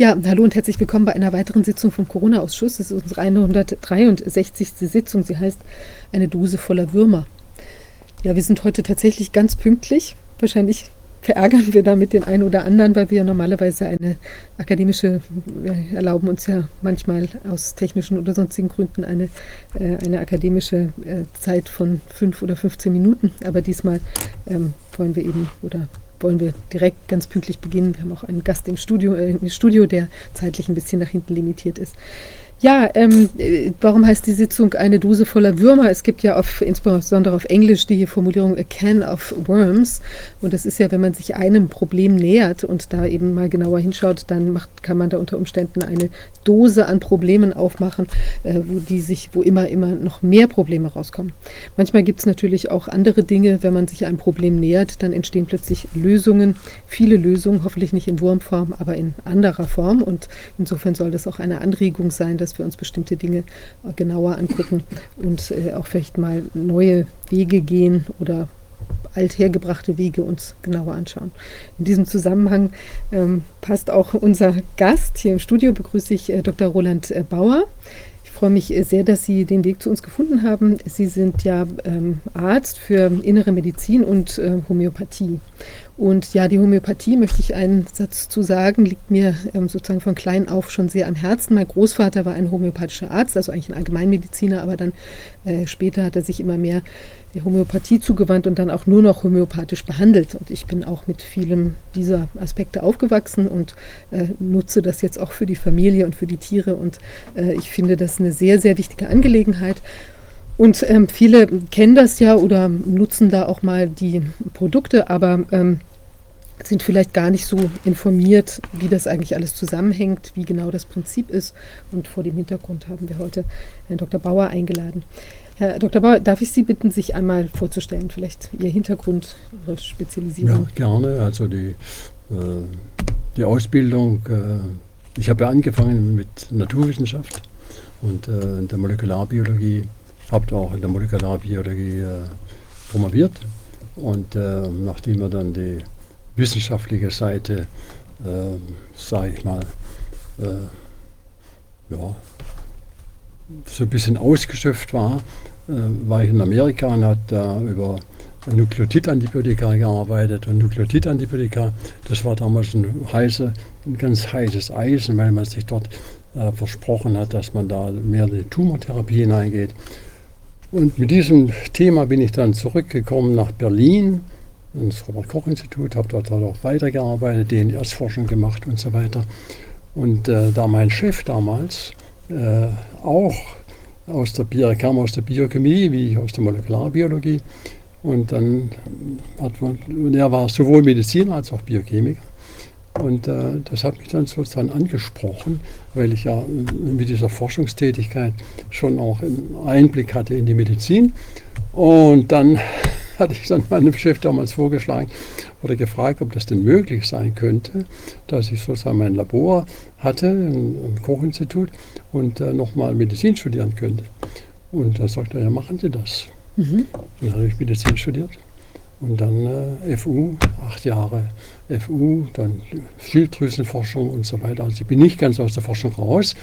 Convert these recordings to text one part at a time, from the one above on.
Ja, hallo und herzlich willkommen bei einer weiteren Sitzung vom Corona-Ausschuss. Das ist unsere 163. Sitzung. Sie heißt eine Dose voller Würmer. Ja, wir sind heute tatsächlich ganz pünktlich. Wahrscheinlich verärgern wir damit den einen oder anderen, weil wir normalerweise eine akademische, wir erlauben uns ja manchmal aus technischen oder sonstigen Gründen eine, äh, eine akademische äh, Zeit von fünf oder 15 Minuten. Aber diesmal ähm, wollen wir eben oder wollen wir direkt ganz pünktlich beginnen. Wir haben auch einen Gast im Studio, äh, im Studio, der zeitlich ein bisschen nach hinten limitiert ist. Ja, ähm, warum heißt die Sitzung eine Dose voller Würmer? Es gibt ja auf, insbesondere auf Englisch die Formulierung a can of worms. Und das ist ja, wenn man sich einem Problem nähert und da eben mal genauer hinschaut, dann macht, kann man da unter Umständen eine Dose an Problemen aufmachen, äh, wo die sich, wo immer, immer noch mehr Probleme rauskommen. Manchmal gibt es natürlich auch andere Dinge, wenn man sich einem Problem nähert, dann entstehen plötzlich Lösungen, viele Lösungen, hoffentlich nicht in Wurmform, aber in anderer Form. Und insofern soll das auch eine Anregung sein, dass dass wir uns bestimmte Dinge genauer angucken und äh, auch vielleicht mal neue Wege gehen oder althergebrachte Wege uns genauer anschauen. In diesem Zusammenhang ähm, passt auch unser Gast. Hier im Studio begrüße ich äh, Dr. Roland äh, Bauer. Ich freue mich äh, sehr, dass Sie den Weg zu uns gefunden haben. Sie sind ja ähm, Arzt für innere Medizin und äh, Homöopathie. Und ja, die Homöopathie, möchte ich einen Satz zu sagen, liegt mir ähm, sozusagen von klein auf schon sehr am Herzen. Mein Großvater war ein homöopathischer Arzt, also eigentlich ein Allgemeinmediziner, aber dann äh, später hat er sich immer mehr der Homöopathie zugewandt und dann auch nur noch homöopathisch behandelt. Und ich bin auch mit vielen dieser Aspekte aufgewachsen und äh, nutze das jetzt auch für die Familie und für die Tiere. Und äh, ich finde das eine sehr, sehr wichtige Angelegenheit. Und ähm, viele kennen das ja oder nutzen da auch mal die Produkte, aber ähm, sind vielleicht gar nicht so informiert, wie das eigentlich alles zusammenhängt, wie genau das Prinzip ist. Und vor dem Hintergrund haben wir heute Herrn Dr. Bauer eingeladen. Herr Dr. Bauer, darf ich Sie bitten, sich einmal vorzustellen, vielleicht Ihr Hintergrund, Ihre Spezialisierung? Ja, gerne. Also die, äh, die Ausbildung, äh, ich habe ja angefangen mit Naturwissenschaft und äh, in der Molekularbiologie, habe auch in der Molekularbiologie äh, promoviert. Und äh, nachdem wir dann die wissenschaftliche Seite, äh, sage ich mal, äh, ja, so ein bisschen ausgeschöpft war, äh, war ich in Amerika und habe da über Nukleotidantibiotika gearbeitet. Und Nukleotidantibiotika, das war damals ein, heiße, ein ganz heißes Eisen, weil man sich dort äh, versprochen hat, dass man da mehr in die Tumortherapie hineingeht. Und mit diesem Thema bin ich dann zurückgekommen nach Berlin ins Robert-Koch-Institut, habe dort auch weitergearbeitet, DNS-Forschung gemacht und so weiter. Und äh, da mein Chef damals äh, auch aus der kam aus der Biochemie wie aus der Molekularbiologie und dann hat man, und er war sowohl Mediziner als auch Biochemiker. Und äh, das hat mich dann sozusagen angesprochen, weil ich ja mit dieser Forschungstätigkeit schon auch einen Einblick hatte in die Medizin. Und dann hatte ich dann meinem Chef damals vorgeschlagen oder gefragt, ob das denn möglich sein könnte, dass ich sozusagen mein Labor hatte, ein Kochinstitut, und äh, nochmal Medizin studieren könnte. Und da sagte er, ja, machen Sie das. Mhm. Dann habe ich Medizin studiert. Und dann äh, FU, acht Jahre FU, dann Schilddrüsenforschung und so weiter. Also ich bin nicht ganz aus der Forschung raus.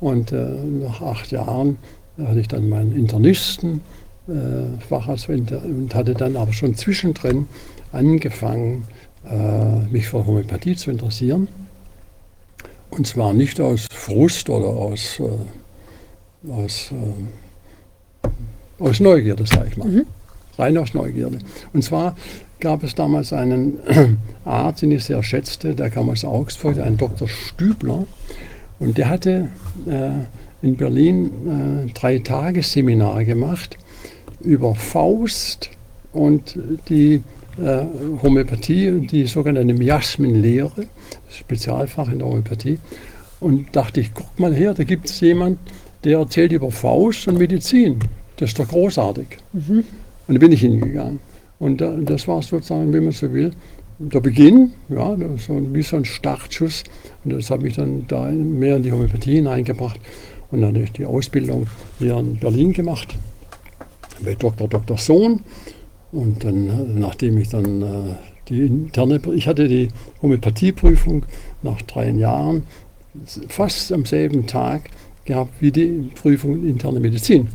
Und äh, nach acht Jahren hatte ich dann meinen Internisten, äh, Facharzt und hatte dann aber schon zwischendrin angefangen, äh, mich für Homöopathie zu interessieren. Und zwar nicht aus Frust oder aus, äh, aus, äh, aus Neugierde, sage ich mal. Mhm. Rein aus Neugierde. Und zwar gab es damals einen Arzt, den ich sehr schätzte, der kam aus Augsburg, ein Dr. Stübler. Und der hatte äh, in Berlin äh, drei Tagesseminare gemacht über Faust und die äh, Homöopathie, die sogenannte Miasmenlehre, Spezialfach in der Homöopathie. Und dachte ich, guck mal her, da gibt es jemand, der erzählt über Faust und Medizin. Das ist doch großartig. Mhm. Und da bin ich hingegangen. Und äh, das war sozusagen, wie man so will, der Beginn, ja, so, wie so ein Startschuss. Und das hat mich dann da mehr in die Homöopathie hineingebracht. Und dann habe ich die Ausbildung hier in Berlin gemacht bei Dr. Dr. Sohn. Und dann, nachdem ich dann äh, die interne, ich hatte die Homöopathieprüfung nach drei Jahren fast am selben Tag gehabt wie die Prüfung in interne Medizin.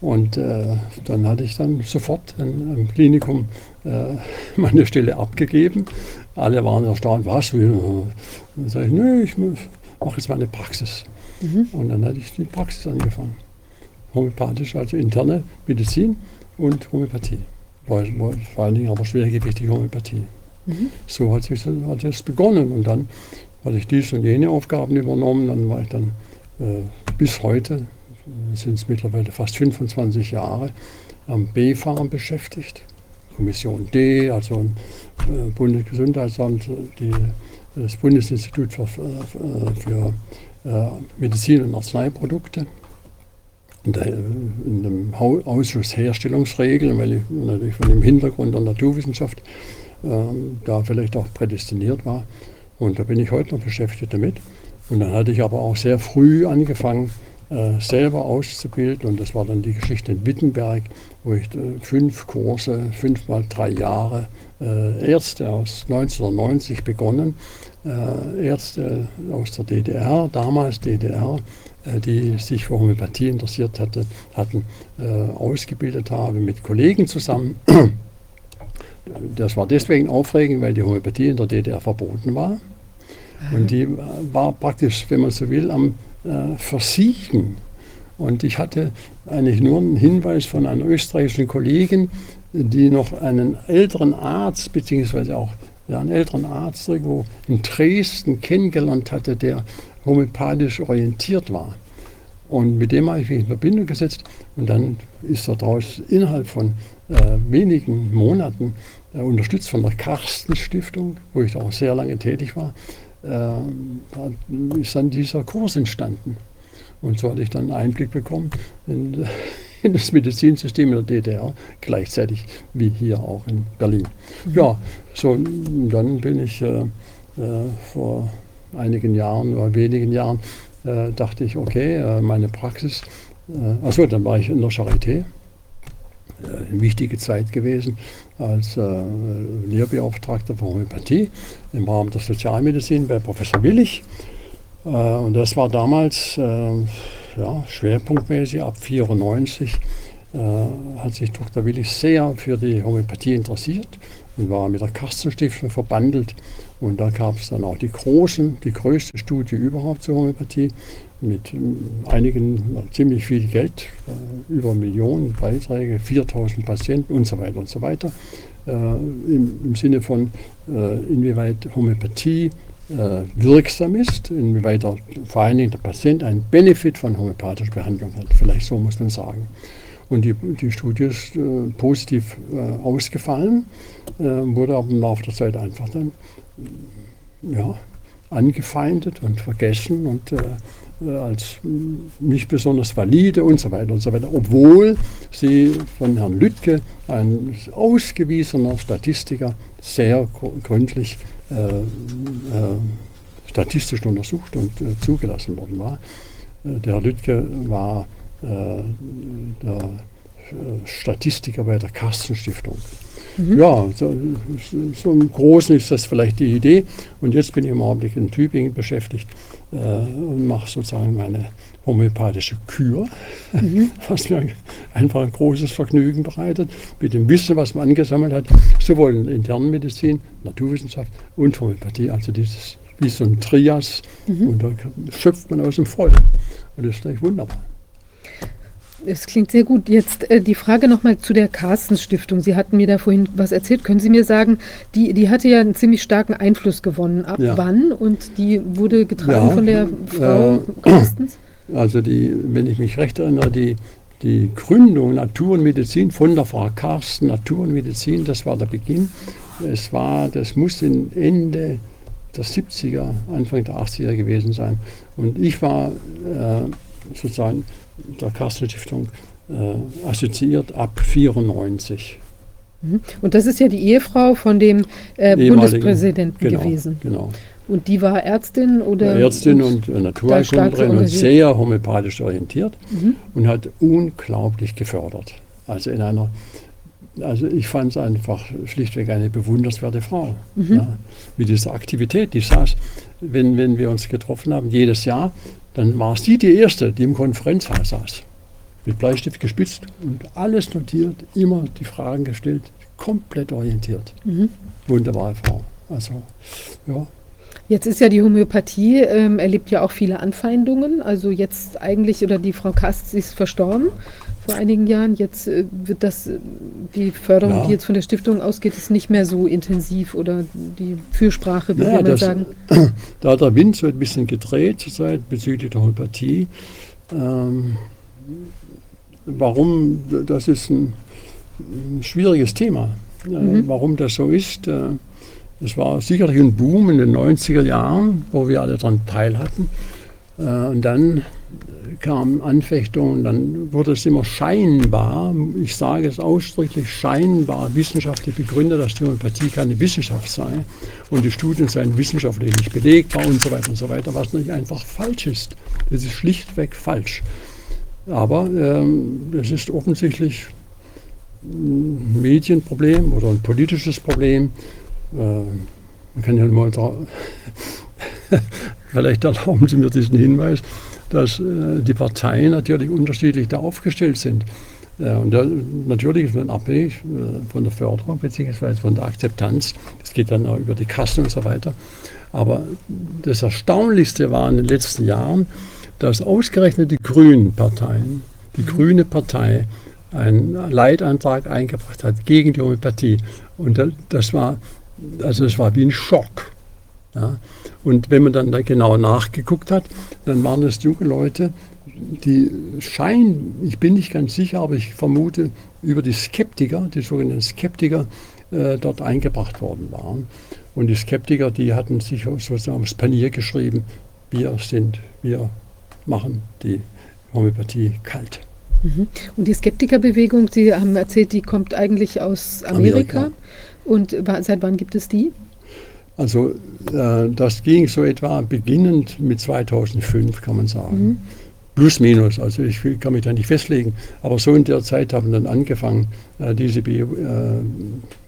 Und äh, dann hatte ich dann sofort im Klinikum äh, meine Stelle abgegeben. Alle waren erstaunt, was? Dann sage ich, nö, ich mache jetzt meine Praxis. Mhm. Und dann hatte ich die Praxis angefangen. Homöopathisch, also interne Medizin und Homöopathie. Vor allen Dingen aber schwergewichtige Homöopathie. Mhm. So hat es begonnen. Und dann hatte ich diese und jene Aufgaben übernommen. Dann war ich dann äh, bis heute, sind es mittlerweile fast 25 Jahre, am B-Farm beschäftigt. Kommission D, also äh, Bundesgesundheitsamt, die, das Bundesinstitut für, äh, für äh, Medizin und Arzneiprodukte. Und in dem Ausschuss Herstellungsregeln, weil ich natürlich von dem Hintergrund der Naturwissenschaft äh, da vielleicht auch prädestiniert war. Und da bin ich heute noch beschäftigt damit. Und dann hatte ich aber auch sehr früh angefangen, äh, selber auszubilden. Und das war dann die Geschichte in Wittenberg, wo ich äh, fünf Kurse, fünf mal drei Jahre, äh, Ärzte aus 1990 begonnen, äh, Ärzte aus der DDR, damals DDR, die sich für Homöopathie interessiert hatte, hatten, äh, ausgebildet habe mit Kollegen zusammen. Das war deswegen aufregend, weil die Homöopathie in der DDR verboten war. Und die war praktisch, wenn man so will, am äh, Versiegen. Und ich hatte eigentlich nur einen Hinweis von einer österreichischen Kollegin, die noch einen älteren Arzt, beziehungsweise auch ja, einen älteren Arzt irgendwo in Dresden kennengelernt hatte, der homöopathisch orientiert war. Und mit dem habe ich mich in Verbindung gesetzt und dann ist daraus innerhalb von äh, wenigen Monaten, äh, unterstützt von der Karsten Stiftung, wo ich auch sehr lange tätig war, äh, ist dann dieser Kurs entstanden. Und so hatte ich dann Einblick bekommen in, in, das Medizinsystem in der DDR, gleichzeitig wie hier auch in Berlin. Mhm. Ja, so dann bin ich äh, äh, vor einigen Jahren oder wenigen Jahren, äh, dachte ich, okay, äh, meine Praxis, äh, achso, dann war ich in der Charité äh, eine wichtige Zeit gewesen als äh, Lehrbeauftragter für Homöopathie im Rahmen der Sozialmedizin bei Professor Willig. Und das war damals ja, schwerpunktmäßig ab 1994 äh, hat sich Dr. Willig sehr für die Homöopathie interessiert und war mit der Karstenstiftung verbandelt. Und da gab es dann auch die großen, die größte Studie überhaupt zur Homöopathie mit einigen ziemlich viel Geld, äh, über Millionen Beiträge, 4000 Patienten und so weiter und so weiter, äh, im, im, Sinne von, äh, inwieweit Homöopathie wirksam ist, inwieweit der, vor allen Dingen der Patient einen Benefit von homöopathischer Behandlung hat, vielleicht so muss man sagen. Und die, die Studie ist äh, positiv äh, ausgefallen, äh, wurde aber im Laufe der Zeit einfach dann ja, angefeindet und vergessen und äh, als nicht besonders valide und so weiter und so weiter, obwohl sie von Herrn Lüttke, ein ausgewiesener Statistiker, sehr gründlich äh, äh, statistisch untersucht und äh, zugelassen worden war. Äh, der Herr Lüttke war äh, der Statistiker bei der Karstenstiftung. Mhm. Ja, so, so, im Großen ist das vielleicht die Idee. Und jetzt bin ich im Augenblick in Tübingen beschäftigt äh, und mache sozusagen meine homöopathische Kür, mhm. was mir einfach ein großes Vergnügen bereitet, mit dem Wissen, was man angesammelt hat, sowohl in internen Medizin, Naturwissenschaft und Homöopathie, also dieses wie so ein Trias, mhm. und da schöpft man aus dem Vollen. Und das ist gleich wunderbar. Es klingt sehr gut. Jetzt äh, die Frage nochmal zu der Carstens Stiftung. Sie hatten mir da vorhin was erzählt. Können Sie mir sagen, die, die hatte ja einen ziemlich starken Einfluss gewonnen. Ab ja. wann? Und die wurde getragen ja, von der Frau äh, Carstens? Also die, wenn ich mich recht erinnere, die, die Gründung Natur und Medizin von der Frau Carsten, Natur und Medizin, das war der Beginn. Es war, das muss Ende der 70er, Anfang der 80er gewesen sein. Und ich war äh, sozusagen der Kastel-Stiftung äh, assoziiert ab 94. Mhm. Und das ist ja die Ehefrau von dem äh, Bundespräsidenten genau, gewesen. Genau. Und die war Ärztin oder? Ärztin und äh, Naturheilkundlerin und sehr homöopathisch orientiert mhm. und hat unglaublich gefördert. Also in einer also ich fand es einfach schlichtweg eine bewundernswerte Frau. Mhm. Ja, mit dieser Aktivität, die saß, wenn, wenn wir uns getroffen haben, jedes Jahr, dann war sie die Erste, die im Konferenzsaal saß. Mit Bleistift gespitzt und alles notiert, immer die Fragen gestellt, komplett orientiert. Mhm. Wunderbare Frau. Also, ja. Jetzt ist ja die Homöopathie, ähm, erlebt ja auch viele Anfeindungen. Also jetzt eigentlich, oder die Frau Kast ist verstorben vor einigen Jahren. Jetzt äh, wird das, äh, die Förderung, ja. die jetzt von der Stiftung ausgeht, ist nicht mehr so intensiv oder die Fürsprache, wie naja, wir das, sagen. Da hat der Wind so ein bisschen gedreht zurzeit bezüglich der Homöopathie. Ähm, warum, das ist ein, ein schwieriges Thema. Äh, mhm. Warum das so ist, äh, es war sicherlich ein Boom in den 90er Jahren, wo wir alle daran teil hatten. Äh, und dann kamen Anfechtungen, dann wurde es immer scheinbar, ich sage es ausdrücklich, scheinbar wissenschaftlich begründet, dass die Homöopathie keine Wissenschaft sei und die Studien seien wissenschaftlich nicht belegbar und so weiter und so weiter, was natürlich einfach falsch ist. Das ist schlichtweg falsch. Aber ähm, ist offensichtlich ein Medienproblem oder ein politisches Problem. Äh, man kann ja mal da, vielleicht erlauben Sie mir diesen Hinweis dass äh, die Parteien natürlich unterschiedlich da aufgestellt sind. Äh, und da, natürlich ist man abhängig äh, von der Förderung bzw. von der Akzeptanz. Das geht dann auch über die Kassen und so weiter. Aber das Erstaunlichste war in den letzten Jahren, dass ausgerechnet die grünen Parteien, die mhm. grüne Partei, einen Leitantrag eingebracht hat gegen die Homöopathie. Und das war, also es war wie ein Schock. Ja. Und wenn man dann da genau nachgeguckt hat, dann waren es junge Leute, die scheinen, ich bin nicht ganz sicher, aber ich vermute, über die Skeptiker, die sogenannten Skeptiker, äh, dort eingebracht worden waren. Und die Skeptiker, die hatten sich sozusagen aufs Panier geschrieben, wir sind, wir machen die Homöopathie kalt. Mhm. Und die Skeptikerbewegung, Sie haben erzählt, die kommt eigentlich aus Amerika. Amerika. Und seit wann gibt es die? Also äh, das ging so etwa beginnend mit 2005, kann man sagen. Mhm. Plus, minus, also ich kann mich da nicht festlegen. Aber so in der Zeit haben dann angefangen, äh, diese Be äh,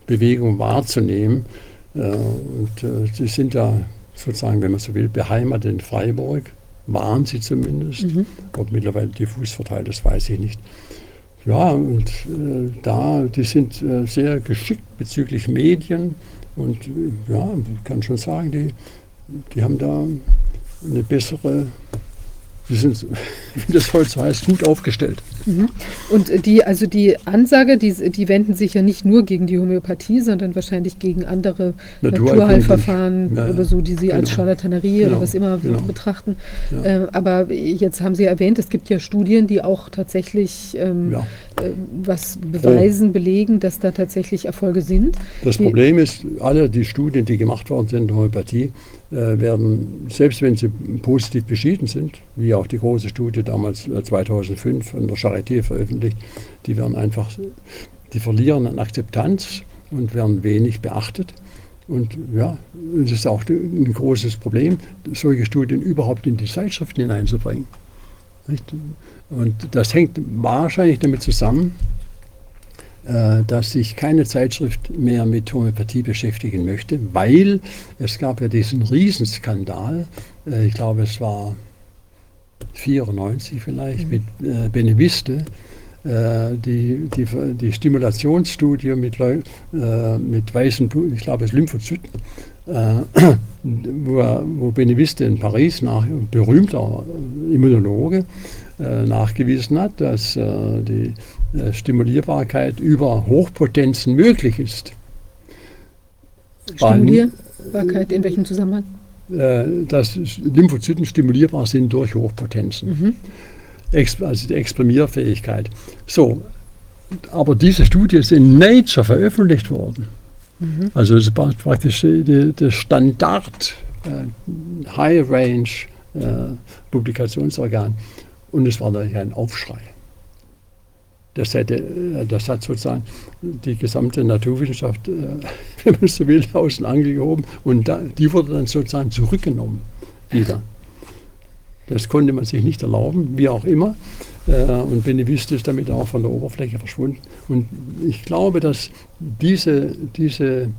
Bewegung wahrzunehmen. Äh, und äh, sie sind da sozusagen, wenn man so will, beheimatet in Freiburg. Waren sie zumindest. Mhm. Ob mittlerweile diffus verteilt, das weiß ich nicht. Ja, und äh, da, die sind sehr geschickt bezüglich Medien und ja, ich kann schon sagen, die, die haben da eine bessere, die sind, wie das so heißt, gut aufgestellt. Mhm. Und die, also die Ansage, die, die wenden sich ja nicht nur gegen die Homöopathie, sondern wahrscheinlich gegen andere Naturheilverfahren ja, oder so, die sie genau. als Charlatanerie genau. oder was immer genau. betrachten. Ja. Äh, aber jetzt haben Sie erwähnt, es gibt ja Studien, die auch tatsächlich ähm, ja. äh, was beweisen, oh. belegen, dass da tatsächlich Erfolge sind. Das die, Problem ist, alle die Studien, die gemacht worden sind in Homöopathie, äh, werden, selbst wenn sie positiv beschieden sind, wie auch die große Studie damals 2005 an der Charité veröffentlicht, die werden einfach, die verlieren an Akzeptanz und werden wenig beachtet. Und ja, es ist auch ein großes Problem, solche Studien überhaupt in die Zeitschriften hineinzubringen. Und das hängt wahrscheinlich damit zusammen, äh, dass sich keine Zeitschrift mehr mit Homöopathie beschäftigen möchte, weil es gab ja diesen Riesenskandal, äh, ich glaube es war 94 vielleicht, mhm. mit äh, Beneviste, die, die, die Stimulationsstudie mit, mit weißen, ich glaube es Lymphozyten, wo, wo Beneviste in Paris, nach, berühmter Immunologe, nachgewiesen hat, dass die äh, Stimulierbarkeit über Hochpotenzen möglich ist. Stimulierbarkeit in welchem Zusammenhang? Äh, dass Lymphozyten stimulierbar sind durch Hochpotenzen. Mhm. Also die Exprimierfähigkeit. So, aber diese Studie ist in Nature veröffentlicht worden. Mhm. Also es ist praktisch der Standard äh, High Range äh, Publikationsorgan. Und es war natürlich ein Aufschrei. Das, hätte, äh, das hat sozusagen die gesamte Naturwissenschaft, äh, wenn man so will, außen angehoben und da, die wurde dann sozusagen zurückgenommen wieder. Das konnte man sich nicht erlauben, wie auch immer. äh, und Beneviste ist damit auch von der Oberfläche verschwunden. Und ich glaube, dass diese, diese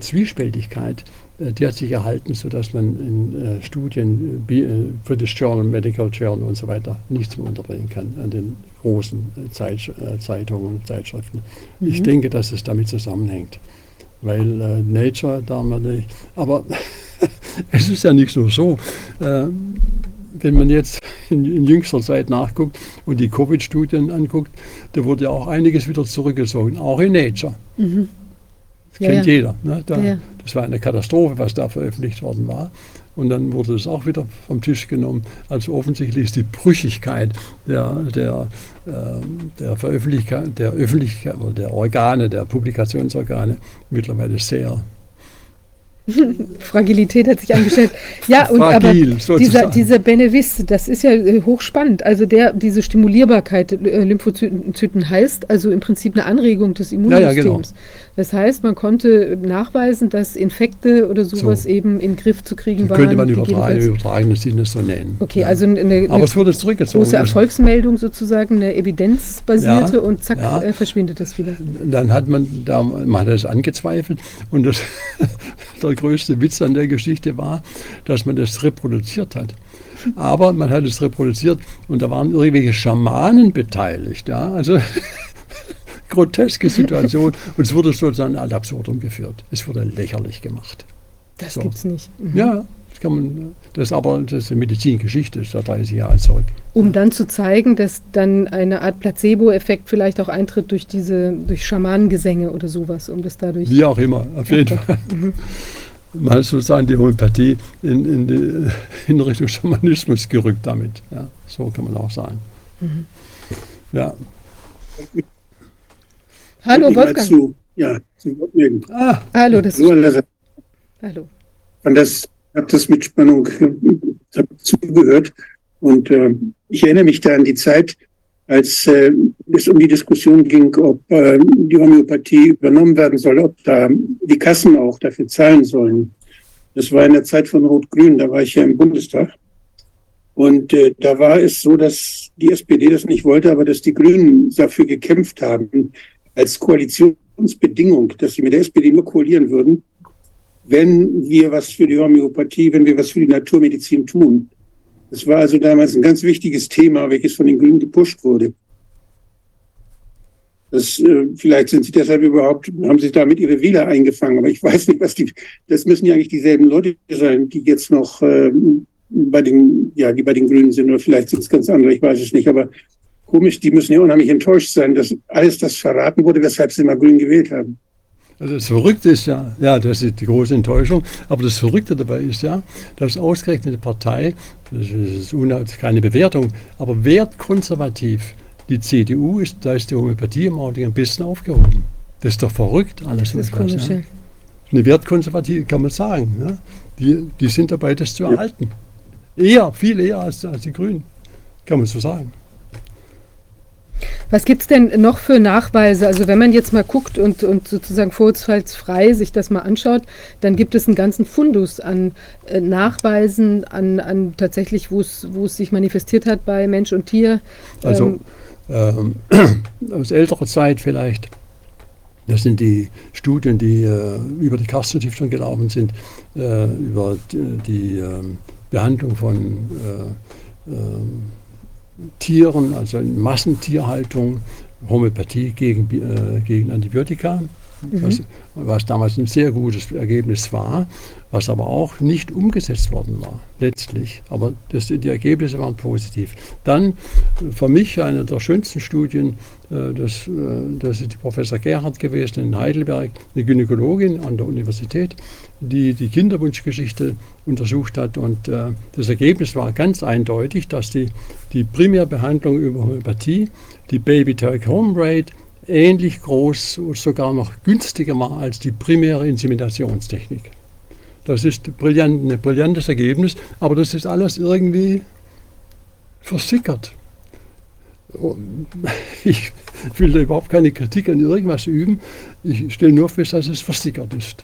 Zwiespältigkeit, die hat sich erhalten, sodass man in äh, Studien, äh, British Journal, Medical Journal und so weiter nichts mehr unterbringen kann an den großen äh, Zeit, Zeitungen und Zeitschriften. Mhm. Ich denke, dass es damit zusammenhängt. Weil Nature da man nicht. Aber es ist ja nicht nur so wenn man jetzt in, in, jüngster Zeit nachguckt und die Covid-Studien anguckt, da wurde ja auch einiges wieder zurückgezogen, auch in Nature. Mhm. Das ja, kennt ja. jeder. Ne? Da, ja. Das war eine Katastrophe, was da veröffentlicht worden war. Und dann wurde es auch wieder vom Tisch genommen. Also offensichtlich ist die Brüchigkeit der, der, äh, der Veröffentlichkeit, der Öffentlichkeit oder der Organe, der Publikationsorgane mittlerweile sehr Fragilität hat sich angestellt. Ja, und Fragil, aber dieser, dieser Benevist, das ist ja äh, hochspannend. Also der, diese Stimulierbarkeit äh, Lymphozyten heißt also im Prinzip eine Anregung des Immunsystems. Ja, ja, genau. Das heißt, man konnte nachweisen, dass Infekte oder sowas so. eben in den Griff zu kriegen waren. Könnte man übertragen, übertragenes Sinne so nennen. Okay, ja. also eine, eine Aber es wurde zurückgezogen. große Erfolgsmeldung sozusagen, eine evidenzbasierte und zack, äh, verschwindet das wieder. Dann hat man, da, man hat das angezweifelt und das, der größte Witz an der Geschichte war, dass man das reproduziert hat. Aber man hat es reproduziert und da waren irgendwelche Schamanen beteiligt. Ja? Also groteske Situation und es wurde sozusagen ad absurdum geführt. Es wurde lächerlich gemacht. Das so. gibt es nicht. Mhm. Ja, das kann man, das ist aber das ist eine Medizingeschichte, das ist ja 30 Jahre zurück. Um dann zu zeigen, dass dann eine Art Placebo-Effekt vielleicht auch eintritt durch diese, durch Schamanengesänge oder sowas, um das dadurch. Wie auch immer, auf jeden Fall. Mhm. Man hat sozusagen die Homöopathie in, in, die, in Richtung Schamanismus gerückt damit. Ja, so kann man auch sagen. Mhm. Ja. Hallo Wolfgang. Zu, ja, zu Wortmeldung. Ah, hallo, das ist. Hallo. Und das habe das mit Spannung zugehört. Und äh, ich erinnere mich da an die Zeit, als äh, es um die Diskussion ging, ob äh, die Homöopathie übernommen werden soll, ob da die Kassen auch dafür zahlen sollen. Das war in der Zeit von Rot-Grün, da war ich ja im Bundestag. Und äh, da war es so, dass die SPD das nicht wollte, aber dass die Grünen dafür gekämpft haben, als Koalitionsbedingung, dass sie mit der SPD nur koalieren würden, wenn wir was für die Homöopathie, wenn wir was für die Naturmedizin tun. Das war also damals ein ganz wichtiges Thema, welches von den Grünen gepusht wurde. Das, äh, vielleicht sind sie deshalb überhaupt, haben sie damit ihre Wähler eingefangen, aber ich weiß nicht, was die, das müssen ja eigentlich dieselben Leute sein, die jetzt noch äh, bei den, ja, die bei den Grünen sind, oder vielleicht sind es ganz andere, ich weiß es nicht, aber komisch, die müssen ja unheimlich enttäuscht sein, dass alles das verraten wurde, weshalb sie mal Grün gewählt haben. Also das Verrückte ist ja, ja, das ist die große Enttäuschung, aber das Verrückte dabei ist ja, dass ausgerechnet die Partei, das ist keine Bewertung, aber wertkonservativ, die CDU ist, da ist die Homöopathie im Augenblick ein bisschen aufgehoben. Das ist doch verrückt, alles. Das ist komisch, ja. Eine wertkonservative, kann man sagen. Ja? Die, die sind dabei, das zu erhalten. Eher, viel eher als, als die Grünen, kann man so sagen. Was gibt es denn noch für Nachweise? Also wenn man jetzt mal guckt und, und sozusagen vorurteilsfrei sich das mal anschaut, dann gibt es einen ganzen Fundus an äh, Nachweisen, an, an tatsächlich, wo es sich manifestiert hat bei Mensch und Tier. Also ähm, aus älterer Zeit vielleicht. Das sind die Studien, die äh, über die Karsten-Stiftung gelaufen sind, äh, über die, die ähm, Behandlung von äh, ähm, Tieren, also Massentierhaltung, Homöopathie gegen, äh, gegen Antibiotika, mhm. was, was, damals ein sehr gutes Ergebnis war, was aber auch nicht umgesetzt worden war, letztlich. Aber das, die Ergebnisse waren positiv. Dann für mich eine der schönsten Studien, äh, das, äh, das ist die Professor Gerhard gewesen in Heidelberg, eine Gynäkologin an der Universität, die die Kinderwunschgeschichte untersucht hat. Und äh, das Ergebnis war ganz eindeutig, dass die, die Primärbehandlung über Homöopathie, die Baby-Take-Home-Rate, ähnlich groß, sogar noch günstiger war als die primäre Inseminationstechnik. Das ist brillant, ein brillantes Ergebnis, aber das ist alles irgendwie versickert. Ich will da überhaupt keine Kritik an irgendwas üben. Ich stelle nur fest, dass es versickert ist.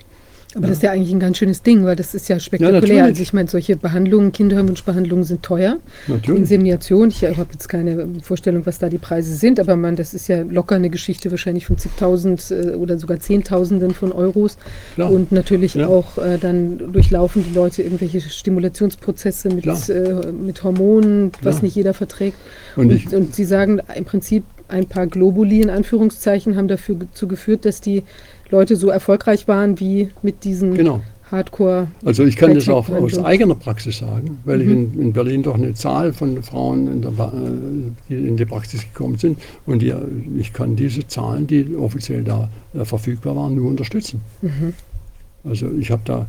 Aber ja. das ist ja eigentlich ein ganz schönes Ding, weil das ist ja spektakulär. Ja, also ich meine, solche Behandlungen, Kinderwunschbehandlungen sind teuer. Natürlich. Insemination, ich habe jetzt keine Vorstellung, was da die Preise sind, aber man, das ist ja locker eine Geschichte wahrscheinlich von zigtausend äh, oder sogar Zehntausenden von Euros. Klar. Und natürlich ja. auch äh, dann durchlaufen die Leute irgendwelche Stimulationsprozesse mit, äh, mit Hormonen, was nicht jeder verträgt. Und, und, und Sie sagen im Prinzip, ein paar Globuli in Anführungszeichen haben dafür zu geführt, dass die Leute so erfolgreich waren wie mit diesen genau. Hardcore. Also ich kann das auch aus eigener Praxis sagen, weil mhm. ich in, in, Berlin doch eine Zahl von Frauen, in der, äh, die in die Praxis gekommen sind und die, ich kann diese Zahlen, die offiziell da äh, verfügbar waren, nur unterstützen. Mhm. Also ich habe da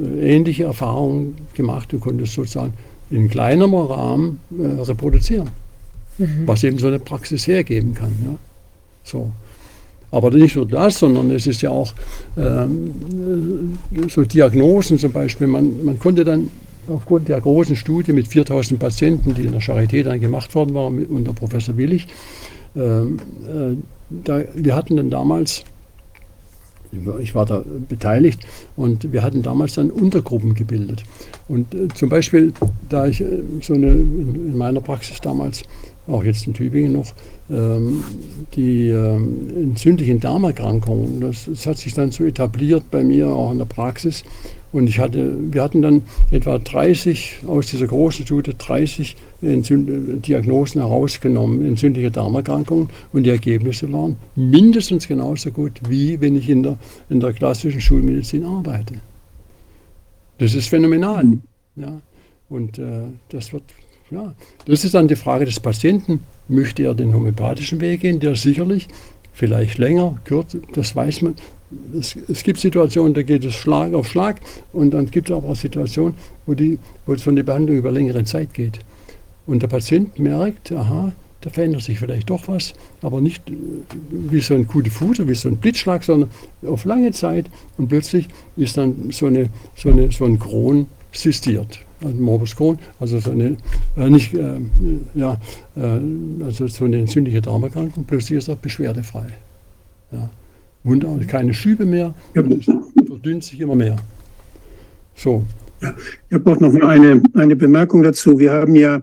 äh, ähnliche Erfahrungen gemacht und konnte es sozusagen in kleinerem Rahmen äh, reproduzieren, mhm. was eben so eine Praxis hergeben kann. Ja. So. Aber nicht nur das, sondern es ist ja auch ähm, so Diagnosen zum Beispiel. Man, man konnte dann aufgrund der großen Studie mit 4000 Patienten, die in der Charité dann gemacht worden war, unter Professor Willig, ähm, äh, da, wir hatten dann damals, ich war da beteiligt, und wir hatten damals dann Untergruppen gebildet. Und äh, zum Beispiel, da ich äh, so eine, in meiner Praxis damals, auch jetzt in Tübingen noch, die ähm, entzündlichen Darmerkrankungen. Das, das, hat sich dann so etabliert bei mir auch in der Praxis. Und ich hatte, wir hatten dann etwa 30 aus dieser großen Studie 30 Entzünd Diagnosen herausgenommen, entzündliche Darmerkrankungen. Und die Ergebnisse waren mindestens genauso gut, wie wenn ich in der, in der klassischen Schulmedizin arbeite. Das ist phänomenal. Mhm. Ja. Und äh, das wird, ja, das ist dann die Frage des Patienten möchte er den homöopathischen Weg gehen, der sicherlich vielleicht länger, kürzer, das weiß man. Es, es, gibt Situationen, da geht es Schlag auf Schlag und dann gibt es aber auch Situationen, wo, die, wo so eine Behandlung über längere Zeit geht. Und der Patient merkt, aha, da verändert sich vielleicht doch was, aber nicht äh, wie so ein gute Fuß, wie so ein Blitzschlag, sondern auf lange Zeit und plötzlich ist dann so, eine, so, eine, so ein Kron sistiert also Morbus Crohn, also so eine, äh, nicht, äh, ja, äh, also so eine entzündliche Darmerkrankung, plötzlich ist er beschwerdefrei. Ja. Wunderbar, keine Schübe mehr, verdünnt sich immer mehr. So. Ja, ich habe auch noch eine, eine Bemerkung dazu. Wir haben ja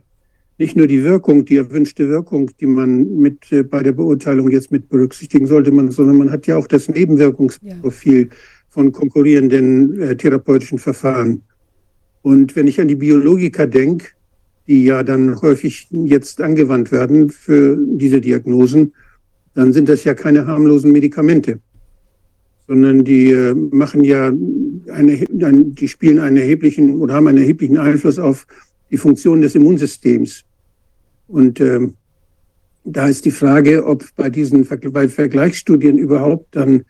nicht nur die Wirkung, die erwünschte Wirkung, die man mit äh, bei der Beurteilung jetzt mit berücksichtigen sollte, man, sondern man hat ja auch das Nebenwirkungsprofil ja. von konkurrierenden äh, therapeutischen Verfahren. Und wenn ich an die Biologiker denke, die ja dann häufig jetzt angewandt werden für diese Diagnosen, dann sind das ja keine harmlosen Medikamente, sondern die äh, machen ja eine, die spielen einen erheblichen oder haben einen erheblichen Einfluss auf die Funktion des Immunsystems. Und äh, da ist die Frage, ob bei diesen bei Vergleichsstudien überhaupt dann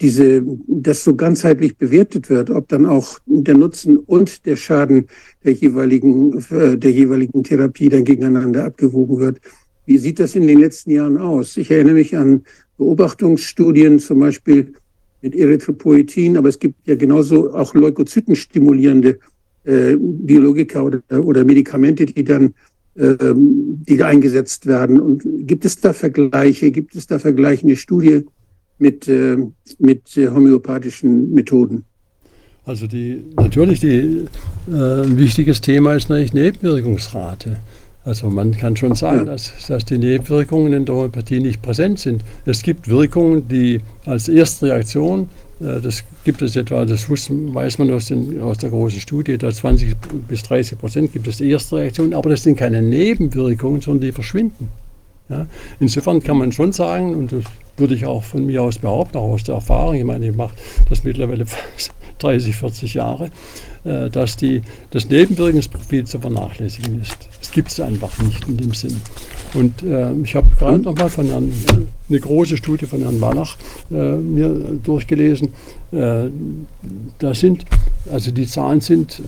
diese, das so ganzheitlich bewertet wird, ob dann auch der Nutzen und der Schaden der jeweiligen, äh, der jeweiligen Therapie dann gegeneinander abgewogen wird. Wie sieht das in den letzten Jahren aus? Ich erinnere mich an Beobachtungsstudien, zum Beispiel mit Erythropoetin, aber es gibt ja genauso auch Leukozytenstimulierende äh, Biologika oder, oder Medikamente, die dann äh, die eingesetzt werden. Und gibt es da Vergleiche? Gibt es da vergleichende Studien? Mit, äh, mit äh, homöopathischen Methoden. Also die, natürlich die, äh, ein wichtiges Thema ist natürlich Nebenwirkungsrate. Also man kann schon sagen, ja. dass, dass die Nebenwirkungen in der Homöopathie nicht präsent sind. Es gibt Wirkungen, die als erste Reaktion, äh, das gibt es etwa, das weiß man aus, den, aus der großen Studie, da 20 bis 30 Prozent gibt es die erste Reaktion, aber das sind keine Nebenwirkungen, sondern die verschwinden. Ja? Insofern kann man schon sagen, und das würde ich auch von mir aus behaupten, auch aus der Erfahrung, ich meine, ich mache das mittlerweile 30, 40 Jahre, äh, dass die, das Nebenwirkungsprofil zu vernachlässigen ist. Es gibt es einfach nicht in dem Sinn. Und äh, ich habe gerade noch mal von Herrn, eine große Studie von Herrn Wallach äh, mir durchgelesen. Äh, da sind, also die Zahlen sind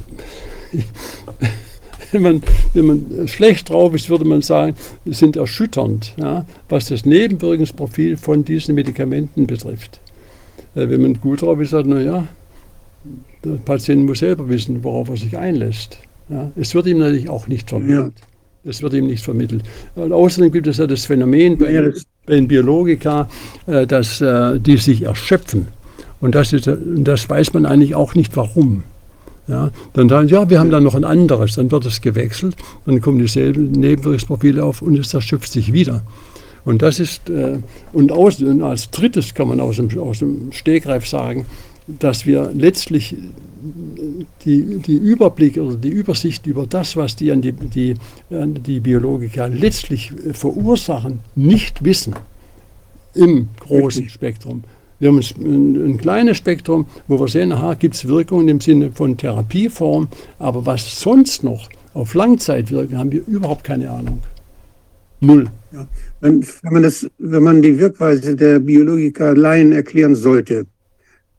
wenn man, wenn man schlecht drauf ist, würde man sagen, sind erschütternd, ja, was das Nebenwirkungsprofil von diesen Medikamenten betrifft. Äh, wenn man gut drauf ist, sagt man, naja, der Patient muss selber wissen, worauf er sich einlässt. Ja. Es wird ihm natürlich auch nicht vermittelt. Ja. Es wird ihm nicht vermittelt. Und außerdem gibt es ja das Phänomen bei, bei den Biologika, äh, dass äh, die sich erschöpfen Und das, ist, das weiß man eigentlich auch nicht warum. Ja, dann sagen, ja, wir haben da noch ein anderes, dann wird es gewechselt, dann kommen dieselben Nebenwirkungsprofile auf und es erschöpft sich wieder. Und das ist, äh, und, aus, als drittes kann man aus dem, aus dem Stegreif sagen, dass wir letztlich die, die Überblick oder die Übersicht über das, was die, die, die, die Biologiker letztlich verursachen, nicht wissen im großen Spektrum. Wir haben ein, ein, kleines Spektrum, wo wir sehen, aha, gibt es Wirkungen im Sinne von Therapieform, aber was sonst noch auf Langzeit wirkt, haben wir überhaupt keine Ahnung. Null. Ja. Wenn, wenn, man das, wenn man die Wirkweise der Biologiker Laien erklären sollte,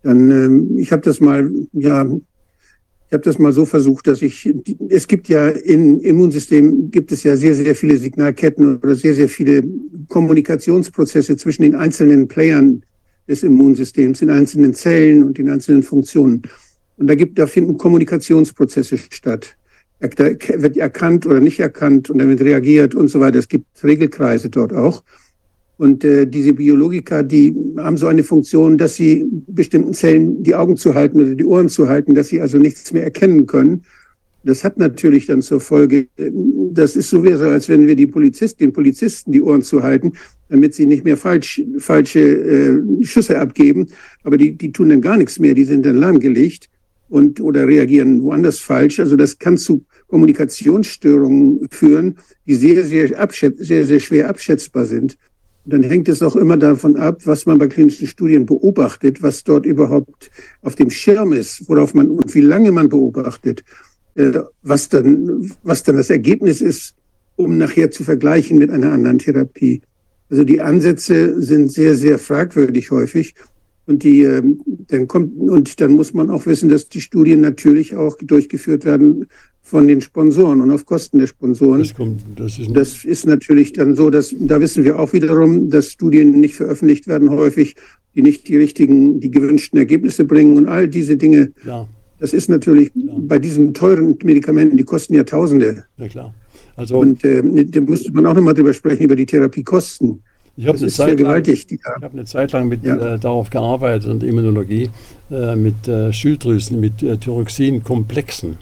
dann, ähm, ich habe das mal, ja, ich habe das mal so versucht, dass ich, es gibt ja im Immunsystem gibt es ja sehr, sehr viele Signalketten oder sehr, sehr viele Kommunikationsprozesse zwischen den einzelnen Playern des Immunsystems, in einzelnen Zellen und in einzelnen Funktionen. Und da gibt, da finden Kommunikationsprozesse statt. Da wird erkannt oder nicht erkannt und damit reagiert und so weiter. Es gibt Regelkreise dort auch. Und äh, diese Biologiker, die haben so eine Funktion, dass sie bestimmten Zellen die Augen zu halten oder die Ohren zu halten, dass sie also nichts mehr erkennen können. Das hat natürlich dann zur Folge, das ist so, als wenn wir die Polizisten, den Polizisten die Ohren zu halten, damit sie nicht mehr falsch, falsche äh, Schüsse abgeben. Aber die, die tun dann gar nichts mehr, die sind dann lahmgelegt und oder reagieren woanders falsch. Also das kann zu Kommunikationsstörungen führen, die sehr, sehr, sehr, sehr schwer abschätzbar sind. Und dann hängt es auch immer davon ab, was man bei klinischen Studien beobachtet, was dort überhaupt auf dem Schirm ist, worauf man und wie lange man beobachtet, äh, was dann, was dann das Ergebnis ist, um nachher zu vergleichen mit einer anderen Therapie. Also die Ansätze sind sehr, sehr fragwürdig häufig. Und die, ähm, dann kommt, und dann muss man auch wissen, dass die Studien natürlich auch durchgeführt werden von den Sponsoren und auf Kosten der Sponsoren. Das, kommt, das, ist, das ist natürlich dann so, dass da wissen wir auch wiederum, dass Studien nicht veröffentlicht werden häufig, die nicht die richtigen, die gewünschten Ergebnisse bringen und all diese Dinge. Ja. Das ist natürlich ja. bei diesen teuren Medikamenten, die kosten ja Tausende. Ja klar. Also, und äh, da müsste man auch nochmal drüber sprechen, über die Therapiekosten. Ich habe eine, Zeit lang, hab eine Zeit lang mit, ja. äh, darauf gearbeitet und Immunologie äh, mit äh, Schilddrüsen, mit äh, Thyroxin-Komplexen,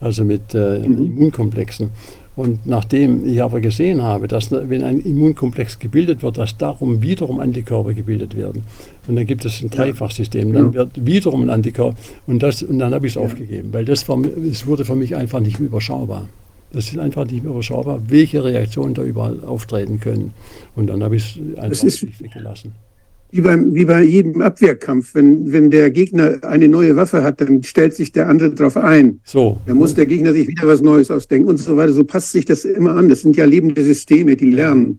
also mit äh, mhm. Immunkomplexen. Und nachdem ich aber gesehen habe, dass wenn ein Immunkomplex gebildet wird, dass darum wiederum Antikörper gebildet werden. Und dann gibt es ein Dreifachsystem, dann wird wiederum ein Antikörper. Und, das, und dann habe ich es ja. aufgegeben, weil das, war, das wurde für mich einfach nicht überschaubar. Das ist einfach nicht mehr überschaubar, welche Reaktionen da überall auftreten können. Und dann habe ich es einfach weggelassen. Wie, beim, wie bei jedem Abwehrkampf. Wenn, wenn der Gegner eine neue Waffe hat, dann stellt sich der andere darauf ein. So. Dann muss der Gegner sich wieder was Neues ausdenken und so weiter. So passt sich das immer an. Das sind ja lebende Systeme, die lernen.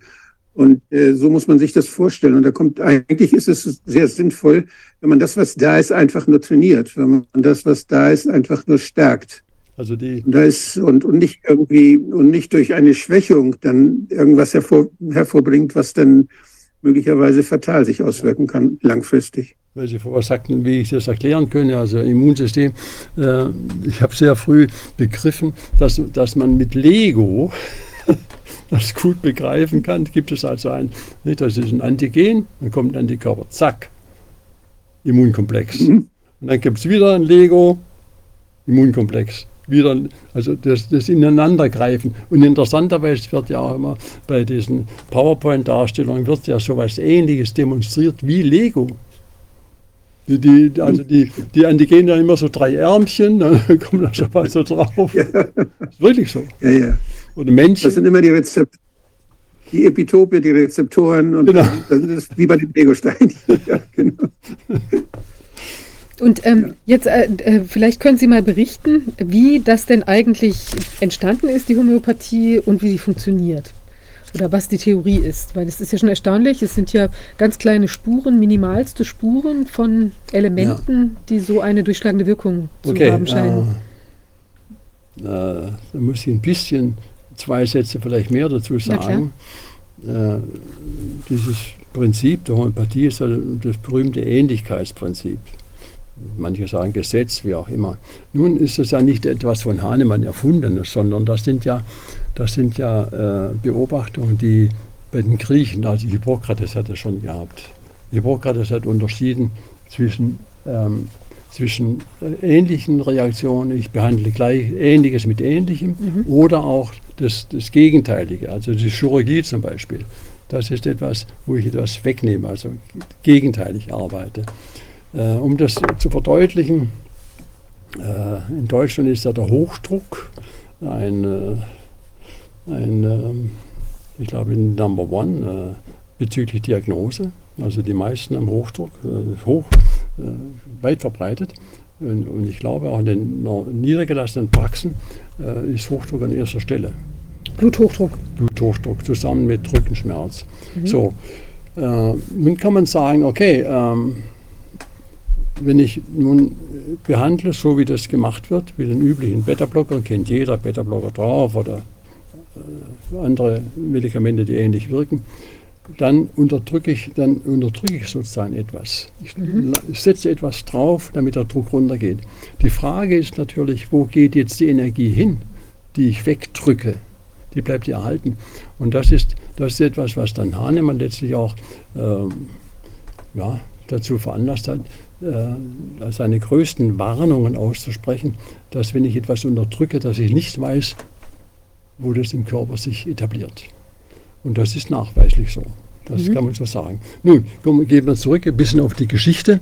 Und äh, so muss man sich das vorstellen. Und da kommt, eigentlich ist es sehr sinnvoll, wenn man das, was da ist, einfach nur trainiert, wenn man das, was da ist, einfach nur stärkt. Also die da ist, und, und nicht irgendwie und nicht durch eine Schwächung dann irgendwas hervor, hervorbringt, was dann möglicherweise fatal sich auswirken kann, langfristig. Weil Sie vorher sagten, wie ich das erklären könnte, also Immunsystem. Äh, ich habe sehr früh begriffen, dass, dass man mit Lego das gut begreifen kann. Gibt es also ein, nicht, das ist ein Antigen, dann kommt ein Antikörper, zack, Immunkomplex. Mhm. Und dann gibt es wieder ein Lego, Immunkomplex wieder, also das, das Ineinandergreifen. Und interessanterweise wird ja auch immer bei diesen PowerPoint-Darstellungen wird ja sowas ähnliches demonstriert wie Lego. Die, die, also die, die Antigene dann immer so drei Ärmchen, dann kommt da schon mal so drauf. Ja. ist wirklich so. Ja, ja. Oder Menschen. Das sind immer die Rezepte. Die Epitope, die Rezeptoren und genau. das ist wie bei den Lego-Steinen. ja, genau. Und ähm, ja. jetzt, äh, äh, vielleicht können Sie mal berichten, wie das denn eigentlich entstanden ist, die Homöopathie, und wie sie funktioniert. Oder was die Theorie ist. Weil es ist ja schon erstaunlich, es sind ja ganz kleine Spuren, minimalste Spuren von Elementen, ja. die so eine durchschlagende Wirkung okay. zu haben scheinen. Äh, da muss ich ein bisschen, zwei Sätze vielleicht mehr dazu sagen. Äh, dieses Prinzip der Homöopathie ist also das berühmte Ähnlichkeitsprinzip manche sagen Gesetz, wie auch immer. Nun ist es ja nicht etwas von Hahnemann erfundenes, sondern das sind ja, das sind ja äh, Beobachtungen, die bei den Griechen, also Hippokrates hat es schon gehabt. Hippokrates hat unterschieden zwischen ähm, zwischen äh, ähnlichen Reaktionen, ich behandle gleich Ähnliches mit Ähnlichem, mhm. oder auch das, das Gegenteilige, also die Chirurgie zum Beispiel. Das ist etwas, wo ich etwas wegnehme, also gegenteilig arbeite. Äh, um das zu verdeutlichen, äh, in Deutschland ist ja der Hochdruck ein, äh, ein ähm, ich glaube, Number One bezüglich Diagnose. Also die meisten haben Hochdruck, hoch, weit verbreitet. Und, ich glaube auch in den niedergelassenen Praxen ist Hochdruck an erster Stelle. Bluthochdruck. Bluthochdruck zusammen mit Rückenschmerz. Mhm. So, nun kann man sagen, okay, ähm, wenn ich nun behandle, so wie das gemacht wird, wie den üblichen Beta-Blocker, kennt jeder Beta-Blocker drauf oder äh, andere Medikamente, die ähnlich wirken, dann unterdrücke ich, dann unterdrücke ich sozusagen etwas. Ich, mhm. setze etwas drauf, damit der Druck runtergeht. Die Frage ist natürlich, wo geht jetzt die Energie hin, die ich wegdrücke? Die bleibt ja erhalten. Und das ist, das ist etwas, was dann Hahnemann letztlich auch ähm, ja, dazu veranlasst hat, äh, seine größten Warnungen auszusprechen, dass wenn ich etwas unterdrücke, dass ich nicht weiß, wo das im Körper sich etabliert. Und das ist nachweislich so. Das mhm. kann man so sagen. Nun, gehen wir zurück ein bisschen auf die Geschichte.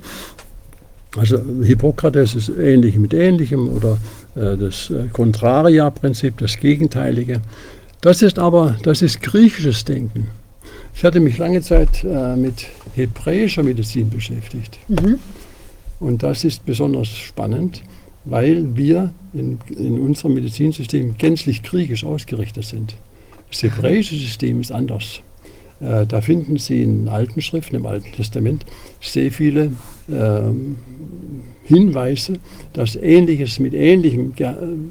Also Hippokrates ist ähnlich mit ähnlichem oder äh, das äh, Contraria-Prinzip, das Gegenteilige. Das ist aber, das ist griechisches Denken. Ich hatte mich lange Zeit äh, mit hebräischer Medizin beschäftigt. Mhm. Und das ist besonders spannend, weil wir in, in unserem Medizinsystem gänzlich griechisch ausgerichtet sind. Das hebräische System ist anders. Äh, da finden Sie in alten Schriften, im Alten Testament, sehr viele äh, Hinweise, dass Ähnliches mit Ähnlichem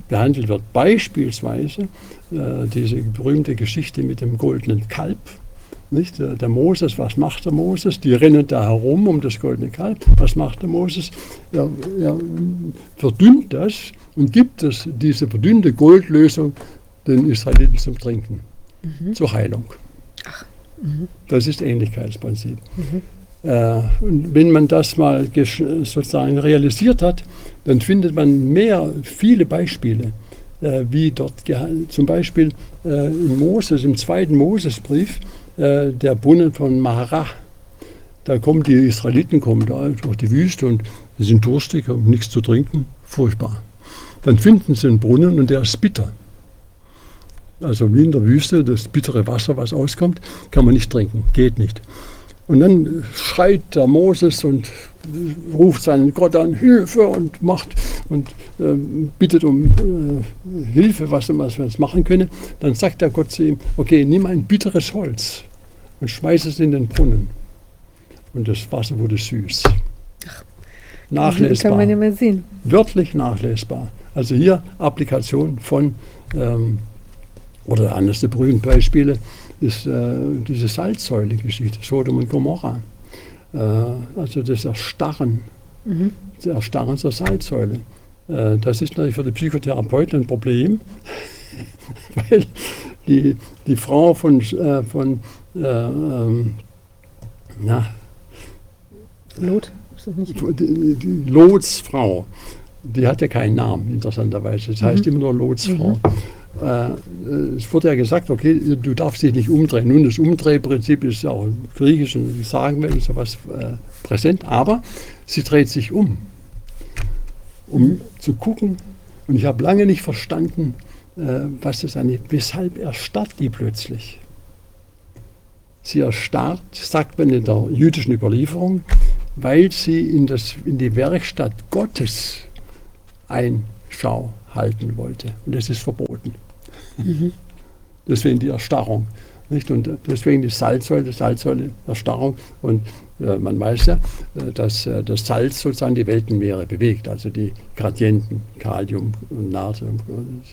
behandelt wird. Beispielsweise äh, diese berühmte Geschichte mit dem goldenen Kalb. Nicht? Der, Moses, was macht der Moses? Die rennen da herum um das goldene Kalb. Was macht der Moses? Er, er verdünnt das und gibt es, diese verdünnte Goldlösung den Israeliten zum Trinken, mhm. zur Heilung. Ach. Mhm. Das ist Ähnlichkeitsprinzip. Mhm. Äh, und wenn man das mal sozusagen realisiert hat, dann findet man mehr, viele Beispiele, äh, wie dort zum Beispiel äh, in Moses, im zweiten Mosesbrief, äh, der Brunnen von Maharah. Da kommen die Israeliten kommen da durch die Wüste und sind durstig, haben nichts zu trinken, furchtbar. Dann finden sie einen Brunnen und der ist bitter. Also wie in der Wüste, das bittere Wasser, was auskommt, kann man nicht trinken, geht nicht. Und dann schreit der Moses und ruft seinen Gott an, Hilfe und macht und äh, bittet um äh, Hilfe, was, wir jetzt machen können. Dann sagt der Gott zu ihm, okay, nimm ein bitteres Holz und schmeiß es in den Brunnen. Und das Wasser wurde süß. Ach, nachlesbar. Kann man ja mal sehen. Wörtlich nachlesbar. Also hier Applikation von, ähm, oder eines der berühmten Beispiele, ist äh, diese Salzsäule-Geschichte, Sodom und Gomorra. Äh, also das Erstarren, mhm. das Erstarren zur Salzsäule. Äh, das ist natürlich für die Psychotherapeuten ein Problem, weil die, die Frau von, äh, von äh, ähm, na, Lot? Die, die Lotsfrau, die hat ja keinen Namen, interessanterweise. Das heißt mhm. immer nur Lotsfrau. Mhm. Äh, es wurde ja gesagt, okay, du darfst dich nicht umdrehen. Nun, das Umdrehprinzip ist ja auch im Griechischen, wie sagen wir, sowas äh, präsent, aber sie dreht sich um, um zu gucken. Und ich habe lange nicht verstanden, äh, was das eine, weshalb erstarrt die plötzlich. Sie erstarrt, sagt man in der jüdischen Überlieferung, weil sie in, das, in die Werkstatt Gottes Einschau halten wollte. Und das ist verboten. Mhm. Deswegen die Erstarrung. Nicht? Und deswegen die Salzsäule, die Salzsäule, Erstarrung. Und äh, man weiß ja, äh, dass äh, das Salz sozusagen die Weltenmeere bewegt, also die Gradienten, Kalium und Natrium,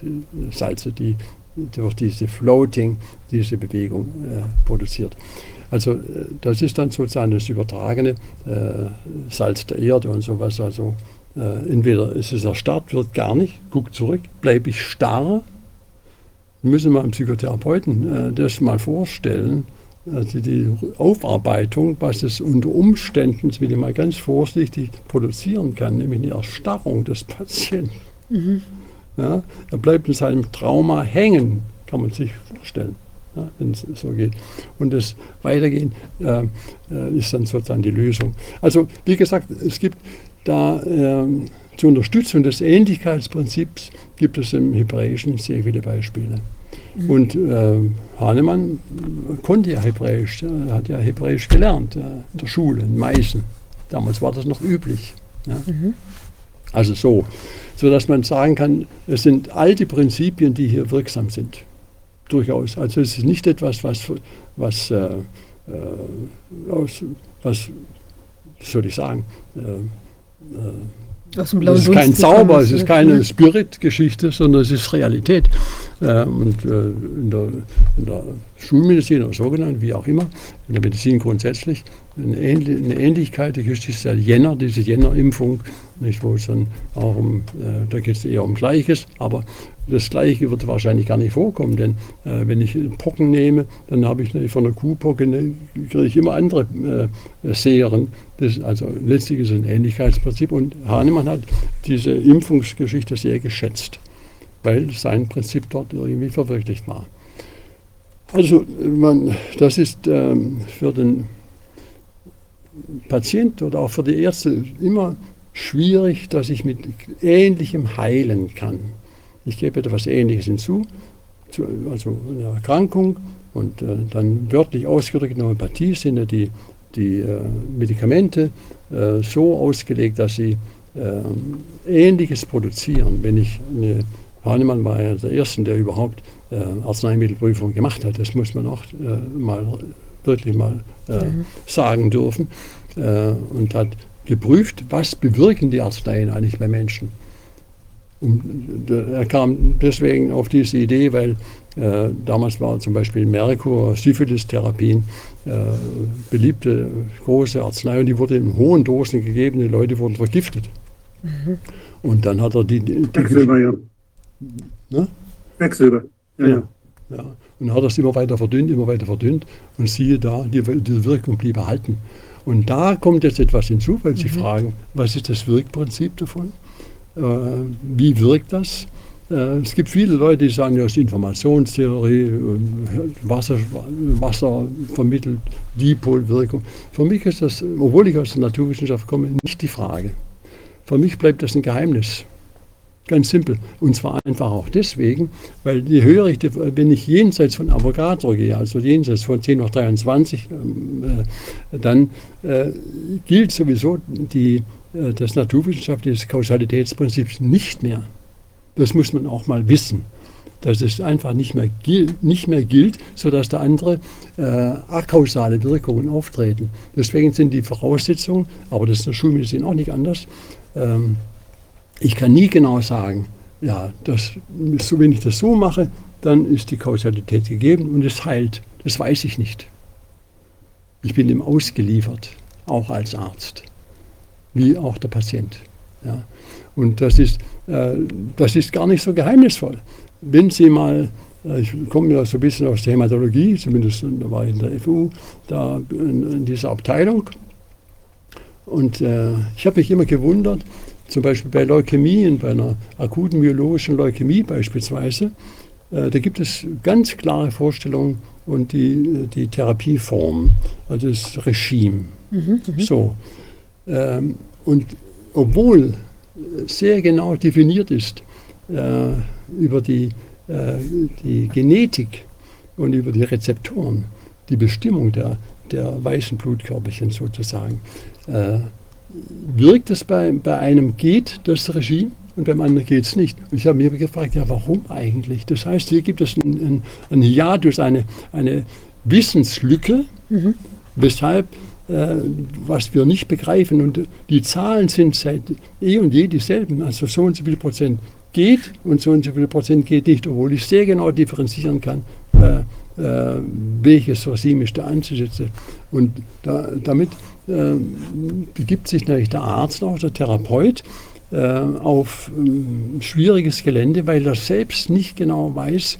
äh, Salze, die durch diese Floating diese Bewegung äh, produziert. Also äh, das ist dann sozusagen das übertragene Salz der Erde und sowas. Also äh, entweder ist es erstarrt, wird gar nicht, guckt zurück, bleibe ich starr. Müssen wir einem Psychotherapeuten äh, das mal vorstellen, also die Aufarbeitung, was es unter Umständen, das will ich mal ganz vorsichtig, produzieren kann, nämlich die Erstarrung des Patienten. Mhm. Ja, er bleibt in seinem Trauma hängen, kann man sich vorstellen, ja, wenn es so geht. Und das Weitergehen äh, äh, ist dann sozusagen die Lösung. Also wie gesagt, es gibt da äh, zur Unterstützung des Ähnlichkeitsprinzips gibt es im Hebräischen sehr viele Beispiele. Mhm. Und äh, Hahnemann konnte ja Hebräisch, er hat ja Hebräisch gelernt äh, in der Schule in Meißen. Damals war das noch üblich. Ja. Mhm. Also so, so dass man sagen kann, es sind alte Prinzipien, die hier wirksam sind. Durchaus. Also es ist nicht etwas, was, was, äh, äh aus, was soll ich sagen, äh, äh, aus dem blauen es ist kein Zauber, es ist keine Spirit-Geschichte, sondern es ist Realität. Äh, und äh, in, der, in, der, Schulmedizin oder so genannt, wie auch immer, in der Medizin grundsätzlich, eine, Ähnli eine Ähnlichkeit, die ist der Jänner, diese Jänner-Impfung, nicht, wo es dann auch um, äh, da geht es eher um Gleiches, aber das Gleiche wird wahrscheinlich gar nicht vorkommen, denn äh, wenn ich Pocken nehme, dann habe ich von der Kuhpocke, ne, kriege ich immer andere äh, Serien. Das, also letztlich ist es ein Ähnlichkeitsprinzip und Hahnemann hat diese Impfungsgeschichte sehr geschätzt, weil sein Prinzip dort irgendwie verwirklicht war. Also man, das ist ähm, für den Patient oder auch für die Ärzte immer schwierig, dass ich mit Ähnlichem heilen kann. Ich gebe etwas Ähnliches hinzu, zu, also eine Erkrankung und äh, dann wörtlich ausgedrückt in der Homöopathie sind ja die, die äh, Medikamente äh, so ausgelegt, dass sie äh, Ähnliches produzieren. Wenn ich eine, Hahnemann war ja der Erste, der überhaupt äh, Arzneimittelprüfung gemacht hat, das muss man auch äh, mal wirklich mal mhm. sagen dürfen, und hat geprüft, was bewirken die Arzneien eigentlich bei Menschen. Und er kam deswegen auf diese Idee, weil äh, damals war zum Beispiel Merkur, Syphilis-Therapien, äh, beliebte große Arznei und die wurde in hohen Dosen gegeben, die Leute wurden vergiftet. Mhm. Und dann hat er die. die Quecksilber, ja. Ne? Quecksilber, ja, ja. ja. Und hat das immer weiter verdünnt, immer weiter verdünnt und siehe da, die, die Wirkung blieb erhalten. Und da kommt jetzt etwas hinzu, weil Sie mhm. fragen, was ist das Wirkprinzip davon? Äh, wie wirkt das? Äh, es gibt viele Leute, die sagen, das ist Informationstheorie, äh, Wasser, Wasser vermittelt Dipolwirkung. Für mich ist das, obwohl ich aus der Naturwissenschaft komme, nicht die Frage. Für mich bleibt das ein Geheimnis. Ganz simpel. Und zwar einfach auch deswegen, weil je höher ich, wenn ich jenseits von Avogadro gehe, also jenseits von 10 hoch 23, äh, dann gilt sowieso die äh, das naturwissenschaftliche Kausalitätsprinzip nicht mehr. Das muss man auch mal wissen. Dass es einfach nicht mehr, gilt, nicht mehr gilt, sodass da andere äh, akausale Wirkungen auftreten. Deswegen sind die Voraussetzungen, aber das ist in der Schulmedizin auch nicht anders, ähm, ich kann nie genau sagen, ja, das, so, wenn ich das so mache, dann ist die Kausalität gegeben und es heilt. Das weiß ich nicht. Ich bin dem ausgeliefert, auch als Arzt wie auch der Patient. Ja. Und das ist, äh, das ist gar nicht so geheimnisvoll. Wenn Sie mal, äh, ich komme ja so ein bisschen aus der Hämatologie, zumindest da war ich in der FU, da in, in dieser Abteilung. Und äh, ich habe mich immer gewundert, zum Beispiel bei Leukämien, bei einer akuten myologischen Leukämie beispielsweise, äh, da gibt es ganz klare Vorstellungen und die, die Therapieform, also das Regime. Mhm, mhm. so. Ähm, und obwohl sehr genau definiert ist äh, über die, äh, die Genetik und über die Rezeptoren, die Bestimmung der, der weißen Blutkörperchen sozusagen, äh, wirkt es bei, bei einem geht das Regime und beim anderen geht es nicht. Und ich habe mir gefragt, ja, warum eigentlich? Das heißt, hier gibt es einen, einen Hiatus, eine, eine Wissenslücke, mhm. weshalb was wir nicht begreifen. Und die Zahlen sind seit eh und je dieselben. Also so und so viel Prozent geht und so und so viel Prozent geht nicht, obwohl ich sehr genau differenzieren kann, äh, äh, welches Regime ich da anzusetzen. Und da, damit äh, begibt sich natürlich der Arzt, auch der Therapeut, äh, auf ähm, schwieriges Gelände, weil er selbst nicht genau weiß,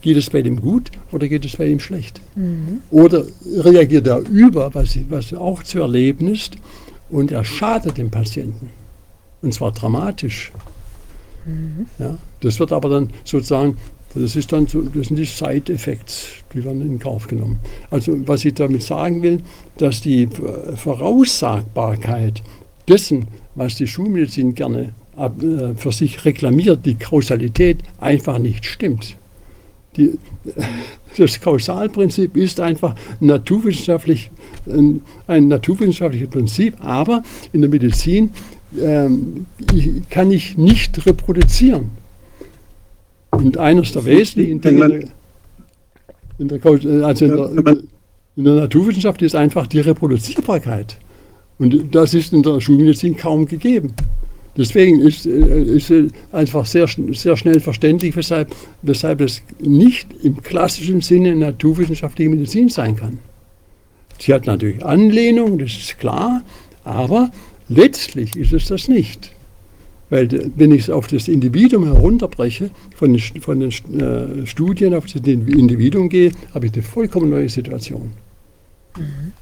geht es bei dem gut oder geht es bei ihm schlecht? Mhm. Oder reagiert er über, was, was auch zu erleben ist, und er schadet dem Patienten. Und zwar dramatisch. Mhm. Ja, das wird aber dann sozusagen, das ist dann so, das sind die Side-Effects, die werden in Kauf genommen. Also was ich damit sagen will, dass die Voraussagbarkeit dessen, was die Schulmedizin gerne äh, für sich reklamiert, die Kausalität einfach nicht stimmt. Die, das Kausalprinzip ist einfach naturwissenschaftlich, ein, ein naturwissenschaftliches Prinzip, aber in der Medizin ähm, kann ich nicht reproduzieren. Und eines der wesentlichen Dinge in der, also in der, in der Naturwissenschaft ist einfach die Reproduzierbarkeit. Und das ist in der Schulmedizin kaum gegeben. Deswegen ist, äh, ist einfach sehr, sehr schnell verständlich, weshalb, weshalb es nicht im klassischen Sinne naturwissenschaftliche Medizin sein kann. Sie hat natürlich Anlehnung, das ist klar, aber letztlich ist es das nicht. Weil wenn ich es auf das Individuum herunterbreche, von den, von den äh, Studien auf das Individuum gehe, habe ich eine vollkommen neue Situation. Mhm.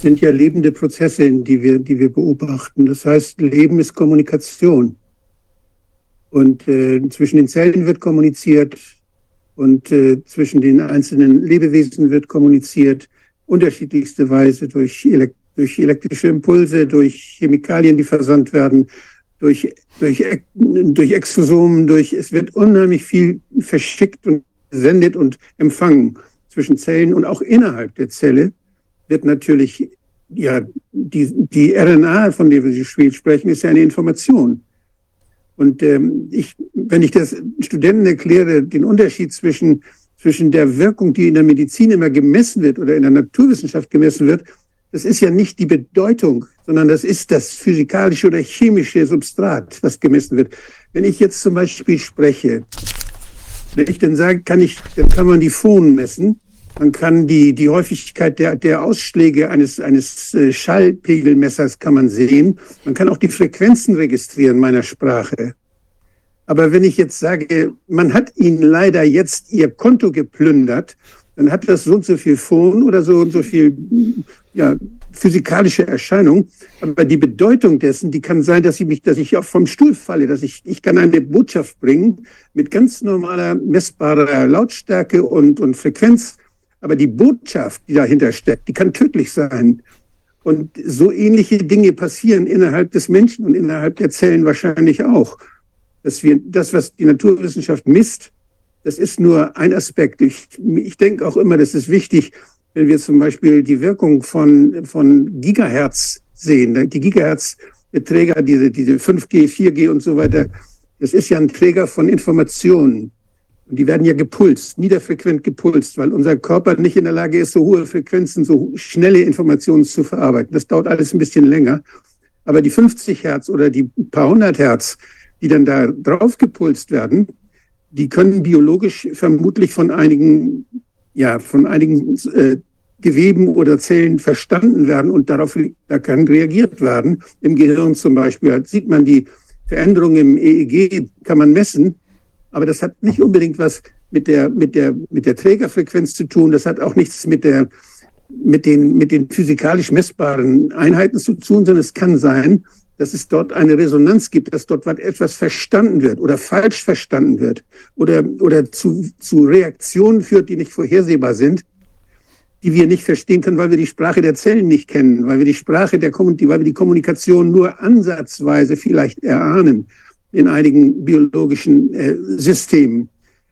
Sind ja lebende Prozesse, die wir, die wir beobachten. Das heißt, Leben ist Kommunikation. Und äh, zwischen den Zellen wird kommuniziert und äh, zwischen den einzelnen Lebewesen wird kommuniziert, unterschiedlichste Weise durch, elekt durch elektrische Impulse, durch Chemikalien, die versandt werden, durch, durch, durch Exosomen, durch, es wird unheimlich viel verschickt und gesendet und empfangen zwischen Zellen und auch innerhalb der Zelle wird natürlich, ja, die, die RNA, von der wir sprechen, ist ja eine Information. Und ähm, ich, wenn ich das Studenten erkläre, den Unterschied zwischen, zwischen der Wirkung, die in der Medizin immer gemessen wird oder in der Naturwissenschaft gemessen wird, das ist ja nicht die Bedeutung, sondern das ist das physikalische oder chemische Substrat, was gemessen wird. Wenn ich jetzt zum Beispiel spreche, wenn ich dann sage, kann ich, dann kann man die Phonen messen man kann die, die Häufigkeit der, der Ausschläge eines, eines äh, Schallpegelmessers kann man sehen. Man kann auch die Frequenzen registrieren meiner Sprache. Aber wenn ich jetzt sage, man hat Ihnen leider jetzt Ihr Konto geplündert, dann hat das so und so viel Phon oder so und so viel ja, physikalische Erscheinung. Aber die Bedeutung dessen, die kann sein, dass ich mich, dass ich auch vom Stuhl falle, dass ich, ich kann eine Botschaft bringen mit ganz normaler messbarer Lautstärke und, und Frequenz aber die Botschaft, die dahinter steckt, die kann tödlich sein. Und so ähnliche Dinge passieren innerhalb des Menschen und innerhalb der Zellen wahrscheinlich auch. Dass wir das, was die Naturwissenschaft misst, das ist nur ein Aspekt. Ich, ich denke auch immer, das ist wichtig, wenn wir zum Beispiel die Wirkung von, von Gigahertz sehen. Die Gigahertz-Träger, diese, diese 5G, 4G und so weiter, das ist ja ein Träger von Informationen. Und die werden ja gepulst, niederfrequent gepulst, weil unser Körper nicht in der Lage ist, so hohe Frequenzen, so schnelle Informationen zu verarbeiten. Das dauert alles ein bisschen länger. Aber die 50 Hertz oder die paar hundert Hertz, die dann da drauf gepulst werden, die können biologisch vermutlich von einigen, ja, von einigen äh, Geweben oder Zellen verstanden werden und darauf da kann reagiert werden. Im Gehirn zum Beispiel sieht man die Veränderungen im EEG, kann man messen. Aber das hat nicht unbedingt was mit der, mit der, mit der Trägerfrequenz zu tun. Das hat auch nichts mit der, mit den, mit den physikalisch messbaren Einheiten zu tun, sondern es kann sein, dass es dort eine Resonanz gibt, dass dort etwas verstanden wird oder falsch verstanden wird oder, oder zu, zu Reaktionen führt, die nicht vorhersehbar sind, die wir nicht verstehen können, weil wir die Sprache der Zellen nicht kennen, weil wir die Sprache der weil wir die Kommunikation nur ansatzweise vielleicht erahnen in einigen biologischen äh, Systemen.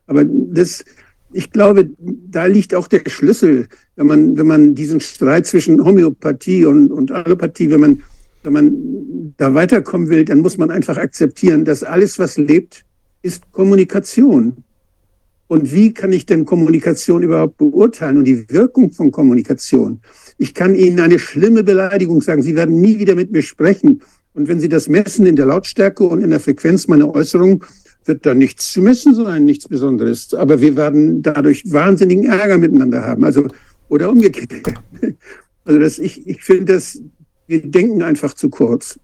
Aber das, ich glaube, da liegt auch der Schlüssel, wenn man, wenn man diesen Streit zwischen Homöopathie und, und Allopathie, wenn man, wenn man da weiterkommen will, dann muss man einfach akzeptieren, dass alles, was lebt, ist Kommunikation. Und wie kann ich denn Kommunikation überhaupt beurteilen und die Wirkung von Kommunikation? Ich kann Ihnen eine schlimme Beleidigung sagen. Sie werden nie wieder mit mir sprechen. Und wenn Sie das messen in der Lautstärke und in der Frequenz meiner Äußerung, wird da nichts zu messen sein, nichts Besonderes. Aber wir werden dadurch wahnsinnigen Ärger miteinander haben. Also, oder umgekehrt. Also das, ich, ich finde das, wir denken einfach zu kurz.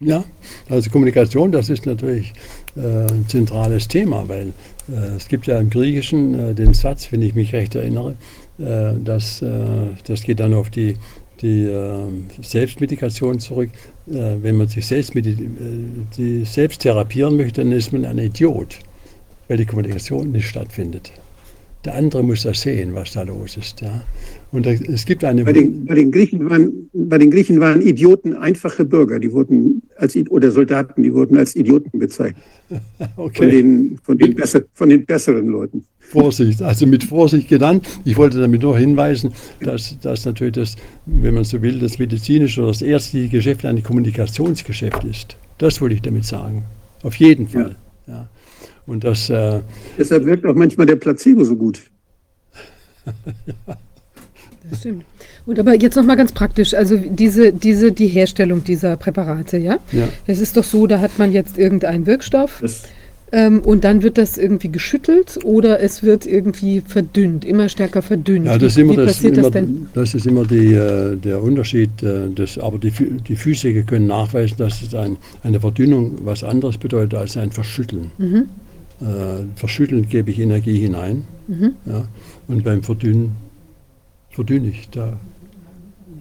Ja, also Kommunikation, das ist natürlich äh, ein zentrales Thema, weil äh, es gibt ja im Griechischen äh, den Satz, wenn ich mich recht erinnere, äh, dass, äh, das geht dann auf die, die äh, Selbstmedikation zurück. wenn man sich selbst, die selbst therapieren möchte, dann ist man ein Idiot, weil die Kommunikation nicht stattfindet. Der andere muss das sehen, was da los ist. Ja. Und es gibt eine. Bei den, bei den, Griechen waren, bei den Griechen waren Idioten einfache Bürger, die wurden als oder Soldaten, die wurden als Idioten bezeichnet. Okay. Von, den, von, den besser, von den besseren Leuten. Vorsicht, also mit Vorsicht genannt. Ich wollte damit nur hinweisen, dass, dass natürlich das, wenn man so will, das medizinische oder das ärztliche Geschäft ein Kommunikationsgeschäft ist. Das wollte ich damit sagen. Auf jeden Fall. Ja. ja. Und das, äh, Deshalb wirkt auch manchmal der Placebo so gut. ja. Das stimmt. Und aber jetzt nochmal ganz praktisch, also diese, diese, die Herstellung dieser Präparate, ja? ja. Es ist doch so, da hat man jetzt irgendeinen Wirkstoff ähm, und dann wird das irgendwie geschüttelt oder es wird irgendwie verdünnt, immer stärker verdünnt. Ja, das, wie, immer, wie das, immer, das, denn? das ist immer die, äh, der Unterschied. Äh, des, aber die, die Physiker können nachweisen, dass es ein, eine Verdünnung was anderes bedeutet als ein Verschütteln. Mhm. Äh, verschütteln gebe ich Energie hinein mhm. ja, und beim Verdünnen verdünne ich. Da,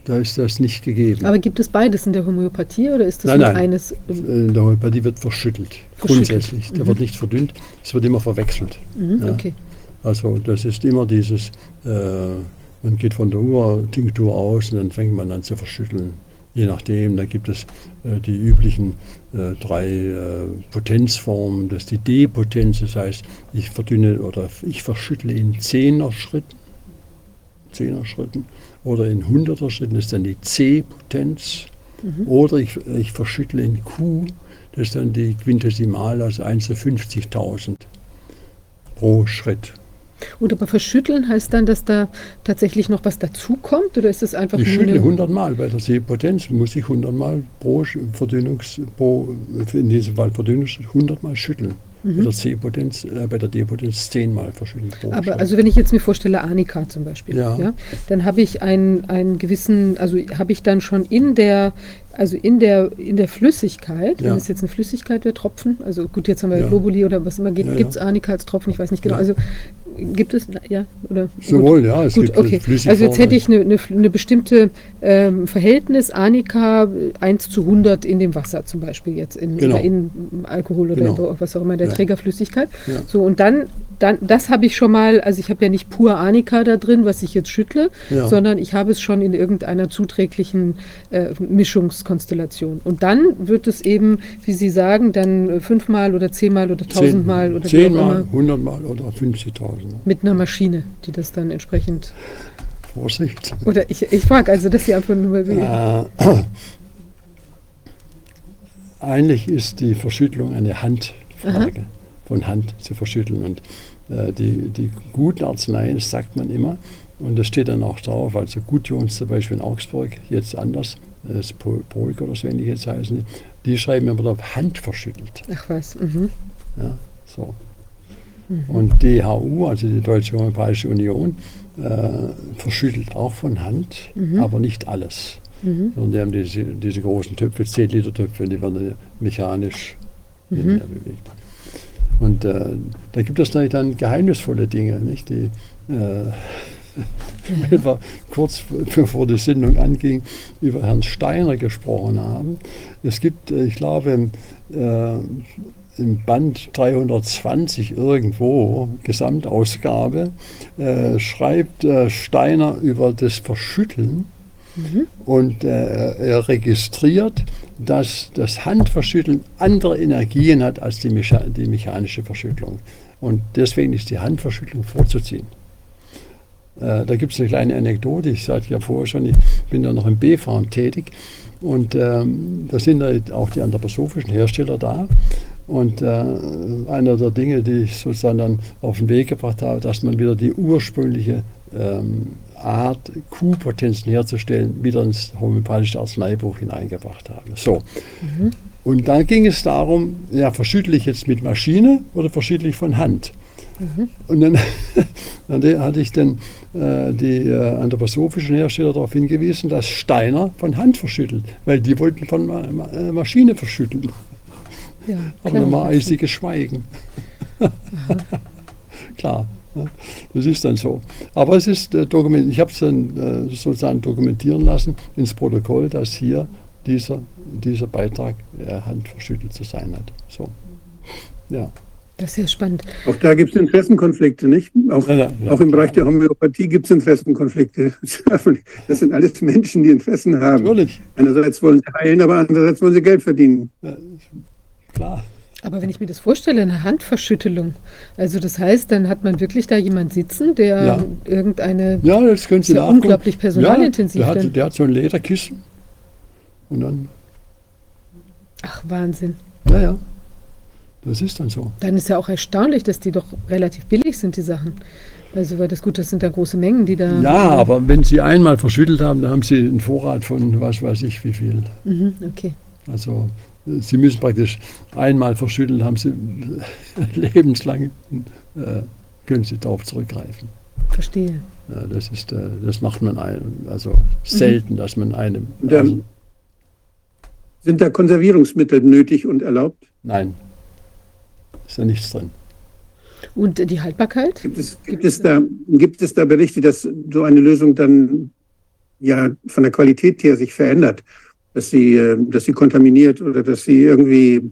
da ist das nicht gegeben. Aber gibt es beides in der Homöopathie oder ist das nein, nur nein. eines? In der Homöopathie wird verschüttelt, verschüttelt. grundsätzlich. Der mhm. wird nicht verdünnt, es wird immer verwechselt. Mhm, ja. okay. Also das ist immer dieses, äh, man geht von der Urtinktur aus und dann fängt man an zu verschütteln. Je nachdem, da gibt es äh, die üblichen äh, drei äh, Potenzformen. Das ist die D-Potenz, das heißt, ich verdünne oder ich verschüttle in Zehner Schritten. Zehner Schritten oder in Hunderter Schritten, das ist dann die C-Potenz. Mhm. Oder ich, ich verschüttle in Q, das ist dann die Quintesimal, also 1 zu 50.000 pro Schritt. Und aber verschütteln heißt dann, dass da tatsächlich noch was dazukommt oder ist es einfach ich nur schüttle 100 Mal, bei der C-Potenz muss ich 100 Mal pro Verdünnungs, pro, in diesem Fall Verdünnungs 100 Mal schütteln. Mhm. Bei der C-Potenz, äh, bei der D-Potenz zehnmal verschieden. Aber also wenn ich jetzt mir vorstelle, Arnika zum Beispiel, ja. ja dann habe ich einen, einen gewissen, also habe ich dann schon in der, also in der, in der Flüssigkeit, ja. wenn es jetzt eine Flüssigkeit wäre, Tropfen, also gut, jetzt haben wir ja. Globuli oder was immer, gibt es Arnika als Tropfen, ich weiß nicht genau, also Gibt es, ja? Oder, Sowohl, gut. ja. Es gut, gibt okay. Also jetzt hätte ich eine, eine, eine bestimmte ähm, Verhältnis, Anika 1 zu 100 in dem Wasser zum Beispiel jetzt, in, genau. in Alkohol oder genau. in, was auch immer, der ja. Trägerflüssigkeit. Ja. So, und dann, dann das habe ich schon mal, also ich habe ja nicht pur Anika da drin, was ich jetzt schüttle, ja. sondern ich habe es schon in irgendeiner zuträglichen äh, Mischungskonstellation. Und dann wird es eben, wie Sie sagen, dann fünfmal oder zehnmal oder tausendmal oder zehnmal, hundertmal oder 50.000. Mit einer Maschine, die das dann entsprechend. Vorsicht. Oder ich, ich frage also, dass Sie einfach nur. Äh, eigentlich ist die Verschüttelung eine Handfrage, Aha. von Hand zu verschütteln. Und äh, die, die guten Arzneien, sagt man immer, und das steht dann auch drauf, also Gutjons zum Beispiel in Augsburg, jetzt anders, das Poik oder so ähnlich jetzt heißen, die schreiben immer drauf Hand verschüttelt. Ach was. Mhm. Ja, so. Mhm. Und DHU, also die Deutsche Homöopathische Union, äh, verschüttelt auch von Hand, mhm. aber nicht alles. Mhm. Und die haben diese, diese großen Töpfe, 10 Liter Töpfe, die werden mechanisch mhm. bewegt. Und äh, da gibt es natürlich dann geheimnisvolle Dinge, nicht? Die, äh, wir kurz bevor die Sendung anging, über Herrn Steiner gesprochen haben. Es gibt, äh, ich glaube, äh, im Band 320 irgendwo, Gesamtausgabe, äh, schreibt äh, Steiner über das Verschütteln mhm. und äh, er registriert, dass das Handverschütteln andere Energien hat als die, Mecha die mechanische Verschüttelung. Und deswegen ist die Handverschüttelung vorzuziehen. Äh, da gibt es eine kleine Anekdote, ich sagte ja vorher schon, ich bin da noch im B-Farm tätig und ähm, da sind halt auch die anthroposophischen Hersteller da und äh, einer der Dinge, die ich sozusagen dann auf den Weg gebracht habe, dass man wieder die ursprüngliche ähm, Art, Q-Potenzen herzustellen, wieder ins homöopathische Arzneibuch hineingebracht habe. So. Mhm. Und dann ging es darum, ja, verschüttle ich jetzt mit Maschine oder verschüttle ich von Hand? Mhm. Und dann, dann, hatte ich dann äh, die äh, anthroposophischen Hersteller darauf hingewiesen, dass Steiner von Hand verschüttelt, weil die wollten von Ma Ma äh, Maschine verschütteln. Ja, Aber dann war eisiges Schweigen. klar, ja, das ist dann so. Aber es ist äh, dokumentiert, ich habe es dann äh, sozusagen dokumentieren lassen ins Protokoll, dass hier dieser, dieser Beitrag äh, handverschüttelt zu sein hat. So. Ja. Das ist ja spannend. Auch da gibt es Interessenkonflikte, nicht? Auch, ja, ja, auch im Bereich der Homöopathie gibt es Interessenkonflikte. Das sind alles Menschen, die Interessen haben. Natürlich. Einerseits wollen sie heilen, aber andererseits wollen sie Geld verdienen. Ja, klar. Aber wenn ich mir das vorstelle, eine Handverschüttelung, also das heißt, dann hat man wirklich da jemand sitzen, der ja. irgendeine ja, das können Sie ja unglaublich personalintensiv ja, der, hat, der hat so ein Lederkissen und dann. Ach, Wahnsinn. Ja, ja. Das ist dann so. Dann ist ja auch erstaunlich, dass die doch relativ billig sind, die Sachen. Also, weil das gut, das sind da große Mengen, die da. Ja, aber wenn Sie einmal verschüttelt haben, dann haben Sie einen Vorrat von was weiß ich wie viel. Mhm, okay. Also, Sie müssen praktisch einmal verschütteln, haben Sie lebenslang, äh, können Sie darauf zurückgreifen. Verstehe. Ja, das, ist, äh, das macht man ein, also selten, mhm. dass man einem. Also, sind da Konservierungsmittel nötig und erlaubt? Nein, ist da nichts drin. Und die Haltbarkeit? Gibt es, gibt es, da, gibt es da Berichte, dass so eine Lösung dann ja von der Qualität her sich verändert? Dass sie, äh, dass sie kontaminiert oder dass sie irgendwie,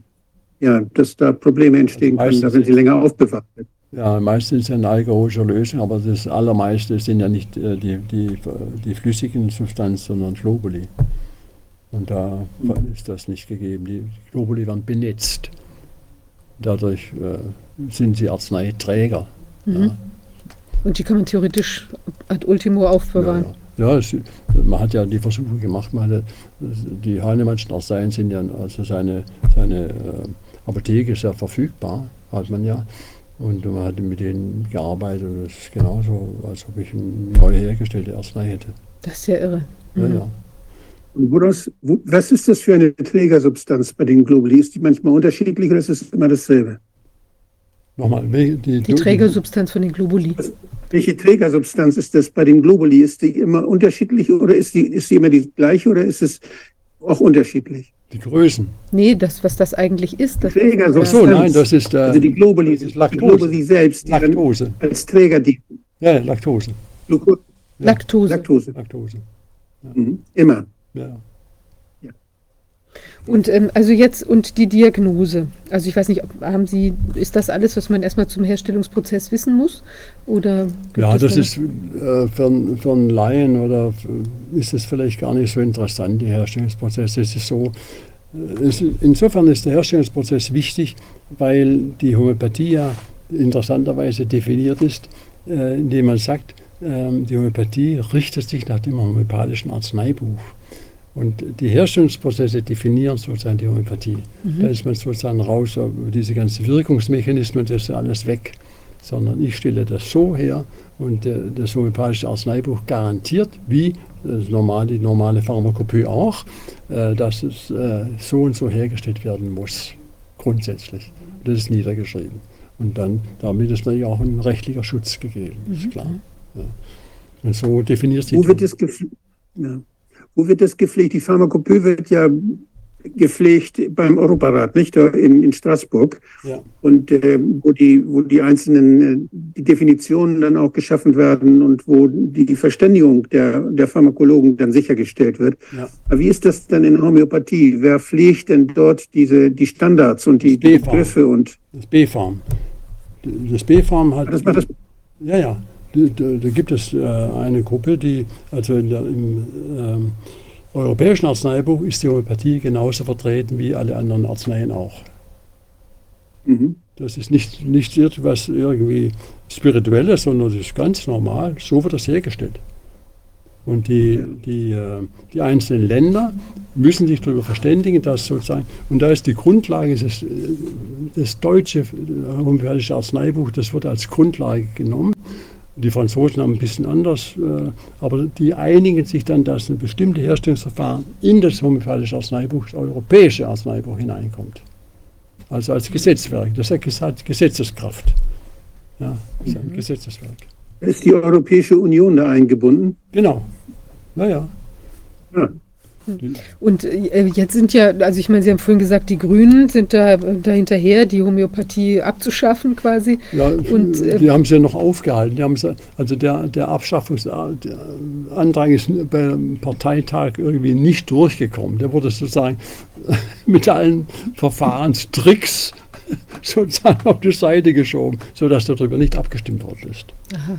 ja, dass da Probleme entstehen also können, wenn sie länger aufbewahrt wird. Ja, meistens eine alkoholische Lösung, aber das allermeiste sind ja nicht äh, die, die, die flüssigen Substanzen, sondern Globuli. Und da mhm. ist das nicht gegeben. Die Globuli werden benetzt. Dadurch äh, sind sie Arzneiträger. Mhm. Ja. Und die kann man theoretisch ad ultimo aufbewahren. Ja, ja. Ja, es, man hat ja die Versuche gemacht, man hatte, die Hahnemannschen Arzneien sind ja, also seine, seine äh, Apotheke ist ja verfügbar, hat man ja. Und man hat mit denen gearbeitet und das ist genauso, als ob ich eine neu hergestellte Arznei hätte. Das ist ja irre. Mhm. Ja, ja. Und woraus, wo, was ist das für eine Trägersubstanz bei den Globuli? Ist die manchmal unterschiedlich oder ist es immer dasselbe? Nochmal, die, die Trägersubstanz von den Globuli. Also, welche Trägersubstanz ist das bei den Globuli? Ist die immer unterschiedlich oder ist die, ist die immer die gleiche oder ist es auch unterschiedlich? Die Größen. Nee, das, was das eigentlich ist. Das Trägersubstanz. Ach so, nein, das ist. Äh, also die Globuli, das ist Laktose. Die Globuli selbst, Laktose. als Träger die. Ja, Laktose. Laktose. Laktose. Laktose. Ja. Mhm. Immer. Ja. Und ähm, also jetzt und die Diagnose. Also ich weiß nicht, haben Sie, ist das alles, was man erstmal zum Herstellungsprozess wissen muss? Oder ja, das ist äh, für, für einen Laien oder ist es vielleicht gar nicht so interessant, der Herstellungsprozess. Es ist so, äh, es, insofern ist der Herstellungsprozess wichtig, weil die Homöopathie ja interessanterweise definiert ist, äh, indem man sagt, äh, die Homöopathie richtet sich nach dem homöopathischen Arzneibuch. Und die Herstellungsprozesse definieren sozusagen die Homöopathie. Mhm. Da ist man sozusagen raus, diese ganzen Wirkungsmechanismen, das ist alles weg. Sondern ich stelle das so her und äh, das homöopathische Arzneibuch garantiert, wie das normale, die normale Pharmakopie auch, äh, dass es äh, so und so hergestellt werden muss. Grundsätzlich. Das ist niedergeschrieben. Und dann, damit ist natürlich auch ein rechtlicher Schutz gegeben, mhm. ist klar. Ja. Und so definiert sich. Wo wird das ja. Wo wird das gepflegt? Die Pharmakopie wird ja gepflegt beim Europarat, nicht in, in Straßburg. Ja. Und äh, wo, die, wo die einzelnen äh, die Definitionen dann auch geschaffen werden und wo die Verständigung der, der Pharmakologen dann sichergestellt wird. Ja. Aber wie ist das dann in Homöopathie? Wer pflegt denn dort diese, die Standards und die Begriffe? Und das B-Farm. Das B-Farm hat. Das das ja, ja. Da, gibt es äh, eine Gruppe, die, also der, im ähm, europäischen Arzneibuch ist die Homöopathie genauso vertreten wie alle anderen Arzneien auch. Mhm. Das ist nicht, nicht etwas irgendwie Spirituelles, sondern das ist ganz normal. So wird das hergestellt. Und die, die, äh, die einzelnen Länder müssen sich darüber verständigen, dass sozusagen, und da ist die Grundlage, das, das deutsche homöopathische Arzneibuch, das wird als Grundlage genommen. Die Franzosen haben ein bisschen anders, äh, aber die einigen sich dann, dass ein bestimmtes Herstellungsverfahren in das homöopathische Arzneibuch, das europäische Arzneibuch hineinkommt. Also als Gesetzwerk, das hat Gesetzeskraft. Ja, das ist ein mhm. Gesetzeswerk. Ist die Europäische Union da eingebunden? Genau. Naja. Ja. Und äh, jetzt sind ja, also ich meine, Sie haben vorhin gesagt, die Grünen sind da, da hinterher, die Homöopathie abzuschaffen quasi. Ja, und, äh, die haben sie ja noch aufgehalten. Die haben sie, also der, der Abschaffungsantrag ist beim Parteitag irgendwie nicht durchgekommen. Der wurde sozusagen mit allen Verfahrenstricks sozusagen auf die Seite geschoben, sodass darüber nicht abgestimmt worden ist. Aha.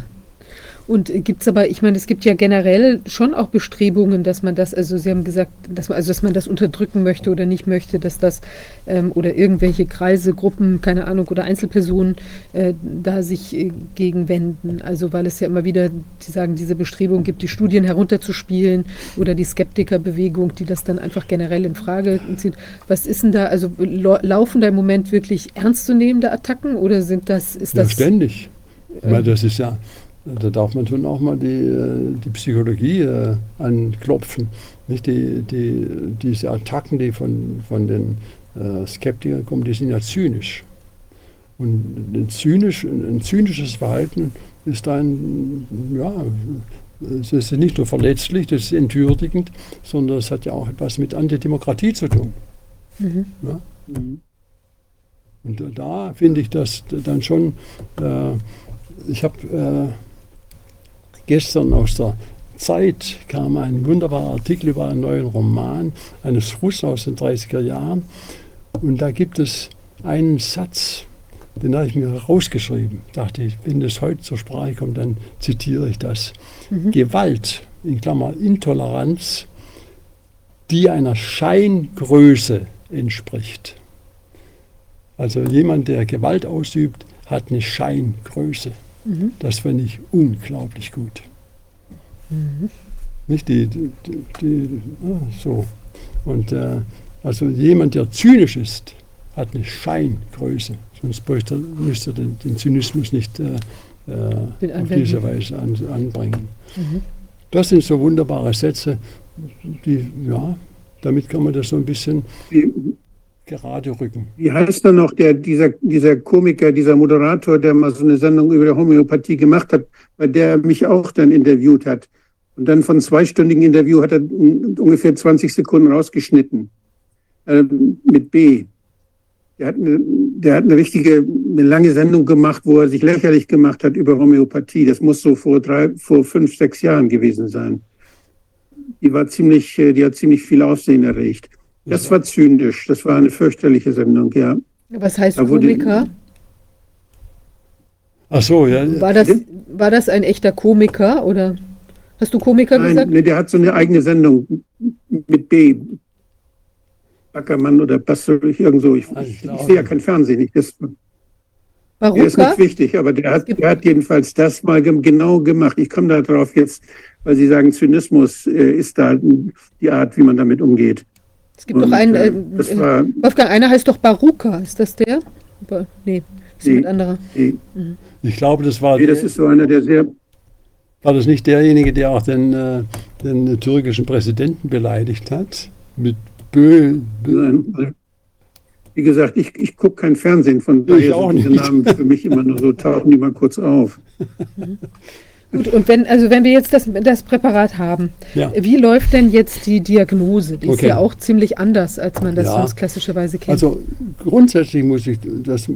Und gibt es aber, ich meine, es gibt ja generell schon auch Bestrebungen, dass man das, also Sie haben gesagt, dass man, also dass man das unterdrücken möchte oder nicht möchte, dass das ähm, oder irgendwelche Kreise, Gruppen, keine Ahnung, oder Einzelpersonen äh, da sich äh, gegen wenden. Also weil es ja immer wieder, die sagen, diese Bestrebung gibt, die Studien herunterzuspielen oder die Skeptikerbewegung, die das dann einfach generell in Frage zieht. Was ist denn da, also laufen da im Moment wirklich ernstzunehmende Attacken oder sind das, ist das. Ja, ständig. Ich meine, das ist ja, da darf man schon auch mal die, äh, die Psychologie äh, anklopfen. Nicht die, die, diese Attacken, die von, von den äh, Skeptikern kommen, die sind ja zynisch. Und ein, zynisch, ein zynisches Verhalten ist ein, ja, es ist nicht nur verletzlich, das ist entwürdigend, sondern es hat ja auch etwas mit Antidemokratie zu tun. Mhm. Ja? Mhm. Und da finde ich das dann schon, äh, ich habe äh, Gestern aus der Zeit kam ein wunderbarer Artikel über einen neuen Roman eines Russen aus den 30er Jahren. Und da gibt es einen Satz, den habe ich mir rausgeschrieben. Dachte ich, wenn das heute zur Sprache kommt, dann zitiere ich das. Mhm. Gewalt, in Klammer Intoleranz, die einer Scheingröße entspricht. Also jemand, der Gewalt ausübt, hat eine Scheingröße. Mhm. Das finde ich unglaublich gut. Mhm. Nicht die, die, die ah, so. Und äh, also jemand, der zynisch ist, hat eine Scheingröße. Sonst bräuchte, müsste er den, den Zynismus nicht äh, äh auf diese Weise an, anbringen. Mhm. Das sind so wunderbare Sätze, die, ja, damit kann man das so ein bisschen gerade rücken. Wie heißt da noch der, dieser, dieser Komiker, dieser Moderator, der mal so eine Sendung über Homöopathie gemacht hat, bei der er mich auch dann interviewt hat. Und dann von zweistündigen Interview hat er ungefähr 20 Sekunden rausgeschnitten. Äh, mit B. Der hat, eine, der hat eine richtige, eine lange Sendung gemacht, wo er sich lächerlich gemacht hat über Homöopathie. Das muss so vor drei, vor fünf, sechs Jahren gewesen sein. Die war ziemlich, äh, die hat ziemlich viel Aufsehen erregt. Das war zynisch. Das war eine fürchterliche Sendung, ja. Was heißt da Komiker? Ach so, ja. War das, war das ein echter Komiker oder hast du Komiker Nein, gesagt? Nee, der hat so eine eigene Sendung mit B. Ackermann oder Bastel, irgend so. Ich, ich, ich sehe ja kein Fernsehen. Ich, das, der ist nicht wichtig, aber der hat, der hat jedenfalls das mal genau gemacht. Ich komme da drauf jetzt, weil Sie sagen, Zynismus äh, ist da die Art, wie man damit umgeht. Es gibt und, doch einen, äh, äh war, Wolfgang, einer heißt doch Baruka, ist das der? Nee, ist nee, ein anderer. Nee. Mhm. Ich glaube, das war. Nee, das ist so einer, der sehr. War das nicht derjenige, der auch den, äh, den türkischen Präsidenten beleidigt hat? Mit Bö. Nein, wie gesagt, ich, ich gucke kein Fernsehen, von daher sind diese Namen für mich immer nur so, tauchen die mal kurz auf. Gut, und wenn, also wenn wir jetzt das, das Präparat haben, ja. wie läuft denn jetzt die Diagnose? Die okay. ist ja auch ziemlich anders, als man das ja. sonst klassischerweise kennt. Also grundsätzlich muss ich, das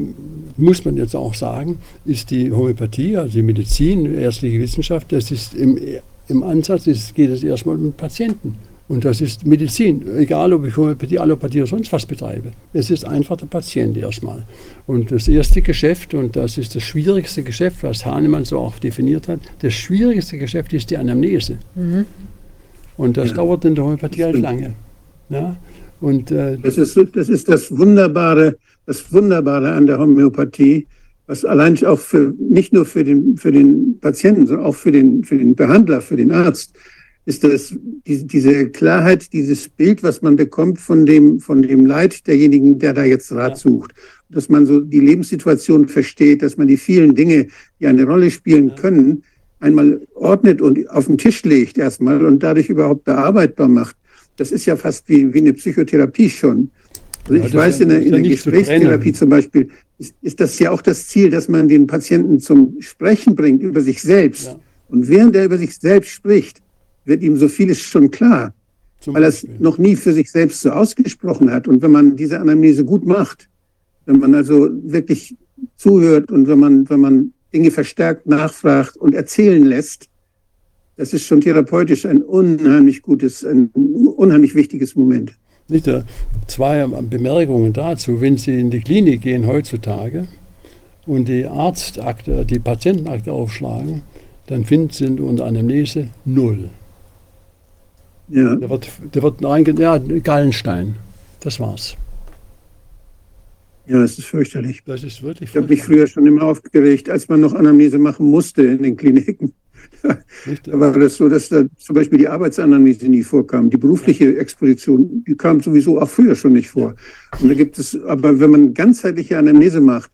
muss man jetzt auch sagen, ist die Homöopathie, also die Medizin, ärztliche Wissenschaft, das ist im, im Ansatz, ist, geht es erstmal um Patienten. Und das ist Medizin, egal ob ich Homöopathie, Allopathie oder sonst was betreibe. Es ist einfach der Patient erstmal. Und das erste Geschäft, und das ist das schwierigste Geschäft, was Hahnemann so auch definiert hat, das schwierigste Geschäft ist die Anamnese. Mhm. Und das ja. dauert in der Homöopathie halt lange. Ja? Und, äh, das, ist, das ist das Wunderbare, das Wunderbare an der Homöopathie, was allein auch für, nicht nur für den, für den Patienten, sondern auch für den, für den Behandler, für den Arzt, ist das die, diese Klarheit, dieses Bild, was man bekommt von dem, von dem Leid derjenigen, der da jetzt Rat sucht. Dass man so die Lebenssituation versteht, dass man die vielen Dinge, die eine Rolle spielen können, einmal ordnet und auf den Tisch legt erstmal und dadurch überhaupt bearbeitbar macht. Das ist ja fast wie, wie eine Psychotherapie schon. Also ich weiß, in der, in der Gesprächstherapie zum Beispiel ist, ist das ja auch das Ziel, dass man den Patienten zum Sprechen bringt über sich selbst. Und während er über sich selbst spricht, wird ihm so vieles schon klar, Zum weil er es noch nie für sich selbst so ausgesprochen hat. Und wenn man diese Anamnese gut macht, wenn man also wirklich zuhört und wenn man, wenn man Dinge verstärkt nachfragt und erzählen lässt, das ist schon therapeutisch ein unheimlich gutes, ein unheimlich wichtiges Moment. Nicht, zwei Bemerkungen dazu. Wenn Sie in die Klinik gehen heutzutage und die Arztakte, die Patientenakte aufschlagen, dann finden Sie unter Anamnese null. Ja. Da wird, da wird ja, Gallenstein. Das war's. Ja, das ist fürchterlich. Das ist wirklich Ich habe mich früher schon immer aufgeregt, als man noch Anamnese machen musste in den Kliniken. da war das so, dass da zum Beispiel die Arbeitsanalyse nie vorkam. Die berufliche Exposition, die kam sowieso auch früher schon nicht vor. Und da gibt es, aber wenn man ganzheitliche Anamnese macht,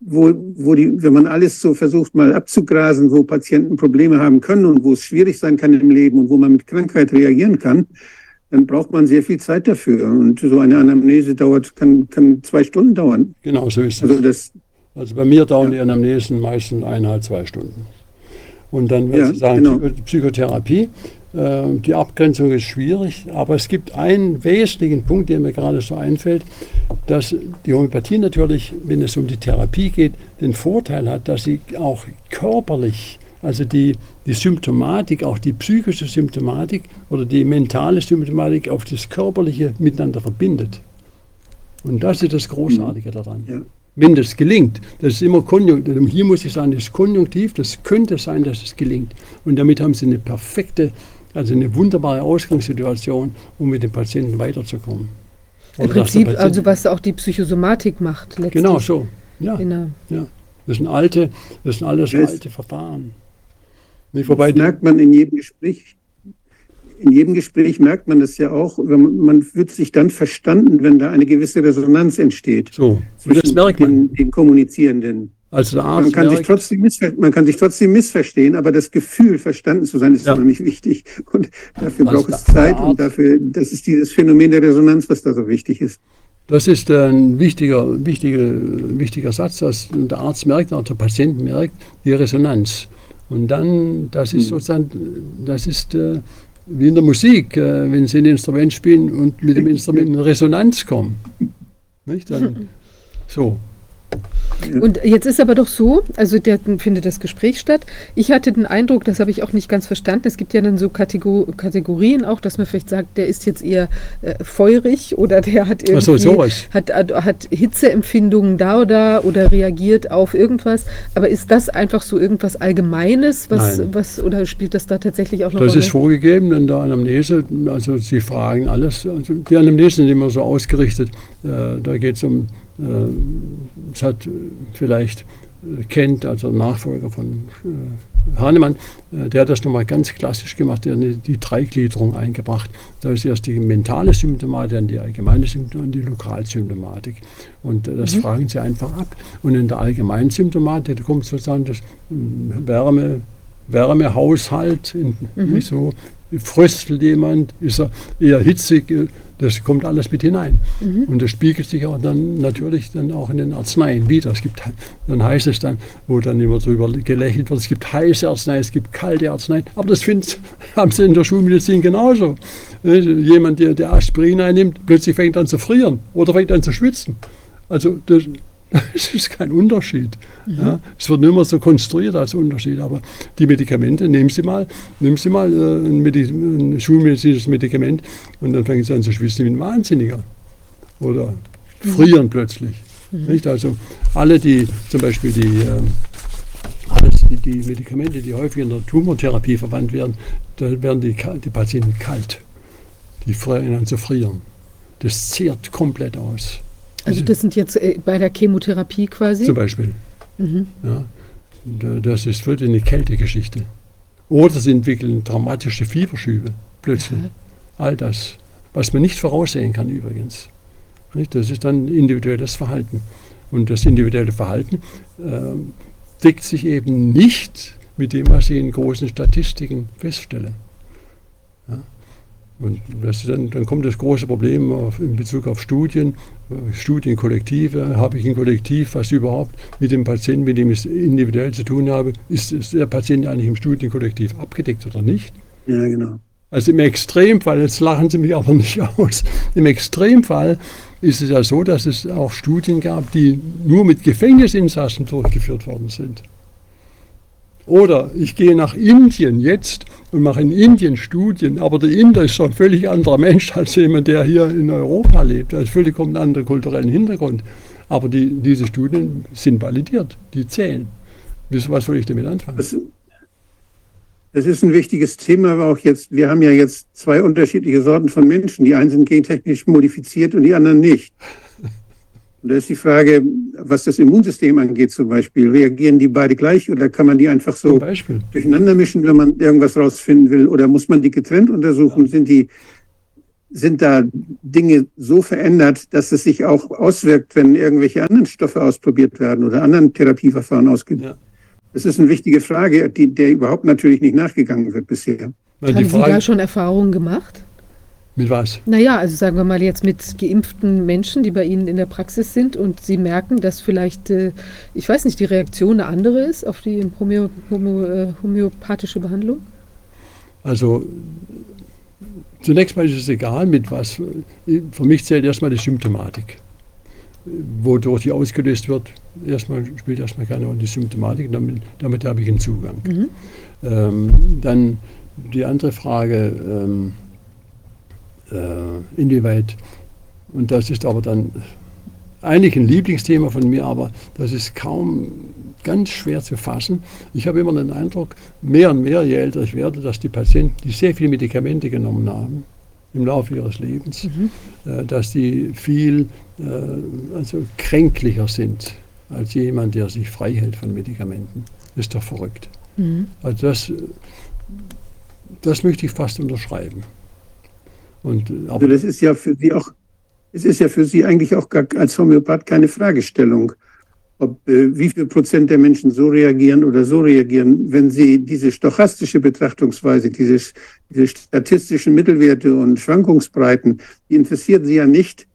wo, wo die, wenn man alles so versucht mal abzugrasen, wo Patienten Probleme haben können und wo es schwierig sein kann im Leben und wo man mit Krankheit reagieren kann, dann braucht man sehr viel Zeit dafür. Und so eine Anamnese dauert, kann, kann zwei Stunden dauern. Genau, so ist es. Also, das, also bei mir dauern ja. die Anamnesen meistens eineinhalb, zwei Stunden. Und dann, wenn ja, Sie sagen, genau. Psychotherapie, die Abgrenzung ist schwierig, aber es gibt einen wesentlichen Punkt, der mir gerade so einfällt, dass die Homöopathie natürlich, wenn es um die Therapie geht, den Vorteil hat, dass sie auch körperlich, also die, die Symptomatik, auch die psychische Symptomatik oder die mentale Symptomatik auf das Körperliche miteinander verbindet. Und das ist das Großartige daran. Ja wenn das gelingt, das ist immer konjunktiv, hier muss ich sagen, das ist konjunktiv, das könnte sein, dass es gelingt. Und damit haben Sie eine perfekte, also eine wunderbare Ausgangssituation, um mit dem Patienten weiterzukommen. Im Prinzip, also was auch die Psychosomatik macht. Letztlich. Genau so, ja. Genau. ja. Das sind alte, das sind alles alte Verfahren. Nicht, das merkt man in jedem Gespräch, in jedem Gespräch merkt man das ja auch, man wird sich dann verstanden, wenn da eine gewisse Resonanz entsteht. So, das merkt man. Den, den Kommunizierenden. Also der Arzt man, kann sich trotzdem man kann sich trotzdem missverstehen, aber das Gefühl, verstanden zu sein, ist ja. unheimlich wichtig. Und dafür also braucht es Zeit und dafür, das ist dieses Phänomen der Resonanz, was da so wichtig ist. Das ist ein wichtiger, wichtiger, wichtiger Satz, dass der Arzt merkt, auch der Patient merkt, die Resonanz. Und dann, das ist hm. sozusagen, das ist äh, wie in der Musik, äh, wenn Sie ein Instrument spielen und mit dem Instrument in Resonanz kommen. Nicht? Dann, so. Und jetzt ist aber doch so, also der findet das Gespräch statt. Ich hatte den Eindruck, das habe ich auch nicht ganz verstanden. Es gibt ja dann so Kategor Kategorien auch, dass man vielleicht sagt, der ist jetzt eher äh, feurig oder der hat irgendwie so, hat, hat Hitzeempfindungen da oder oder reagiert auf irgendwas. Aber ist das einfach so irgendwas Allgemeines, was, was oder spielt das da tatsächlich auch noch? Das ist vorgegeben in der Anamnese. Also Sie fragen alles. Also die Anamnesen sind immer so ausgerichtet. Äh, da geht es um es äh, hat vielleicht äh, kennt, also Nachfolger von äh, Hahnemann, der hat das nochmal ganz klassisch gemacht, der hat die Dreigliederung eingebracht. Da ist erst die mentale Symptomatik, dann die allgemeine Symptomatik und die Lokalsymptomatik. Und das mhm. fragen sie einfach ab. Und in der allgemeinen Symptomatik, da kommt sozusagen das Wärme, Wärmehaushalt, mhm. so, fröstelt jemand, ist er eher hitzig, das kommt alles mit hinein. Mhm. Und das spiegelt sich auch dann natürlich dann auch in den Arzneien wieder. Es gibt, dann heißt es dann, wo dann immer drüber gelächelt wird, es gibt heiße Arzneien, es gibt kalte Arzneien. Aber das find, haben sie in der Schulmedizin genauso. Jemand, der, der Aspirin einnimmt, plötzlich fängt an zu frieren oder fängt an zu schwitzen. Also das, Es ist kein Unterschied. Ja, es wird nur immer so konstruiert als Unterschied. Aber die Medikamente, nehmen Sie mal, nehmen Sie mal äh, ein, Medi ein schulmedizinisches Medikament und dann fangen Sie an zu schwitzen wie ein Wahnsinniger. Oder frieren mhm. plötzlich. Mhm. Nicht? Also alle, die zum Beispiel die, äh, alles, die, die, Medikamente, die häufig in der Tumortherapie verwandt werden, da werden die, die Patienten kalt. Die fangen an zu frieren. Das zehrt komplett aus. Also das sind jetzt äh, bei der Chemotherapie quasi? Zum Beispiel. Mhm. Ja, das ist wirklich eine Kältegeschichte. Oder sie entwickeln dramatische Fieberschübe plötzlich. Mhm. All das, was man nicht voraussehen kann übrigens. Das ist dann individuelles Verhalten. Und das individuelle Verhalten äh, deckt sich eben nicht mit dem, was ich in großen Statistiken feststelle. Und dann, dann, kommt das große Problem auf, in Bezug auf Studien, Studienkollektive. Habe ich ein Kollektiv, was überhaupt mit dem Patienten, mit dem ich es individuell zu tun habe, ist, ist der Patient eigentlich im Studienkollektiv abgedeckt oder nicht? Ja, genau. Also im Extremfall, jetzt lachen Sie mich aber nicht aus, im Extremfall ist es ja so, dass es auch Studien gab, die nur mit Gefängnisinsassen durchgeführt worden sind. Oder ich gehe nach Indien jetzt und mache in Indien Studien, aber der Inder ist doch ein völlig anderer Mensch als jemand, der hier in Europa lebt. Er hat völlig einen anderen kulturellen Hintergrund. Aber die, diese Studien sind validiert, die zählen. Was soll ich damit anfangen? Das, das ist ein wichtiges Thema, aber auch jetzt, wir haben ja jetzt zwei unterschiedliche Sorten von Menschen. Die einen sind gentechnisch modifiziert und die anderen nicht. Und da ist die Frage, was das Immunsystem angeht zum Beispiel, reagieren die beide gleich oder kann man die einfach so durcheinander mischen, wenn man irgendwas rausfinden will? Oder muss man die getrennt untersuchen? Sind die, sind da Dinge so verändert, dass es sich auch auswirkt, wenn irgendwelche anderen Stoffe ausprobiert werden oder anderen Therapieverfahren ausgeübt ja. Das ist eine wichtige Frage, die, der überhaupt natürlich nicht nachgegangen wird bisher. Haben Sie da schon Erfahrungen gemacht? Mit was? Naja, also sagen wir mal jetzt mit geimpften Menschen, die bei Ihnen in der Praxis sind und Sie merken, dass vielleicht, äh, ich weiß nicht, die Reaktion eine andere ist auf die Homö Homö äh, homöopathische Behandlung? Also zunächst mal ist es egal, mit was. Für mich zählt erstmal die Symptomatik. Wodurch die ausgelöst wird, erstmal spielt erstmal keine Rolle die Symptomatik, damit, damit habe ich einen Zugang. Mhm. Ähm, dann die andere Frage, ähm, äh, inwieweit, und das ist aber dann eigentlich ein Lieblingsthema von mir, aber das ist kaum ganz schwer zu fassen. Ich habe immer den Eindruck, mehr und mehr, je älter ich werde, dass die Patienten, die sehr viele Medikamente genommen haben im Laufe ihres Lebens, mhm. äh, dass die viel äh, also kränklicher sind als jemand, der sich frei hält von Medikamenten. Das ist doch verrückt. Mhm. Also das, das möchte ich fast unterschreiben. Und, äh, also das ist ja für Sie auch, es ist ja für Sie eigentlich auch gar, als Homöopath keine Fragestellung, ob äh, wie viel Prozent der Menschen so reagieren oder so reagieren, wenn Sie diese stochastische Betrachtungsweise, diese, diese statistischen Mittelwerte und Schwankungsbreiten, die interessieren Sie ja nicht,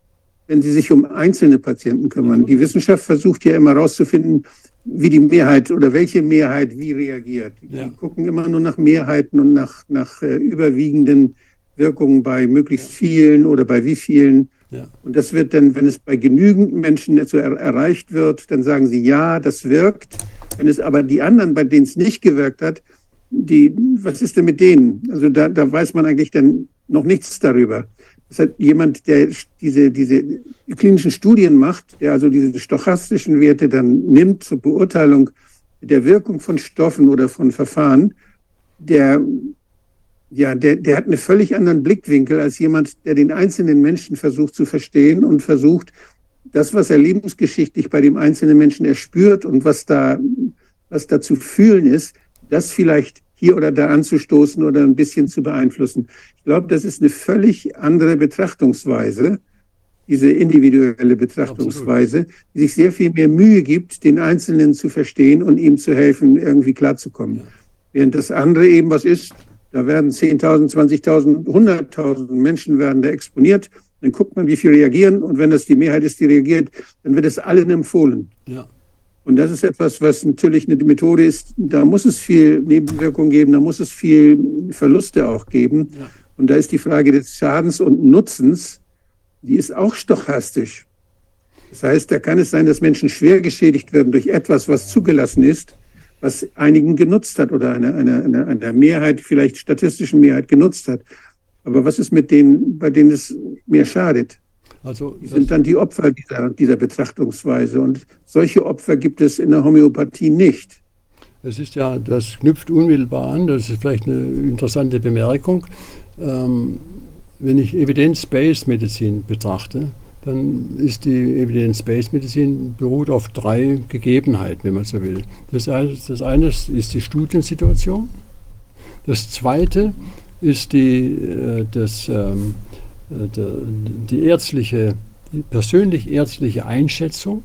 wenn Sie sich um einzelne Patienten kümmern. Die Wissenschaft versucht ja immer herauszufinden, wie die Mehrheit oder welche Mehrheit wie reagiert. Die ja. gucken immer nur nach Mehrheiten und nach, nach äh, überwiegenden Wirkungen bei möglichst vielen oder bei wie vielen. Ja. Und das wird dann, wenn es bei genügend Menschen so er erreicht wird, dann sagen sie, ja, das wirkt. Wenn es aber die anderen, bei denen es nicht gewirkt hat, die, was ist denn mit denen? Also da, da weiß man eigentlich dann noch nichts darüber. Das hat jemand, der diese, diese klinischen Studien macht, der also diese stochastischen Werte dann nimmt zur Beurteilung der Wirkung von Stoffen oder von Verfahren, der ja, der, der hat einen völlig anderen Blickwinkel als jemand, der den einzelnen Menschen versucht zu verstehen und versucht, das, was er lebensgeschichtlich bei dem einzelnen Menschen erspürt und was da, was da zu fühlen ist, das vielleicht hier oder da anzustoßen oder ein bisschen zu beeinflussen. Ich glaube, das ist eine völlig andere Betrachtungsweise, diese individuelle Betrachtungsweise, Absolut. die sich sehr viel mehr Mühe gibt, den Einzelnen zu verstehen und ihm zu helfen, irgendwie klarzukommen. Während das andere eben was ist, da werden 10.000, 20.000, 100.000 Menschen werden da exponiert. Dann guckt man, wie viel reagieren. Und wenn das die Mehrheit ist, die reagiert, dann wird es allen empfohlen. Ja. Und das ist etwas, was natürlich eine Methode ist. Da muss es viel Nebenwirkungen geben, da muss es viel Verluste auch geben. Ja. Und da ist die Frage des Schadens und Nutzens, die ist auch stochastisch. Das heißt, da kann es sein, dass Menschen schwer geschädigt werden durch etwas, was zugelassen ist was einigen genutzt hat oder eine, eine, eine, eine Mehrheit, vielleicht statistischen Mehrheit genutzt hat. Aber was ist mit denen, bei denen es mehr schadet? Also, die sind dann die Opfer dieser, dieser Betrachtungsweise. Und solche Opfer gibt es in der Homöopathie nicht. Es ist ja, das knüpft unmittelbar an, das ist vielleicht eine interessante Bemerkung. Ähm, wenn ich Evidence-Based Medizin betrachte, dann ist die Evidence-Based-Medizin beruht auf drei Gegebenheiten, wenn man so will. Das eine, das eine ist die Studiensituation. Das zweite ist die, äh, das, ähm, äh, die ärztliche, die persönlich ärztliche Einschätzung.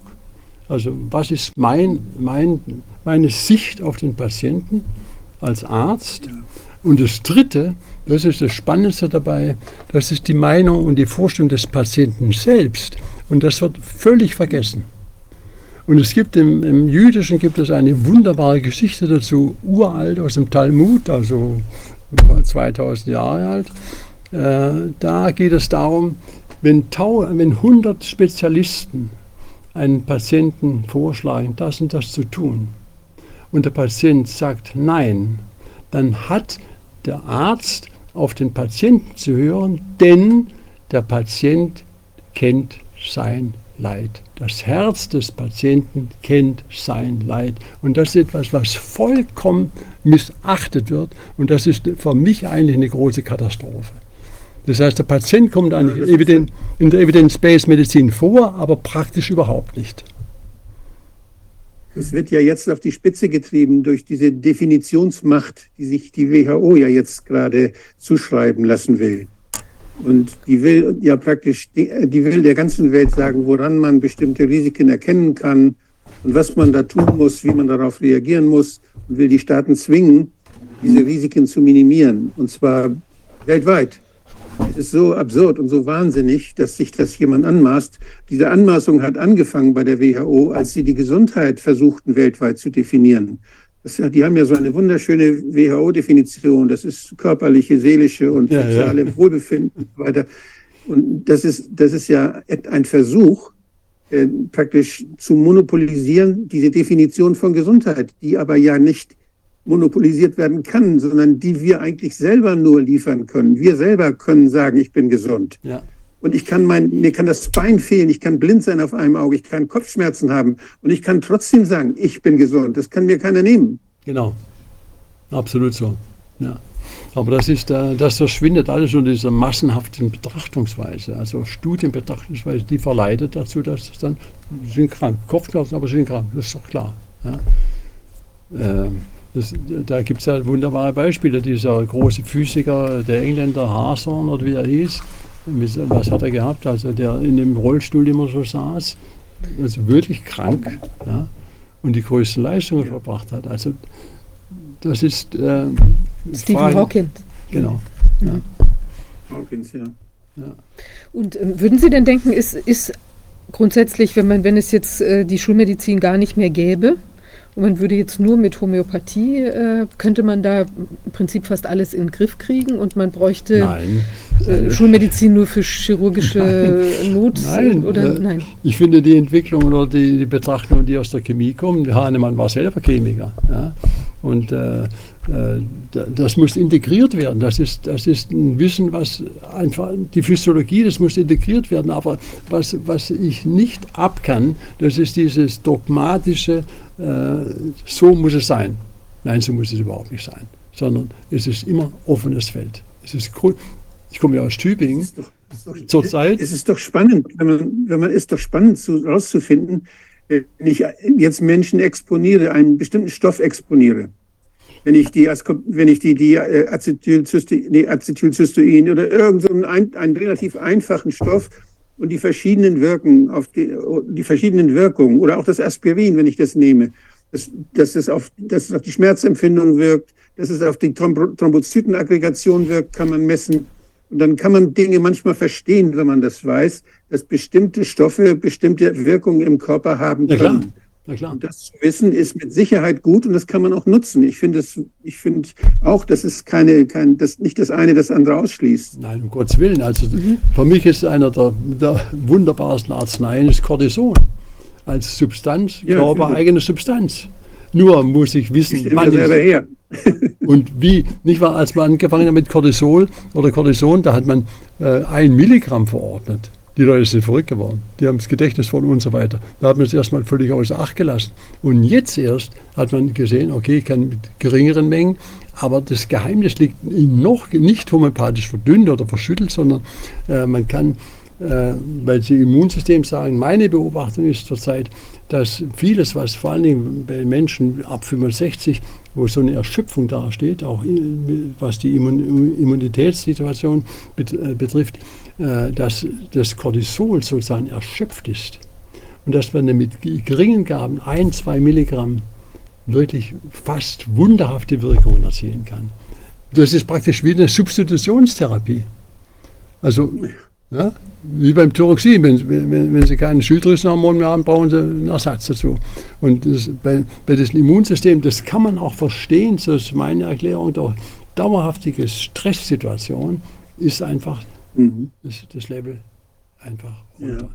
Also was ist mein, mein, meine Sicht auf den Patienten als Arzt? Und das dritte das ist das Spannendste dabei, das ist die Meinung und die Vorstellung des Patienten selbst. Und das wird völlig vergessen. Und es gibt im, im Jüdischen gibt es eine wunderbare Geschichte dazu, uralt aus dem Talmud, also 2000 Jahre alt. Äh, da geht es darum, wenn, wenn 100 Spezialisten einen Patienten vorschlagen, das und das zu tun, und der Patient sagt Nein, dann hat der Arzt auf den Patienten zu hören, denn der Patient kennt sein Leid. Das Herz des Patienten kennt sein Leid. Und das ist etwas, was vollkommen missachtet wird. Und das ist für mich eigentlich eine große Katastrophe. Das heißt, der Patient kommt in der Evidence-Based Medizin vor, aber praktisch überhaupt nicht. Es wird ja jetzt auf die Spitze getrieben durch diese Definitionsmacht, die sich die WHO ja jetzt gerade zuschreiben lassen will. Und die will ja praktisch, die, die will der ganzen Welt sagen, woran man bestimmte Risiken erkennen kann und was man da tun muss, wie man darauf reagieren muss und will die Staaten zwingen, diese Risiken zu minimieren. Und zwar weltweit. Es ist so absurd und so wahnsinnig, dass sich das jemand anmaßt. Diese Anmaßung hat angefangen bei der WHO, als sie die Gesundheit versuchten weltweit zu definieren. Das, die haben ja so eine wunderschöne WHO-Definition. Das ist körperliche, seelische und ja, soziale ja. Wohlbefinden und so weiter. Und das ist, das ist ja ein Versuch, äh, praktisch zu monopolisieren, diese Definition von Gesundheit, die aber ja nicht monopolisiert werden kann, sondern die wir eigentlich selber nur liefern können. Wir selber können sagen, ich bin gesund. Ja. Und ich kann mein, mir kann das Bein fehlen, ich kann blind sein auf einem Auge, ich kann Kopfschmerzen haben und ich kann trotzdem sagen, ich bin gesund. Das kann mir keiner nehmen. Genau. Absolut so. Ja. Aber das ist, äh, das verschwindet alles unter dieser massenhaften Betrachtungsweise. Also Studienbetrachtungsweise, die verleitet dazu, dass es dann, sie sind krank, Kopfschmerzen, aber sie sind krank, das ist doch klar. Ja. Ähm, das, da gibt es ja wunderbare Beispiele. Dieser große Physiker, der Engländer Hason oder wie er hieß, was hat er gehabt? Also der in dem Rollstuhl immer so saß, also wirklich krank ja, und die größten Leistungen ja. verbracht hat. Also das ist äh, Stephen Hawking. Genau. Ja. Hawkins, ja. ja. Und äh, würden Sie denn denken, ist, ist grundsätzlich, wenn man, wenn es jetzt äh, die Schulmedizin gar nicht mehr gäbe, man würde jetzt nur mit Homöopathie, äh, könnte man da im Prinzip fast alles in den Griff kriegen und man bräuchte Nein. Äh, Schulmedizin nur für chirurgische Not? Nein, oder, äh, nein. Ich finde die Entwicklung oder die, die Betrachtung, die aus der Chemie kommen, Hahnemann war selber Chemiker. Ja? Und äh, äh, das muss integriert werden. Das ist, das ist ein Wissen, was einfach, die Physiologie, das muss integriert werden. Aber was, was ich nicht ab kann, das ist dieses dogmatische, äh, so muss es sein. Nein, so muss es überhaupt nicht sein. Sondern es ist immer offenes Feld. Es ist, ich komme ja aus Tübingen. Zurzeit. Es ist doch spannend, wenn man, wenn man ist doch spannend herauszufinden, wenn ich jetzt Menschen exponiere, einen bestimmten Stoff exponiere, wenn ich die, wenn ich die, die äh, Acetylcystein, nee, Acetylcystein oder irgendeinen so einen, einen relativ einfachen Stoff und die verschiedenen Wirken auf die, die verschiedenen Wirkungen oder auch das Aspirin, wenn ich das nehme, dass, dass, es auf, dass es auf die Schmerzempfindung wirkt, dass es auf die Thrombozytenaggregation wirkt, kann man messen. Und dann kann man Dinge manchmal verstehen, wenn man das weiß, dass bestimmte Stoffe bestimmte Wirkungen im Körper haben können. Und das zu wissen ist mit Sicherheit gut und das kann man auch nutzen. Ich finde ich finde auch, das ist keine, kein, das nicht das eine das andere ausschließt. Nein, um Gottes Willen. Also mhm. für mich ist einer der, der wunderbarsten Arzneien ist Cortison als Substanz, ja, körpereigene Substanz. Nur muss ich wissen, ich wann ich, her. und wie, nicht wahr, als man angefangen hat mit Cortisol oder Cortison, da hat man äh, ein Milligramm verordnet. Die Leute sind verrückt geworden. Die haben das Gedächtnis voll und so weiter. Da hat man es erstmal völlig außer Acht gelassen. Und jetzt erst hat man gesehen, okay, ich kann mit geringeren Mengen, aber das Geheimnis liegt noch nicht homöopathisch verdünnt oder verschüttelt, sondern äh, man kann, äh, weil Sie Immunsystem sagen, meine Beobachtung ist zurzeit, dass vieles, was vor allen Dingen bei Menschen ab 65, wo so eine Erschöpfung dasteht, auch was die Immunitätssituation äh, betrifft, äh, dass das Cortisol sozusagen erschöpft ist und dass man mit geringen Gaben, ein, zwei Milligramm, wirklich fast wunderhafte Wirkungen erzielen kann. Das ist praktisch wie eine Substitutionstherapie. Also, ja, wie beim Thyroxin, wenn, wenn, wenn Sie keinen Schilddrüsenhormon mehr haben, brauchen Sie einen Ersatz dazu. Und das, bei, bei diesem Immunsystem, das kann man auch verstehen, so ist meine Erklärung, doch dauerhaftige Stresssituation ist einfach mhm. das, das, Level einfach runter. Ja.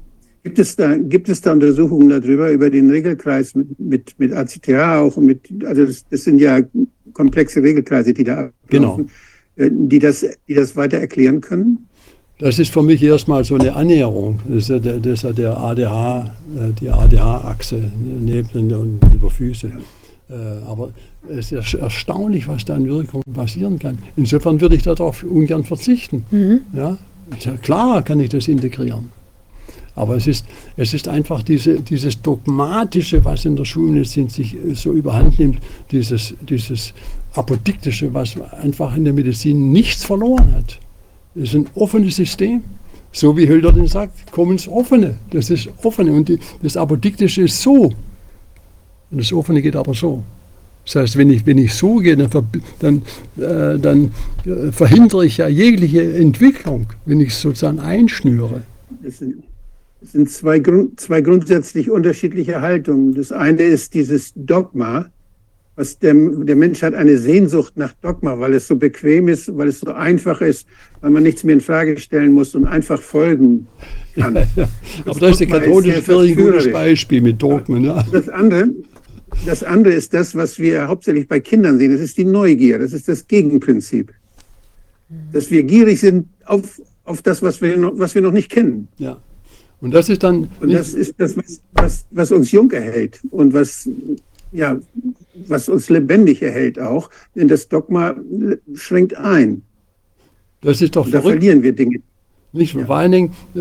Gibt es, da, gibt es da Untersuchungen darüber, über den Regelkreis mit, mit, mit ACTH auch mit, also das, das sind ja komplexe Regelkreise, die da genau. Äh, die das, die das weiter erklären können? Das ist für mich erstmal so eine Annäherung. Das ist ja der, das ist ja der ADH, äh, die ADH-Achse neben und über Füße. Äh, aber es ist erstaunlich, was da an Wirkung passieren kann. Insofern würde ich darauf ungern verzichten. Mhm. Ja? Klar kann ich das integrieren. Aber es ist, es ist einfach diese, dieses Dogmatische, was in der Schulmedizin sich so überhand nimmt, dieses, dieses Apodiktische, was einfach in der Medizin nichts verloren hat. Es ist ein offenes System. So wie Hölderlin sagt, kommen ins Offene. Das ist Offene. Und die, das Apodiktische ist so. Und das Offene geht aber so. Das heißt, wenn ich, wenn ich so gehe, dann, dann, äh, dann äh, verhindere ich ja jegliche Entwicklung, wenn ich es sozusagen einschnüre. Das sind, das sind zwei, Grund, zwei grundsätzlich unterschiedliche Haltungen. Das eine ist dieses Dogma, was der, der Mensch hat eine Sehnsucht nach Dogma, weil es so bequem ist, weil es so einfach ist, weil man nichts mehr in Frage stellen muss und einfach folgen kann. Ja, Aber das ist der katholische Kirche ein gutes Beispiel mit Dogmen. Ja. Das andere, das andere ist das, was wir hauptsächlich bei Kindern sehen. Das ist die Neugier. Das ist das Gegenprinzip. Dass wir gierig sind auf, auf das, was wir, noch, was wir noch nicht kennen. Ja. Und das ist dann. Und das ist das, was, was, was uns jung erhält und was, ja, was uns lebendig erhält auch. Denn das Dogma schränkt ein. Das ist doch und Da verlieren wir Dinge. Nicht, ja. Vor allen Dingen, äh,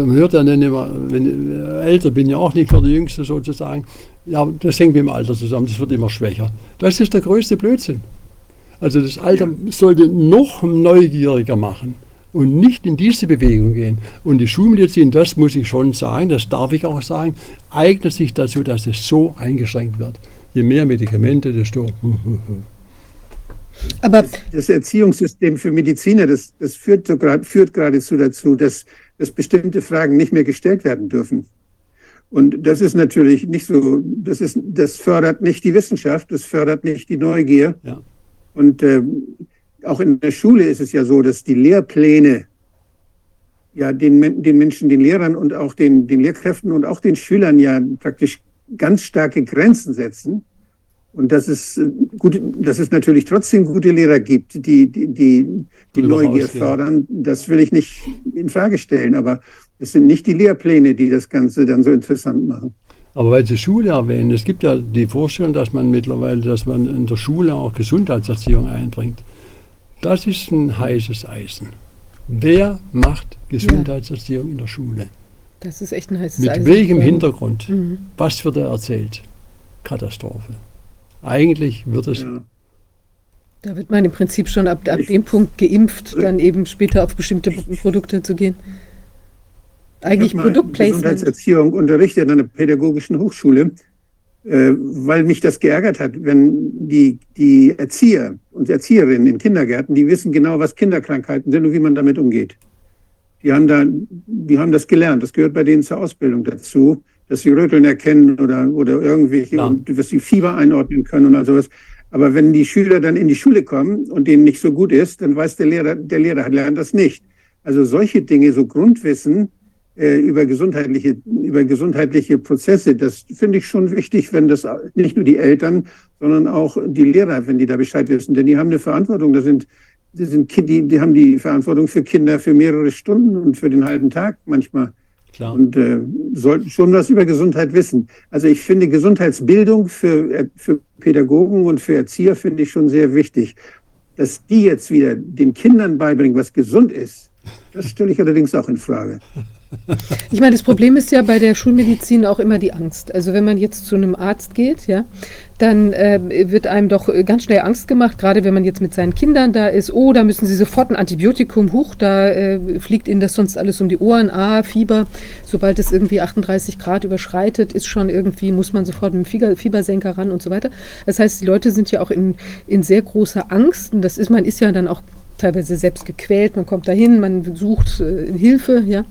man hört dann immer, wenn ich äh, älter bin, ja auch nicht für die Jüngste sozusagen, ja, das hängt mit dem Alter zusammen, das wird immer schwächer. Das ist der größte Blödsinn. Also das Alter ja. sollte noch neugieriger machen und nicht in diese Bewegung gehen. Und die Schulmedizin, das muss ich schon sagen, das darf ich auch sagen, eignet sich dazu, dass es so eingeschränkt wird. Je mehr Medikamente, desto. Aber das Erziehungssystem für Mediziner, das, das führt, so grad, führt geradezu dazu, dass, dass bestimmte Fragen nicht mehr gestellt werden dürfen. Und das ist natürlich nicht so, das, ist, das fördert nicht die Wissenschaft, das fördert nicht die Neugier. Ja. Und äh, auch in der Schule ist es ja so, dass die Lehrpläne ja den, den Menschen, den Lehrern und auch den, den Lehrkräften und auch den Schülern ja praktisch ganz starke Grenzen setzen. Und dass es, äh, gut, dass es natürlich trotzdem gute Lehrer gibt, die die, die, die Neugier fördern, das will ich nicht in Frage stellen. Aber es sind nicht die Lehrpläne, die das Ganze dann so interessant machen. Aber weil Sie Schule erwähnen, es gibt ja die Vorstellung, dass man mittlerweile, dass man in der Schule auch Gesundheitserziehung einbringt. Das ist ein heißes Eisen. Wer macht Gesundheitserziehung ja. in der Schule? Das ist echt ein heißes Mit Eisen. Mit welchem Hintergrund? Mhm. Was wird da erzählt? Katastrophe. Eigentlich wird es. Ja. Da wird man im Prinzip schon ab, ab dem Punkt geimpft, dann eben später auf bestimmte Produkte zu gehen eigentlich Produktplacement. Gesundheitserziehung unterrichtet an einer pädagogischen Hochschule, äh, weil mich das geärgert hat, wenn die, die Erzieher und Erzieherinnen in Kindergärten, die wissen genau, was Kinderkrankheiten sind und wie man damit umgeht. Die haben, da, die haben das gelernt. Das gehört bei denen zur Ausbildung dazu, dass sie Röteln erkennen oder, oder irgendwelche, ja. und dass sie Fieber einordnen können und all sowas. Aber wenn die Schüler dann in die Schule kommen und denen nicht so gut ist, dann weiß der Lehrer, der Lehrer lernt das nicht. Also solche Dinge, so Grundwissen, äh, über gesundheitliche, über gesundheitliche Prozesse. Das finde ich schon wichtig, wenn das nicht nur die Eltern, sondern auch die Lehrer, wenn die da Bescheid wissen. Denn die haben eine Verantwortung. Das sind, das sind die, die haben die Verantwortung für Kinder für mehrere Stunden und für den halben Tag manchmal. Klar. Und äh, sollten schon was über Gesundheit wissen. Also ich finde Gesundheitsbildung für, für Pädagogen und für Erzieher finde ich schon sehr wichtig. Dass die jetzt wieder den Kindern beibringen, was gesund ist, das stelle ich allerdings auch in Frage. Ich meine, das Problem ist ja bei der Schulmedizin auch immer die Angst. Also wenn man jetzt zu einem Arzt geht, ja, dann äh, wird einem doch ganz schnell Angst gemacht, gerade wenn man jetzt mit seinen Kindern da ist. Oh, da müssen sie sofort ein Antibiotikum hoch, da äh, fliegt ihnen das sonst alles um die Ohren. Ah, Fieber, sobald es irgendwie 38 Grad überschreitet, ist schon irgendwie, muss man sofort mit dem Fiebersenker ran und so weiter. Das heißt, die Leute sind ja auch in, in sehr großer Angst und das ist, man ist ja dann auch teilweise selbst gequält, man kommt dahin, man sucht äh, Hilfe, ja.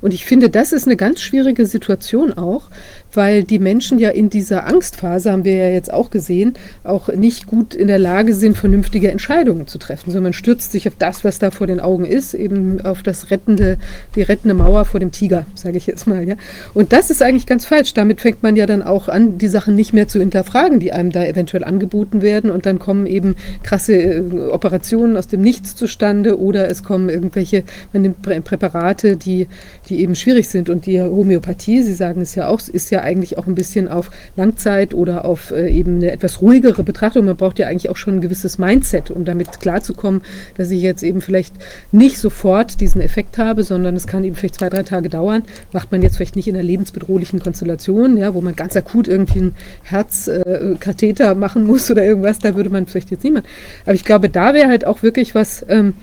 Und ich finde, das ist eine ganz schwierige Situation auch, weil die Menschen ja in dieser Angstphase, haben wir ja jetzt auch gesehen, auch nicht gut in der Lage sind, vernünftige Entscheidungen zu treffen, sondern man stürzt sich auf das, was da vor den Augen ist, eben auf das rettende, die rettende Mauer vor dem Tiger, sage ich jetzt mal. Ja. Und das ist eigentlich ganz falsch. Damit fängt man ja dann auch an, die Sachen nicht mehr zu hinterfragen, die einem da eventuell angeboten werden. Und dann kommen eben krasse äh, Operationen aus dem Nichts zustande oder es kommen irgendwelche, man nimmt Präparate, die, die eben schwierig sind. Und die Homöopathie, Sie sagen es ja auch, ist ja eigentlich auch ein bisschen auf Langzeit oder auf äh, eben eine etwas ruhigere Betrachtung. Man braucht ja eigentlich auch schon ein gewisses Mindset, um damit klarzukommen, dass ich jetzt eben vielleicht nicht sofort diesen Effekt habe, sondern es kann eben vielleicht zwei, drei Tage dauern. Macht man jetzt vielleicht nicht in einer lebensbedrohlichen Konstellation, ja, wo man ganz akut irgendwie einen Herzkatheter äh, machen muss oder irgendwas, da würde man vielleicht jetzt niemand. Aber ich glaube, da wäre halt auch wirklich was, ähm,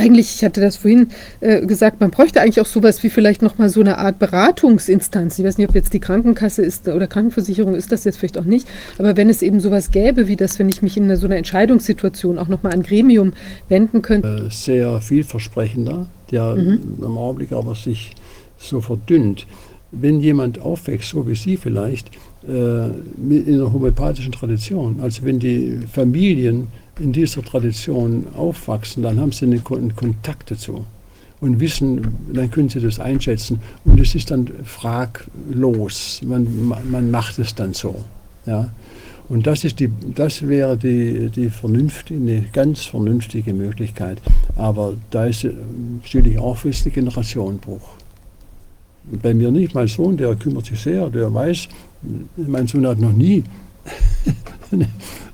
eigentlich, ich hatte das vorhin äh, gesagt, man bräuchte eigentlich auch sowas wie vielleicht nochmal so eine Art Beratungsinstanz. Ich weiß nicht, ob jetzt die Krankenkasse ist oder Krankenversicherung ist das jetzt vielleicht auch nicht, aber wenn es eben sowas gäbe, wie das, wenn ich mich in so einer Entscheidungssituation auch nochmal an Gremium wenden könnte. Äh, sehr vielversprechender, der mhm. im Augenblick aber sich so verdünnt. Wenn jemand aufwächst, so wie Sie vielleicht, äh, in der homöopathischen Tradition, also wenn die Familien in dieser Tradition aufwachsen, dann haben sie einen Kontakt dazu und wissen, dann können sie das einschätzen. Und es ist dann fraglos. Man, man macht es dann so. Ja? Und das, ist die, das wäre die, die vernünftige, eine ganz vernünftige Möglichkeit. Aber da ist, stelle ich auch fest, der Generationenbruch. Bei mir nicht, mein Sohn, der kümmert sich sehr, der weiß, mein Sohn hat noch nie Äh,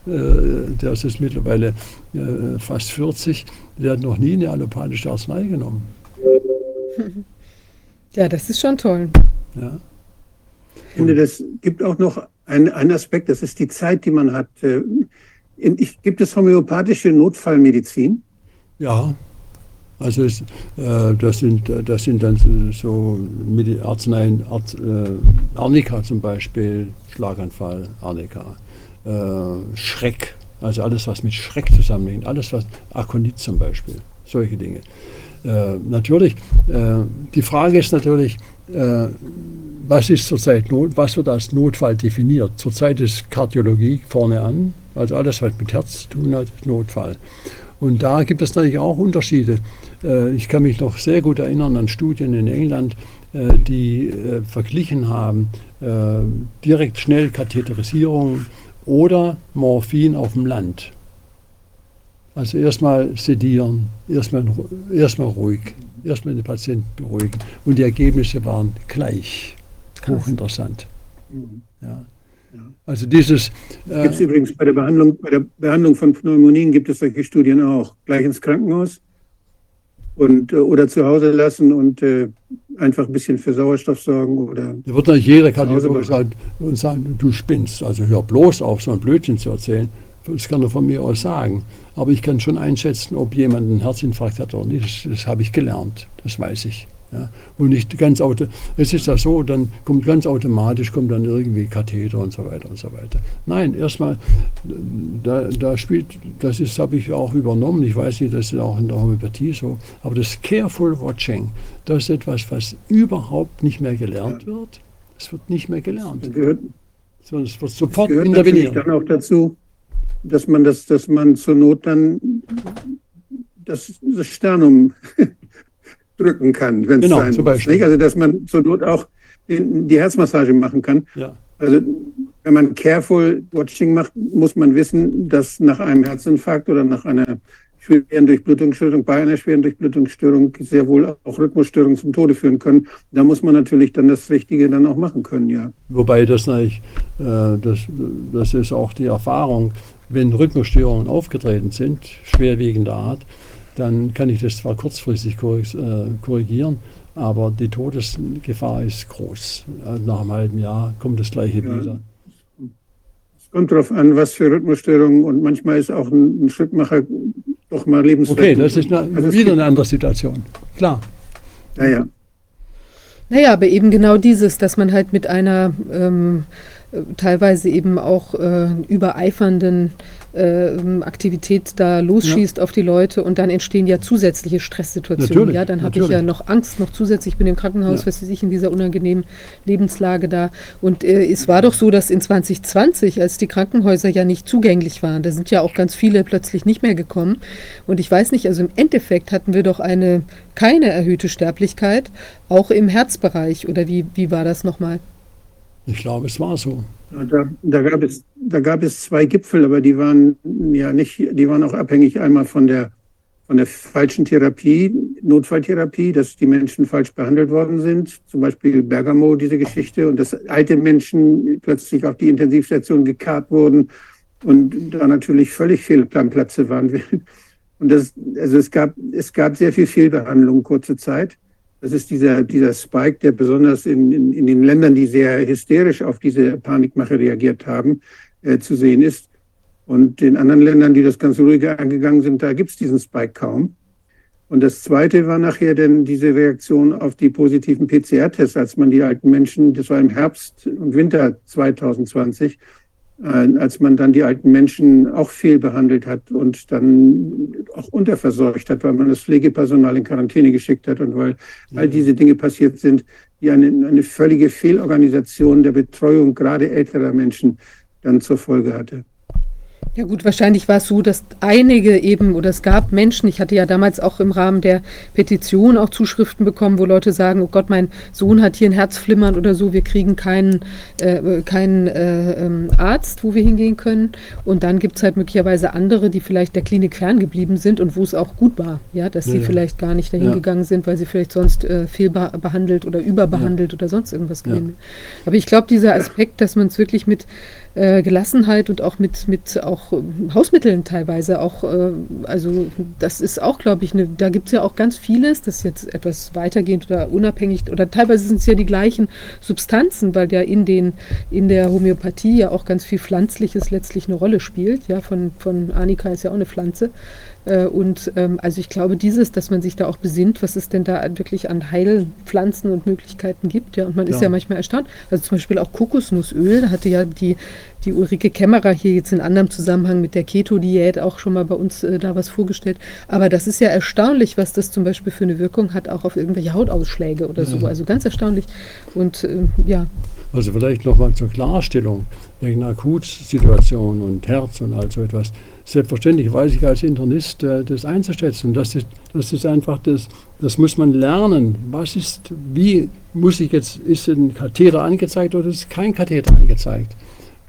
der ist jetzt mittlerweile äh, fast 40, der hat noch nie eine allopathische Arznei genommen. Ja, das ist schon toll. Ja. Ich finde, das gibt auch noch einen, einen Aspekt, das ist die Zeit, die man hat. Äh, ich, gibt es homöopathische Notfallmedizin? Ja, also es, äh, das, sind, das sind dann so Arzneien, Arzt, äh, Arnika zum Beispiel, Schlaganfall, Arnika äh, Schreck, also alles, was mit Schreck zusammenhängt, alles, was Akonit zum Beispiel, solche Dinge. Äh, natürlich, äh, die Frage ist natürlich, äh, was ist zurzeit Not, was wird als Notfall definiert? Zurzeit ist Kardiologie vorne an, also alles, was mit Herz zu tun hat, Notfall. Und da gibt es natürlich auch Unterschiede. Äh, ich kann mich noch sehr gut erinnern an Studien in England, die verglichen haben, direkt schnell Katheterisierung oder Morphin auf dem Land. Also erstmal sedieren, erstmal, erstmal ruhig, erstmal den Patienten beruhigen. Und die Ergebnisse waren gleich. Hochinteressant. Mhm. Ja. Also dieses. Äh, gibt es übrigens bei der Behandlung, bei der Behandlung von Pneumonien gibt es solche Studien auch. Gleich ins Krankenhaus und äh, oder zu Hause lassen und äh, einfach ein bisschen für Sauerstoff sorgen oder. Da wird natürlich jeder Kardiologe sagen, und sagen, du spinnst. Also hör bloß auf, so ein Blödsinn zu erzählen. Das kann er von mir aus sagen. Aber ich kann schon einschätzen, ob jemand einen Herzinfarkt hat oder nicht. Das, das habe ich gelernt. Das weiß ich. Ja, und nicht ganz auto, es ist ja so, dann kommt ganz automatisch kommt dann irgendwie Katheter und so weiter und so weiter. Nein, erstmal, da, da spielt, das ist, habe ich auch übernommen, ich weiß nicht, das ist auch in der Homöopathie so, aber das Careful Watching, das ist etwas, was überhaupt nicht mehr gelernt ja. wird. Es wird nicht mehr gelernt. Das gehört, so, es wird sofort das gehört intervenieren. dann auch dazu, dass man das, dass man zur Not dann das, das Sternum drücken kann, wenn es genau, sein muss. Nicht? Also dass man zur Not auch die, die Herzmassage machen kann. Ja. Also wenn man careful Watching macht, muss man wissen, dass nach einem Herzinfarkt oder nach einer schweren Durchblutungsstörung, bei einer schweren Durchblutungsstörung sehr wohl auch Rhythmusstörungen zum Tode führen können. Da muss man natürlich dann das Richtige dann auch machen können, ja. Wobei das natürlich, äh, das, das ist auch die Erfahrung, wenn Rhythmusstörungen aufgetreten sind, schwerwiegender Art, dann kann ich das zwar kurzfristig äh, korrigieren, aber die Todesgefahr ist groß. Nach einem halben Jahr kommt das gleiche ja. wieder. Es kommt darauf an, was für Rhythmusstörungen und manchmal ist auch ein, ein Schrittmacher doch mal lebensrettend. Okay, das ist eine, also wieder eine andere Situation. Klar. Naja. Naja, aber eben genau dieses, dass man halt mit einer ähm, teilweise eben auch äh, übereifernden äh, Aktivität da losschießt ja. auf die Leute und dann entstehen ja zusätzliche Stresssituationen. Natürlich, ja, dann habe ich ja noch Angst, noch zusätzlich, ich bin im Krankenhaus, ja. was weiß ich, in dieser unangenehmen Lebenslage da. Und äh, es war doch so, dass in 2020, als die Krankenhäuser ja nicht zugänglich waren, da sind ja auch ganz viele plötzlich nicht mehr gekommen. Und ich weiß nicht, also im Endeffekt hatten wir doch eine keine erhöhte Sterblichkeit, auch im Herzbereich. Oder wie, wie war das nochmal? Ich glaube, es war so. Da, da, gab es, da gab es zwei Gipfel, aber die waren ja nicht, die waren auch abhängig einmal von der, von der falschen Therapie, Notfalltherapie, dass die Menschen falsch behandelt worden sind. Zum Beispiel Bergamo, diese Geschichte, und dass alte Menschen plötzlich auf die Intensivstation gekarrt wurden und da natürlich völlig Fehlplanplätze waren. Und das, also es gab, es gab sehr viel Fehlbehandlung kurze Zeit. Das ist dieser, dieser Spike, der besonders in, in, in den Ländern, die sehr hysterisch auf diese Panikmache reagiert haben, äh, zu sehen ist. Und in anderen Ländern, die das ganz ruhiger angegangen sind, da gibt es diesen Spike kaum. Und das Zweite war nachher dann diese Reaktion auf die positiven PCR-Tests, als man die alten Menschen, das war im Herbst und Winter 2020, äh, als man dann die alten Menschen auch fehlbehandelt hat und dann auch unterverseucht hat, weil man das Pflegepersonal in Quarantäne geschickt hat und weil all diese Dinge passiert sind, die eine, eine völlige Fehlorganisation der Betreuung gerade älterer Menschen dann zur Folge hatte. Ja gut, wahrscheinlich war es so, dass einige eben, oder es gab Menschen, ich hatte ja damals auch im Rahmen der Petition auch Zuschriften bekommen, wo Leute sagen, oh Gott, mein Sohn hat hier ein Herzflimmern oder so, wir kriegen keinen, äh, keinen äh, ähm, Arzt, wo wir hingehen können. Und dann gibt es halt möglicherweise andere, die vielleicht der Klinik ferngeblieben sind und wo es auch gut war, ja, dass sie ja. vielleicht gar nicht dahin ja. gegangen sind, weil sie vielleicht sonst äh, fehlbehandelt oder überbehandelt ja. oder sonst irgendwas gewesen. Aber ich glaube, dieser Aspekt, dass man es wirklich mit äh, Gelassenheit und auch mit, mit auch äh, Hausmitteln teilweise auch, äh, also das ist auch, glaube ich, eine, da gibt es ja auch ganz vieles, das jetzt etwas weitergehend oder unabhängig oder teilweise sind es ja die gleichen Substanzen, weil ja in den, in der Homöopathie ja auch ganz viel Pflanzliches letztlich eine Rolle spielt. Ja, von, von Annika ist ja auch eine Pflanze. Äh, und ähm, also ich glaube, dieses, dass man sich da auch besinnt, was es denn da wirklich an Heilpflanzen und Möglichkeiten gibt. Ja, und man ja. ist ja manchmal erstaunt. Also zum Beispiel auch Kokosnussöl, da hatte ja die, die Ulrike Kämmerer hier jetzt in anderem Zusammenhang mit der Keto-Diät auch schon mal bei uns äh, da was vorgestellt. Aber das ist ja erstaunlich, was das zum Beispiel für eine Wirkung hat, auch auf irgendwelche Hautausschläge oder ja. so. Also ganz erstaunlich. Und äh, ja. Also vielleicht nochmal zur Klarstellung wegen Akutsituation und Herz und all so etwas selbstverständlich weiß ich als Internist äh, das einzuschätzen. Das ist, das ist einfach das, das muss man lernen. Was ist, wie muss ich jetzt, ist ein Katheter angezeigt oder ist kein Katheter angezeigt?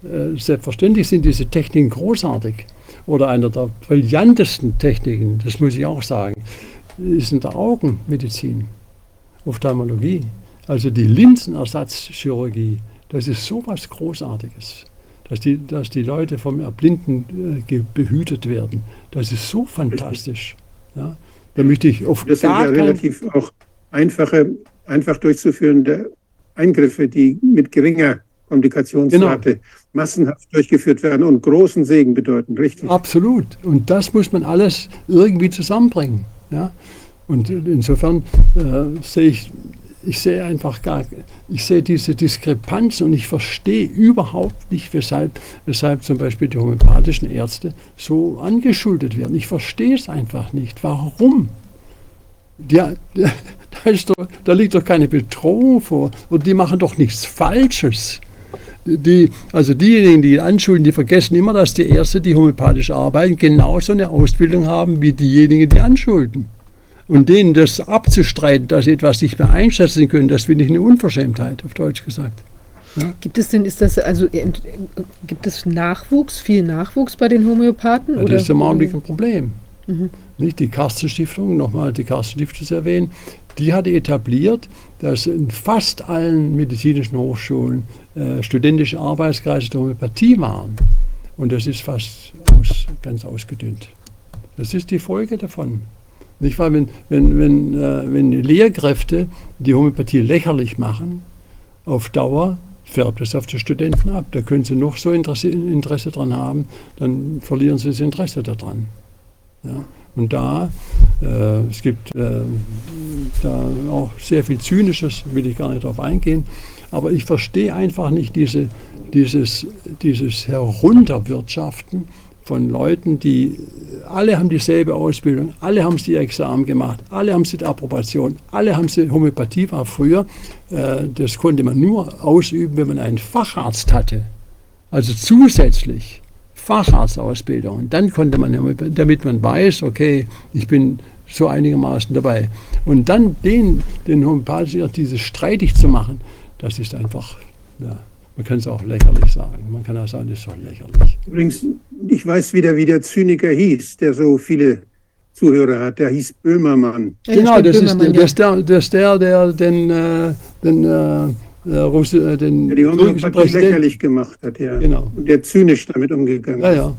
Äh, selbstverständlich sind diese Techniken großartig. Oder einer der brillantesten Techniken, das muss ich auch sagen, ist in der Augenmedizin, Ophthalmologie. Also die Linsenersatzchirurgie, das ist sowas Großartiges dass die, dass die Leute vom Erblinden äh, behütet werden. Das ist so fantastisch. Ja. Da möchte ich auf Das sind ja relativ auch einfache, einfach durchzuführende Eingriffe, die mit geringer Komplikationsrate genau. massenhaft durchgeführt werden und großen Segen bedeuten, richtig? Absolut. Und das muss man alles irgendwie zusammenbringen. Ja? Und insofern äh, sehe ich ich sehe einfach gar, ich sehe diese Diskrepanz und ich verstehe überhaupt nicht, weshalb, weshalb zum Beispiel die homöopathischen Ärzte so angeschuldet werden. Ich verstehe es einfach nicht. Warum? Ja, da, doch, da liegt doch keine Bedrohung vor und die machen doch nichts Falsches. Die, also diejenigen, die anschulden, die vergessen immer, dass die Ärzte, die homöopathisch arbeiten, genauso eine Ausbildung haben wie diejenigen, die anschulden. Und denen das abzustreiten, dass sie etwas nicht mehr einschätzen können, das finde ich eine Unverschämtheit, auf Deutsch gesagt. Ja. Gibt es denn, ist das also, äh, gibt es Nachwuchs, viel Nachwuchs bei den Homöopathen? Ja, das ist im Augenblick ein Problem. Mhm. Nicht die Karsten-Stiftung, nochmal die Karsten-Stiftung zu erwähnen, die hatte etabliert, dass in fast allen medizinischen Hochschulen äh, studentische Arbeitskreise der Homöopathie waren. Und das ist fast aus, ganz ausgedünnt. Das ist die Folge davon. Nicht wahr? Wenn, wenn, wenn, äh, wenn Lehrkräfte die Homöopathie lächerlich machen, auf Dauer färbt es auf die Studenten ab. Da können sie noch so Interesse, Interesse dran haben, dann verlieren sie das Interesse daran. Ja? Und da, äh, es gibt äh, da auch sehr viel Zynisches, will ich gar nicht darauf eingehen, aber ich verstehe einfach nicht diese, dieses, dieses Herunterwirtschaften von Leuten, die alle haben dieselbe Ausbildung, alle haben sie Examen gemacht, alle haben sie die Approbation, alle haben sie Homöopathie war früher. Äh, das konnte man nur ausüben, wenn man einen Facharzt hatte. Also zusätzlich Facharztausbildung. Und dann konnte man, damit man weiß, okay, ich bin so einigermaßen dabei. Und dann den, den Homöopathiker dieses streitig zu machen, das ist einfach, ja, man kann es auch lächerlich sagen. Man kann auch sagen, das ist doch lächerlich. Übrigens, ich weiß wieder, wie der Zyniker hieß, der so viele Zuhörer hat. Der hieß Böhmermann. Ja, genau, das ist, der, das, der, das der, der den, äh, den, äh, Russi, äh, den der die Homöopathie lächerlich gemacht hat, ja. Genau. Und der zynisch damit umgegangen ist. Ja, ja.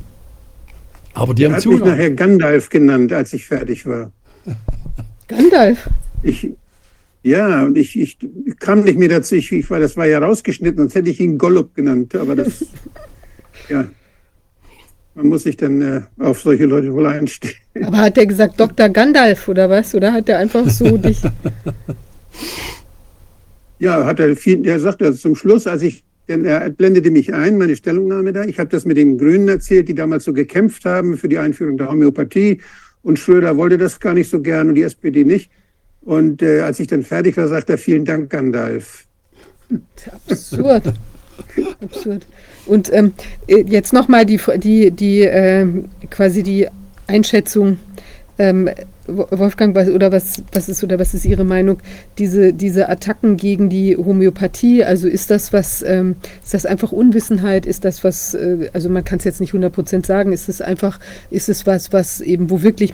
Aber die er haben hat mich nachher Gandalf genannt, als ich fertig war. Gandalf? Ich, ja, und ich, ich kam nicht mehr dazu, ich, ich war, das war ja rausgeschnitten, sonst hätte ich ihn Gollop genannt. Aber das, ja, man muss sich dann äh, auf solche Leute wohl einstellen. Aber hat der gesagt Dr. Gandalf oder was? Oder hat der einfach so dich. Ja, hat er viel, der sagte zum Schluss, als ich, denn er blendete mich ein, meine Stellungnahme da. Ich habe das mit den Grünen erzählt, die damals so gekämpft haben für die Einführung der Homöopathie. Und Schröder wollte das gar nicht so gern und die SPD nicht. Und äh, als ich dann fertig war, sagte er, vielen Dank, Gandalf. Absurd. Absurd. Und ähm, äh, jetzt nochmal die, die, die äh, quasi die Einschätzung ähm, Wolfgang, was, oder was, was ist oder was ist Ihre Meinung? Diese, diese Attacken gegen die Homöopathie, also ist das was, ähm, ist das einfach Unwissenheit? Ist das was, äh, also man kann es jetzt nicht 100 Prozent sagen, ist es einfach, ist es was, was eben, wo wirklich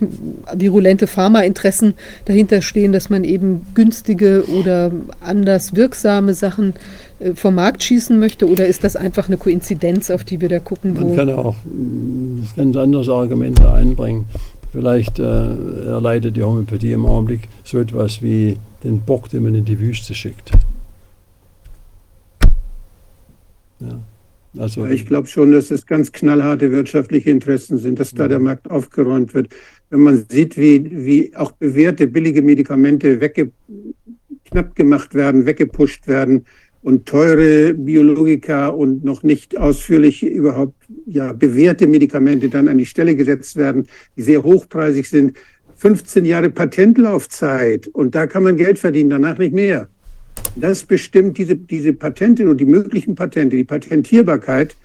virulente Pharmainteressen dahinter stehen, dass man eben günstige oder anders wirksame Sachen äh, vom Markt schießen möchte oder ist das einfach eine Koinzidenz, auf die wir da gucken? Man kann auch ganz andere Argumente einbringen. Vielleicht äh, erleidet die Homöopathie im Augenblick so etwas wie den Bock, den man in die Wüste schickt. Ja. Also, ich glaube schon, dass es ganz knallharte wirtschaftliche Interessen sind, dass da der Markt aufgeräumt wird. Wenn man sieht, wie, wie auch bewährte billige Medikamente wegge knapp gemacht werden, weggepusht werden, und teure Biologika und noch nicht ausführlich überhaupt ja, bewährte Medikamente dann an die Stelle gesetzt werden, die sehr hochpreisig sind. 15 Jahre Patentlaufzeit und da kann man Geld verdienen, danach nicht mehr. Das bestimmt diese, diese Patente und die möglichen Patente, die Patentierbarkeit,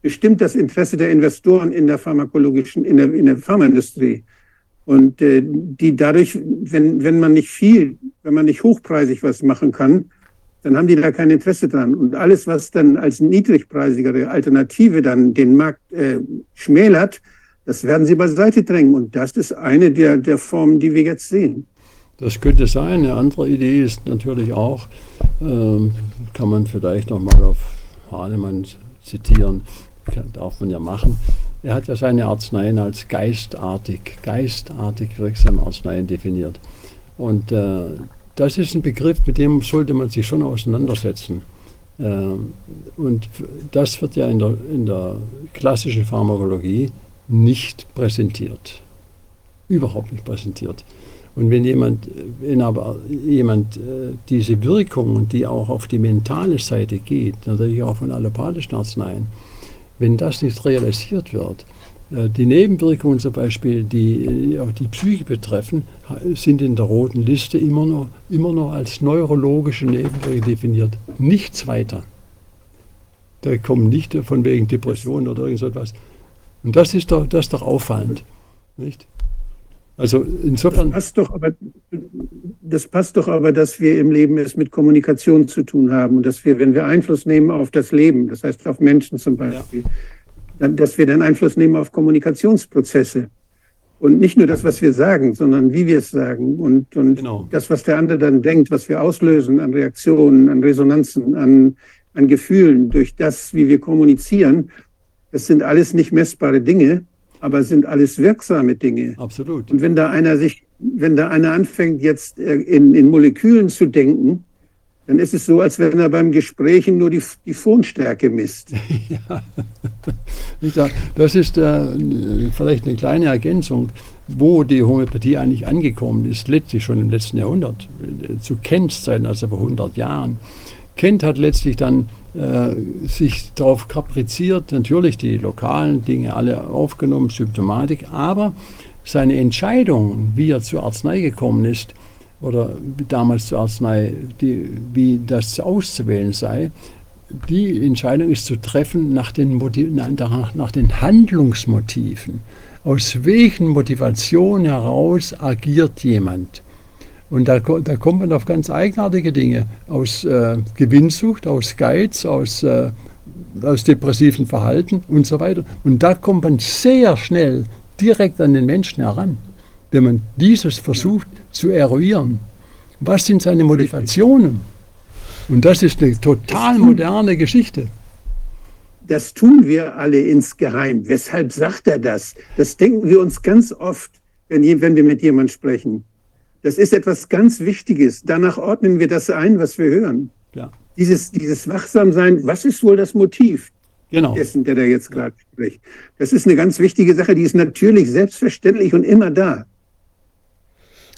bestimmt das Interesse der Investoren in der pharmakologischen, in der, in der Pharmaindustrie. Und äh, die dadurch, wenn, wenn man nicht viel, wenn man nicht hochpreisig was machen kann, dann haben die da kein Interesse dran. Und alles, was dann als niedrigpreisigere Alternative dann den Markt äh, schmälert, das werden sie beiseite drängen. Und das ist eine der, der Formen, die wir jetzt sehen. Das könnte sein. Eine andere Idee ist natürlich auch, ähm, kann man vielleicht nochmal auf Hahnemann zitieren, darf man ja machen. Er hat ja seine Arzneien als geistartig, geistartig wirksame Arzneien definiert. Und äh, das ist ein Begriff, mit dem sollte man sich schon auseinandersetzen. Ähm, und das wird ja in der, in der klassischen Pharmakologie nicht präsentiert. Überhaupt nicht präsentiert. Und wenn jemand, wenn aber jemand äh, diese Wirkungen, die auch auf die mentale Seite geht, natürlich auch von allopathischen Arzneien, wenn das nicht realisiert wird, die Nebenwirkungen zum Beispiel, die auch die Psyche betreffen, sind in der roten Liste immer noch, immer noch als neurologische Nebenwirkungen definiert. Nichts weiter. Da kommen nicht von wegen Depressionen oder irgend so etwas. Und das ist doch, das ist doch auffallend. Nicht? Also insofern. Das passt, doch aber, das passt doch aber, dass wir im Leben es mit Kommunikation zu tun haben und dass wir, wenn wir Einfluss nehmen auf das Leben, das heißt auf Menschen zum Beispiel, ja dass wir dann Einfluss nehmen auf Kommunikationsprozesse. Und nicht nur das, was wir sagen, sondern wie wir es sagen und, und genau. das, was der andere dann denkt, was wir auslösen an Reaktionen, an Resonanzen, an, an Gefühlen durch das, wie wir kommunizieren. Das sind alles nicht messbare Dinge. aber sind alles wirksame Dinge. Absolut. Und wenn da einer sich, wenn da einer anfängt, jetzt äh, in, in Molekülen zu denken, dann ist es so, als wenn er beim Gesprächen nur die, die Phonstärke misst. ja. Das ist äh, vielleicht eine kleine Ergänzung, wo die Homöopathie eigentlich angekommen ist, letztlich schon im letzten Jahrhundert, zu Kents Zeiten, also vor 100 Jahren. Kent hat letztlich dann äh, sich darauf kapriziert, natürlich die lokalen Dinge alle aufgenommen, Symptomatik, aber seine Entscheidung, wie er zur Arznei gekommen ist, oder damals zur Arznei, die, wie das auszuwählen sei, die Entscheidung ist zu treffen nach den, Motiv nach, nach den Handlungsmotiven. Aus welchen Motivationen heraus agiert jemand? Und da, da kommt man auf ganz eigenartige Dinge. Aus äh, Gewinnsucht, aus Geiz, aus, äh, aus depressiven Verhalten und so weiter. Und da kommt man sehr schnell direkt an den Menschen heran, wenn man dieses versucht zu eruieren. Was sind seine Motivationen? Und das ist eine total moderne Geschichte. Das tun wir alle insgeheim. Weshalb sagt er das? Das denken wir uns ganz oft, wenn, wenn wir mit jemandem sprechen. Das ist etwas ganz Wichtiges. Danach ordnen wir das ein, was wir hören. Ja. Dieses, dieses Wachsamsein, was ist wohl das Motiv genau. dessen, der da jetzt gerade spricht? Das ist eine ganz wichtige Sache, die ist natürlich selbstverständlich und immer da.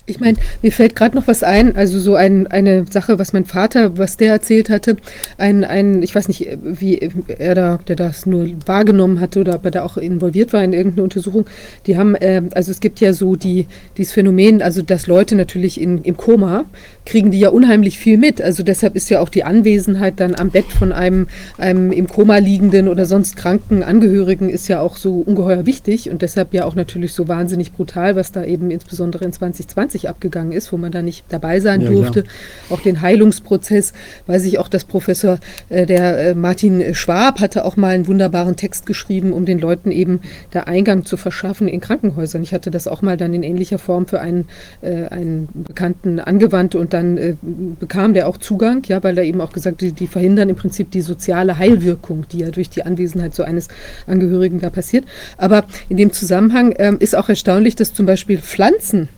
Ich meine, mir fällt gerade noch was ein, also so ein, eine Sache, was mein Vater, was der erzählt hatte, ein, ein, ich weiß nicht, wie er da, der das nur wahrgenommen hatte oder ob er da auch involviert war in irgendeine Untersuchung. Die haben, äh, also es gibt ja so die, dieses Phänomen, also dass Leute natürlich in, im Koma kriegen die ja unheimlich viel mit. Also deshalb ist ja auch die Anwesenheit dann am Bett von einem, einem im Koma liegenden oder sonst kranken Angehörigen ist ja auch so ungeheuer wichtig und deshalb ja auch natürlich so wahnsinnig brutal, was da eben insbesondere in 2020 1980 abgegangen ist, wo man da nicht dabei sein ja, durfte. Klar. Auch den Heilungsprozess, weiß ich auch, dass Professor äh, der äh, Martin Schwab hatte auch mal einen wunderbaren Text geschrieben, um den Leuten eben da Eingang zu verschaffen in Krankenhäusern. Ich hatte das auch mal dann in ähnlicher Form für einen, äh, einen Bekannten angewandt und dann äh, bekam der auch Zugang, ja, weil er eben auch gesagt, die, die verhindern im Prinzip die soziale Heilwirkung, die ja durch die Anwesenheit so eines Angehörigen da passiert. Aber in dem Zusammenhang ähm, ist auch erstaunlich, dass zum Beispiel Pflanzen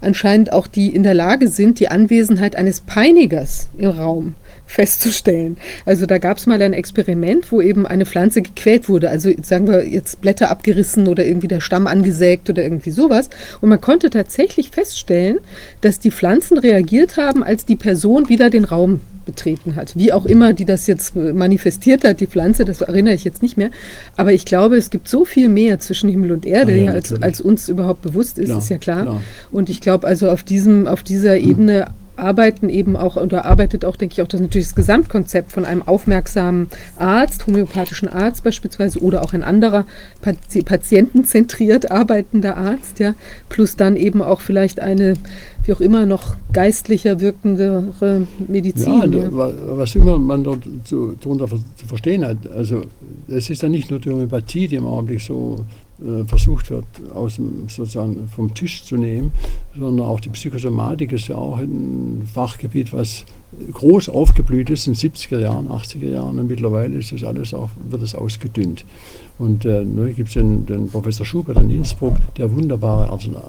anscheinend auch die in der Lage sind, die Anwesenheit eines Peinigers im Raum festzustellen. Also da gab es mal ein Experiment, wo eben eine Pflanze gequält wurde. Also sagen wir jetzt Blätter abgerissen oder irgendwie der Stamm angesägt oder irgendwie sowas. Und man konnte tatsächlich feststellen, dass die Pflanzen reagiert haben, als die Person wieder den Raum betreten hat. Wie auch immer die das jetzt manifestiert hat, die Pflanze, das erinnere ich jetzt nicht mehr. Aber ich glaube, es gibt so viel mehr zwischen Himmel und Erde, ja, als, als, uns überhaupt bewusst ist, klar, ist ja klar. klar. Und ich glaube also auf diesem, auf dieser Ebene arbeiten eben auch oder arbeitet auch, denke ich, auch das natürlich das Gesamtkonzept von einem aufmerksamen Arzt, homöopathischen Arzt beispielsweise oder auch ein anderer Pati patientenzentriert arbeitender Arzt, ja, plus dann eben auch vielleicht eine wie auch immer noch geistlicher wirkendere Medizin. Ja, ja. was immer man dort zu, darunter zu verstehen hat, also es ist ja nicht nur die Homöopathie, die im Augenblick so versucht wird, aus dem, sozusagen vom Tisch zu nehmen, sondern auch die Psychosomatik ist ja auch ein Fachgebiet, was groß aufgeblüht ist in den 70er Jahren, 80er Jahren und mittlerweile ist das alles auch, wird es ausgedünnt. Und äh, ne, gibt es den, den, Professor Schubert in Innsbruck, der wunderbare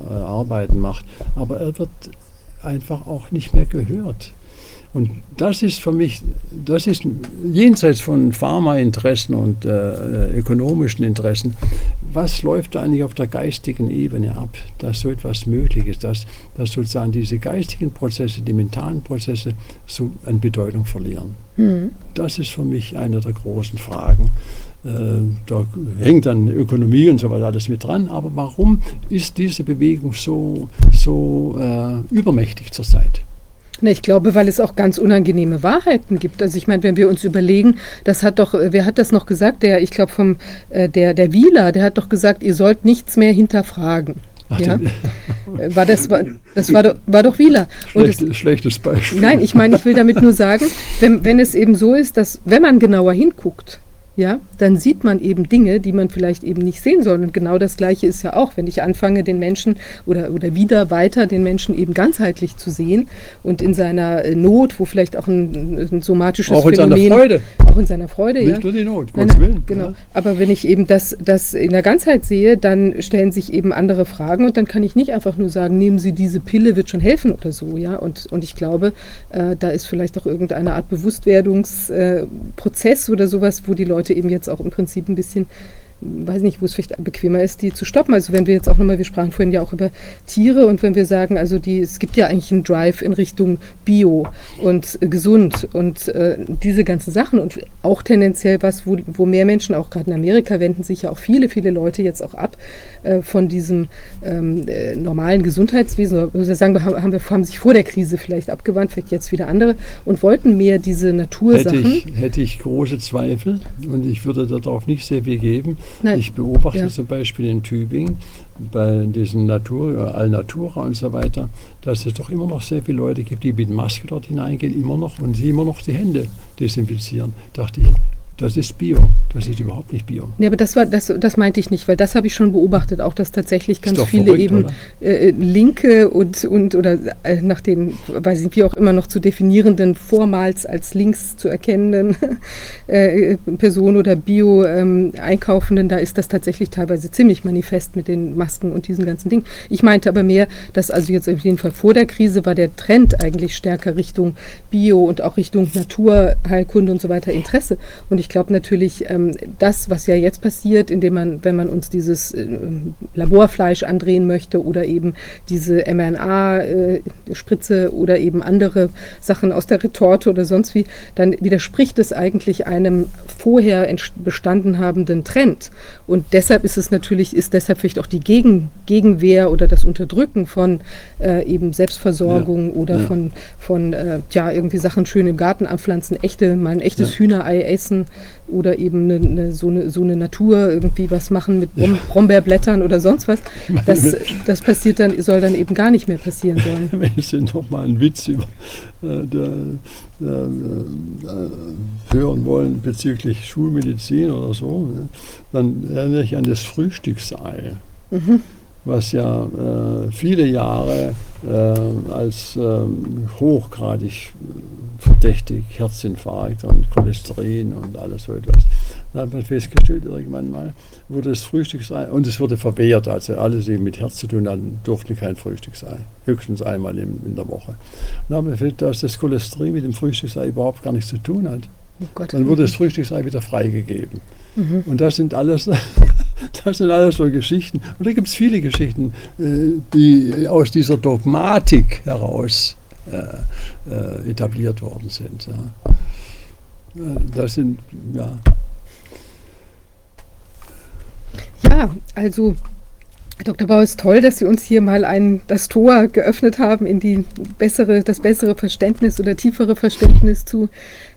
Arbeiten macht, aber er wird einfach auch nicht mehr gehört. Und das ist für mich, das ist jenseits von Pharmainteressen und äh, ökonomischen Interessen, was läuft da eigentlich auf der geistigen Ebene ab, dass so etwas möglich ist, dass, dass sozusagen diese geistigen Prozesse, die mentalen Prozesse so an Bedeutung verlieren. Mhm. Das ist für mich eine der großen Fragen. Äh, da hängt dann Ökonomie und so weiter alles mit dran, aber warum ist diese Bewegung so, so äh, übermächtig zurzeit? Na, ich glaube, weil es auch ganz unangenehme Wahrheiten gibt. Also ich meine, wenn wir uns überlegen, das hat doch, wer hat das noch gesagt? Der, ich glaube vom äh, der der Wieler, der hat doch gesagt, ihr sollt nichts mehr hinterfragen. Ach, ja? Äh, war das war, das war doch, war doch Wieler. Schlecht, es, schlechtes Beispiel. Nein, ich meine, ich will damit nur sagen, wenn, wenn es eben so ist, dass wenn man genauer hinguckt, ja, dann sieht man eben Dinge, die man vielleicht eben nicht sehen soll. Und genau das Gleiche ist ja auch, wenn ich anfange, den Menschen oder, oder wieder weiter den Menschen eben ganzheitlich zu sehen und in seiner äh, Not, wo vielleicht auch ein, ein somatisches auch in Phänomen, seiner Freude. auch in seiner Freude, Nicht ja. nur die Not, Gottes Willen. Genau. Ja. Aber wenn ich eben das, das in der Ganzheit sehe, dann stellen sich eben andere Fragen und dann kann ich nicht einfach nur sagen, nehmen Sie diese Pille, wird schon helfen oder so, ja. Und, und ich glaube, äh, da ist vielleicht auch irgendeine Art Bewusstwerdungsprozess äh, oder sowas, wo die Leute eben jetzt auch im Prinzip ein bisschen weiß nicht, wo es vielleicht bequemer ist, die zu stoppen. Also wenn wir jetzt auch nochmal, wir sprachen vorhin ja auch über Tiere und wenn wir sagen, also die, es gibt ja eigentlich einen Drive in Richtung Bio und äh, gesund und äh, diese ganzen Sachen und auch tendenziell was, wo, wo mehr Menschen, auch gerade in Amerika, wenden sich ja auch viele, viele Leute jetzt auch ab äh, von diesem ähm, äh, normalen Gesundheitswesen. Oder wir sagen, haben, haben, wir, haben sich vor der Krise vielleicht abgewandt, vielleicht jetzt wieder andere und wollten mehr diese Hätte Natursachen. ich, hätte ich große Zweifel und ich würde darauf nicht sehr viel geben. Nein. Ich beobachte Ja. zum Beispiel in Tübingen bei diesen Natur, Alnatura und so weiter, dass es doch immer noch sehr viele Leute gibt, die mit Maske dort hineingehen, immer noch und sie immer noch die Hände desinfizieren. Dachte ich, das ist Bio. Das ist überhaupt nicht Bio. Ja, aber das war das, das meinte ich nicht, weil das habe ich schon beobachtet, auch dass tatsächlich ganz viele verrückt, eben oder? äh, linke und und oder äh, nach den, weiß ich wie auch immer noch zu definierenden, vormals als links zu erkennenden äh, Personen oder Bio ähm, da ist das tatsächlich teilweise ziemlich manifest mit den Masken und diesen ganzen Dingen. Ich meinte aber mehr, dass also jetzt auf jeden Fall vor der Krise war der Trend eigentlich stärker Richtung Bio und auch Richtung Naturheilkunde und so weiter Interesse. Und ich glaube natürlich, ähm, das, was ja jetzt passiert, indem man, wenn man uns dieses äh, Laborfleisch andrehen möchte oder eben diese mRNA-Spritze oder eben andere Sachen aus der Retorte oder sonst wie, dann widerspricht es eigentlich einem vorher bestanden habenden Trend. Und deshalb ist es natürlich, ist deshalb vielleicht auch die Gegen, Gegenwehr oder das Unterdrücken von äh, eben Selbstversorgung oder ja. von, von äh, ja, irgendwie Sachen schön im Garten anpflanzen, echte, mal ein echtes Ja. Hühnerei essen oder eben eine, eine, so, eine, so eine Natur irgendwie was machen mit Brom Brombeerblättern oder sonst was. Das, das passiert dann, soll dann eben gar nicht mehr passieren sollen. Wenn Sie noch mal einen Witz über, äh, der, der, äh, hören wollen bezüglich Schulmedizin oder so, dann erinnere ich an das Frühstücksei, was ja äh, viele Jahre äh, als ähm, hochgradig äh, verdächtig, Herzinfarkt und Cholesterin und alles so etwas. Dann hat man festgestellt, irgendwann mal wurde das Frühstücksei, und es wurde verwehrt, also alle, die mit Herz zu tun hatten, durften kein Frühstücksei, höchstens einmal in, in der Woche. Dann haben wir festgestellt, dass das Cholesterin mit dem Frühstücksei überhaupt gar nichts zu tun hat. Oh. Dann wurde das Frühstücksei wieder freigegeben. Und das sind alles, das sind alles so Geschichten. Und da gibt es viele Geschichten, äh, die aus dieser Dogmatik heraus äh, äh, etabliert worden sind. Ja. Äh, Das sind, ja, Ja, also Dr. Bauer, es ist toll, dass Sie uns hier mal ein, das Tor geöffnet haben in die bessere, das bessere Verständnis oder tiefere Verständnis zu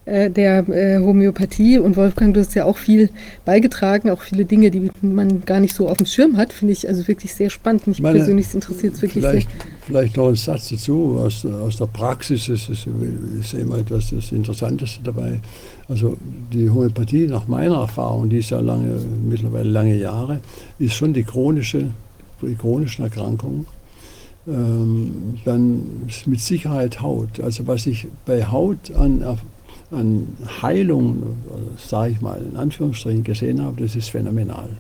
äh, der äh, Homöopathie. Und Wolfgang, du hast ja auch viel beigetragen, auch viele Dinge, die man gar nicht so auf dem Schirm hat, finde ich also wirklich sehr spannend. Mich Meine- persönlich interessiert es wirklich vielleicht, sehr. vielleicht noch ein Satz dazu. Aus, aus der Praxis ist, es, ist immer etwas das Interessanteste dabei. Also die Homöopathie, nach meiner Erfahrung, die ist ja lange, mittlerweile lange Jahre, ist schon die chronische, chronischen Erkrankungen. Ähm, dann mit Sicherheit Haut. Also was ich bei Haut an, an Heilung, sage ich mal in Anführungsstrichen, gesehen habe, das ist phänomenal.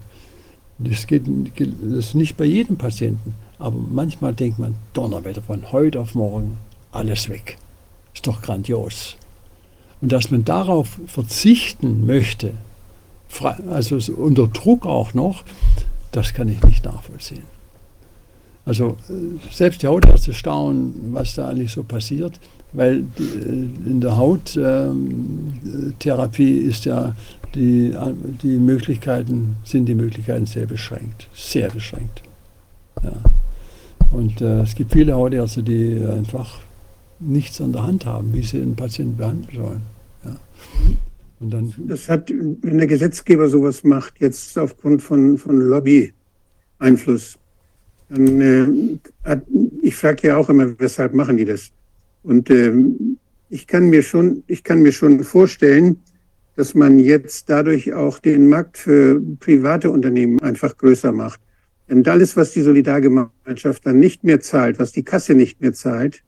Das geht, das ist nicht bei jedem Patienten, aber manchmal denkt man, Donnerwetter, von heute auf morgen alles weg. Ist doch grandios. Und dass man darauf verzichten möchte, also so unter Druck auch noch, das kann ich nicht nachvollziehen. Also äh, selbst die Hautärzte staunen, was da eigentlich so passiert, weil äh, in der Hauttherapie ist ja die, äh, die Möglichkeiten, sind die Möglichkeiten sehr beschränkt, sehr beschränkt. Ja. Und äh, es gibt viele Hautärzte, die einfach nichts an der Hand haben, wie sie einen Patienten behandeln sollen. Ja. Und dann, Das hat, wenn der Gesetzgeber sowas macht, jetzt aufgrund von, von Lobby-Einfluss, dann, äh, hat, ich frage ja auch immer, weshalb machen die das? Und ähm, ich kann mir schon, ich kann mir schon vorstellen, dass man jetzt dadurch auch den Markt für private Unternehmen einfach größer macht. Denn alles, was die Solidargemeinschaft dann nicht mehr zahlt, was die Kasse nicht mehr zahlt,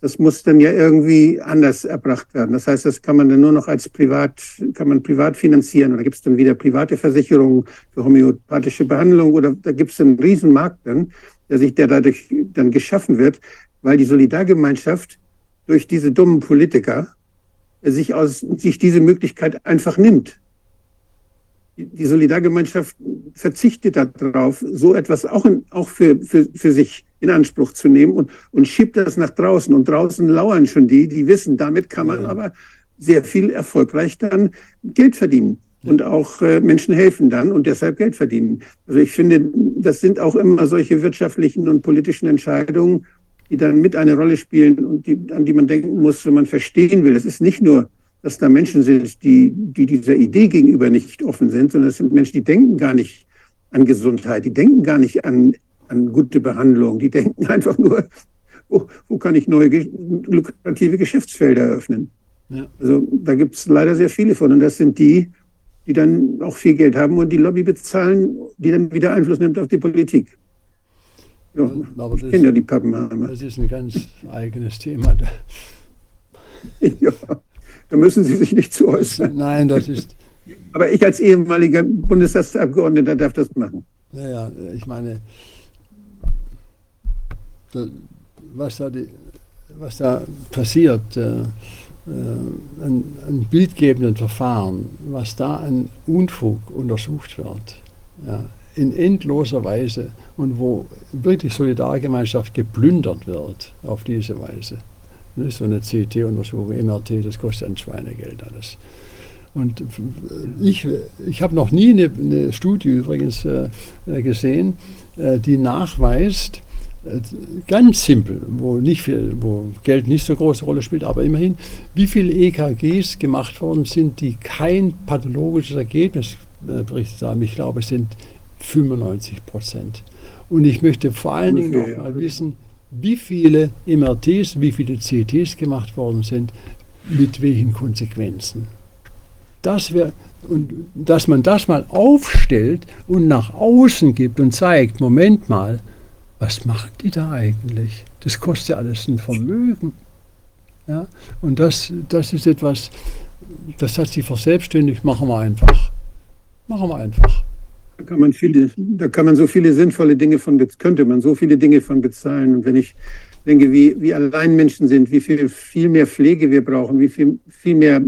das muss dann ja irgendwie anders erbracht werden. Das heißt, das kann man dann nur noch als privat, kann man privat finanzieren. Oder gibt es dann wieder private Versicherungen für homöopathische Behandlung oder da gibt es einen Riesenmarkt dann, der sich, der dadurch dann geschaffen wird, weil die Solidargemeinschaft durch diese dummen Politiker sich aus, sich diese Möglichkeit einfach nimmt. Die Solidargemeinschaft verzichtet darauf, so etwas auch, in, auch für, für, für sich in Anspruch zu nehmen und, und schiebt das nach draußen. Und draußen lauern schon die, die wissen, damit kann man aber sehr viel erfolgreich dann Geld verdienen und auch äh, Menschen helfen dann und deshalb Geld verdienen. Also ich finde, das sind auch immer solche wirtschaftlichen und politischen Entscheidungen, die dann mit eine Rolle spielen und die, an die man denken muss, wenn man verstehen will. Es ist nicht nur, dass da Menschen sind, die, die dieser Idee gegenüber nicht offen sind, sondern es sind Menschen, die denken gar nicht an Gesundheit, die denken gar nicht an an gute Behandlung. Die denken einfach nur, wo, wo kann ich neue lukrative Geschäftsfelder eröffnen? Ja. Also da gibt es leider sehr viele von. Und das sind die, die dann auch viel Geld haben und die Lobby bezahlen, die dann wieder Einfluss nimmt auf die Politik. Ja, aber kenne ja die Pappenheimer. Das ist ein ganz eigenes Thema. ja, da müssen Sie sich nicht zu äußern. Nein, das ist. Aber ich als ehemaliger Bundestagsabgeordneter darf das machen. Naja, ich meine, was da, die, was da passiert, äh, äh, ein, ein bildgebenden Verfahren, was da an Unfug untersucht wird, ja, in endloser Weise und wo wirklich Solidargemeinschaft geplündert wird auf diese Weise. Ist so eine CT-Untersuchung, MRT, das kostet ein Schweinegeld alles. Und ich, ich habe noch nie eine, eine Studie übrigens äh, gesehen, äh, die nachweist, ganz simpel, wo, nicht viel, wo Geld nicht so große Rolle spielt, aber immerhin, wie viele EKGs gemacht worden sind, die kein pathologisches Ergebnis äh, berichtet haben. Ich glaube, es sind 95 Prozent. Und ich möchte vor allen Dingen noch mal wissen, wie viele MRTs, wie viele CTs gemacht worden sind, mit welchen Konsequenzen. Das wäre, und dass man das mal aufstellt und nach außen gibt und zeigt, Moment mal, was machen die da eigentlich? Das kostet ja alles ein Vermögen. Ja? Und das, das ist etwas, das hat sich verselbstständigt, machen wir einfach. Machen wir einfach. Da kann man viele, da kann man so viele sinnvolle Dinge von, könnte man so viele Dinge von bezahlen. Und wenn ich denke, wie, wie allein Menschen sind, wie viel, viel mehr Pflege wir brauchen, wie viel, viel mehr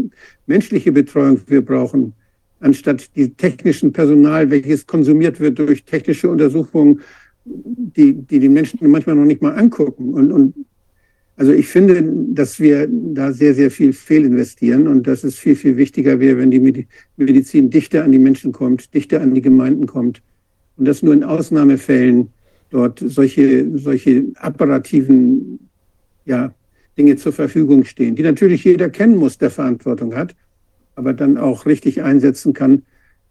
menschliche Betreuung wir brauchen, anstatt die technischen Personal, welches konsumiert wird durch technische Untersuchungen, die, die die Menschen manchmal noch nicht mal angucken. Und, und also ich finde, dass wir da sehr, sehr viel fehlinvestieren und dass es viel, viel wichtiger wäre, wenn die Medizin dichter an die Menschen kommt, dichter an die Gemeinden kommt und dass nur in Ausnahmefällen dort solche, solche apparativen ja, Dinge zur Verfügung stehen, die natürlich jeder kennen muss, der Verantwortung hat, aber dann auch richtig einsetzen kann,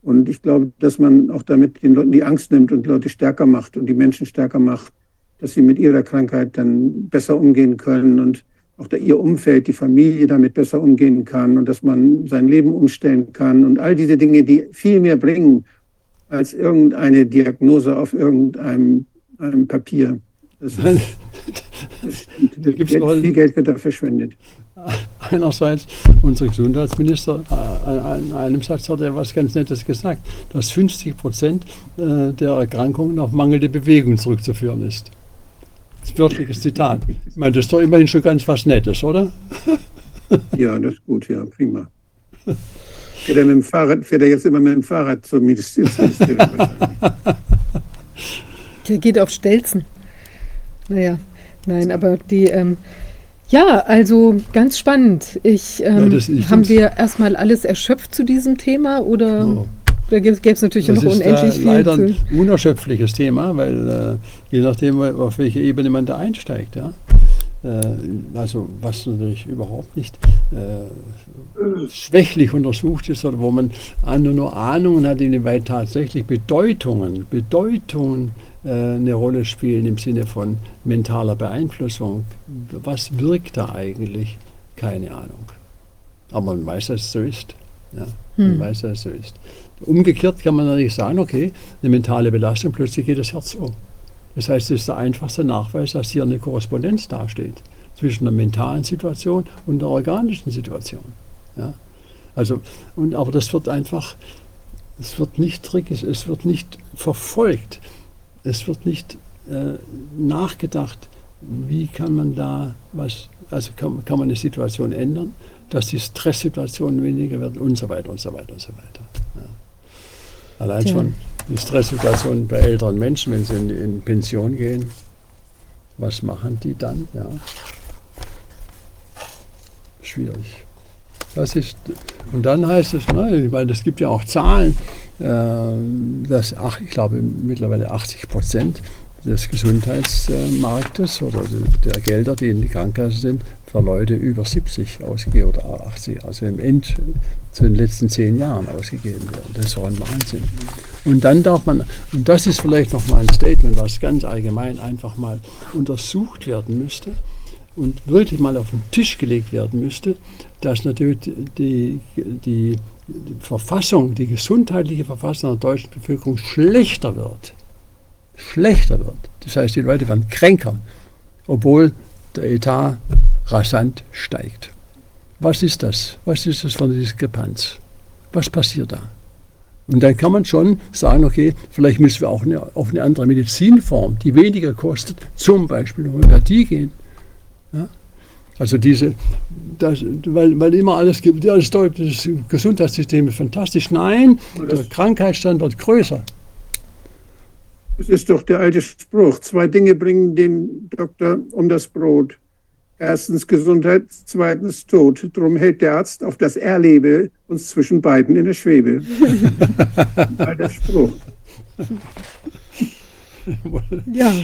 und ich glaube, dass man auch damit den Leuten die Angst nimmt und Leute stärker macht und die Menschen stärker macht, dass sie mit ihrer Krankheit dann besser umgehen können und auch der, ihr Umfeld, die Familie damit besser umgehen kann und dass man sein Leben umstellen kann und all diese Dinge, die viel mehr bringen als irgendeine Diagnose auf irgendeinem einem Papier. Das ist, das, das, Geld, viel Geld wird da verschwendet einerseits unser Gesundheitsminister äh, in einem Satz hat er was ganz Nettes gesagt, dass 50 Prozent äh, der Erkrankungen auf mangelnde Bewegung zurückzuführen ist. Das ist ein wörtliches Zitat. Ich meine, das ist doch immerhin schon ganz was Nettes, oder? Ja, das ist gut, ja, prima. Fährt er, mit dem Fahrrad, fährt er jetzt immer mit dem Fahrrad zum Ministerium? Der geht auf Stelzen. Naja, nein, aber die, ähm, ja, also ganz spannend. Ich, ähm, ja, haben wir erstmal alles erschöpft zu diesem Thema oder oh. da gäbe es natürlich das noch unendlich viel? Leider ein unerschöpfliches Thema, weil äh, je nachdem, auf welche Ebene man da einsteigt, ja. Äh, also was natürlich überhaupt nicht äh, schwächlich untersucht ist oder wo man nur Ahnungen hat, inwieweit tatsächlich Bedeutungen, Bedeutungen äh, eine Rolle spielen im Sinne von mentaler Beeinflussung. Was wirkt da eigentlich? Keine Ahnung. Aber man weiß, dass es so ist. Ja, hm. man weiß, dass es so ist. Umgekehrt kann man natürlich sagen, okay, eine mentale Belastung, plötzlich geht das Herz um. Das heißt, es ist der einfachste Nachweis, dass hier eine Korrespondenz dasteht zwischen der mentalen Situation und der organischen Situation. Ja? Also, und, aber das wird einfach, es wird nicht trickig, es wird nicht verfolgt, es wird nicht äh, nachgedacht, wie kann man da was, also kann, kann man eine Situation ändern, dass die Stresssituationen weniger werden und so weiter und so weiter und so weiter. Ja. Allein schon die Stresssituation bei älteren Menschen, wenn sie in, in, Pension gehen, was machen die dann? Ja. Schwierig. Das ist, und dann heißt es, ne, weil es gibt ja auch Zahlen, dass, ach, ich glaube, mittlerweile 80 Prozent des Gesundheitsmarktes oder der Gelder, die in die Krankenkasse sind, für Leute über 70 ausgegeben oder 80, also im End zu den letzten zehn Jahren ausgegeben werden. Das ist doch ein Wahnsinn. Und dann darf man, und das ist vielleicht noch mal ein Statement, was ganz allgemein einfach mal untersucht werden müsste und wirklich mal auf den Tisch gelegt werden müsste, dass natürlich die, die, die Verfassung, die gesundheitliche Verfassung der deutschen Bevölkerung schlechter wird. Schlechter wird. Das heißt, die Leute werden kränker, obwohl der Etat rasant steigt. Was ist das? Was ist das für eine Diskrepanz? Was passiert da? Und dann kann man schon sagen, okay, vielleicht müssen wir auch eine, auf eine andere Medizinform, die weniger kostet, zum Beispiel Homöopathie gehen. Ja? Also diese, das, weil, weil immer alles gibt, ja, das, das Gesundheitssystem ist fantastisch. Nein, der Krankheitsstand wird größer. Es ist doch der alte Spruch, zwei Dinge bringen den Doktor um das Brot. Erstens Gesundheit, zweitens Tod. Darum hält der Arzt auf das Erlebe uns zwischen beiden in der Schwebe. alter Spruch. Ja,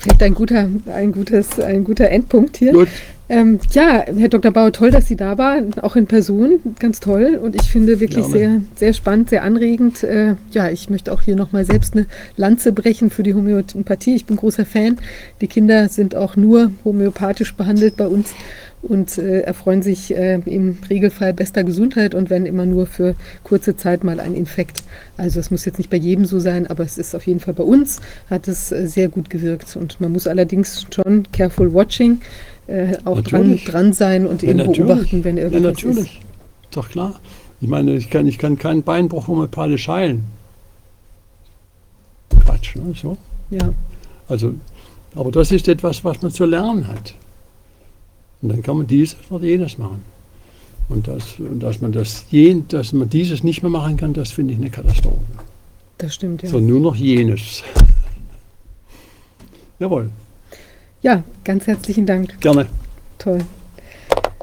vielleicht ein guter, ein gutes, ein guter Endpunkt hier. Gut. Ähm, ja, Herr Dr. Bauer, toll, dass Sie da waren, auch in Person, ganz toll. Und ich finde wirklich ja, sehr, sehr spannend, sehr anregend. Äh, ja, ich möchte auch hier nochmal selbst eine Lanze brechen für die Homöopathie. Ich bin großer Fan. Die Kinder sind auch nur homöopathisch behandelt bei uns und äh, erfreuen sich äh, im Regelfall bester Gesundheit und wenn immer nur für kurze Zeit mal ein Infekt. Also es muss jetzt nicht bei jedem so sein, aber es ist auf jeden Fall bei uns, hat es äh, sehr gut gewirkt. Und man muss allerdings schon careful watching äh, auch dran, dran, sein und ja, eben beobachten, wenn irgendwas ja, natürlich. ist. Doch klar. Ich meine, ich kann, ich kann keinen Beinbruch homöopathisch heilen. Quatsch, ne? So. Ja. Also, aber das ist etwas, was man zu lernen hat. Und dann kann man dieses oder jenes machen. Und, das, und dass, man das, dass man dieses nicht mehr machen kann, das finde ich eine Katastrophe. Das stimmt, ja. So nur noch jenes. Jawohl. Ja, ganz herzlichen Dank. Gerne. Toll.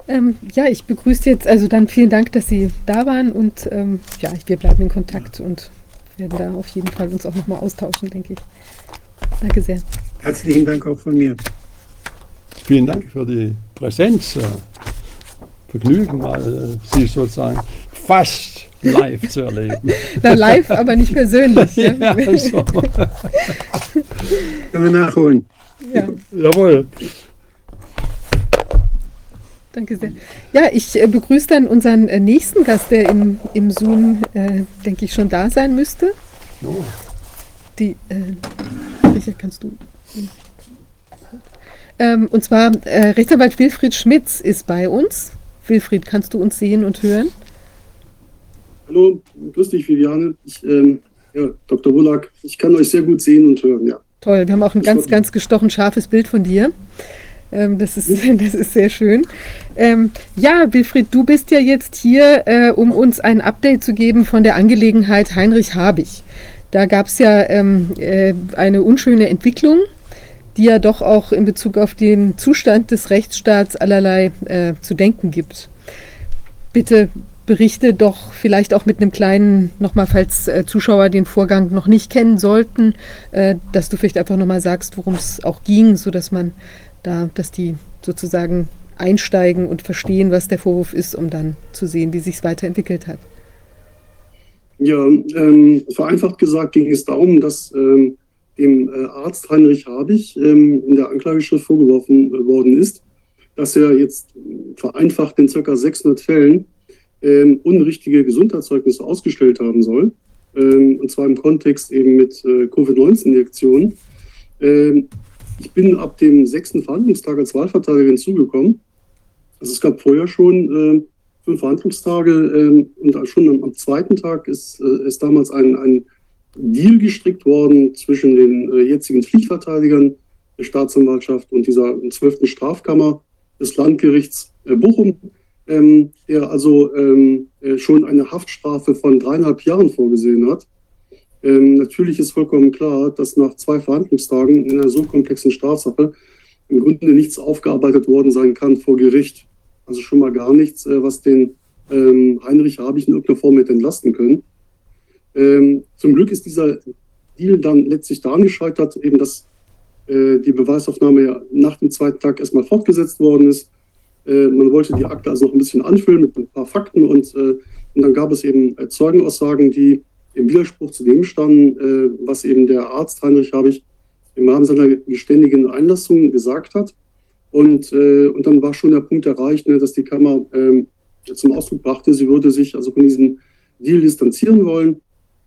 Ähm, ja, ich begrüße jetzt, also dann vielen Dank, dass Sie da waren und ähm, ja, wir bleiben in Kontakt und werden da auf jeden Fall uns auch nochmal austauschen, denke ich. Danke sehr. Herzlichen Dank auch von mir. Vielen Dank für die Präsenz. Vergnügen, mal äh, Sie sozusagen fast live zu erleben. Na, live, aber nicht persönlich. ja, ja so. Können wir nachholen. Ja. Jawohl. Danke sehr. Ja, ich äh, begrüße dann unseren äh, nächsten Gast, der im, im Zoom, äh, denke ich, schon da sein müsste. Oh. Die, äh, Richard, kannst du. Ähm, und zwar äh, Rechtsanwalt Wilfried Schmitz ist bei uns. Wilfried, kannst du uns sehen und hören? Hallo, grüß dich, Viviane. Ich, ähm, ja, Dr. Wullack, ich kann euch sehr gut sehen und hören, ja. Toll, wir haben auch ein ganz, ganz gestochen scharfes Bild von dir. Ähm, das, ist, das ist sehr schön. Ähm, ja, Wilfried, du bist ja jetzt hier, äh, um uns ein Update zu geben von der Angelegenheit Heinrich Habich. Da gab es ja ähm, äh, eine unschöne Entwicklung, die ja doch auch in Bezug auf den Zustand des Rechtsstaats allerlei äh, zu denken gibt. Bitte berichte doch vielleicht auch mit einem kleinen, nochmal, falls äh, Zuschauer den Vorgang noch nicht kennen sollten, äh, dass du vielleicht einfach nochmal sagst, worum es auch ging, sodass man da, dass die sozusagen einsteigen und verstehen, was der Vorwurf ist, um dann zu sehen, wie sich es weiterentwickelt hat. Ja, ähm, vereinfacht gesagt ging es darum, dass ähm, dem äh, Arzt Heinrich Habich ähm, in der Anklageschrift vorgeworfen äh, worden ist, dass er jetzt vereinfacht in ca. 600 Fällen ähm, unrichtige Gesundheitszeugnisse ausgestellt haben soll. Ähm, und zwar im Kontext eben mit äh, Covid-19-Injektionen. Ähm, ich bin ab dem sechsten Verhandlungstag als Wahlverteidiger hinzugekommen. Also es gab vorher schon fünf Verhandlungstage und schon am, zweiten Tag ist, ist damals ein, ein Deal gestrickt worden zwischen den äh, jetzigen Pflichtverteidigern der Staatsanwaltschaft und dieser zwölften Strafkammer des Landgerichts äh, Bochum, ähm, der also ähm, äh, schon eine Haftstrafe von dreieinhalb Jahren vorgesehen hat. Ähm, natürlich ist vollkommen klar, dass nach zwei Verhandlungstagen in einer so komplexen Strafsache im Grunde nichts aufgearbeitet worden sein kann vor Gericht. Also schon mal gar nichts, äh, was den ähm, Heinrich Habich in irgendeiner Form hätte entlasten können. Ähm, zum Glück ist dieser Deal dann letztlich daran gescheitert, eben dass äh, die Beweisaufnahme ja nach dem zweiten Tag erstmal fortgesetzt worden ist. Äh, man wollte die Akte also noch ein bisschen anfüllen mit ein paar Fakten und, äh, und dann gab es eben äh, Zeugenaussagen, die im Widerspruch zu dem standen, äh, was eben der Arzt Heinrich Habich im Rahmen seiner geständigen Einlassung gesagt hat. Und, und dann war schon der Punkt erreicht, ne, dass die Kammer ähm, zum Ausdruck brachte, sie würde sich also von diesem Deal distanzieren wollen.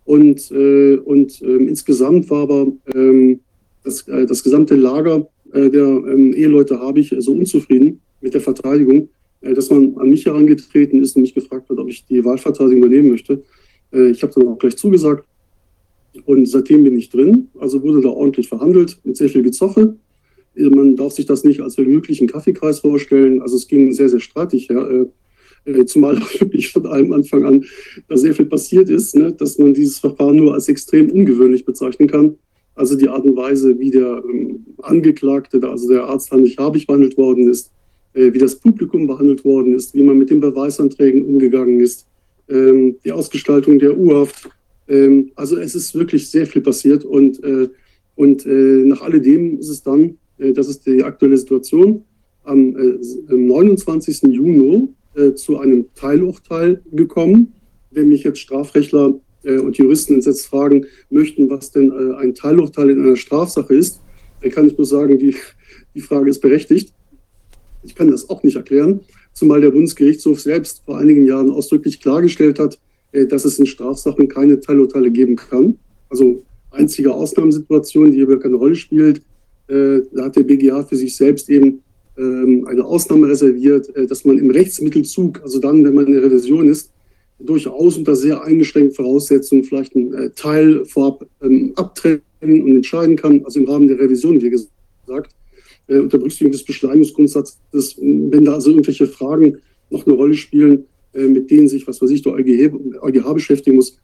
Und, äh, und äh, insgesamt war aber ähm, das, äh, das gesamte Lager äh, der ähm, Eheleute habe ich so unzufrieden mit der Verteidigung, äh, dass man an mich herangetreten ist und mich gefragt hat, ob ich die Wahlverteidigung übernehmen möchte. Äh, ich habe dann auch gleich zugesagt. Und seitdem bin ich drin. Also wurde da ordentlich verhandelt mit sehr viel Gezoche. Man darf sich das nicht als vergnüglichen Kaffeekreis vorstellen. Also es ging sehr, sehr streitig her. Äh, zumal wirklich von allem Anfang an da sehr viel passiert ist, ne, dass man dieses Verfahren nur als extrem ungewöhnlich bezeichnen kann. Also die Art und Weise, wie der ähm, Angeklagte, also der Arzt Heinrich Habich behandelt worden ist, äh, wie das Publikum behandelt worden ist, wie man mit den Beweisanträgen umgegangen ist, ähm, die Ausgestaltung der U-Haft. Ähm, also es ist wirklich sehr viel passiert und, äh, und äh, nach alledem ist es dann, äh, das ist die aktuelle Situation, am 29. Äh, Juni äh, zu einem Teilurteil gekommen. Wenn mich jetzt Strafrechtler äh, und Juristen jetzt fragen möchten, was denn äh, ein Teilurteil in einer Strafsache ist, dann kann ich nur sagen, die, die Frage ist berechtigt. Ich kann das auch nicht erklären, zumal der Bundesgerichtshof selbst vor einigen Jahren ausdrücklich klargestellt hat, dass es in Strafsachen keine Teilurteile geben kann. Also einzige Ausnahmesituation, die hier keine Rolle spielt, da hat der BGH für sich selbst eben eine Ausnahme reserviert, äh, dass man im Rechtsmittelzug, also dann, wenn man in der Revision ist, durchaus unter sehr eingeschränkten Voraussetzungen vielleicht einen äh, Teil vorab ähm, abtrennen und entscheiden kann, also im Rahmen der Revision, wie gesagt, äh, unter Berücksichtigung des Beschleunigungsgrundsatzes, wenn da also irgendwelche Fragen noch eine Rolle spielen, mit denen sich, was weiß ich, der EuGH, EuGH beschäftigen muss,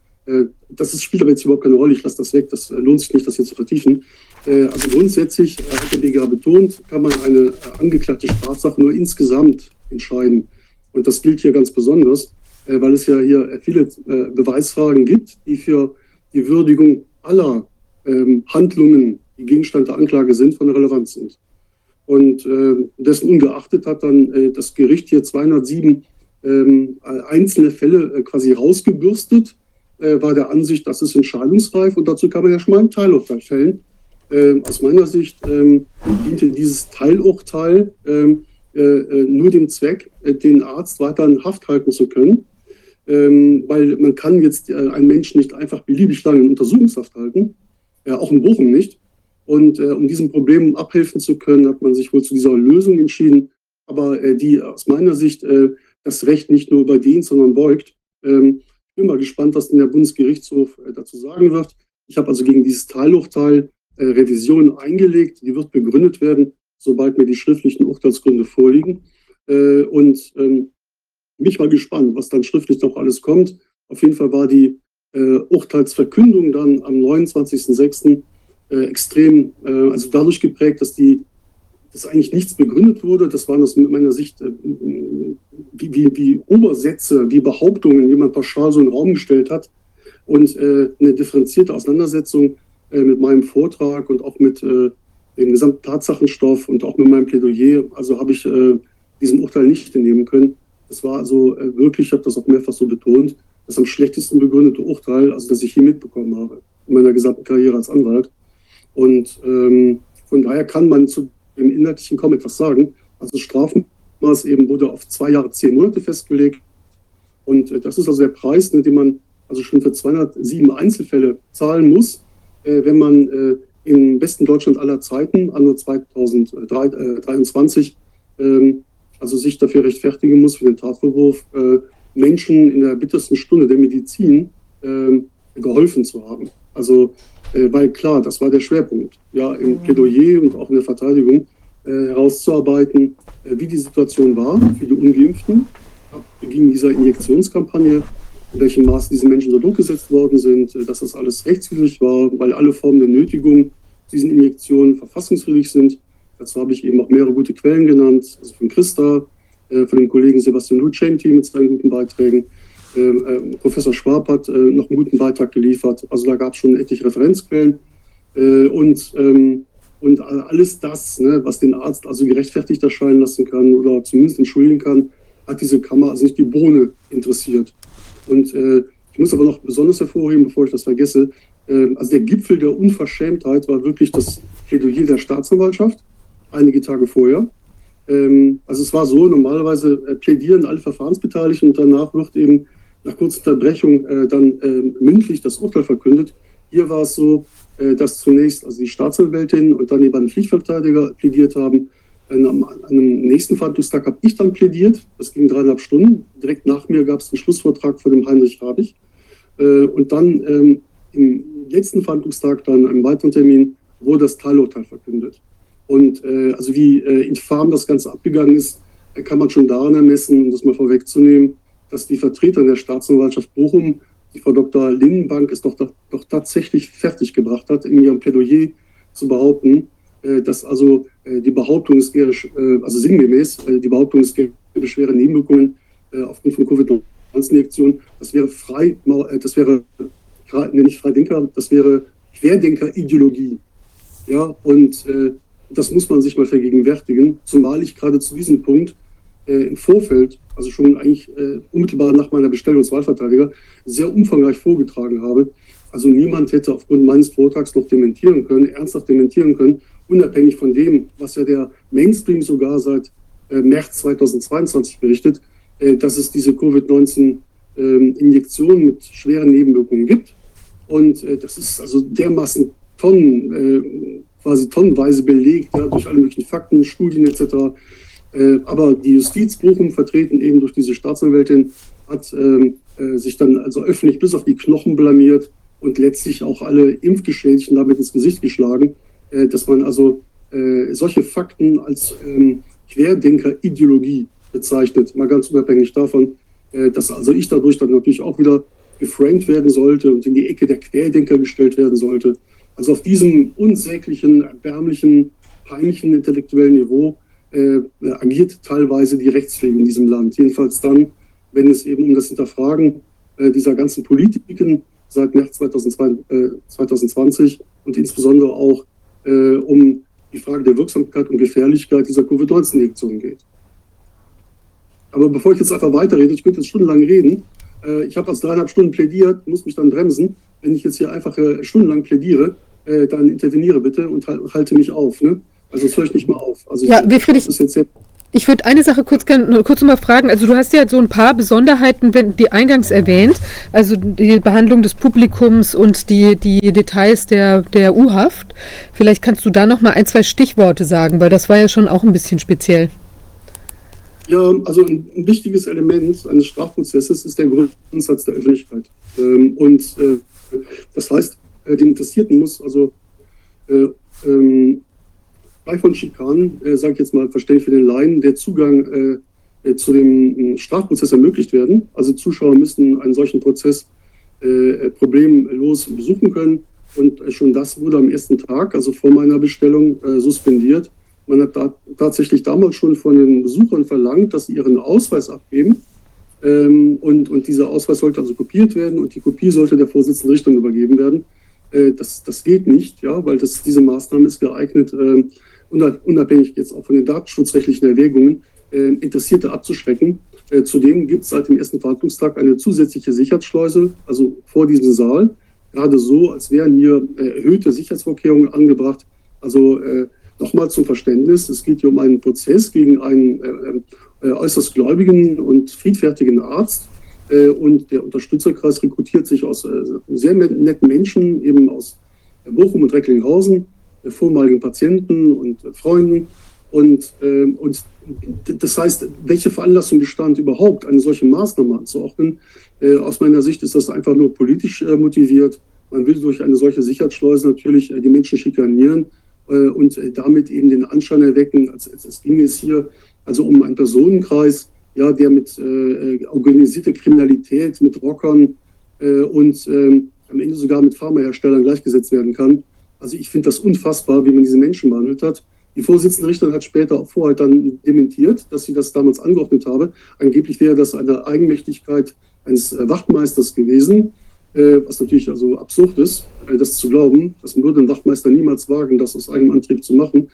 das spielt aber jetzt überhaupt keine Rolle, ich lasse das weg, das lohnt sich nicht, das hier zu vertiefen. Äh, also grundsätzlich, hat der BGH betont, kann man eine angeklagte Strafsache nur insgesamt entscheiden. Und das gilt hier ganz besonders, äh, weil es ja hier viele äh, Beweisfragen gibt, die für die Würdigung aller ähm, Handlungen, die Gegenstand der Anklage sind, von Relevanz sind. Und dessen ungeachtet hat dann das Gericht hier 207 ähm, einzelne Fälle quasi rausgebürstet, war der Ansicht, das ist entscheidungsreif und dazu kann man ja schon mal ein Teilurteil fällen äh, aus meiner Sicht ähm, diente dieses Teilurteil ähm, äh, äh, nur dem Zweck, äh, den Arzt weiter in Haft halten zu können. Ähm, weil man kann jetzt äh, einen Menschen nicht einfach beliebig lange in Untersuchungshaft halten, auch in Bochum nicht. Und äh, um diesem Problem abhelfen zu können, hat man sich wohl zu dieser Lösung entschieden, aber die aus meiner Sicht das Recht nicht nur überdehnt, sondern beugt. Ähm, ich bin mal gespannt, was denn der Bundesgerichtshof dazu sagen wird. Ich habe also gegen dieses Teilurteil äh, Revision eingelegt. Die wird begründet werden, sobald mir die schriftlichen Urteilsgründe vorliegen. Äh, und ähm, mich war gespannt, was dann schriftlich noch alles kommt. Auf jeden Fall war die äh, Urteilsverkündung dann am 29.06. extrem, also dadurch geprägt, dass die dass eigentlich nichts begründet wurde. Das waren aus meiner Sicht wie, wie, wie Obersätze, wie Behauptungen, die man pauschal so in den Raum gestellt hat. Und eine differenzierte Auseinandersetzung äh, mit meinem Vortrag und auch mit äh, dem gesamten Tatsachenstoff und auch mit meinem Plädoyer. Also habe ich äh, diesen Urteil nicht entnehmen können. Es war also äh, wirklich, ich habe das auch mehrfach so betont, das am schlechtesten begründete Urteil, also das ich je mitbekommen habe in meiner gesamten Karriere als Anwalt. Und ähm, von daher kann man zu dem Inhaltlichen kaum etwas sagen. Also das Strafmaß eben wurde auf zwei Jahre, zehn Monate festgelegt. Und äh, das ist also der Preis, ne, den man also schon für 207 Einzelfälle zahlen muss, wenn man äh, im besten Deutschland aller Zeiten, anno 2023, ähm, also sich dafür rechtfertigen muss für den Tatvorwurf, äh, Menschen in der bittersten Stunde der Medizin äh, geholfen zu haben. Also, äh, weil klar, das war der Schwerpunkt, ja, im mhm. Plädoyer und auch in der Verteidigung äh, herauszuarbeiten, äh, wie die Situation war für die Ungeimpften, Beginn dieser Injektionskampagne, in welchem Maße diese Menschen so durchgesetzt worden sind, äh, dass das alles rechtswidrig war, weil alle Formen der Nötigung diesen Injektionen verfassungswidrig sind. Dazu habe ich eben auch mehrere gute Quellen genannt, also von Christa, äh, von dem Kollegen Sebastian Lucenti mit seinen guten Beiträgen. Ähm, äh, Professor Schwab hat noch einen guten Beitrag geliefert. Also da gab es schon etliche Referenzquellen. und, ähm, und alles das, ne, was den Arzt also gerechtfertigt erscheinen lassen kann oder zumindest entschuldigen kann, hat diese Kammer also nicht die Bohne interessiert. Und äh, ich muss aber noch besonders hervorheben, bevor ich das vergesse, äh, also der Gipfel der Unverschämtheit war wirklich das Plädoyer der Staatsanwaltschaft, einige Tage vorher. Ähm, also es war so, normalerweise äh, plädieren alle Verfahrensbeteiligten und danach wird eben nach kurzer Unterbrechung äh, dann äh, mündlich das Urteil verkündet. Hier war es so, äh, dass zunächst also die Staatsanwältin und dann eben ein Pflichtverteidiger plädiert haben an einem nächsten Verhandlungstag habe ich dann plädiert. Das ging dreieinhalb Stunden. Direkt nach mir gab es einen Schlussvortrag von dem Heinrich Rabich. Äh, und dann ähm, im letzten Verhandlungstag, dann einem weiteren Termin, wurde das Teilurteil verkündet. Und äh, also wie äh, infam das Ganze abgegangen ist, kann man schon daran ermessen, um das mal vorwegzunehmen, dass die Vertreter der Staatsanwaltschaft Bochum, die Frau Dr. Lindenbank, es doch, doch tatsächlich fertiggebracht hat, in ihrem Plädoyer zu behaupten, äh, dass also äh, die Behauptung, es wäre, äh, also sinngemäß, die Behauptung, es gäbe schwere Nebenwirkungen aufgrund von Covid-19-Injektionen, das wäre frei, das wäre nicht Freidenker, das wäre Querdenker-Ideologie. Ja, und äh, das muss man sich mal vergegenwärtigen, zumal ich gerade zu diesem Punkt äh, im Vorfeld, also schon eigentlich äh, unmittelbar nach meiner Bestellung als Wahlverteidiger, sehr umfangreich vorgetragen habe. Also niemand hätte aufgrund meines Vortrags noch dementieren können, ernsthaft dementieren können, unabhängig von dem, was ja der Mainstream sogar seit äh, März 2022 berichtet, äh, dass es diese Covid-19-Injektionen ähm, mit schweren Nebenwirkungen gibt. Und äh, das ist also dermaßen Tonnen, quasi tonnenweise belegt, ja, durch alle möglichen Fakten, Studien etc. aber die Justiz Bochum, vertreten eben durch diese Staatsanwältin, hat ähm, sich dann also öffentlich bis auf die Knochen blamiert und letztlich auch alle Impfgeschädigten damit ins Gesicht geschlagen. Äh, dass man also äh, solche Fakten als ähm, Querdenker-Ideologie bezeichnet, mal ganz unabhängig davon, äh, dass also ich dadurch dann natürlich auch wieder geframed werden sollte und in die Ecke der Querdenker gestellt werden sollte. Also auf diesem unsäglichen, erbärmlichen, peinlichen intellektuellen Niveau äh, agiert teilweise die Rechtspflege in diesem Land. Jedenfalls dann, wenn es eben um das Hinterfragen äh, dieser ganzen Politiken seit März 2020, äh, 2020 und insbesondere auch äh, um die Frage der Wirksamkeit und Gefährlichkeit dieser Covid-19-Injektion geht. Aber bevor ich jetzt einfach weiterrede, ich könnte jetzt stundenlang reden. Äh, ich habe als dreieinhalb Stunden plädiert, muss mich dann bremsen. Wenn ich jetzt hier einfach äh, stundenlang plädiere, äh, dann interveniere bitte und halte mich auf. Ne? Also das höre ich nicht mehr auf. Also ja, ich, Friedrich, das ist jetzt sehr ich würde eine Sache kurz, kurz mal fragen. Also du hast ja so ein paar Besonderheiten, die eingangs erwähnt, also die Behandlung des Publikums und die, die Details der, der U-Haft. Vielleicht kannst du da noch mal ein, zwei Stichworte sagen, weil das war ja schon auch ein bisschen speziell. Ja, also ein, ein wichtiges Element eines Strafprozesses ist der Grundsatz der Öffentlichkeit. Ähm, und äh, das heißt, äh, den Interessierten muss also äh, ähm, frei von Schikanen, äh, sage ich jetzt mal verständlich für den Laien, der Zugang äh, äh, zu dem äh, Strafprozess ermöglicht werden. Also Zuschauer müssen einen solchen Prozess äh, äh problemlos besuchen können. Und schon das wurde am ersten Tag, also vor meiner Bestellung, suspendiert. Man hat da tatsächlich damals schon von den Besuchern verlangt, dass sie ihren Ausweis abgeben. Ähm, und, und dieser Ausweis sollte also kopiert werden und die Kopie sollte der Vorsitzenden Richtung übergeben werden. Äh, das, das geht nicht, ja, weil das, diese Maßnahme ist geeignet, äh, unabhängig jetzt auch von den datenschutzrechtlichen Erwägungen, äh, Interessierte abzuschrecken. Äh, zudem gibt es seit dem ersten Verhandlungstag eine zusätzliche Sicherheitsschleuse, also vor diesem Saal, gerade so, als wären hier äh, erhöhte Sicherheitsvorkehrungen angebracht. Also äh, nochmal zum Verständnis, es geht hier um einen Prozess gegen einen äh, äh, äußerst gläubigen und friedfertigen Arzt, Äh, und der Unterstützerkreis rekrutiert sich aus sehr netten Menschen, eben aus Bochum und Recklinghausen, vormaligen Patienten und Freunden. Und, ähm, und das heißt, welche Veranlassung bestand überhaupt, eine solche Maßnahme anzuordnen? Aus meiner Sicht ist das einfach nur politisch motiviert. Man will durch eine solche Sicherheitsschleuse natürlich die Menschen schikanieren und damit eben den Anschein erwecken, als, als, als ginge es hier also um einen Personenkreis, ja, der mit äh, organisierter Kriminalität, mit Rockern äh, und äh, am Ende sogar mit Pharmaherstellern gleichgesetzt werden kann. Also ich finde das unfassbar, wie man diese Menschen behandelt hat. Die Vorsitzende Richterin hat später vorher dann dementiert, dass sie das damals angeordnet habe. Angeblich wäre das eine Eigenmächtigkeit eines äh, Wachtmeisters gewesen, äh, was natürlich also absurd ist, äh, das zu glauben. Das würde ein Wachtmeister niemals wagen, das aus eigenem Antrieb zu machen.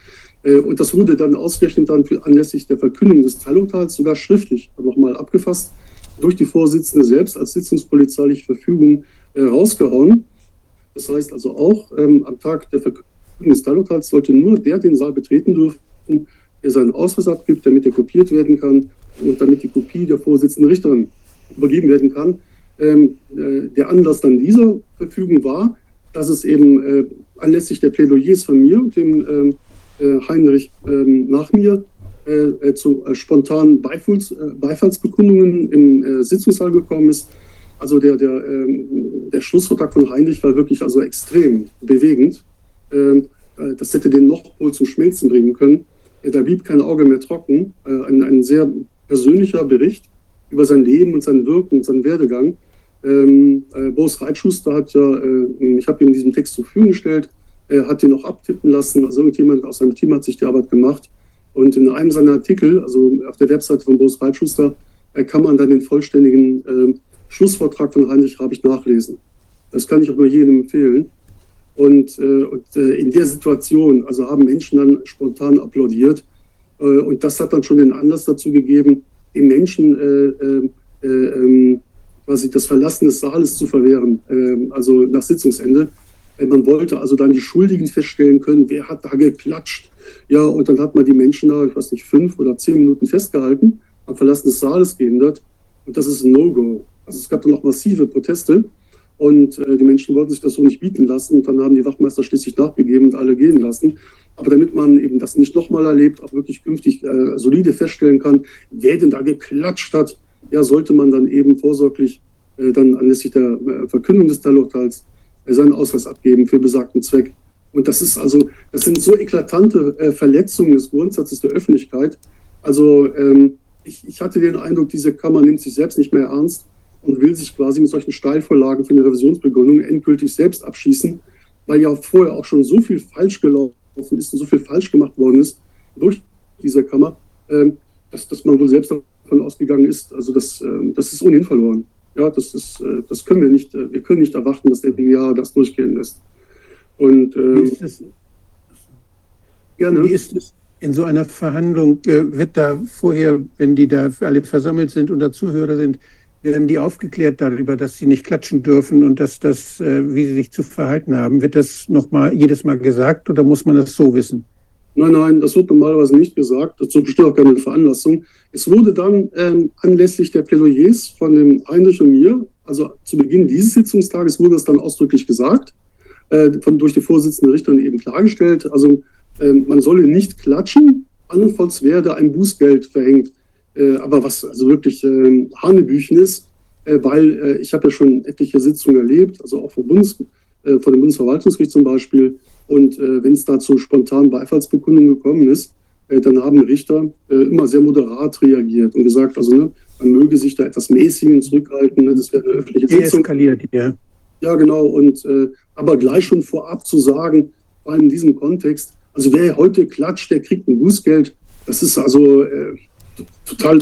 Und das wurde dann ausgerechnet dann für anlässlich der Verkündung des Teilurteils sogar schriftlich nochmal abgefasst, durch die Vorsitzende selbst als sitzungspolizeiliche Verfügung rausgehauen. Das heißt also auch, ähm, am Tag der Verkündung des Teilurteils sollte nur der den Saal betreten dürfen, der seinen Ausweis abgibt, damit er kopiert werden kann und damit die Kopie der Vorsitzenden Richterin übergeben werden kann. Ähm, äh, der Anlass dann dieser Verfügung war, dass es eben äh, anlässlich der Plädoyers von mir und dem ähm, äh, Heinrich ähm, nach mir äh, äh, zu spontanen Beifalls, Beifallsbekundungen im Sitzungssaal gekommen ist. Also der, der, ähm, der Schlussvortrag von Heinrich war wirklich also extrem bewegend. Ähm, das hätte den noch wohl zum Schmelzen bringen können. Da blieb kein Auge mehr trocken. Ein, ein sehr persönlicher Bericht über sein Leben und sein Wirken und seinen Werdegang. Ähm, äh, Boris Reitschuster hat ja, äh, ich habe ihm diesen Text zur Verfügung gestellt, er hat ihn auch abtippen lassen. Also irgendjemand aus seinem Team hat sich die Arbeit gemacht. Und in einem seiner Artikel, also auf der Webseite von Boris Reitschuster, äh, kann man dann den vollständigen äh, Schlussvortrag von Heinrich Rabich nachlesen. Das kann ich auch nur jedem empfehlen. Und, äh, und äh, in der Situation, also haben Menschen dann spontan applaudiert. Äh, und das hat dann schon den Anlass dazu gegeben, den Menschen äh, ähm, quasi das Verlassen des Saales zu verwehren, ähm, also nach Sitzungsende. Man wollte also dann die Schuldigen feststellen können, wer hat da geklatscht. Ja, und dann hat man die Menschen da, ich weiß nicht, fünf oder zehn Minuten festgehalten, am Verlassen des Saales gehindert. Und das ist ein No-Go. Also es gab dann auch massive Proteste und äh, die Menschen wollten sich das so nicht bieten lassen. Und dann haben die Wachmeister schließlich nachgegeben und alle gehen lassen. Aber damit man eben das nicht nochmal erlebt, auch wirklich künftig äh, solide feststellen kann, wer denn da geklatscht hat, ja, sollte man dann eben vorsorglich äh, dann anlässlich der äh, Verkündung des Teilurteils seinen Ausweis abgeben für besagten Zweck. Und das ist also, das sind so eklatante äh, Verletzungen des Grundsatzes der Öffentlichkeit. Also ähm, ich, ich hatte den Eindruck, diese Kammer nimmt sich selbst nicht mehr ernst und will sich quasi mit solchen Steilvorlagen für eine Revisionsbegründung endgültig selbst abschießen, weil ja vorher auch schon so viel falsch gelaufen ist und so viel falsch gemacht worden ist durch diese Kammer, ähm, dass, dass man wohl selbst davon ausgegangen ist, also das, ähm, das ist ohnehin verloren. Ja, das ist, äh, das können wir nicht, äh, wir können nicht erwarten, dass der BGA das durchgehen lässt. Und äh, wie ist gerne. Wie ist es in so einer Verhandlung? Äh, wird da vorher, wenn die da alle versammelt sind und da Zuhörer sind, werden die aufgeklärt darüber, dass sie nicht klatschen dürfen und dass das, äh, wie sie sich zu verhalten haben? Wird das nochmal jedes Mal gesagt oder muss man das so wissen? Nein, nein, das wird normalerweise nicht gesagt. Dazu besteht auch keine Veranlassung. Es wurde dann ähm, anlässlich der Plädoyers von dem Heinrich und mir, also zu Beginn dieses Sitzungstages, wurde das dann ausdrücklich gesagt, äh, von, durch die Vorsitzende Richterin eben klargestellt. Also äh, man solle nicht klatschen, andernfalls werde ein Bußgeld verhängt. Äh, aber was also wirklich äh, Hanebüchen ist, äh, weil äh, ich habe ja schon etliche Sitzungen erlebt, also auch vom, Bundes, äh, von dem Bundesverwaltungsgericht zum Beispiel, und äh, wenn es da zu spontanen Beifallsbekundungen gekommen ist, äh, dann haben Richter äh, immer sehr moderat reagiert und gesagt, also ne, man möge sich da etwas mäßigen zurückhalten, ne, das wäre eine öffentliche Sitzung. Eskaliert, ja. Ja, genau. Und äh, aber gleich schon vorab zu sagen, vor allem in diesem Kontext, also wer heute klatscht, der kriegt ein Bußgeld. Das ist also äh, total.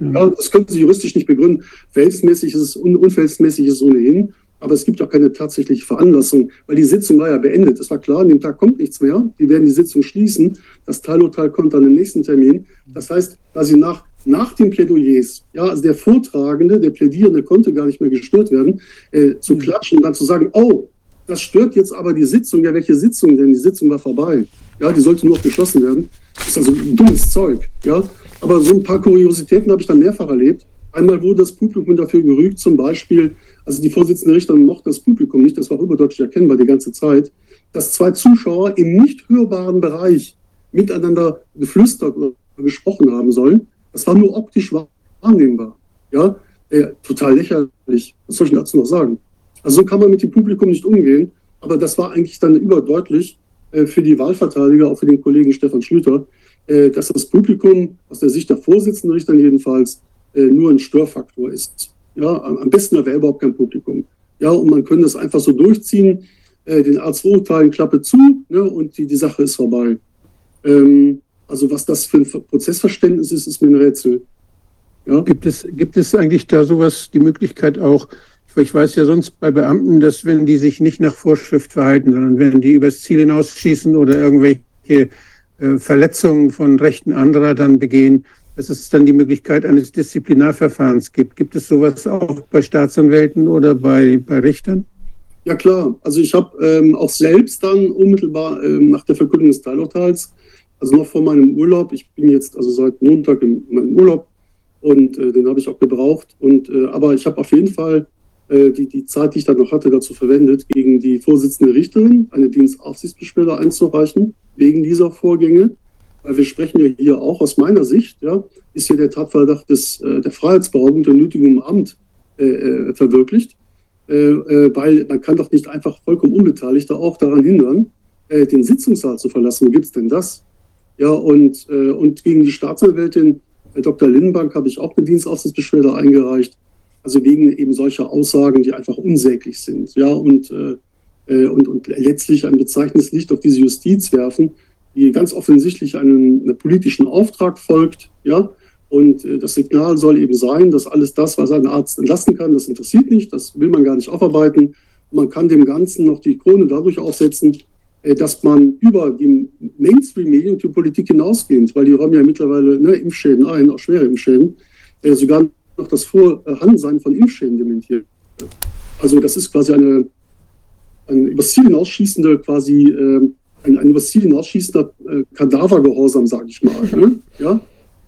Ja, das könnten Sie juristisch nicht begründen. Verhältnismäßig ist es, un unverhältnismäßig ist es ohnehin. Aber es gibt auch keine tatsächliche Veranlassung, weil die Sitzung war ja beendet. Es war klar, an dem Tag kommt nichts mehr. Die werden die Sitzung schließen. Das Teilurteil kommt dann im nächsten Termin. Das heißt, da sie nach, nach den Plädoyers, ja, also der Vortragende, der Plädierende konnte gar nicht mehr gestört werden, äh, zu mhm. klatschen und dann zu sagen, oh, das stört jetzt aber die Sitzung. Ja, welche Sitzung denn? Die Sitzung war vorbei. Ja, die sollte nur noch geschlossen werden. Das ist also dummes Zeug. Ja, aber so ein paar Kuriositäten habe ich dann mehrfach erlebt. Einmal wurde das Publikum dafür gerügt, zum Beispiel, also die Vorsitzende Richterin mochte das Publikum nicht, das war überdeutlich erkennbar die ganze Zeit, dass zwei Zuschauer im nicht hörbaren Bereich miteinander geflüstert oder gesprochen haben sollen. Das war nur optisch wahrnehmbar. Ja, äh, total lächerlich. Was soll ich dazu noch sagen? Also so kann man mit dem Publikum nicht umgehen. Aber das war eigentlich dann überdeutlich äh, für die Wahlverteidiger, auch für den Kollegen Stefan Schlüter, dass das Publikum aus der Sicht der Vorsitzenden Richter jedenfalls äh, nur ein Störfaktor ist. Ja, am besten wäre überhaupt kein Publikum. Ja, und man könnte das einfach so durchziehen, äh, den Arzt urteilen, Klappe zu, ne, und die, die Sache ist vorbei. Ähm, also was das für ein Prozessverständnis ist, ist mir ein Rätsel. Ja? Gibt, es, gibt es eigentlich da sowas, die Möglichkeit auch, ich weiß ja sonst bei Beamten, dass wenn die sich nicht nach Vorschrift verhalten, sondern wenn die übers Ziel hinausschießen oder irgendwelche äh, Verletzungen von Rechten anderer dann begehen, dass es dann die Möglichkeit eines Disziplinarverfahrens gibt. Gibt es sowas auch bei Staatsanwälten oder bei, bei Richtern? Ja klar, also ich habe ähm, auch selbst dann unmittelbar ähm, nach der Verkündung des Teilurteils, also noch vor meinem Urlaub, ich bin jetzt also seit Montag in meinem Urlaub und äh, den habe ich auch gebraucht. Und, äh, aber ich habe auf jeden Fall äh, die, die Zeit, die ich dann noch hatte, dazu verwendet, gegen die Vorsitzende Richterin eine Dienstaufsichtsbeschwerde einzureichen, wegen dieser Vorgänge. Weil wir sprechen ja hier auch aus meiner Sicht, ja, ist hier der Tatverdacht des, äh, der Freiheitsberaubung der Nötigung im Amt äh, äh, verwirklicht. weil man kann doch nicht einfach vollkommen Unbeteiligte auch daran hindern, den Sitzungssaal zu verlassen. Wo gibt es denn das? Ja, und, und gegen die Staatsanwältin Dr. Lindenbank habe ich auch eine Dienstaufsichtsbeschwerde eingereicht. Also wegen eben solcher Aussagen, die einfach unsäglich sind. Ja, und, äh, und, und letztlich ein bezeichnendes Licht auf diese Justiz werfen, die ganz offensichtlich einem, einem politischen Auftrag folgt. Ja, und äh, das Signal soll eben sein, dass alles das, was ein Arzt entlassen kann, das interessiert nicht, das will man gar nicht aufarbeiten. Man kann dem Ganzen noch die Krone dadurch aufsetzen, äh, dass man über die Mainstream-Medien und die Politik hinausgehend, weil die räumen ja mittlerweile ne, Impfschäden ein, auch schwere Impfschäden, äh, sogar noch das Vorhandensein von Impfschäden dementiert. Also das ist quasi eine, ein übers Ziel hinausschießende, quasi äh, ein, ein übers Ziel hinausschießender äh, Kadavergehorsam, sage ich mal. Ne? Ja?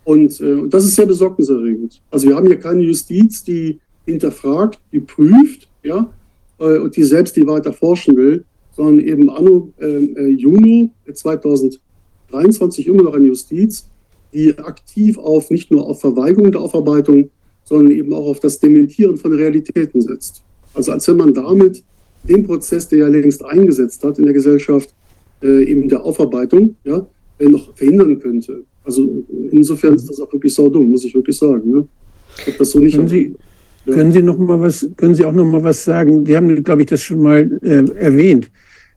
Und, äh, und das ist sehr besorgniserregend. Also wir haben hier keine Justiz, die hinterfragt, die prüft, ja, äh, und die selbst die weiter forschen will, sondern eben anno ähm, äh, Juni 2023 immer noch eine Justiz, die aktiv auf nicht nur auf Verweigerung der Aufarbeitung, sondern eben auch auf das Dementieren von Realitäten setzt. Also als wenn man damit den Prozess, der ja längst eingesetzt hat in der Gesellschaft, äh, eben der Aufarbeitung, ja, äh, noch verhindern könnte. Also insofern ist das auch wirklich saudumm, muss ich wirklich sagen. Ne? Ich das so nicht können Sie, ja. können Sie noch mal was, können Sie auch noch mal was sagen? Wir haben, glaube ich, das schon mal äh, erwähnt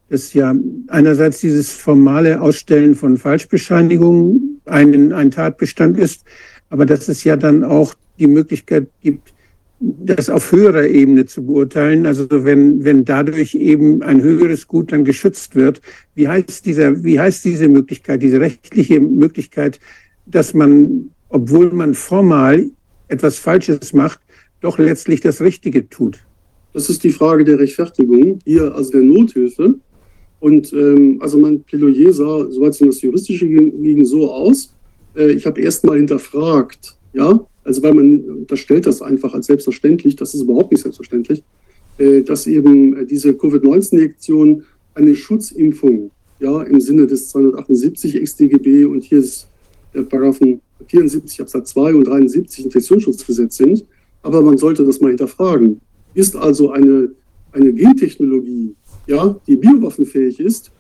dass ja einerseits dieses formale Ausstellen von Falschbescheinigungen ein, ein Tatbestand ist, aber dass es ja dann auch die Möglichkeit gibt, das auf höherer Ebene zu beurteilen, also wenn, wenn dadurch eben ein höheres Gut dann geschützt wird. Wie heißt, dieser, wie heißt diese Möglichkeit, diese rechtliche Möglichkeit, dass man, obwohl man formal etwas Falsches macht, doch letztlich das Richtige tut? Das ist die Frage der Rechtfertigung, hier also der Nothilfe. Und ähm, also mein Plädoyer sah, soweit es um das Juristische ging, so aus. Äh, ich habe erst mal hinterfragt, ja, also weil man unterstellt das einfach als selbstverständlich, das ist überhaupt nicht selbstverständlich, äh, dass eben äh, diese Covid-19-Injektion eine Schutzimpfung, ja, im Sinne des 278 XDGB und hier ist der Paragraphen 74 Absatz 2 und 73 Infektionsschutzgesetz sind. Aber man sollte das mal hinterfragen. Ist also eine, eine Gentechnologie, ja, die biowaffenfähig ist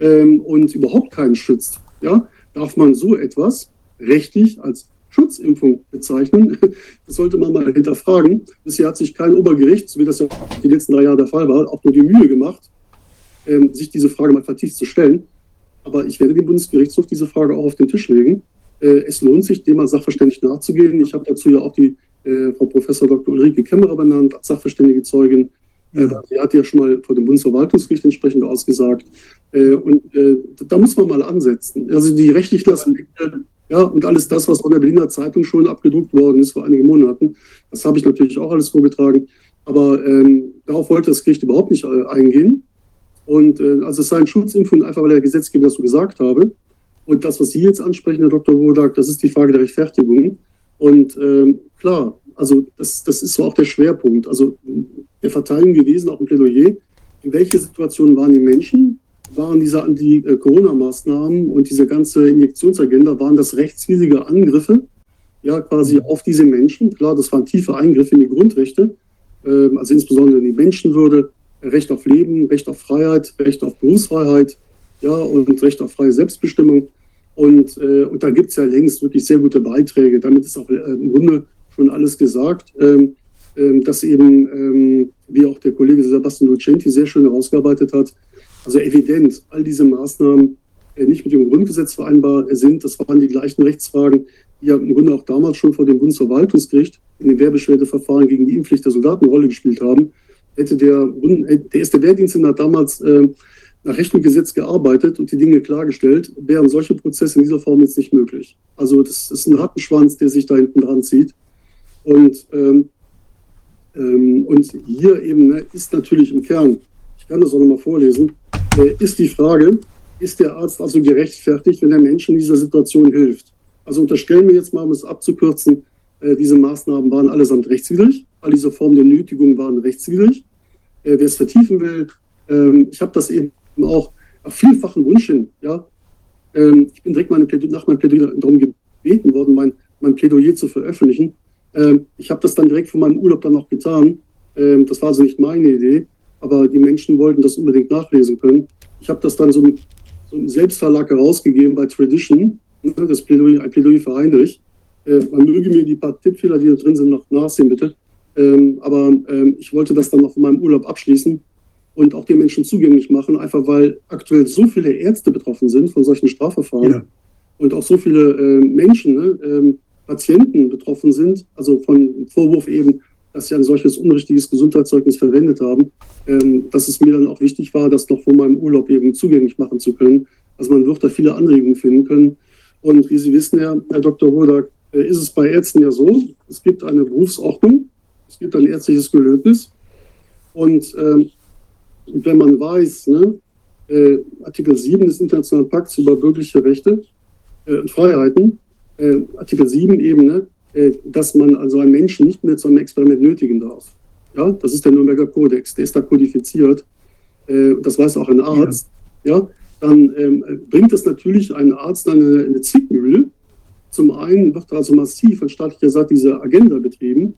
ähm, und überhaupt keinen schützt, ja, darf man so etwas rechtlich als Schutzimpfung bezeichnen. Das sollte man mal hinterfragen. Bisher hat sich kein Obergericht, so wie das ja die letzten drei Jahre der Fall war, auch nur die Mühe gemacht, ähm, sich diese Frage mal vertieft zu stellen. Aber ich werde dem Bundesgerichtshof diese Frage auch auf den Tisch legen. Äh, es lohnt sich, dem als sachverständig nachzugehen. Ich habe dazu ja auch die äh, Frau Professor Dr. Ulrike Kämmerer benannt als sachverständige Zeugin. Ja. Sie hat ja schon mal vor dem Bundesverwaltungsgericht entsprechend ausgesagt. Äh, und äh, da muss man mal ansetzen. Also die rechtlichen Aspekte, ja, und alles das, was von der Berliner Zeitung schon abgedruckt worden ist vor einigen Monaten, das habe ich natürlich auch alles vorgetragen. Aber ähm, darauf wollte das Gericht überhaupt nicht äh, eingehen. Und äh, also es sei ein Schutzimpfung, einfach weil der Gesetzgeber das so gesagt habe. Und das, was Sie jetzt ansprechen, Herr Dr. Wodak, das ist die Frage der Rechtfertigung. Und ähm, klar, Also das, das ist so auch der Schwerpunkt. Also der Verteidigung gewesen, auch ein Plädoyer. In welche Situation waren die Menschen? Waren diese Anti-Corona-Maßnahmen und diese ganze Injektionsagenda, waren das rechtswidrige Angriffe, ja, quasi auf diese Menschen? Klar, das waren tiefe Eingriffe in die Grundrechte, äh, also insbesondere in die Menschenwürde, Recht auf Leben, Recht auf Freiheit, Recht auf Berufsfreiheit, ja, und Recht auf freie Selbstbestimmung. Und, äh, und da gibt es ja längst wirklich sehr gute Beiträge. Damit ist auch äh, im Grunde schon alles gesagt, ähm, ähm, dass eben, ähm, wie auch der Kollege Sebastian Lucenti sehr schön herausgearbeitet hat, also evident, all diese Maßnahmen äh, nicht mit dem Grundgesetz vereinbar sind. Das waren die gleichen Rechtsfragen, die ja im Grunde auch damals schon vor dem Bundesverwaltungsgericht in den Wehrbeschwerdeverfahren gegen die Impfpflicht der Soldaten Rolle gespielt haben. Hätte der, der erste Wehrdienst damals äh, nach Recht und Gesetz gearbeitet und die Dinge klargestellt, wären solche Prozesse in dieser Form jetzt nicht möglich. Also das ist ein Rattenschwanz, der sich da hinten dran zieht. Und, ähm, ähm, und hier eben ne, ist natürlich im Kern, ich kann das auch nochmal vorlesen, äh, ist die Frage, ist der Arzt also gerechtfertigt, wenn der Mensch in dieser Situation hilft? Also unterstellen wir jetzt mal, um es abzukürzen, äh, diese Maßnahmen waren allesamt rechtswidrig. All diese Formen der Nötigung waren rechtswidrig. Äh, wer es vertiefen will, ähm, ich habe das eben auch auf vielfachen Wunsch hin. Ja? Ähm, ich bin direkt meine nach meinem Plädoyer darum gebeten worden, mein, mein Plädoyer zu veröffentlichen. Ähm, ich habe das dann direkt von meinem Urlaub dann noch getan. Das war also nicht meine Idee, aber die Menschen wollten das unbedingt nachlesen können. Ich habe das dann so, mit, so im Selbstverlag herausgegeben bei Tradition, ne, das Plädoyer, ein Plädoyer für Heinrich. Äh, man möge mir die paar Tippfehler, die da drin sind, noch nachsehen, bitte. Ähm, aber ähm, ich wollte das dann noch von meinem Urlaub abschließen und auch den Menschen zugänglich machen, einfach weil aktuell so viele Ärzte betroffen sind von solchen Strafverfahren ja. und auch so viele äh, Menschen, ne, ähm, Patienten betroffen sind, also von Vorwurf eben, dass sie ein solches unrichtiges Gesundheitszeugnis verwendet haben, ähm, dass es mir dann auch wichtig war, das noch von meinem Urlaub eben zugänglich machen zu können. Also man wird da viele Anregungen finden können. Und wie Sie wissen, Herr, Herr Dr. Rodak, äh, ist es bei Ärzten ja so, es gibt eine Berufsordnung, es gibt ein ärztliches Gelöbnis und und wenn man weiß, ne, äh, Artikel 7 des Internationalen Pakts über bürgerliche Rechte äh, und Freiheiten, äh, Artikel 7 eben, ne, äh, dass man also einen Menschen nicht mehr zu einem Experiment nötigen darf. Ja, das ist der Nürnberger Kodex, der ist da kodifiziert. Äh, das weiß auch ein Arzt. Ja, ja dann ähm, bringt es natürlich einen Arzt eine, eine Zwickmühle. Zum einen wird also massiv von staatlicher Seite diese Agenda betrieben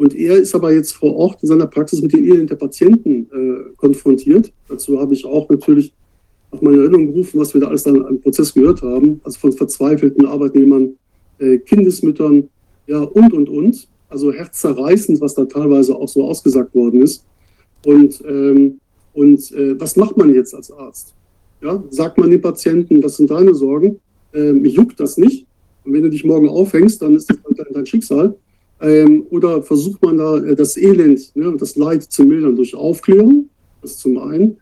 und er ist aber jetzt vor Ort in seiner Praxis mit den Elend der Patienten äh, konfrontiert. Dazu habe ich auch natürlich auf meine Erinnerung gerufen, was wir da alles dann am Prozess gehört haben. Also von verzweifelten Arbeitnehmern, äh, Kindesmüttern, ja, und, und, und. Also herzzerreißend, was da teilweise auch so ausgesagt worden ist. Und, ähm, und äh, was macht man jetzt als Arzt? Ja, sagt man den Patienten, das sind deine Sorgen, äh, mich juckt das nicht. Und wenn du dich morgen aufhängst, dann ist das dein Schicksal. Ähm, oder versucht man da äh, das Elend, ne, das Leid zu mildern durch Aufklärung, das zum einen,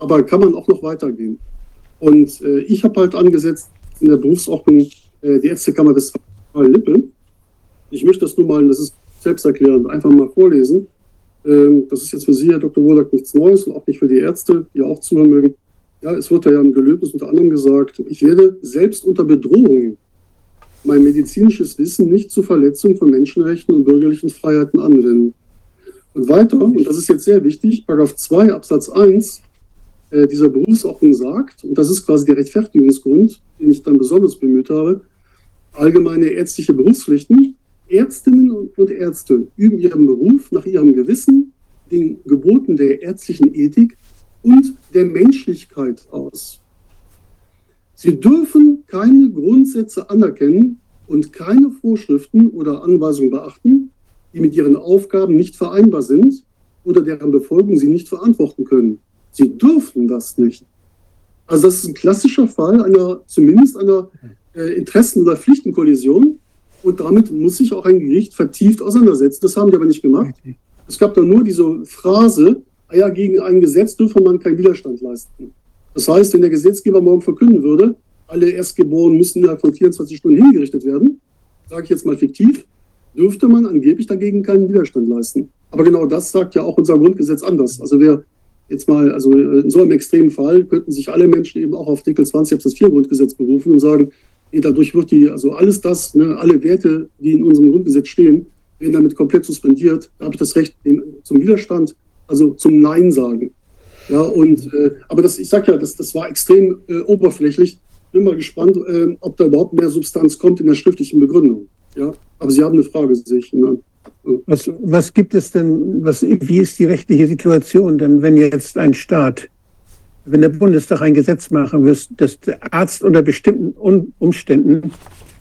aber kann man auch noch weitergehen. Und äh, ich habe halt angesetzt in der Berufsordnung äh, die Ärztekammer Westfalen-Lippe. Ich möchte das nur mal, das ist selbsterklärend, einfach mal vorlesen. Ähm, das ist jetzt für Sie, Herr Dr. Wodak, nichts Neues und auch nicht für die Ärzte, die auch zuhören mögen. Ja, es wird ja im Gelöbnis unter anderem gesagt, ich werde selbst unter Bedrohung mein medizinisches Wissen nicht zur Verletzung von Menschenrechten und bürgerlichen Freiheiten anwenden. Und weiter, und das ist jetzt sehr wichtig, Paragraph 2 Absatz 1 äh, dieser Berufsordnung sagt, und das ist quasi der Rechtfertigungsgrund, den ich dann besonders bemüht habe, allgemeine ärztliche Berufspflichten. Ärztinnen und Ärzte üben ihren Beruf nach ihrem Gewissen, den Geboten der ärztlichen Ethik und der Menschlichkeit aus. Sie dürfen keine Grundsätze anerkennen und keine Vorschriften oder Anweisungen beachten, die mit ihren Aufgaben nicht vereinbar sind oder deren Befolgung sie nicht verantworten können. Sie dürfen das nicht. Also das ist ein klassischer Fall einer, zumindest einer äh, Interessen- oder Pflichtenkollision. Und damit muss sich auch ein Gericht vertieft auseinandersetzen. Das haben die aber nicht gemacht. Es gab da nur diese Phrase, ah ja, gegen ein Gesetz dürfe man keinen Widerstand leisten. Das heißt, wenn der Gesetzgeber morgen verkünden würde, alle Erstgeborenen müssen innerhalb von 24 Stunden hingerichtet werden, sage ich jetzt mal fiktiv, dürfte man angeblich dagegen keinen Widerstand leisten. Aber genau das sagt ja auch unser Grundgesetz anders. Also wer jetzt mal, also in so einem extremen Fall könnten sich alle Menschen eben auch auf Artikel 20 Absatz 4 Grundgesetz berufen und sagen, dadurch wird die, also alles das, ne, alle Werte, die in unserem Grundgesetz stehen, werden damit komplett suspendiert. Da habe ich das Recht zum Widerstand, also zum Nein sagen. Ja, und, äh, aber das, ich sage ja, das, das war extrem äh, oberflächlich. Bin mal gespannt, äh, ob da überhaupt mehr Substanz kommt in der schriftlichen Begründung. Ja, aber Sie haben eine Frage, sehe ich. Ne? Was, was gibt es denn, was, wie ist die rechtliche Situation denn, wenn jetzt ein Staat, wenn der Bundestag ein Gesetz machen wird, dass der Arzt unter bestimmten Umständen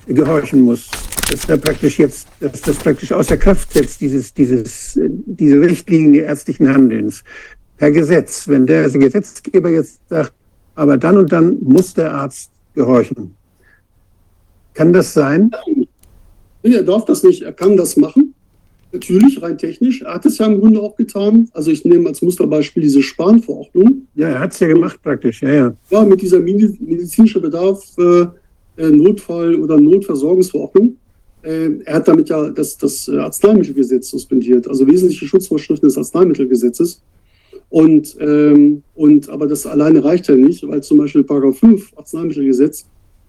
gehorchen muss, dass da praktisch jetzt, dass das praktisch außer Kraft setzt, dieses, dieses, diese Richtlinie ärztlichen Handelns per Gesetz. Wenn der Gesetzgeber jetzt sagt, aber dann und dann muss der Arzt gehorchen. Kann das sein? Er darf das nicht, er kann das machen. Natürlich, rein technisch. Er hat es ja im Grunde auch getan. Also ich nehme als Musterbeispiel diese Spanverordnung. Ja, er hat es ja gemacht praktisch, ja, ja. Ja, mit dieser medizinische Bedarf, äh, äh, Notfall- oder Notversorgungsverordnung. Äh, er hat damit ja das, das Arzneimittelgesetz suspendiert, also wesentliche Schutzvorschriften des Arzneimittelgesetzes. Und, ähm, und aber das alleine reicht ja nicht, weil zum Beispiel Paragraph 5 Arzneimittelgesetz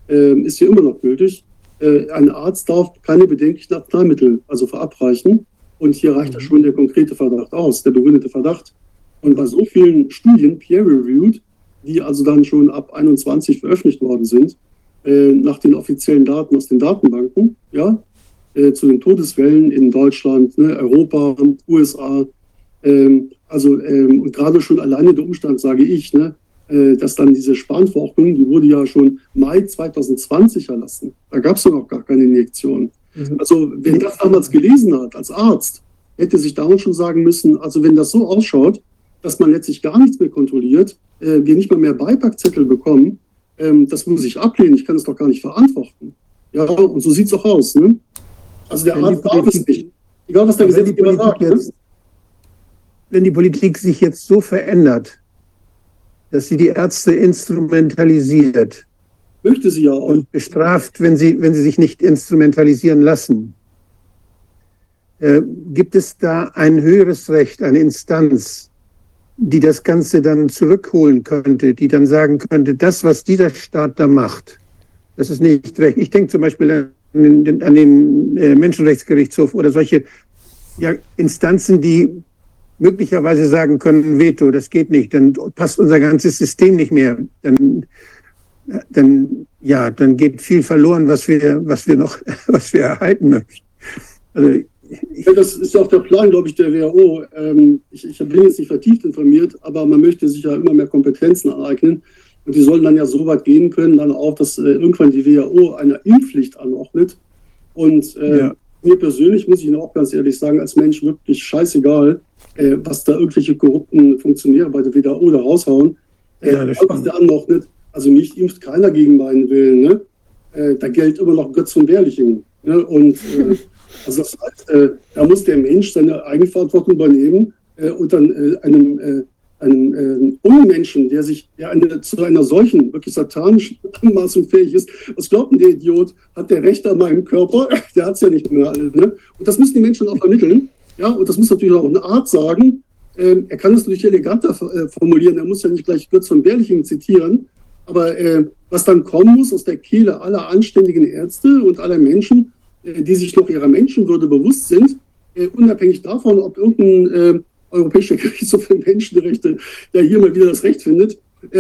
äh, ist hier immer noch gültig. Äh, ein Arzt darf keine bedenklichen Arzneimittel also verabreichen. Und hier reicht ja mhm. schon der konkrete Verdacht aus, der begründete Verdacht. Und bei so vielen Studien, peer-reviewed, die also dann schon ab 21 veröffentlicht worden sind, äh, nach den offiziellen Daten aus den Datenbanken, ja, äh, zu den Todeswellen in Deutschland, ne, Europa, USA, ähm, also ähm, und gerade schon alleine der Umstand, sage ich, ne, äh, dass dann diese Spanverordnung, die wurde ja schon Mai 2020 erlassen. Da gab es ja noch gar keine Injektion. Mhm. Also wer das damals gelesen hat als Arzt, hätte sich damals schon sagen müssen, also wenn das so ausschaut, dass man letztlich gar nichts mehr kontrolliert, äh, wir nicht mal mehr Beipackzettel bekommen, ähm, das muss ich ablehnen, ich kann es doch gar nicht verantworten. Ja, und so sieht es auch aus. Ne? Also der Arzt darf es nicht. Egal, was der Gesetzgeber sagt. Ne? Jetzt, wenn die Politik sich jetzt so verändert, dass sie die Ärzte instrumentalisiert. Möchte sie ja auch. Und bestraft, wenn sie, wenn sie sich nicht instrumentalisieren lassen. Äh, gibt es da ein höheres Recht, eine Instanz, die das Ganze dann zurückholen könnte, die dann sagen könnte, das, was dieser Staat da macht, das ist nicht recht. Ich denke zum Beispiel an den, an den äh, Menschenrechtsgerichtshof oder solche ja, Instanzen, die möglicherweise sagen können, Veto, das geht nicht, dann passt unser ganzes System nicht mehr. Dann, dann, ja, dann geht viel verloren, was wir, was wir noch, was wir erhalten möchten. Also, ja, das ist ja auch der Plan, glaube ich, der WHO. Ähm, ich, ich bin jetzt nicht vertieft informiert, aber man möchte sich ja immer mehr Kompetenzen aneignen. Und die sollen dann ja so weit gehen können, dann auch, dass äh, irgendwann die WHO eine Impfpflicht anordnet. Und äh, ja. mir persönlich, muss ich Ihnen auch ganz ehrlich sagen, als Mensch wirklich scheißegal, äh, was da irgendwelche korrupten Funktionäre bei der WHO da raushauen. Äh, ja, was der anordnet. Also mich impft keiner gegen meinen Willen. Ne? Äh, da gilt immer noch Götz von Berlichingen. Ne? Und äh, also das heißt, äh, da muss der Mensch seine Eigenverantwortung übernehmen äh, und dann äh, einem, äh, einem äh, Unmenschen, der sich der eine, zu einer solchen, wirklich satanischen Anmaßung fähig ist, was glaubt denn der Idiot? Hat der Recht an meinem Körper? Der hat es ja nicht mehr. Ne? Und das müssen die Menschen auch vermitteln. Ja, und das muss natürlich auch eine Art sagen. Ähm, er kann es natürlich eleganter formulieren. Er muss ja nicht gleich Götz von Berlichingen zitieren. Aber äh, was dann kommen muss aus der Kehle aller anständigen Ärzte und aller Menschen, äh, die sich noch ihrer Menschenwürde bewusst sind, äh, unabhängig davon, ob irgendein äh, europäischer Gerichtshof für Menschenrechte ja hier mal wieder das Recht findet,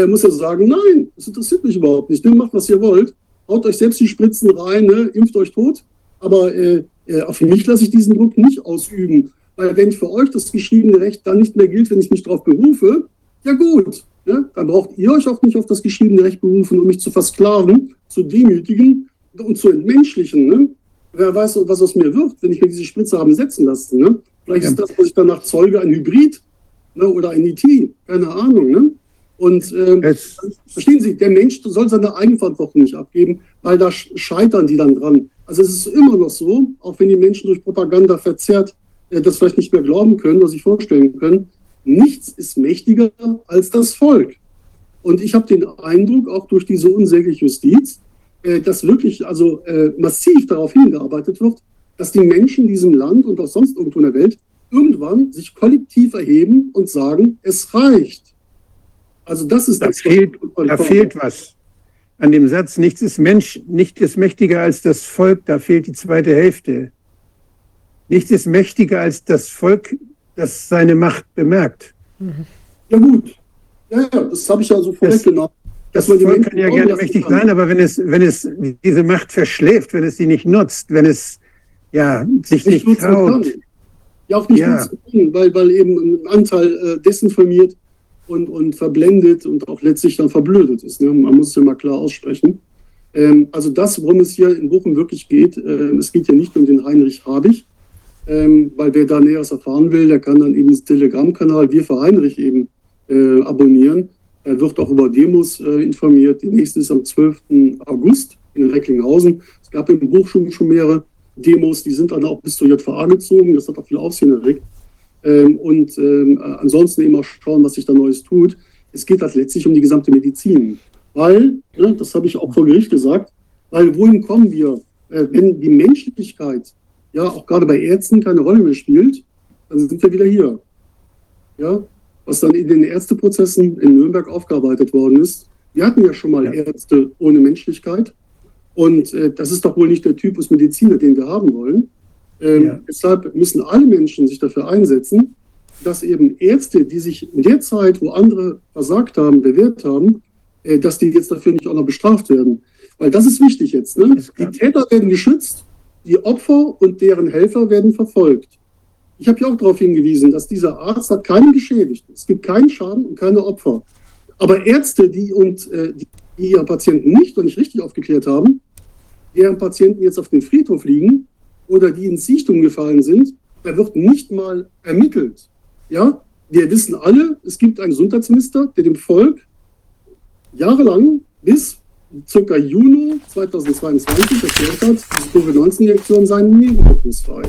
muss er sagen, nein, das interessiert mich überhaupt nicht. Ne? Macht, was ihr wollt. Haut euch selbst die Spritzen rein, ne? impft euch tot. Aber äh, äh, auf mich lasse ich diesen Druck nicht ausüben. Weil wenn für euch das geschriebene Recht dann nicht mehr gilt, wenn ich mich darauf berufe, ja gut, ne? dann braucht ihr euch auch nicht auf das geschriebene Recht berufen, um mich zu versklaven, zu demütigen und zu entmenschlichen. Ne? Wer weiß, was aus mir wird, wenn ich mir diese Spritze haben setzen lassen. Ne? Vielleicht ja. ist das, was ich danach zeuge, ein Hybrid ne? oder ein IT, keine Ahnung. Ne? Und ähm, verstehen Sie, der Mensch soll seine Eigenverantwortung nicht abgeben, weil da scheitern die dann dran. Also es ist immer noch so, auch wenn die Menschen durch Propaganda verzerrt äh, das vielleicht nicht mehr glauben können oder sich vorstellen können, nichts ist mächtiger als das Volk. Und ich habe den Eindruck, auch durch diese unsägliche Justiz, äh, dass wirklich also äh, massiv darauf hingearbeitet wird, dass die Menschen in diesem Land und auch sonst irgendwo in der Welt irgendwann sich kollektiv erheben und sagen, es reicht. Also das ist da das. Fehlt, da fehlt was an dem Satz, nichts ist Mensch, nicht ist mächtiger als das Volk, da fehlt die zweite Hälfte. Nichts ist mächtiger als das Volk, das seine Macht bemerkt. Ja gut, ja, ja, das habe ich ja so vorweggenommen. Das, das Volk kann ja gerne mächtig sein, aber wenn es, wenn es diese Macht verschläft, wenn es sie nicht nutzt, wenn es ja, sich nicht, nicht traut. Ja, auch nicht ja. nutzen weil, weil eben ein Anteil äh, desinformiert und, und verblendet und auch letztlich dann verblödet ist. Ne? Man muss es ja mal klar aussprechen. Ähm, also das, worum es hier in Bochum wirklich geht, äh, es geht ja nicht um den Heinrich Habich, ähm, weil wer da Näheres erfahren will, der kann dann eben den Telegram-Kanal Wir für Heinrich eben äh, abonnieren. Er wird auch über Demos äh, informiert. Die nächste ist am 12. August in Recklinghausen. Es gab im Bochum schon mehrere Demos, die sind dann auch bis zur JVA gezogen. Das hat auch viel Aufsehen erregt. Ähm, und ähm, ansonsten eben auch schauen, was sich da Neues tut. Es geht halt letztlich um die gesamte Medizin. Weil, ne, das habe ich auch vor Gericht gesagt, weil wohin kommen wir, äh, wenn die Menschlichkeit ja auch gerade bei Ärzten keine Rolle mehr spielt, dann sind wir wieder hier. Ja, was dann in den Ärzteprozessen in Nürnberg aufgearbeitet worden ist. Wir hatten ja schon mal ja. Ärzte ohne Menschlichkeit. Und äh, das ist doch wohl nicht der Typus Mediziner, den wir haben wollen. Ähm, ja. Deshalb müssen alle Menschen sich dafür einsetzen, dass eben Ärzte, die sich in der Zeit, wo andere versagt haben, bewährt haben, äh, dass die jetzt dafür nicht auch noch bestraft werden. Weil das ist wichtig jetzt. Ne? Die Täter werden geschützt, die Opfer und deren Helfer werden verfolgt. Ich habe ja auch darauf hingewiesen, dass dieser Arzt hat keinen geschädigt. Es gibt keinen Schaden und keine Opfer. Aber Ärzte, die, und, äh, die ihre Patienten nicht und nicht richtig aufgeklärt haben, deren Patienten jetzt auf den Friedhof liegen oder die ins Sichtung gefallen sind, da wird nicht mal ermittelt. Ja, wir wissen alle, es gibt einen Gesundheitsminister, der dem Volk jahrelang bis ca. Juni 2022 erklärt hat, die Covid-19-Injektionen seien nebenwirkungsfrei.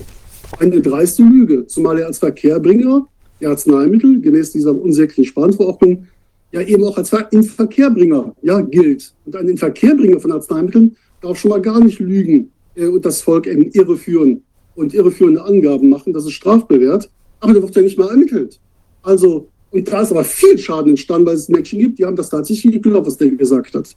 Eine dreiste Lüge, zumal er als Verkehrbringer der Arzneimittel gemäß dieser unsäglichen Sparverordnung ja eben auch als Inverkehrbringer ja, gilt. Und ein Inverkehrbringer von Arzneimitteln darf schon mal gar nicht lügen äh, und das Volk eben irreführen und irreführende Angaben machen. Das ist strafbewehrt. Aber da wird ja nicht mal ermittelt. Also, und da ist aber viel Schaden entstanden, weil es Menschen gibt, die haben das tatsächlich geglaubt, was der gesagt hat.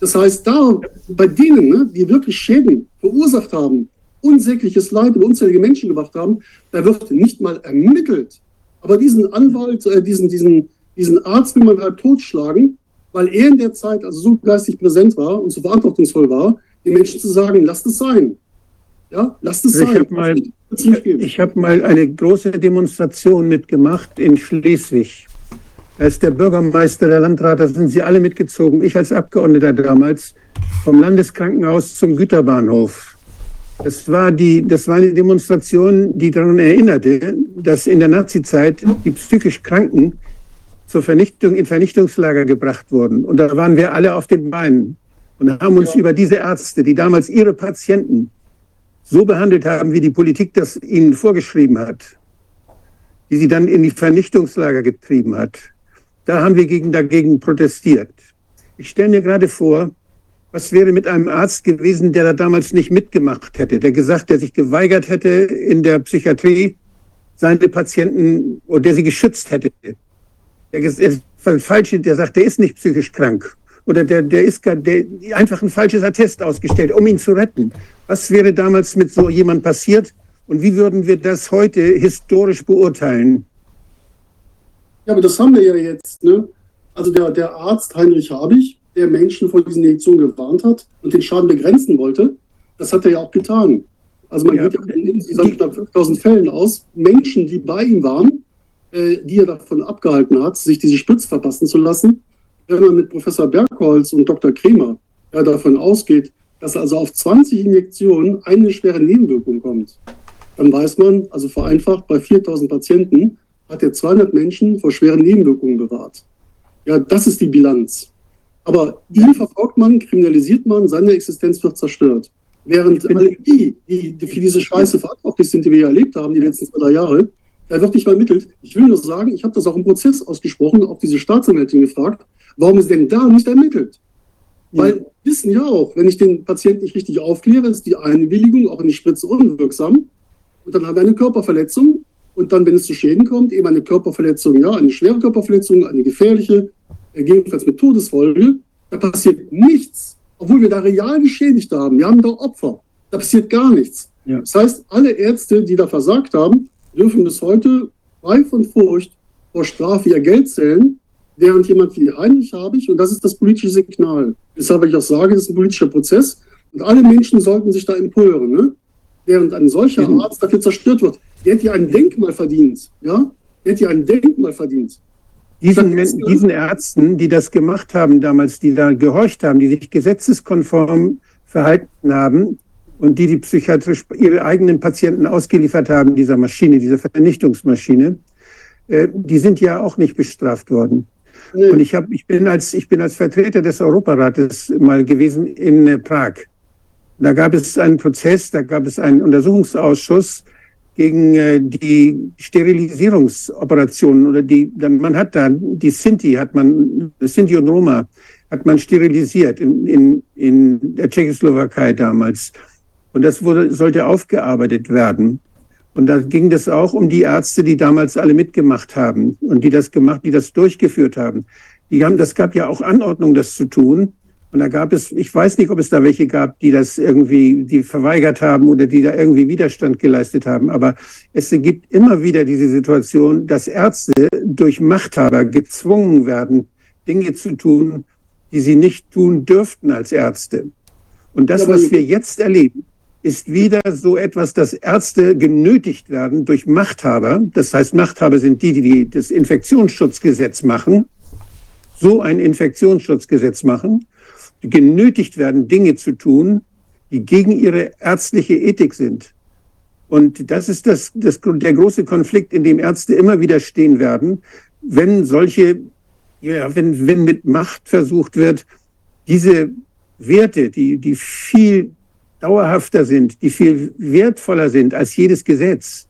Das heißt, da bei denen, ne, die wirklich Schäden verursacht haben, unsägliches Leid über unzählige Menschen gemacht haben, da wird nicht mal ermittelt. Aber diesen Anwalt, äh, diesen, diesen, diesen Arzt will man halt totschlagen, weil er in der Zeit also so geistig präsent war und so verantwortungsvoll war, den Menschen zu sagen, lasst es sein. Ja, lasst es also sein. Mal, ich habe mal eine große Demonstration mitgemacht in Schleswig. Als der Bürgermeister, der Landrat, da sind sie alle mitgezogen. Ich als Abgeordneter damals vom Landeskrankenhaus zum Güterbahnhof. Das war, die, das war eine Demonstration, die daran erinnerte, dass in der Nazizeit die psychisch Kranken zur Vernichtung in Vernichtungslager gebracht wurden. Und da waren wir alle auf den Beinen und haben uns ja. über diese Ärzte, die damals ihre Patienten so behandelt haben, wie die Politik das ihnen vorgeschrieben hat, die sie dann in die Vernichtungslager getrieben hat, da haben wir gegen, dagegen protestiert. Ich stelle mir gerade vor, was wäre mit einem Arzt gewesen, der da damals nicht mitgemacht hätte, der gesagt, der sich geweigert hätte in der Psychiatrie, seine Patienten oder der sie geschützt hätte. Der, der falsche, der sagt, der ist nicht psychisch krank oder der, der ist der, einfach ein falsches Attest ausgestellt, um ihn zu retten. Was wäre damals mit so jemand passiert und wie würden wir das heute historisch beurteilen? Ja, aber das haben wir ja jetzt. Ne? Also der, der Arzt Heinrich Habich, der Menschen vor diesen Injektionen gewarnt hat und den Schaden begrenzen wollte, das hat er ja auch getan. Also man ja. geht ja in insgesamt knapp 5000 Fällen aus. Menschen, die bei ihm waren, äh, die er davon abgehalten hat, sich diese Spritze verpassen zu lassen, wenn man mit Professor Bergholz und Dr. Kremer ja, davon ausgeht, dass also auf 20 Injektionen eine schwere Nebenwirkung kommt, dann weiß man, also vereinfacht, bei 4000 Patienten hat er 200 Menschen vor schweren Nebenwirkungen bewahrt. Ja, das ist die Bilanz. Aber ihn verfolgt man, kriminalisiert man, seine Existenz wird zerstört. Während alle die, die für diese Scheiße verantwortlich sind, die wir ja erlebt haben, die letzten zwei, drei Jahre, da wird nicht mal ermittelt. Ich will nur sagen, ich habe das auch im Prozess ausgesprochen, auch diese Staatsanwältin gefragt, warum ist denn da nicht ermittelt? Ja. Weil wir wissen ja auch, wenn ich den Patienten nicht richtig aufkläre, ist die Einwilligung auch in die Spritze unwirksam. Und dann haben wir eine Körperverletzung. Und dann, wenn es zu Schäden kommt, eben eine Körperverletzung, ja, eine schwere Körperverletzung, eine gefährliche, gegebenenfalls mit Todesfolge. Da passiert nichts, obwohl wir da real geschädigt haben. Wir haben da Opfer. Da passiert gar nichts. Ja. Das heißt, alle Ärzte, die da versagt haben, dürfen bis heute frei von Furcht vor Strafe ihr Geld zählen, während jemand wie Heinrich habe ich, und das ist das politische Signal. Deshalb ich auch sage, das ist ein politischer Prozess und alle Menschen sollten sich da empören. Ne? Während ein solcher. Arzt dafür zerstört wird, der hätte ja ein Denkmal verdient. Ja? Der hätte ja ein Denkmal verdient. Diesen, diesen Ärzten, die das gemacht haben damals, die da gehorcht haben, die sich gesetzeskonform verhalten haben und die die psychiatrisch ihre eigenen Patienten ausgeliefert haben, dieser Maschine, dieser Vernichtungsmaschine, äh, die sind ja auch nicht bestraft worden. Nee. Und ich, hab, ich, bin als, ich bin als Vertreter des Europarates mal gewesen in äh, Prag. Da gab es einen Prozess, da gab es einen Untersuchungsausschuss gegen äh, die Sterilisierungsoperationen oder die, man hat da die Sinti, hat man, Sinti und Roma hat man sterilisiert in, in, in der Tschechoslowakei damals. Und das wurde, sollte aufgearbeitet werden. Und da ging es auch um die Ärzte, die damals alle mitgemacht haben und die das gemacht, die das durchgeführt haben. Die haben, das gab ja auch Anordnung, das zu tun. Und da gab es, ich weiß nicht, ob es da welche gab, die das irgendwie, die verweigert haben oder die da irgendwie Widerstand geleistet haben. Aber es gibt immer wieder diese Situation, dass Ärzte durch Machthaber gezwungen werden, Dinge zu tun, die sie nicht tun dürften als Ärzte. Und das, was wir jetzt erleben, ist wieder so etwas, dass Ärzte genötigt werden durch Machthaber. Das heißt, Machthaber sind die, die das Infektionsschutzgesetz machen, so ein Infektionsschutzgesetz machen, genötigt werden, Dinge zu tun, die gegen ihre ärztliche Ethik sind. Und das ist das, das, der große Konflikt, in dem Ärzte immer wieder stehen werden, wenn solche, ja, wenn, wenn mit Macht versucht wird, diese Werte, die, die viel dauerhafter sind, die viel wertvoller sind als jedes Gesetz,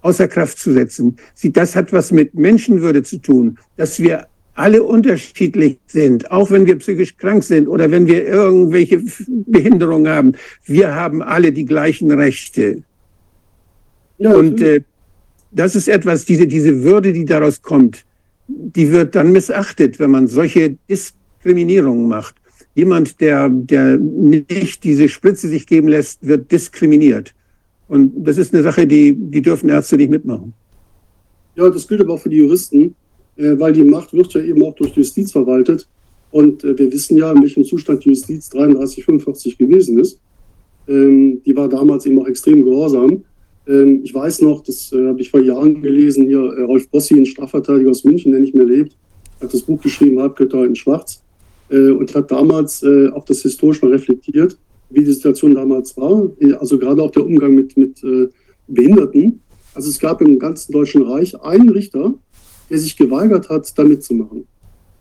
außer Kraft zu setzen. Sie, das hat was mit Menschenwürde zu tun, dass wir alle unterschiedlich sind, auch wenn wir psychisch krank sind oder wenn wir irgendwelche Behinderungen haben. Wir haben alle die gleichen Rechte. Ja, Und äh, das ist etwas, diese, diese Würde, die daraus kommt, die wird dann missachtet, wenn man solche Diskriminierungen macht. Jemand, der, der nicht diese Spritze sich geben lässt, wird diskriminiert. Und das ist eine Sache, die, die dürfen Ärzte nicht mitmachen. Ja, das gilt aber auch für die Juristen, weil die Macht wird ja eben auch durch Justiz verwaltet. Und äh, wir wissen ja, in welchem Zustand die Justiz 33, 45 gewesen ist. Ähm, die war damals eben auch extrem gehorsam. Ähm, ich weiß noch, das äh, habe ich vor Jahren gelesen, hier Rolf Bossi, ein Strafverteidiger aus München, der nicht mehr lebt, hat das Buch geschrieben, Halbgötter in Schwarz. Äh, und hat damals äh, auch das historisch mal reflektiert, wie die Situation damals war. Also gerade auch der Umgang mit, mit äh, Behinderten. Also es gab im ganzen Deutschen Reich einen Richter, der sich geweigert hat, da mitzumachen.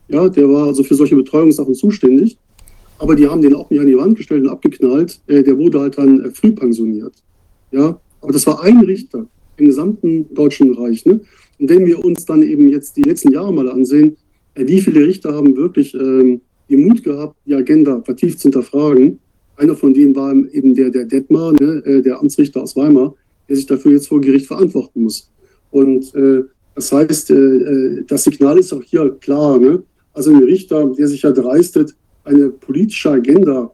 Ja, der war also für solche Betreuungssachen zuständig. Aber die haben den auch nicht an die Wand gestellt und abgeknallt. der wurde halt dann früh pensioniert. Ja, aber das war ein Richter im gesamten Deutschen Reich. Ne? Und wenn wir uns dann eben jetzt die letzten Jahre mal ansehen, wie viele Richter haben wirklich ähm, den Mut gehabt, die Agenda vertieft zu hinterfragen. Einer von denen war eben der, der Detmar, ne, äh, der Amtsrichter aus Weimar, der sich dafür jetzt vor Gericht verantworten muss. Und äh, das heißt, äh, äh, das Signal ist auch hier klar. Ne? Also ein Richter, der sich ja dreistet, eine politische Agenda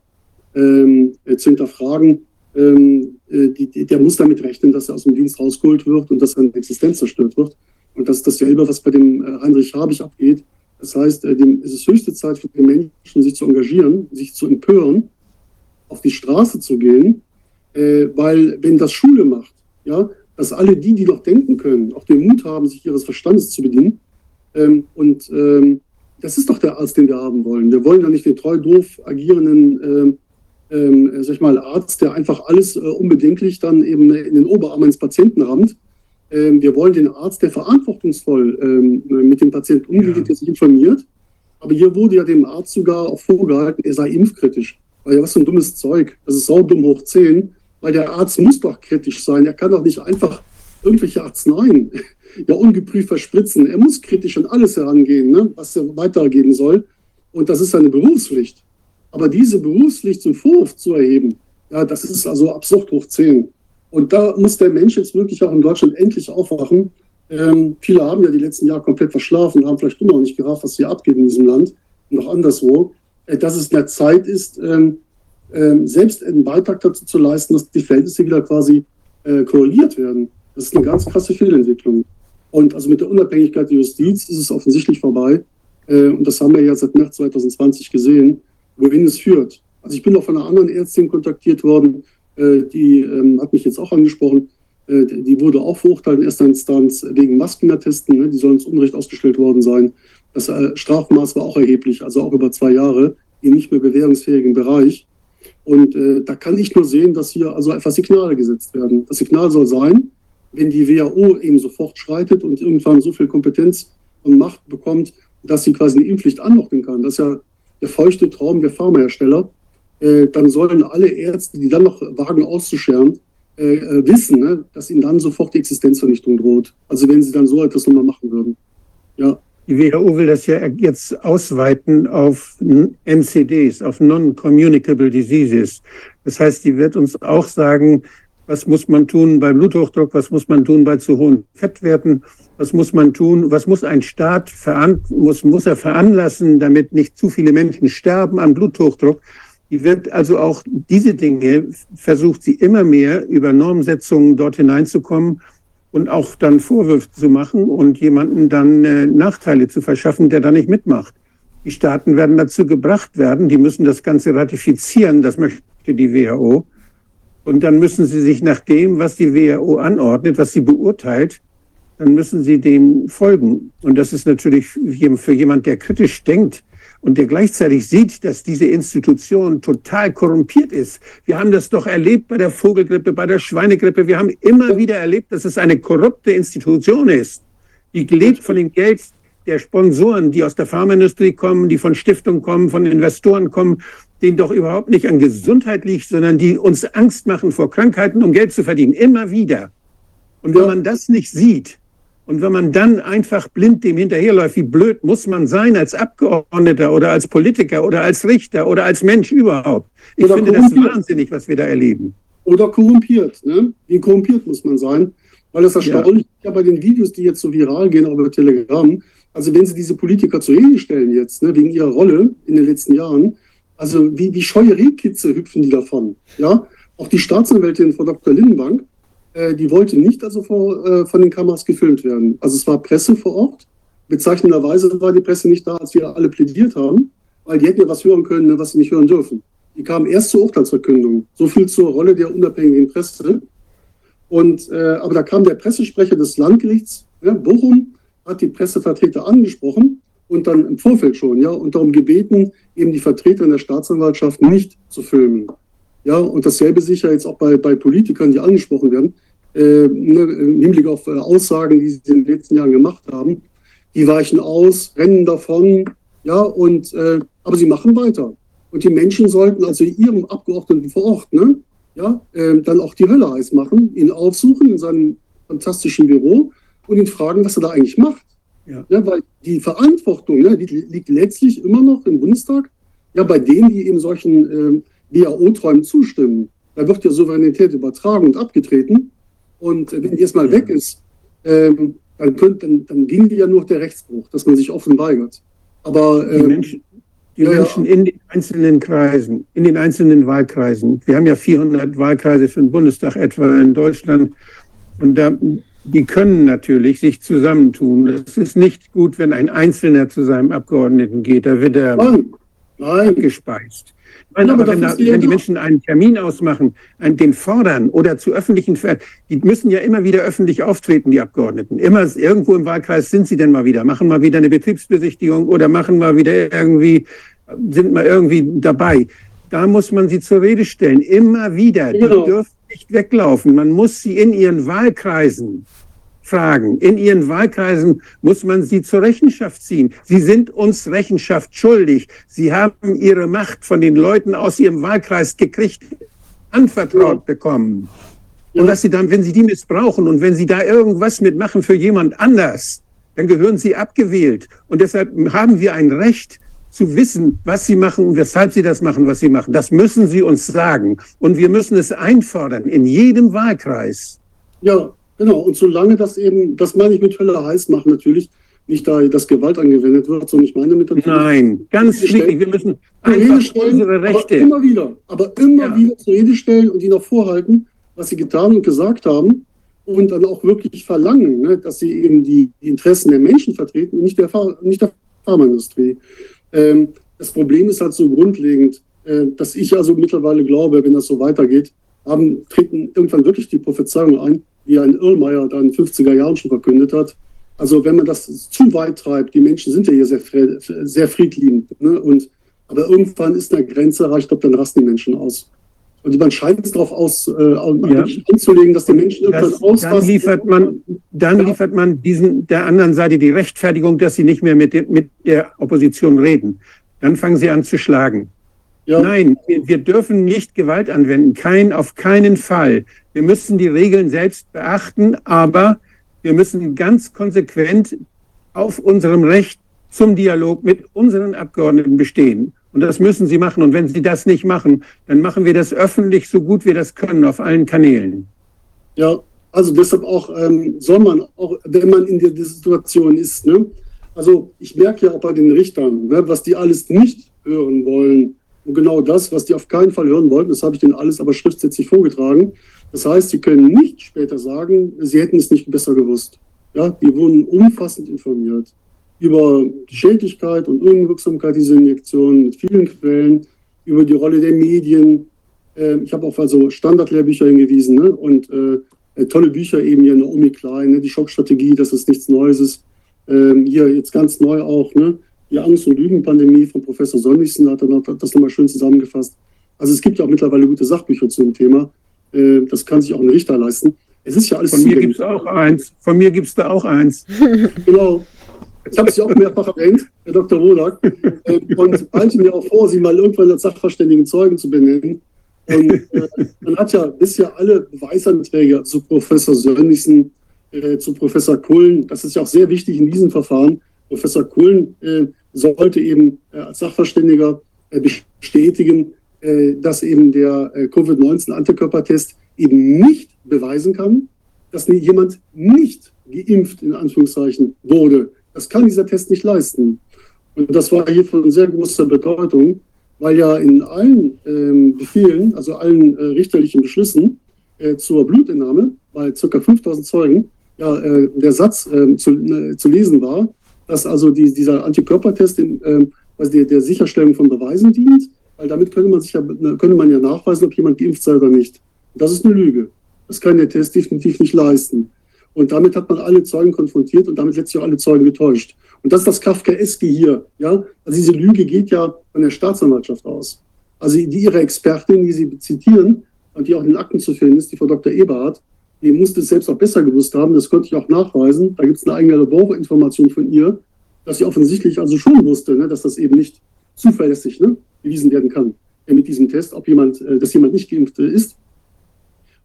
ähm, äh, zu hinterfragen, ähm, äh, die, der muss damit rechnen, dass er aus dem Dienst rausgeholt wird und dass seine Existenz zerstört wird. Und das ist dasselbe, was bei dem Heinrich Habich abgeht. Das heißt, äh, es ist höchste Zeit für die Menschen, sich zu engagieren, sich zu empören, auf die Straße zu gehen, äh, weil wenn das Schule macht, ja, dass alle die, die noch denken können, auch den Mut haben, sich ihres Verstandes zu bedienen. Ähm, und ähm, das ist doch der Arzt, den wir haben wollen. Wir wollen ja nicht den treu doof agierenden, ähm, ähm, sag ich mal, Arzt, der einfach alles äh, unbedenklich dann eben in den Oberarm eines Patienten rammt ähm, wir wollen den Arzt, der verantwortungsvoll ähm, mit dem Patienten umgeht, ja. der sich informiert. Aber hier wurde ja dem Arzt sogar auch vorgehalten, er sei impfkritisch. Weil ja, was für ein dummes Zeug. Das ist saudumm hoch 10. Weil der Arzt muss doch kritisch sein. Er kann doch nicht einfach irgendwelche Arzneien ja ungeprüft verspritzen. Er muss kritisch an alles herangehen, ne, was er weitergeben soll. Und das ist seine Berufspflicht. Aber diese Berufspflicht zum Vorwurf zu erheben, ja, das ist also absurd hoch 10. Und da muss der Mensch jetzt wirklich auch in Deutschland endlich aufwachen. Ähm, viele haben ja die letzten Jahre komplett verschlafen, haben vielleicht immer noch nicht gerafft, was hier abgeht in diesem Land und auch anderswo. Äh, dass es in der Zeit ist, ähm, selbst einen Beitrag dazu zu leisten, dass die Verhältnisse wieder quasi äh, korrigiert werden. Das ist eine ganz krasse Fehlentwicklung. Und also mit der Unabhängigkeit der Justiz ist es offensichtlich vorbei. Äh, und das haben wir ja seit März 2020 gesehen, wohin es führt. Also ich bin auch von einer anderen Ärztin kontaktiert worden, äh, die ähm, hat mich jetzt auch angesprochen. Äh, die wurde auch verurteilt in erster Instanz wegen Maskenattesten. Ne? Die sollen zu Unrecht ausgestellt worden sein. Das äh, Strafmaß war auch erheblich, also auch über zwei Jahre im nicht mehr bewährungsfähigen Bereich. Und äh, da kann ich nur sehen, dass hier also einfach Signale gesetzt werden. Das Signal soll sein, wenn die WHO eben sofort schreitet und irgendwann so viel Kompetenz und Macht bekommt, dass sie quasi eine Impfpflicht anordnen kann. Das ist ja der feuchte Traum der Pharmahersteller. Äh, dann sollen alle Ärzte, die dann noch wagen auszuscheren, äh, äh, wissen, ne, dass ihnen dann sofort die Existenzvernichtung droht. Also wenn sie dann so etwas nochmal machen würden. Ja. Die WHO will das ja jetzt ausweiten auf NCDs, auf Non-Communicable Diseases. Das heißt, die wird uns auch sagen, was muss man tun beim Bluthochdruck, was muss man tun bei zu hohen Fettwerten, was muss man tun, was muss ein Staat veran muss, muss er veranlassen, damit nicht zu viele Menschen sterben an Bluthochdruck. Die wird also auch diese Dinge, versucht sie immer mehr über Normsetzungen dort hineinzukommen und auch dann Vorwürfe zu machen und jemanden dann äh, Nachteile zu verschaffen, der da nicht mitmacht. Die Staaten werden dazu gebracht werden, die müssen das Ganze ratifizieren, das möchte die WHO. Und dann müssen sie sich nach dem, was die WHO anordnet, was sie beurteilt, dann müssen sie dem folgen. Und das ist natürlich für jemand, der kritisch denkt, und der gleichzeitig sieht, dass diese Institution total korrumpiert ist. Wir haben das doch erlebt bei der Vogelgrippe, bei der Schweinegrippe. Wir haben immer wieder erlebt, dass es eine korrupte Institution ist, die lebt von dem Geld der Sponsoren, die aus der Pharmaindustrie kommen, die von Stiftungen kommen, von Investoren kommen, denen doch überhaupt nicht an Gesundheit liegt, sondern die uns Angst machen vor Krankheiten, um Geld zu verdienen. Immer wieder. Und wenn man das nicht sieht, und wenn man dann einfach blind dem hinterherläuft, wie blöd muss man sein als Abgeordneter oder als Politiker oder als Richter oder als Mensch überhaupt? Ich oder finde das wahnsinnig, was wir da erleben. Oder korrumpiert. Ne? Wie korrumpiert muss man sein? Weil das erstaunlich ja. ja bei den Videos, die jetzt so viral gehen, auch über Telegram, also wenn sie diese Politiker zu Rede stellen jetzt, ne, wegen ihrer Rolle in den letzten Jahren, also wie, wie scheue Rehkitze hüpfen die davon. Ja? Auch die Staatsanwältin Frau Dr. Lindenbank, äh, die wollte nicht also vor, äh, von den Kameras gefilmt werden. Also es war Presse vor Ort. Bezeichnenderweise war die Presse nicht da, als wir alle plädiert haben, weil die hätten ja was hören können, ne, was sie nicht hören dürfen. Die kamen erst zur Urteilsverkündung. So viel zur Rolle der unabhängigen Presse. Und, äh, aber da kam der Pressesprecher des Landgerichts, ja, Bochum, hat die Pressevertreter angesprochen und dann im Vorfeld schon, ja, und darum gebeten, eben die Vertreter in der Staatsanwaltschaft nicht zu filmen. Ja, und dasselbe sicher jetzt auch bei, bei Politikern, die angesprochen werden ne, im Hinblick auf äh, Aussagen, die sie in den letzten Jahren gemacht haben. Die weichen aus, rennen davon, ja, und äh, aber sie machen weiter. Und die Menschen sollten also ihrem Abgeordneten vor Ort, ne, ja, äh, dann auch die Hölle heiß machen, ihn aufsuchen in seinem fantastischen Büro und ihn fragen, was er da eigentlich macht. Ja. ja weil die Verantwortung ne, die liegt letztlich immer noch im Bundestag, ja, bei denen, die eben solchen äh, WHO-Träumen zustimmen. Da wird ja Souveränität übertragen und abgetreten. Und wenn die erstmal weg ist, ähm, dann, könnt, dann, dann ging ja nur der Rechtsbruch, dass man sich offen weigert. Aber ähm, die Menschen, die ja, Menschen in den einzelnen Kreisen, in den einzelnen Wahlkreisen, wir haben ja 400 Wahlkreise für den Bundestag etwa in Deutschland, und da, die können natürlich sich zusammentun. Es ist nicht gut, wenn ein Einzelner zu seinem Abgeordneten geht, da wird er Nein. Nein. gespeist. Nein, aber, aber wenn, da, wenn die Menschen einen Termin ausmachen, einen, den fordern oder zu öffentlichen, die müssen ja immer wieder öffentlich auftreten, die Abgeordneten. Immer irgendwo im Wahlkreis sind sie denn mal wieder, machen mal wieder eine Betriebsbesichtigung oder machen mal wieder irgendwie, sind mal irgendwie dabei. Da muss man sie zur Rede stellen, immer wieder. Die dürfen nicht weglaufen. Man muss sie in ihren Wahlkreisen fragen. In ihren Wahlkreisen muss man sie zur Rechenschaft ziehen. Sie sind uns Rechenschaft schuldig. Sie haben ihre Macht von den Leuten aus ihrem Wahlkreis gekriegt, anvertraut bekommen. Und dass sie dann, wenn sie die missbrauchen und wenn sie da irgendwas mitmachen für jemand anders, dann gehören sie abgewählt. Und deshalb haben wir ein Recht zu wissen, was sie machen und weshalb sie das machen, was sie machen. Das müssen sie uns sagen. Und wir müssen es einfordern in jedem Wahlkreis. Ja, Genau, und solange das eben, das meine ich mit Hölle heiß machen natürlich, nicht da, dass Gewalt angewendet wird, sondern ich meine mit der Nein, ganz wichtig, wir müssen einfach stellen, unsere Rechte. Aber immer wieder, aber immer ja. wieder zur Rede stellen und ihnen auch vorhalten, was sie getan und gesagt haben und dann auch wirklich verlangen, ne, dass sie eben die, die, Interessen der Menschen vertreten und nicht der, nicht der Pharmaindustrie. Ähm, das Problem ist halt so grundlegend, äh, dass ich also mittlerweile glaube, wenn das so weitergeht, haben, treten irgendwann wirklich die Prophezeiungen ein, wie ein Irlmeier da in den 50er Jahren schon verkündet hat. Also wenn man das zu weit treibt, die Menschen sind ja hier sehr, sehr friedliebend, ne? und, aber irgendwann ist eine Grenze erreicht, glaube dann rasten die Menschen aus. Und man scheint es darauf aus, äh, ja. anzulegen, dass die Menschen irgendwann das, ausrasten. Dann liefert man, dann ja. liefert man diesen, der anderen Seite die Rechtfertigung, dass sie nicht mehr mit, de, mit der Opposition reden. Dann fangen sie an zu schlagen. Ja. Nein, wir, wir, dürfen nicht Gewalt anwenden. Kein, auf keinen Fall. Wir müssen die Regeln selbst beachten, aber wir müssen ganz konsequent auf unserem Recht zum Dialog mit unseren Abgeordneten bestehen. Und das müssen sie machen. Und wenn sie das nicht machen, dann machen wir das öffentlich so gut wir das können auf allen Kanälen. Ja, also deshalb auch ähm, soll man, auch wenn man in der Situation ist, ne? also ich merke ja auch bei den Richtern, ne, was die alles nicht hören wollen. Und genau das, was die auf keinen Fall hören wollten, das habe ich denen alles aber schriftsätzlich vorgetragen. Das heißt, sie können nicht später sagen, sie hätten es nicht besser gewusst. Ja, die wurden umfassend informiert über die Schädlichkeit und Unwirksamkeit dieser Injektion mit vielen Quellen, über die Rolle der Medien. Ähm, ich habe auch also Standardlehrbücher hingewiesen ne? und äh, tolle Bücher eben hier in der Omi Klein, ne? die Schockstrategie, dass es nichts Neues ist. Ähm, hier jetzt ganz neu auch, ne? Die Angst- und Lügenpandemie von Professor Sonnigsen hat er das nochmal schön zusammengefasst. Also es gibt ja auch mittlerweile gute Sachbücher zu dem Thema. Äh, das kann sich auch ein Richter leisten. Es ist ja alles Von mir gibt es auch eins. Von mir gibt es da auch eins. genau. Ich habe Sie auch mehrfach erwähnt, Herr Dr. Wodak, äh, und halte mir auch vor, Sie mal irgendwann als sachverständigen Zeugen zu benennen. Und äh, man hat ja bisher alle Beweisanträge zu Professor Sönnigsen, zu Professor Kullen. Das ist ja auch sehr wichtig in diesem Verfahren. Professor Kullen äh, sollte eben äh, als Sachverständiger äh, bestätigen, dass eben der Covid-19-Antikörpertest eben nicht beweisen kann, dass jemand nicht geimpft in Anführungszeichen wurde. Das kann dieser Test nicht leisten. Und das war hier von sehr großer Bedeutung, weil ja in allen ähm, Befehlen, also allen äh, richterlichen Beschlüssen äh, zur Blutentnahme bei ca. 5000 Zeugen, ja, äh, der Satz ähm, zu, zu lesen war, dass also die, dieser Antikörpertest in, ähm, also der, der Sicherstellung von Beweisen dient, weil damit könnte man, sich ja, könnte man ja nachweisen, ob jemand geimpft sei oder nicht. Das ist eine Lüge. Das kann der Test definitiv nicht leisten. Und damit hat man alle Zeugen konfrontiert und damit letztlich auch alle Zeugen getäuscht. Und das ist das Kafkaeske hier. Ja? Also diese Lüge geht ja von der Staatsanwaltschaft aus. Also die, ihre Expertin, die Sie zitieren und die auch in den Akten zu finden ist, die Frau Dr. Eberhardt, die musste es selbst auch besser gewusst haben. Das konnte ich auch nachweisen. Da gibt es eine eigene Laborinformation von ihr, dass sie offensichtlich also schon wusste, ne, dass das eben nicht zuverlässig ne, bewiesen werden kann äh, mit diesem Test, ob jemand, äh, dass jemand nicht geimpft ist.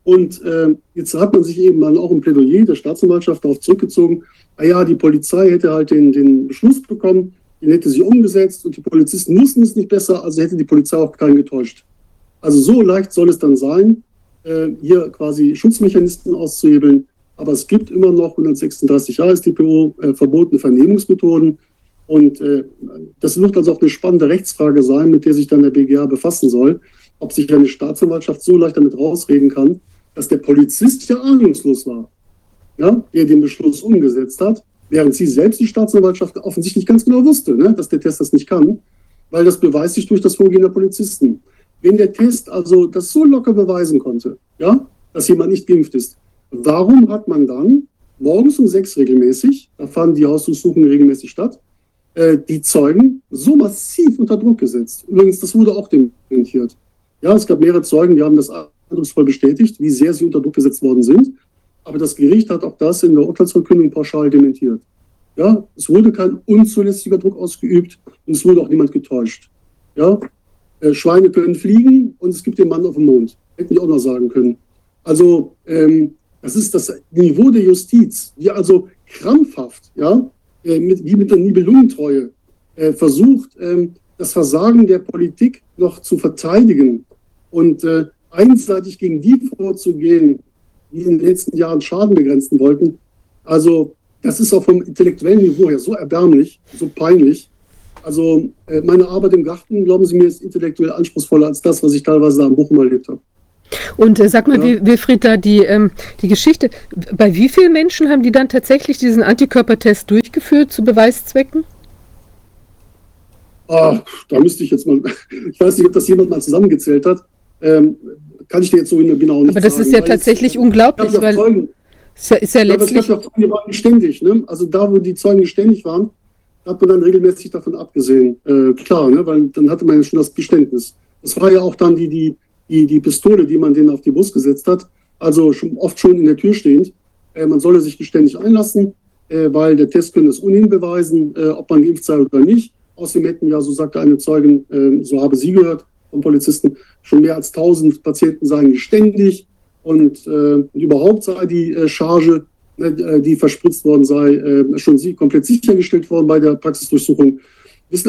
Und äh, jetzt hat man sich eben dann auch im Plädoyer der Staatsanwaltschaft darauf zurückgezogen, ah ja, die Polizei hätte halt den, den Beschluss bekommen, den hätte sie umgesetzt und die Polizisten wussten es nicht besser, also hätte die Polizei auch keinen getäuscht. Also so leicht soll es dann sein, äh, hier quasi Schutzmechanismen auszuhebeln. Aber es gibt immer noch 136 AStPO äh, verbotene Vernehmungsmethoden. Und äh, das wird also auch eine spannende Rechtsfrage sein, mit der sich dann der BGH befassen soll, ob sich eine Staatsanwaltschaft so leicht damit rausreden kann, dass der Polizist ja ahnungslos war, ja, der den Beschluss umgesetzt hat, während sie selbst die Staatsanwaltschaft offensichtlich ganz genau wusste, ne, dass der Test das nicht kann, weil das beweist sich durch das Vorgehen der Polizisten. Wenn der Test also das so locker beweisen konnte, ja, dass jemand nicht geimpft ist, warum hat man dann morgens um sechs regelmäßig, da fanden die Hausdurchsuchungen regelmäßig statt, äh, die Zeugen so massiv unter Druck gesetzt? Übrigens, das wurde auch dementiert. Ja, es gab mehrere Zeugen, die haben das eindrucksvoll bestätigt, wie sehr sie unter Druck gesetzt worden sind. Aber das Gericht hat auch das in der Urteilsverkündung pauschal dementiert. Ja, es wurde kein unzulässiger Druck ausgeübt und es wurde auch niemand getäuscht. Ja, äh, Schweine können fliegen und es gibt den Mann auf dem Mond. Hätten die auch noch sagen können. Also, ähm, das ist das Niveau der Justiz, die also krampfhaft, ja, äh, mit, wie mit der Nibelungentreue, äh, versucht, ähm, das Versagen der Politik noch zu verteidigen und äh, einseitig gegen die vorzugehen, die in den letzten Jahren Schaden begrenzen wollten. Also das ist auch vom intellektuellen Niveau her so erbärmlich, so peinlich. Also äh, meine Arbeit im Garten, glauben Sie mir, ist intellektuell anspruchsvoller als das, was ich teilweise da in Bochum erlebt habe. Und äh, sag mal, ja. Wilfried, da die, ähm, die Geschichte, bei wie vielen Menschen haben die dann tatsächlich diesen Antikörpertest durchgeführt zu Beweiszwecken? Ah, da müsste ich jetzt mal, ich weiß nicht, ob das jemand mal zusammengezählt hat. Ähm, kann ich dir jetzt so genau nicht sagen. Aber das sagen, ist ja tatsächlich jetzt, unglaublich, weil Zeugen, ist ja, ist ja letztlich... Ja, die waren ständig, ne? Also da, wo die Zeugen ständig waren, hat man dann regelmäßig davon abgesehen. Äh, klar, ne? weil dann hatte man ja schon das Geständnis. Das war ja auch dann die, die, die, die Pistole, die man denen auf die Bus gesetzt hat. Also schon, oft schon in der Tür stehend. Äh, man solle sich geständig einlassen, äh, weil der Test könnte es ohnehin beweisen, äh, ob man geimpft sei oder nicht. Außerdem hätten ja, so sagte eine Zeugin, äh, so habe sie gehört vom Polizisten, schon mehr als 1000 Patienten seien geständig und äh, überhaupt sei die äh, Charge, die verspritzt worden sei, äh, schon komplett sichergestellt worden bei der Praxisdurchsuchung.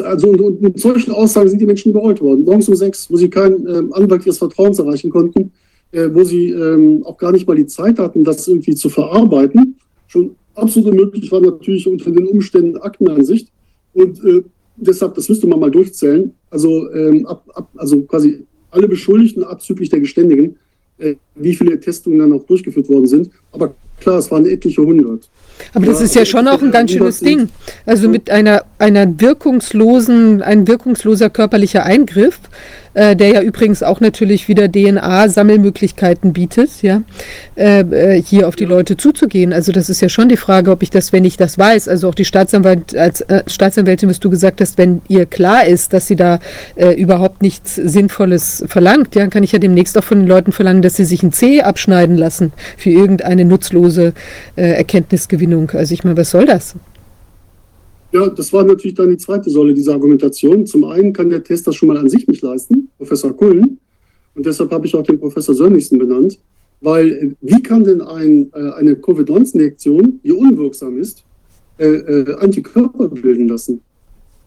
Also, mit solchen Aussagen sind die Menschen überrollt worden. Morgens um sechs, wo sie keinen äh, Anwalt ihres Vertrauens erreichen konnten, äh, wo sie ähm, auch gar nicht mal die Zeit hatten, das irgendwie zu verarbeiten. Schon absolut unmöglich war natürlich unter den Umständen Aktenansicht. Und äh, deshalb, das müsste man mal durchzählen. Also, ähm, ab, ab, also quasi alle Beschuldigten abzüglich der Geständigen, äh, wie viele Testungen dann auch durchgeführt worden sind. Aber klar, es waren etliche hundert. Aber das ja, ist ja schon auch ein ganz schönes Ding. Also mit einer, einer wirkungslosen, ein wirkungsloser körperlicher Eingriff äh, der ja übrigens auch natürlich wieder DNA-Sammelmöglichkeiten bietet, ja, äh, äh, hier auf die Leute zuzugehen. Also das ist ja schon die Frage, ob ich das, wenn ich das weiß, also auch die Staatsanwalt, als äh, Staatsanwältin, was du gesagt hast, wenn ihr klar ist, dass sie da äh, überhaupt nichts Sinnvolles verlangt, ja, dann kann ich ja demnächst auch von den Leuten verlangen, dass sie sich ein C abschneiden lassen für irgendeine nutzlose äh, Erkenntnisgewinnung. Also ich meine, was soll das? Ja, das war natürlich dann die zweite Säule dieser Argumentation. Zum einen kann der Test das schon mal an sich nicht leisten, Professor Kullen. Und deshalb habe ich auch den Professor Sönnigsen benannt. Weil äh, wie kann denn ein, äh, eine Covid-19-Injektion, die unwirksam ist, äh, äh, Antikörper bilden lassen?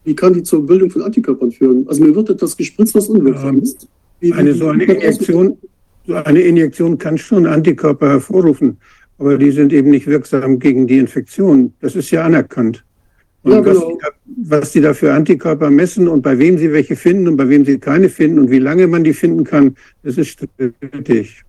Wie kann die zur Bildung von Antikörpern führen? Also mir wird etwas gespritzt, was unwirksam ist. Wie, eine, so eine, Injektion, so eine Injektion kann schon Antikörper hervorrufen, aber die sind eben nicht wirksam gegen die Infektion. Das ist ja anerkannt. Und ja, genau. was, die da, was die da für Antikörper messen und bei wem sie welche finden und bei wem sie keine finden und wie lange man die finden kann, das ist strittig.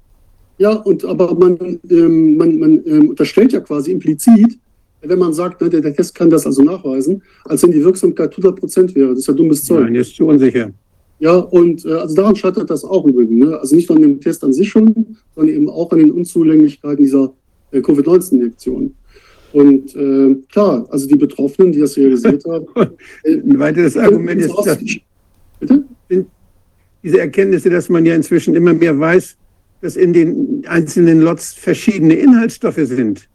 Ja, und aber man, ähm, man, man ähm, unterstellt ja quasi implizit, wenn man sagt, ne, der, der, Test kann das also nachweisen, als wenn die Wirksamkeit 100 Prozent wäre. Das ist ja dummes Zeug. Nein, ist zu unsicher. Ja, und äh, also daran scheitert das auch übrigens. Ne? Also nicht nur an dem Test an sich schon, sondern eben auch an den Unzulänglichkeiten dieser äh, Covid-19-Injektion. Und äh, klar, also die Betroffenen, die das realisiert haben. Ein weiteres Argument ist, dass Bitte? diese Erkenntnisse, dass man ja inzwischen immer mehr weiß, dass in den einzelnen Lots verschiedene Inhaltsstoffe sind.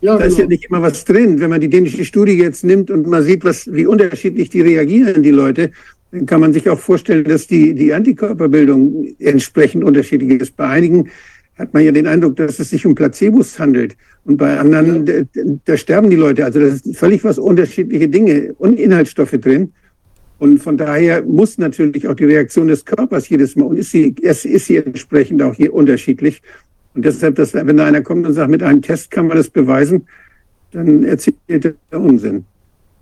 Ja, da genau. ist ja nicht immer was drin. Wenn man die dänische Studie jetzt nimmt und man sieht, was, wie unterschiedlich die reagieren, die Leute, dann kann man sich auch vorstellen, dass die, die Antikörperbildung entsprechend unterschiedlich ist. Bei einigen hat man ja den Eindruck, dass es sich um Placebos handelt. Und bei anderen, ja. da, da, sterben die Leute. Also das ist völlig was unterschiedliche Dinge und Inhaltsstoffe drin. Und von daher muss natürlich auch die Reaktion des Körpers jedes Mal, und ist sie, ist, ist sie entsprechend auch hier unterschiedlich. Und deshalb, dass, wenn da einer kommt und sagt, mit einem Test kann man das beweisen, dann erzählt er Unsinn.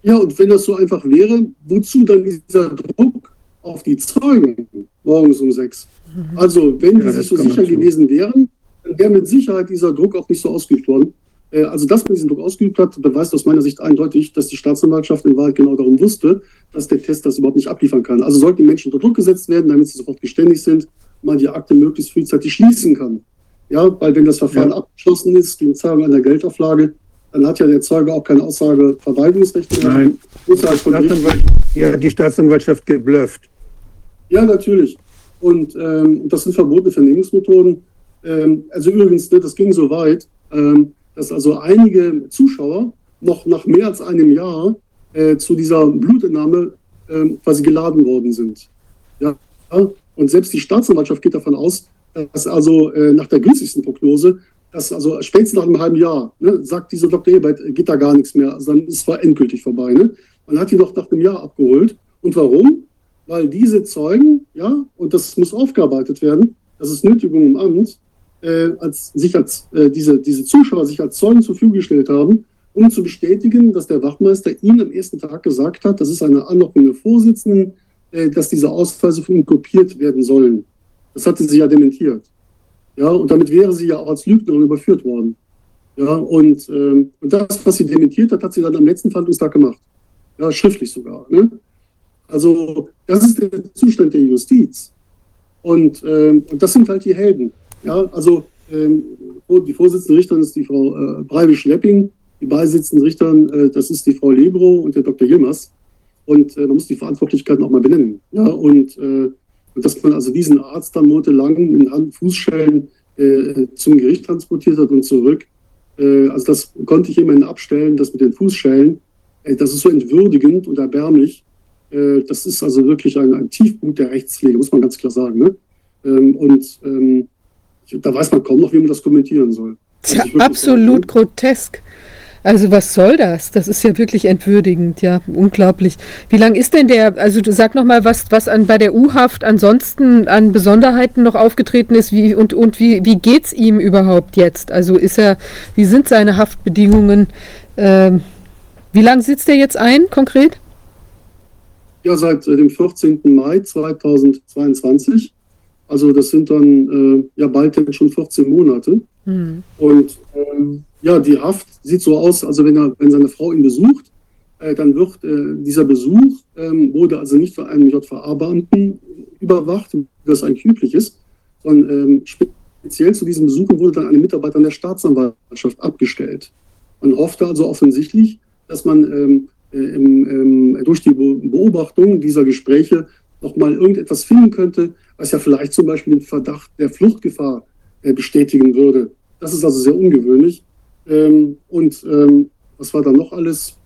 Ja, und wenn das so einfach wäre, wozu dann dieser Druck auf die Zeugen morgens um sechs? Mhm. Also, wenn die ja, sich so sicher gewesen wären, dann wäre mit Sicherheit dieser Druck auch nicht so ausgeübt worden. Äh, also, dass man diesen Druck ausgeübt hat, beweist aus meiner Sicht eindeutig, dass die Staatsanwaltschaft in Wahrheit genau darum wusste, dass der Test das überhaupt nicht abliefern kann. Also sollten die Menschen unter Druck gesetzt werden, damit sie sofort geständig sind, man die Akte möglichst frühzeitig schließen kann. Ja, weil wenn das Verfahren ja. abgeschlossen ist, die Zahlung einer Geldauflage, dann hat ja der Zeuge auch keine Aussageverweigerungsrecht mehr. Nein, ja, die Staatsanwaltschaft geblufft. Ja, natürlich. Und ähm, das sind verbotene Vernehmungsmethoden. Ähm, also übrigens, ne, das ging so weit, ähm, dass also einige Zuschauer noch nach mehr als einem Jahr äh, zu dieser Blutentnahme ähm, quasi geladen worden sind. Ja? Und selbst die Staatsanwaltschaft geht davon aus, dass also äh, nach der günstigsten Prognose, dass also spätestens nach einem halben Jahr, ne, sagt diese Dr. Ebert, geht da gar nichts mehr. Also dann ist es endgültig vorbei. Ne? Man hat die noch nach einem Jahr abgeholt. Und warum? Weil diese Zeugen, ja, und das muss aufgearbeitet werden, das ist Nötigung im Amt, äh, als, sich als äh, diese, diese Zuschauer sich als Zeugen zur Verfügung gestellt haben, um zu bestätigen, dass der Wachmeister ihm am ersten Tag gesagt hat, das ist eine Anordnung der Vorsitzenden, äh, dass diese Ausweise von ihm kopiert werden sollen. Das hatte sie ja dementiert. Ja, und damit wäre sie ja auch als Lügnerin überführt worden. Ja, und, ähm, und das, was sie dementiert hat, hat sie dann am letzten Verhandlungstag gemacht. Ja, schriftlich sogar. Ne? Also, das ist der Zustand der Justiz. Und, ähm, das sind halt die Helden. Ja, also ähm, die Vorsitzende Richterin ist die Frau äh, Breibisch-Lepping, die beisitzenden Richtern, äh, das ist die Frau Lebro und der Dr. Yilmaz. Und äh, man muss die Verantwortlichkeiten auch mal benennen. Ja, und, äh, dass man also diesen Arzt dann monatelang in Hand Fußschellen äh, zum Gericht transportiert hat und zurück. Äh, also das konnte ich immerhin abstellen, das mit den Fußschellen. Äh, das ist so entwürdigend und erbärmlich. Äh, das ist also wirklich ein, ein, Tiefpunkt der Rechtspflege, muss man ganz klar sagen. Ne? Ähm, und ähm, da weiß man kaum noch, wie man das kommentieren soll. Tja, absolut sagen, grotesk. Also was soll das? Das ist ja wirklich entwürdigend, ja, unglaublich. Wie lang ist denn der, also du sag noch mal, was, was an, bei der U-Haft ansonsten an Besonderheiten noch aufgetreten ist wie, und, und wie, wie geht's ihm überhaupt jetzt? Also ist er, wie sind seine Haftbedingungen? Ähm, wie lange sitzt er jetzt ein, konkret? Ja, seit äh, dem 14. Mai 2022. Also das sind dann äh, ja bald schon 14 Monate. Mhm. Und ähm, ja, die Haft sieht so aus, also wenn, er, wenn seine Frau ihn besucht, äh, dann wird äh, dieser Besuch, ähm, wurde also nicht von einem JVA-Beamten überwacht, wie das eigentlich üblich ist, sondern ähm, speziell zu diesem Besuch wurde dann eine Mitarbeiter der Staatsanwaltschaft abgestellt. Man hoffte also offensichtlich, dass man ähm, äh, im, durch die Beobachtung dieser Gespräche nochmal irgendetwas finden könnte, was ja vielleicht zum Beispiel den Verdacht der Fluchtgefahr äh, bestätigen würde. Das ist also sehr ungewöhnlich. Ähm, und ähm, was war da noch alles?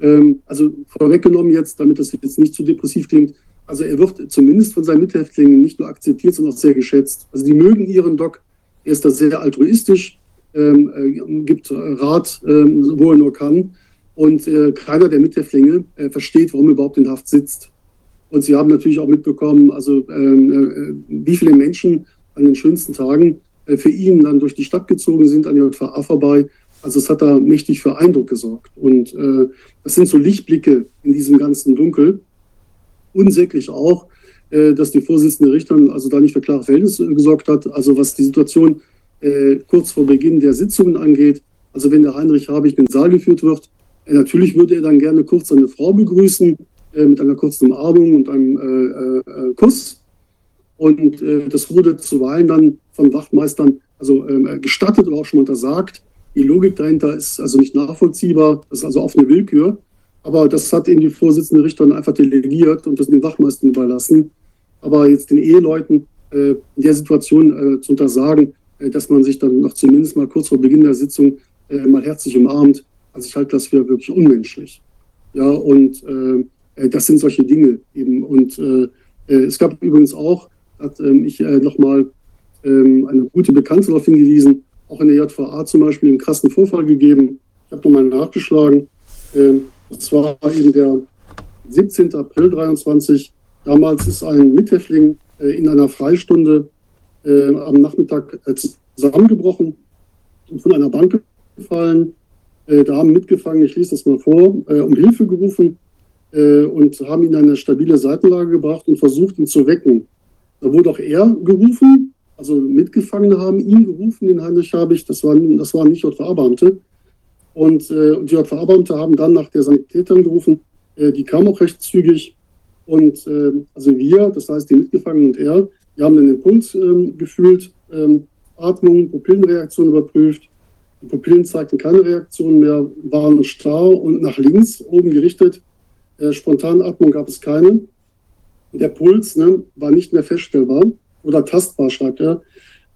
Ähm, also vorweggenommen jetzt, damit das jetzt nicht zu depressiv klingt, also er wird zumindest von seinen Mithäftlingen nicht nur akzeptiert, sondern auch sehr geschätzt. Also die mögen ihren Doc, er ist da sehr altruistisch, ähm, äh, gibt Rat, ähm, wo er nur kann. Und äh, keiner der Mithäftlinge äh, versteht, warum er überhaupt in Haft sitzt. Und Sie haben natürlich auch mitbekommen, also ähm, äh, wie viele Menschen an den schönsten Tagen äh, für ihn dann durch die Stadt gezogen sind, an JVA vorbei. Also es hat da mächtig für Eindruck gesorgt. Und äh, das sind so Lichtblicke in diesem ganzen Dunkel. Unsäglich auch, äh, dass die Vorsitzende Richterin also da nicht für klare Verhältnisse gesorgt hat. Also was die Situation äh, kurz vor Beginn der Sitzungen angeht. Also wenn der Heinrich Habig in den Saal geführt wird, äh, natürlich würde er dann gerne kurz seine Frau begrüßen äh, mit einer kurzen Umarmung und einem Kuss. Und äh, das wurde zuweilen dann von Wachtmeistern also ähm, gestattet oder auch schon untersagt. Die Logik dahinter ist also nicht nachvollziehbar. Das ist also offene Willkür. Aber das hat eben die Vorsitzende Richterin einfach delegiert und das den Wachmeistern überlassen. Aber jetzt den Eheleuten äh, in der Situation äh, zu untersagen, äh, dass man sich dann noch zumindest mal kurz vor Beginn der Sitzung äh, mal herzlich umarmt, also ich halte das für wirklich unmenschlich. Ja, und äh, äh, das sind solche Dinge eben. Und es gab übrigens auch hat ähm, ich äh, nochmal ähm, eine gute Bekannte darauf hingewiesen, auch in der JVA zum Beispiel einen krassen Vorfall gegeben. Ich habe nochmal nachgeschlagen. Ähm, das war eben der 17. April 23. Damals ist ein Mithäftling äh, in einer Freistunde äh, am Nachmittag äh, zusammengebrochen und von einer Bank gefallen. Äh, da haben Mitgefangene, ich lese das mal vor, äh, um Hilfe gerufen und haben ihn in eine stabile Seitenlage gebracht und versucht, ihn zu wecken. Da wurde auch er gerufen, also Mitgefangene haben ihn gerufen, den Heinrich Habich, das waren, das waren nicht JVA-Beamte. Und, äh, und die JVA-Beamte haben dann nach der Sanitäterin gerufen, äh, die kam auch recht zügig. Und äh, also wir, das heißt die Mitgefangenen und er, wir haben den Impuls ähm, gefühlt, ähm, Atmung, Pupillenreaktion überprüft. Die Pupillen zeigten keine Reaktion mehr, waren starr und nach links oben gerichtet. Äh, Spontanatmung gab es keine der Puls ne, war nicht mehr feststellbar oder tastbar, schreibt er.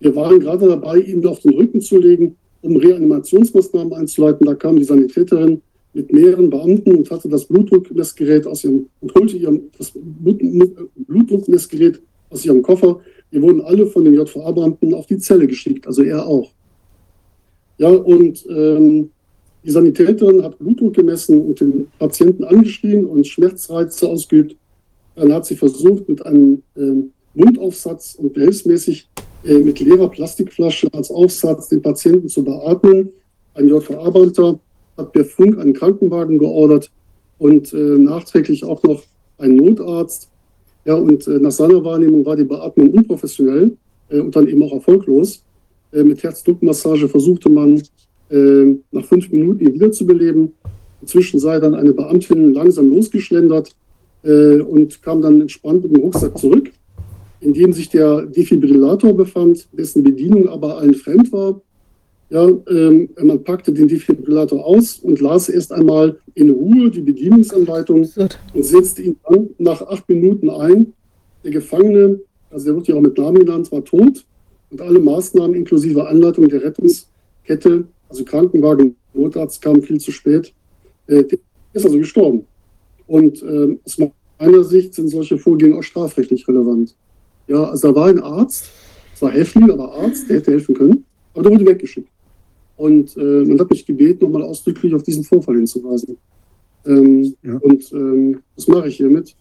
Wir waren gerade dabei, ihn auf den Rücken zu legen, um Reanimationsmaßnahmen einzuleiten. Da kam die Sanitäterin mit mehreren Beamten und hatte das Blutdruckmessgerät aus ihrem und holte ihrem das Blutdruckmessgerät aus ihrem Koffer. Wir wurden alle von den JVA-Beamten auf die Zelle geschickt, also er auch. Ja, und ähm, die Sanitäterin hat Blutdruck gemessen und den Patienten angeschrien und Schmerzreize ausgeübt. Dann hat sie versucht, mit einem ähm, Mundaufsatz und behelfsmäßig äh, mit leerer Plastikflasche als Aufsatz den Patienten zu beatmen. Ein JVA-Beamter hat per Funk einen Krankenwagen geordert und äh, nachträglich auch noch einen Notarzt. Ja, und äh, nach seiner Wahrnehmung war die Beatmung unprofessionell äh, und dann eben auch erfolglos. Äh, mit Herzdruckmassage versuchte man äh, nach fünf Minuten ihn wiederzubeleben. Inzwischen sei dann eine Beamtin langsam losgeschlendert äh, und kam dann entspannt mit dem Rucksack zurück, in dem sich der Defibrillator befand, dessen Bedienung aber allen fremd war. Ja, ähm, man packte den Defibrillator aus und las erst einmal in Ruhe die Bedienungsanleitung und setzte ihn dann nach acht Minuten ein. Der Gefangene, also der wird ja auch mit Namen genannt, war tot und alle Maßnahmen inklusive Anleitung der Rettungskette, also Krankenwagen, Notarzt kam viel zu spät, äh, ist also gestorben. Und äh, aus meiner Sicht sind solche Vorgänge auch strafrechtlich relevant. Ja, also da war ein Arzt, zwar Häftling, aber Arzt, der hätte helfen können, aber der wurde weggeschickt. Und äh, man hat mich gebeten, nochmal ausdrücklich auf diesen Vorfall hinzuweisen. Ähm, ja. Und ähm, das mache ich hiermit.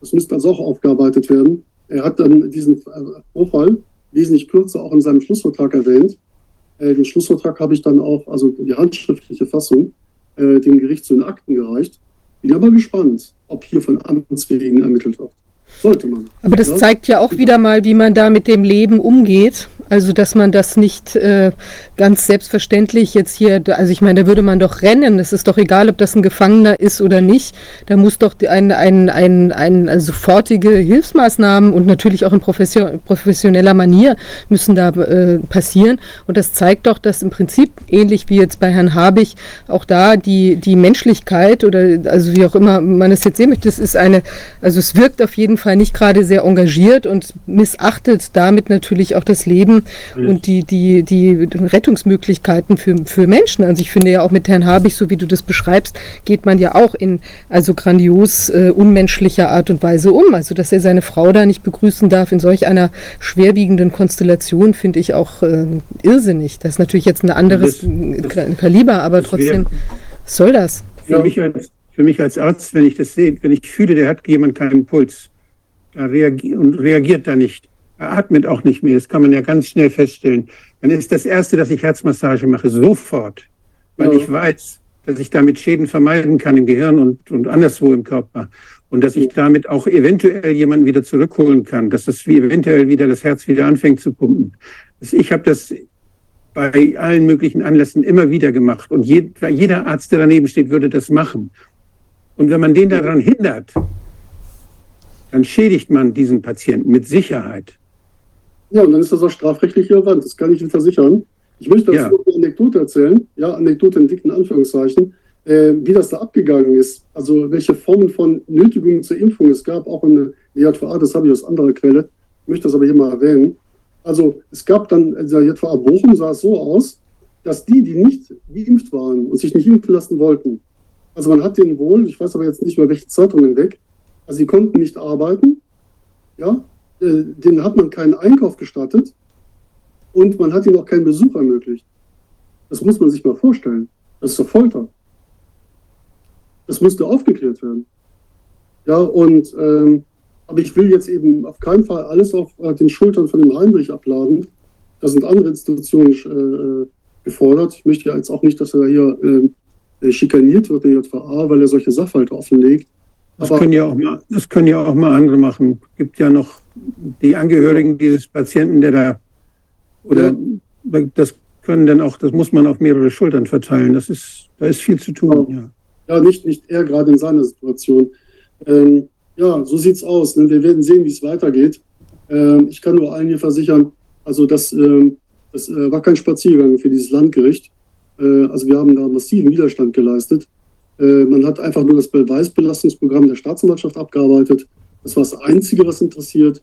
Das müsste also auch aufgearbeitet werden. Er hat dann diesen äh, Vorfall wesentlich kürzer auch in seinem Schlussvertrag erwähnt. Äh, den Schlussvertrag habe ich dann auch, also die handschriftliche Fassung, äh, dem Gericht zu den Akten gereicht. Bin aber gespannt, ob hier von Amts wegen ermittelt wird. Sollte man. Aber das ja? zeigt ja auch wieder mal, wie man da mit dem Leben umgeht. Also, dass man das nicht äh, ganz selbstverständlich jetzt hier, also ich meine, da würde man doch rennen. Es ist doch egal, ob das ein Gefangener ist oder nicht. Da muss doch ein, ein, ein, ein also sofortige Hilfsmaßnahmen und natürlich auch in profession professioneller Manier müssen da äh, passieren. Und das zeigt doch, dass im Prinzip, ähnlich wie jetzt bei Herrn Habich, auch da die, die Menschlichkeit oder also wie auch immer man es jetzt sehen möchte, es ist eine, also es wirkt auf jeden Fall nicht gerade sehr engagiert und missachtet damit natürlich auch das Leben mhm. und die, die, die Rettungsmöglichkeiten für, für Menschen. Also ich finde ja auch mit Herrn Habich, so wie du das beschreibst, geht man ja auch in also grandios äh, unmenschlicher Art und Weise um. Also dass er seine Frau da nicht begrüßen darf in solch einer schwerwiegenden Konstellation, finde ich auch äh, irrsinnig. Das ist natürlich jetzt ein anderes das, das, Kaliber, aber trotzdem soll das. Für mich, als, für mich als Arzt, wenn ich das sehe, wenn ich fühle, der hat jemand keinen Puls, da reagiert und reagiert da nicht atmet auch nicht mehr. Das kann man ja ganz schnell feststellen. Dann ist das Erste, dass ich Herzmassage mache, sofort, weil ja. ich weiß, dass ich damit Schäden vermeiden kann im Gehirn und, und anderswo im Körper. Und dass ich damit auch eventuell jemanden wieder zurückholen kann, dass das eventuell wieder das Herz wieder anfängt zu pumpen. Ich habe das bei allen möglichen Anlässen immer wieder gemacht. Und jeder Arzt, der daneben steht, würde das machen. Und wenn man den daran hindert, dann schädigt man diesen Patienten mit Sicherheit. Ja, und dann ist das auch strafrechtlich relevant, das kann ich Ihnen versichern. Ich möchte dazu ja. eine Anekdote erzählen, ja, Anekdote in dicken Anführungszeichen, äh, wie das da abgegangen ist. Also welche Formen von Nötigungen zur Impfung es gab, auch in der JVA, das habe ich aus anderer Quelle, ich möchte das aber hier mal erwähnen. Also es gab dann, in der JVA Bochum sah es so aus, dass die, die nicht geimpft waren und sich nicht impfen lassen wollten, also man hat denen wohl, ich weiß aber jetzt nicht mehr welche Zeitung hinweg, also sie konnten nicht arbeiten, ja, denen hat man keinen Einkauf gestattet und man hat ihnen auch keinen Besuch ermöglicht. Das muss man sich mal vorstellen. Das ist doch Folter. Das müsste aufgeklärt werden. Ja, und ähm, aber ich will jetzt eben auf keinen Fall alles auf äh, den Schultern von dem Heinrich abladen. Da sind andere Institutionen äh, gefordert. Ich möchte ja jetzt auch nicht, dass er hier äh, schikaniert wird, der JVA, weil er solche Sachverhalte offenlegt. Das können, ja auch mal, das können ja auch mal andere machen. Es gibt ja noch die Angehörigen dieses Patienten, der da, oder ja. das können dann auch, das muss man auf mehrere Schultern verteilen. Das ist, da ist viel zu tun. Ja, ja nicht, nicht er gerade in seiner Situation. Ähm, ja, so sieht es aus. Ne? Wir werden sehen, wie es weitergeht. Ähm, ich kann nur allen hier versichern, also das, ähm, das äh, war kein Spaziergang für dieses Landgericht. Äh, also wir haben da massiven Widerstand geleistet. Äh, man hat einfach nur das Beweisbelastungsprogramm der Staatsanwaltschaft abgearbeitet. Das war das Einzige, was interessiert.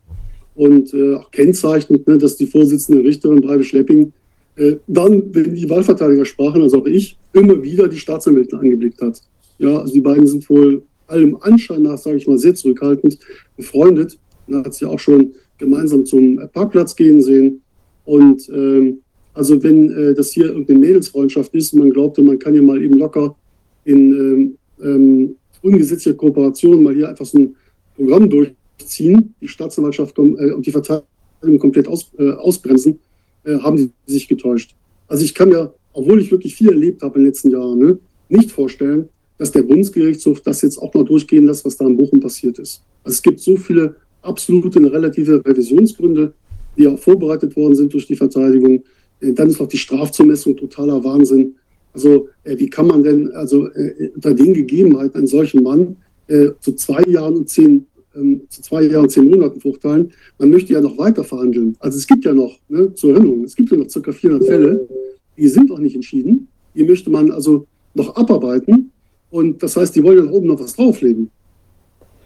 Und äh, auch kennzeichnet, ne, dass die Vorsitzende Richterin Breibe Schlepping äh, dann, wenn die Wahlverteidiger sprachen, also auch ich, immer wieder die Staatsanwältin angeblickt hat. Ja, also die beiden sind wohl allem Anschein nach, sage ich mal, sehr zurückhaltend befreundet. Man hat sie auch schon gemeinsam zum Parkplatz gehen sehen. Und ähm, also wenn äh, das hier irgendeine Mädelsfreundschaft ist und man glaubte, man kann hier mal eben locker in ähm, ähm, ungesetzlicher Kooperation mal hier einfach so ein Programm durchziehen, die Staatsanwaltschaft äh, und die Verteidigung komplett aus, äh, ausbremsen, äh, haben sie sich getäuscht. Also ich kann ja, obwohl ich wirklich viel erlebt habe in den letzten Jahren, ne, nicht vorstellen, dass der Bundesgerichtshof das jetzt auch noch durchgehen lässt, was da in Bochum passiert ist. Also es gibt so viele absolute relative Revisionsgründe, die auch vorbereitet worden sind durch die Verteidigung. Äh, dann ist auch die Strafzumessung totaler Wahnsinn. Also äh, wie kann man denn also äh, unter den Gegebenheiten einen solchen Mann äh, zu zwei Jahren und zehn ähm, zu zwei Jahren und zehn Monaten verurteilen? Man möchte ja noch weiter verhandeln. Also es gibt ja noch ne, zur Erinnerung, es gibt ja noch ca. 400 Fälle, die sind noch nicht entschieden. Die möchte man also noch abarbeiten. Und das heißt, die wollen dann oben noch was drauflegen.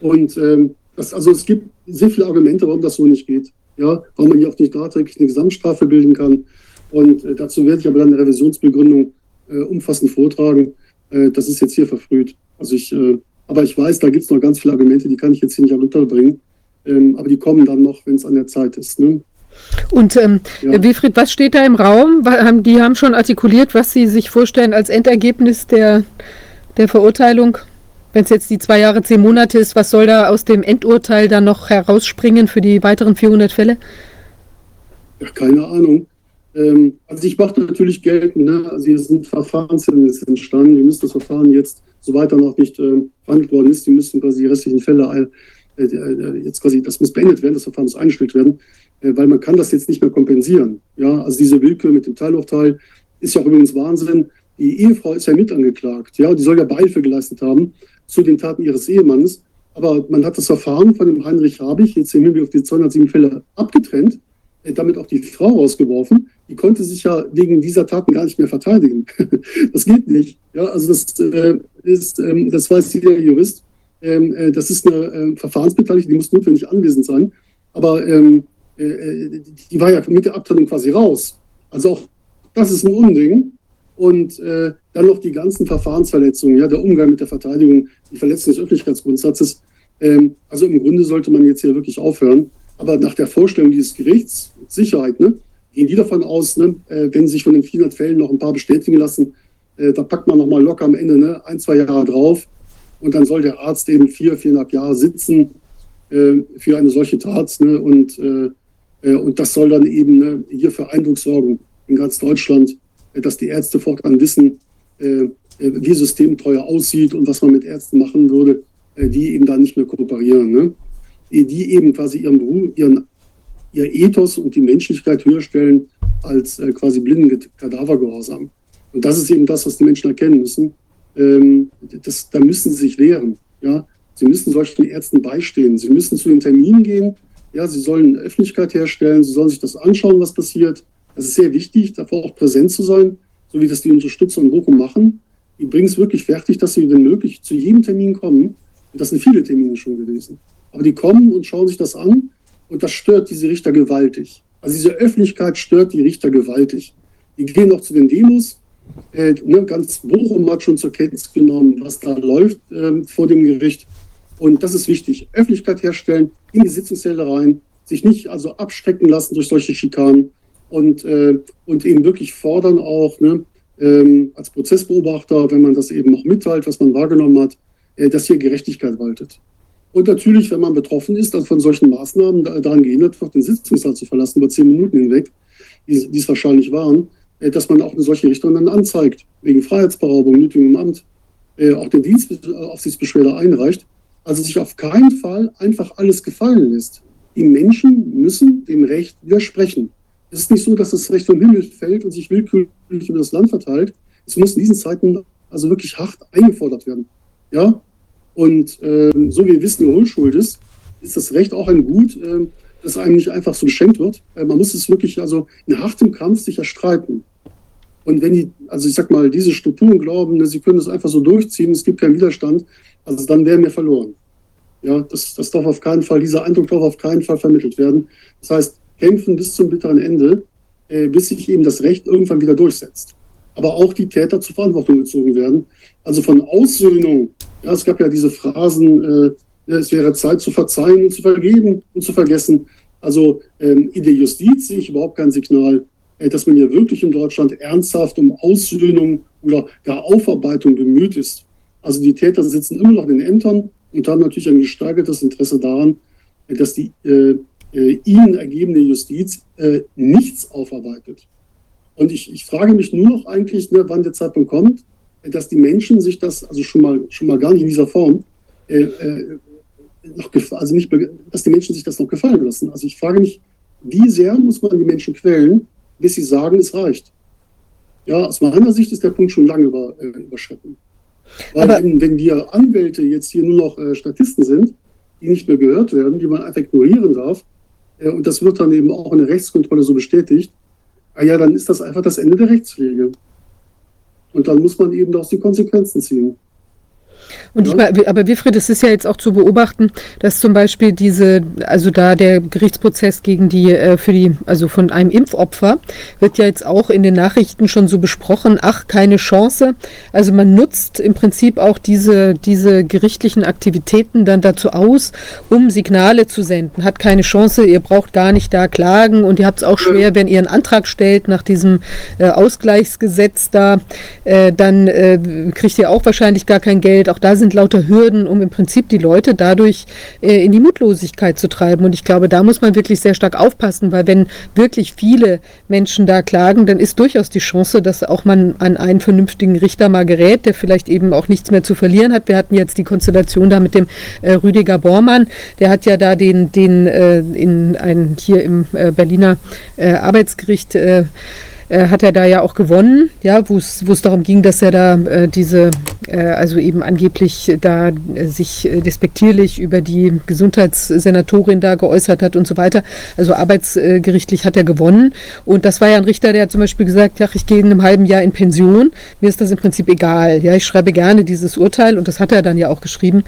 Und ähm, das, also es gibt sehr viele Argumente, warum das so nicht geht. Ja, warum man hier auch nicht nachträglich eine Gesamtstrafe bilden kann. Und äh, dazu werde ich aber dann eine Revisionsbegründung äh, umfassend vortragen. Äh, das ist jetzt hier verfrüht. Also ich, äh, aber ich weiß, da gibt es noch ganz viele Argumente, die kann ich jetzt hier nicht unterbringen. Ähm, aber die kommen dann noch, wenn es an der Zeit ist. Ne? Und ähm, ja. Wilfried, was steht da im Raum? Die haben schon artikuliert, was sie sich vorstellen als Endergebnis der, der Verurteilung. Wenn es jetzt die zwei Jahre, zehn Monate ist, was soll da aus dem Endurteil dann noch herausspringen für die weiteren 400 Fälle? Ja, keine Ahnung. Ähm, also ich mache natürlich geltend, ne? also hier sind Verfahrenshemmnisse entstanden. Wir müssen das Verfahren jetzt, soweit er noch nicht äh, verhandelt worden ist, die müssen quasi die restlichen Fälle, äh, äh, jetzt quasi, das muss beendet werden, das Verfahren muss eingestellt werden. Äh, weil man kann das jetzt nicht mehr kompensieren. Ja, also diese Willkür mit dem Teilurteil ist ja auch übrigens Wahnsinn. Die Ehefrau ist ja mit angeklagt. Ja, die soll ja Beihilfe geleistet haben zu den Taten ihres Ehemanns. Aber man hat das Verfahren von dem Heinrich Habich jetzt im Hinblick auf die 207 Fälle abgetrennt, äh, damit auch die Frau rausgeworfen. Die konnte sich ja wegen dieser Taten gar nicht mehr verteidigen. das geht nicht. Ja, also das äh, ist, ähm, das weiß jeder Jurist. Ähm, äh, das ist eine äh, Verfahrensbeteiligte, die muss notwendig anwesend sein. Aber ähm, äh, äh, die war ja mit der Abtrennung quasi raus. Also auch das ist ein Unding. Und äh, dann noch die ganzen Verfahrensverletzungen, ja, der Umgang mit der Verteidigung, die Verletzung des Öffentlichkeitsgrundsatzes. Ähm, also im Grunde sollte man jetzt hier wirklich aufhören. Aber nach der Vorstellung dieses Gerichts, Sicherheit, ne, gehen die davon aus, ne, äh, wenn sich von den 400 Fällen noch ein paar bestätigen lassen, äh, da packt man nochmal locker am Ende ne, ein, zwei Jahre drauf. Und dann soll der Arzt eben vier, viereinhalb Jahre sitzen äh, für eine solche Tat. Ne, und äh, äh, und das soll dann eben ne, hier für Eindruck sorgen in ganz Deutschland, äh, dass die Ärzte fortan wissen, wie systemtreuer aussieht und was man mit Ärzten machen würde, die eben da nicht mehr kooperieren. Ne? Die eben quasi ihren Beruf, ihren, ihr Ethos und die Menschlichkeit höher stellen als quasi blinden Kadavergehorsam. Und das ist eben das, was die Menschen erkennen müssen. Ähm, das, da müssen sie sich wehren. Ja? Sie müssen solchen Ärzten beistehen. Sie müssen zu den Terminen gehen ja, sie sollen Öffentlichkeit herstellen, sie sollen sich das anschauen, was passiert. Das ist sehr wichtig, davor auch präsent zu sein, so wie das die Unterstützer in Bochum machen. Die bringen es wirklich fertig, dass sie, wenn möglich, zu jedem Termin kommen. Und das sind viele Termine schon gewesen. Aber die kommen und schauen sich das an und das stört diese Richter gewaltig. Also diese Öffentlichkeit stört die Richter gewaltig. Die gehen auch zu den Demos. Äh, ne, ganz Bochum hat schon zur Kenntnis genommen, was da läuft äh, vor dem Gericht. Und das ist wichtig. Öffentlichkeit herstellen, in die Sitzungssäle rein, sich nicht also abschrecken lassen durch solche Schikanen und, äh, und eben wirklich fordern auch ne, ähm, als Prozessbeobachter, wenn man das eben auch mitteilt, was man wahrgenommen hat, äh, dass hier Gerechtigkeit waltet. Und natürlich, wenn man betroffen ist, dann von solchen Maßnahmen daran gehindert wird, den Sitzungssaal zu verlassen über zehn Minuten hinweg, die, es wahrscheinlich waren, äh, dass man auch eine solche Richtung dann anzeigt, wegen Freiheitsberaubung, Nötigung im Amt, äh, auch den Dienstaufsichtsbeschwerde einreicht also sich auf keinen Fall einfach alles gefallen lässt. Die Menschen müssen dem Recht widersprechen. Es ist nicht so, dass das Recht vom Himmel fällt und sich willkürlich über das Land verteilt. Es muss in diesen Zeiten also wirklich hart eingefordert werden. Ja? Und äh, so wie wir wissen, Hohlschuld ist, ist das Recht auch ein Gut, äh, das einem nicht einfach so geschenkt wird. Äh, man muss es wirklich also in hartem Kampf sich erstreiten. Und wenn die, also ich sag mal, diese Strukturen glauben, ne, sie können das einfach so durchziehen, es gibt keinen Widerstand, also dann wären wir verloren. Ja, das, das darf auf keinen Fall, dieser Eindruck darf auf keinen Fall vermittelt werden. Das heißt, kämpfen bis zum bitteren Ende, äh, bis sich eben das Recht irgendwann wieder durchsetzt. Aber auch die Täter zur Verantwortung gezogen werden. Also von Aussöhnung, ja, es gab ja diese Phrasen, äh, es wäre Zeit zu verzeihen und zu vergeben und zu vergessen. Also ähm, in der Justiz sehe ich überhaupt kein Signal, äh, dass man hier wirklich in Deutschland ernsthaft um Aussöhnung oder gar Aufarbeitung bemüht ist. Also die Täter sitzen immer noch in den Ämtern und haben natürlich ein gesteigertes Interesse daran, dass die äh, äh, ihnen ergebene Justiz äh, nichts aufarbeitet. Und ich, ich frage mich nur noch eigentlich, ne, wann der Zeitpunkt kommt, dass die Menschen sich das, also schon mal, schon mal gar nicht in dieser Form, äh, äh, noch also nicht, dass die Menschen sich das noch gefallen lassen. Also ich frage mich, wie sehr muss man die Menschen quälen, bis sie sagen, es reicht? Ja, aus meiner Sicht ist der Punkt schon lange über, äh, überschritten. Weil wenn, wenn die Anwälte jetzt hier nur noch äh, Statisten sind, die nicht mehr gehört werden, die man einfach ignorieren darf, äh, und das wird dann eben auch in der Rechtskontrolle so bestätigt, ah ja, dann ist das einfach das Ende der Rechtspflege. Und dann muss man eben auch die Konsequenzen ziehen. Und ich, aber Wilfried, es ist ja jetzt auch zu beobachten, dass zum Beispiel diese, also da der Gerichtsprozess gegen die, äh, für die, also von einem Impfopfer, wird ja jetzt auch in den Nachrichten schon so besprochen, ach, keine Chance. Also man nutzt im Prinzip auch diese, diese gerichtlichen Aktivitäten dann dazu aus, um Signale zu senden. Hat keine Chance, ihr braucht gar nicht da klagen und ihr habt es auch schwer, wenn ihr einen Antrag stellt nach diesem äh, Ausgleichsgesetz da, äh, dann kriegt ihr auch wahrscheinlich gar kein Geld. Auch da sind lauter Hürden, um im Prinzip die Leute dadurch äh, in die Mutlosigkeit zu treiben. Und ich glaube, da muss man wirklich sehr stark aufpassen, weil wenn wirklich viele Menschen da klagen, dann ist durchaus die Chance, dass auch man an einen vernünftigen Richter mal gerät, der vielleicht eben auch nichts mehr zu verlieren hat. Wir hatten jetzt die Konstellation da mit dem äh, Rüdiger Bormann, der hat ja da den, den äh, in ein, hier im äh, Berliner äh, Arbeitsgericht äh, äh, hat er da ja auch gewonnen, ja, wo es darum ging, dass er da äh, diese, äh, also eben angeblich da äh, sich äh, despektierlich über die Gesundheitssenatorin da geäußert hat und so weiter. Also arbeitsgerichtlich hat er gewonnen. Und das war ja ein Richter, der hat zum Beispiel gesagt, ja, ich gehe in einem halben Jahr in Pension. Mir ist das im Prinzip egal. Ja, ich schreibe gerne dieses Urteil und das hat er dann ja auch geschrieben.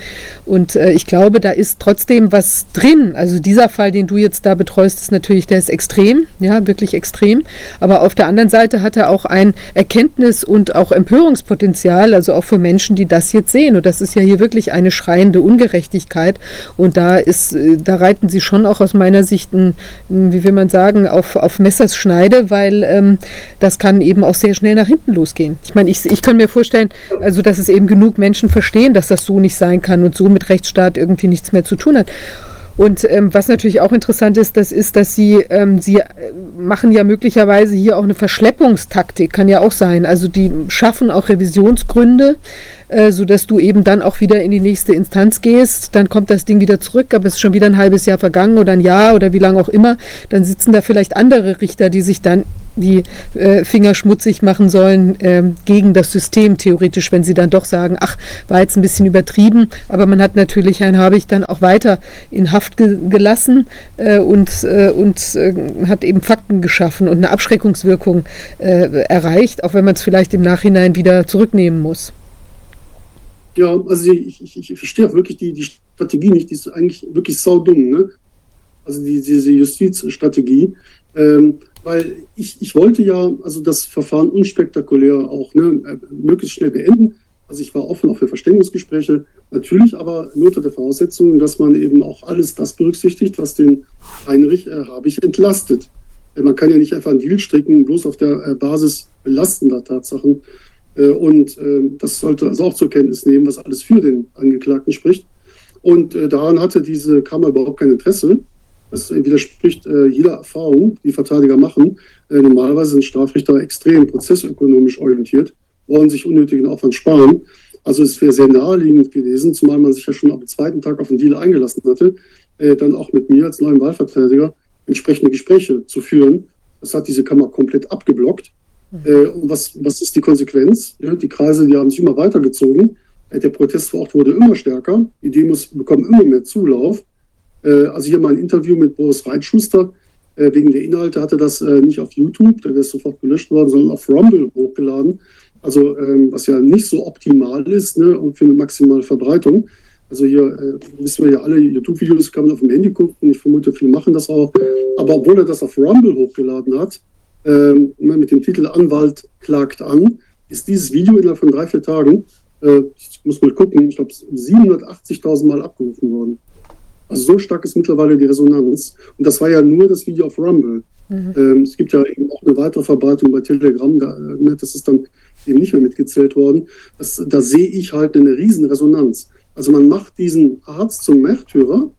Und äh, ich glaube, da ist trotzdem was drin. Also dieser Fall, den du jetzt da betreust, ist natürlich, der ist extrem, ja, wirklich extrem. Aber auf der der anderen Seite hat er auch ein Erkenntnis- und auch Empörungspotenzial, also auch für Menschen, die das jetzt sehen. Und das ist ja hier wirklich eine schreiende Ungerechtigkeit. Und da ist, äh, da reiten sie schon auch aus meiner Sicht, ein, wie will man sagen, auf, auf Messers Schneide, weil ähm, das kann eben auch sehr schnell nach hinten losgehen. Ich meine, ich, ich kann mir vorstellen, also dass es eben genug Menschen verstehen, dass das so nicht sein kann und so mit Rechtsstaat irgendwie nichts mehr zu tun hat. Und ähm, was natürlich auch interessant ist, das ist, dass sie, ähm, sie äh, machen ja möglicherweise hier auch eine Verschleppungstaktik, kann ja auch sein. Also die schaffen auch Revisionsgründe, äh, sodass du eben dann auch wieder in die nächste Instanz gehst. Dann kommt das Ding wieder zurück, aber es ist schon wieder ein halbes Jahr vergangen oder ein Jahr oder wie lange auch immer. Dann sitzen da vielleicht andere Richter, die sich dann die äh, Finger schmutzig machen sollen äh, gegen das System theoretisch, wenn sie dann doch sagen, ach, war jetzt ein bisschen übertrieben, aber man hat natürlich Herrn Habich dann auch weiter in Haft ge gelassen äh, und, äh, und äh, hat eben Fakten geschaffen und eine Abschreckungswirkung äh, erreicht, auch wenn man es vielleicht im Nachhinein wieder zurücknehmen muss. Ja, also ich, ich, ich verstehe auch wirklich die, die Strategie nicht, die ist eigentlich wirklich saudumm, ne? Also die, diese Justizstrategie. Ähm, weil ich, ich wollte ja also das Verfahren unspektakulär auch ne, äh, möglichst schnell beenden. Also ich war offen auch für Verständigungsgespräche, natürlich aber nur unter der Voraussetzung, dass man eben auch alles das berücksichtigt, was den Heinrich äh, Habich entlastet. Äh, man kann ja nicht einfach einen Deal stricken, bloß auf der äh, Basis belastender Tatsachen. Äh, und äh, das sollte also auch zur Kenntnis nehmen, was alles für den Angeklagten spricht. Und daran hatte diese Kammer überhaupt kein Interesse. Das widerspricht äh, jeder Erfahrung, die Verteidiger machen. Äh, normalerweise sind Strafrichter extrem prozessökonomisch orientiert, wollen sich unnötigen Aufwand sparen. Also es wäre sehr naheliegend gewesen, zumal man sich ja schon am zweiten Tag auf den Deal eingelassen hatte, äh, dann auch mit mir als neuen Wahlverteidiger entsprechende Gespräche zu führen. Das hat diese Kammer komplett abgeblockt. Äh, und was, was ist die Konsequenz? Ja, die Kreise, die haben sich immer weitergezogen. Äh, der Protest vor Ort wurde immer stärker. Die Demos bekommen immer mehr Zulauf. Äh, also hier mal ein Interview mit Boris Reitschuster. Äh, wegen der Inhalte hatte das äh, nicht auf YouTube, da ist sofort gelöscht worden, sondern auf Rumble hochgeladen. Also ähm, was ja nicht so optimal ist ne, und für eine maximale Verbreitung. Also hier wissen wir ja alle, YouTube-Videos kann man auf dem Handy gucken. Ich vermute, viele machen das auch. Aber obwohl er das auf Rumble hochgeladen hat, ähm, mit dem Titel Anwalt klagt an, ist dieses Video innerhalb von drei, vier Tagen, ich muss mal gucken, ich glaube 780.000 Mal abgerufen worden. Also so stark ist mittlerweile die Resonanz. Und das war ja nur das Video auf Rumble. Mhm. Ähm, es gibt ja eben auch eine weitere Verbreitung bei Telegram, da, ne, das ist dann eben nicht mehr mitgezählt worden. Das, da sehe ich halt eine riesen Resonanz. Also man macht diesen Arzt zum Märtyrer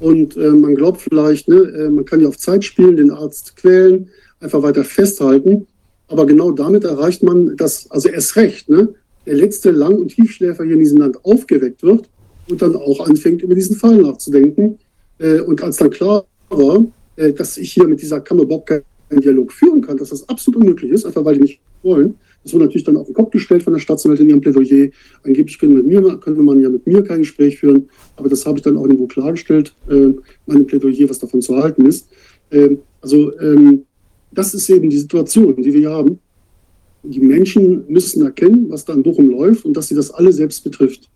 und äh, man glaubt vielleicht, ne, äh, man kann ja auf Zeit spielen, den Arzt quälen, einfach weiter festhalten. Aber genau damit erreicht man das, also erst recht, ne, der letzte Lang- und Tiefschläfer hier in diesem Land aufgeweckt wird und dann auch anfängt, über diesen Fall nachzudenken. Äh, und als dann klar war, äh, dass ich hier mit dieser Kammer überhaupt keinen Dialog führen kann, dass das absolut unmöglich ist, einfach weil die nicht wollen, das wurde natürlich dann auf den Kopf gestellt von der Staatsanwältin in ihrem Plädoyer. Angeblich könnte, mit mir, könnte man ja mit mir kein Gespräch führen, aber das habe ich dann auch irgendwo klargestellt, äh, meinem Plädoyer, was davon zu halten ist. Ähm, also ähm, das ist eben die Situation, die wir haben. Die Menschen müssen erkennen, was da in Bochum läuft und dass sie das alle selbst betrifft.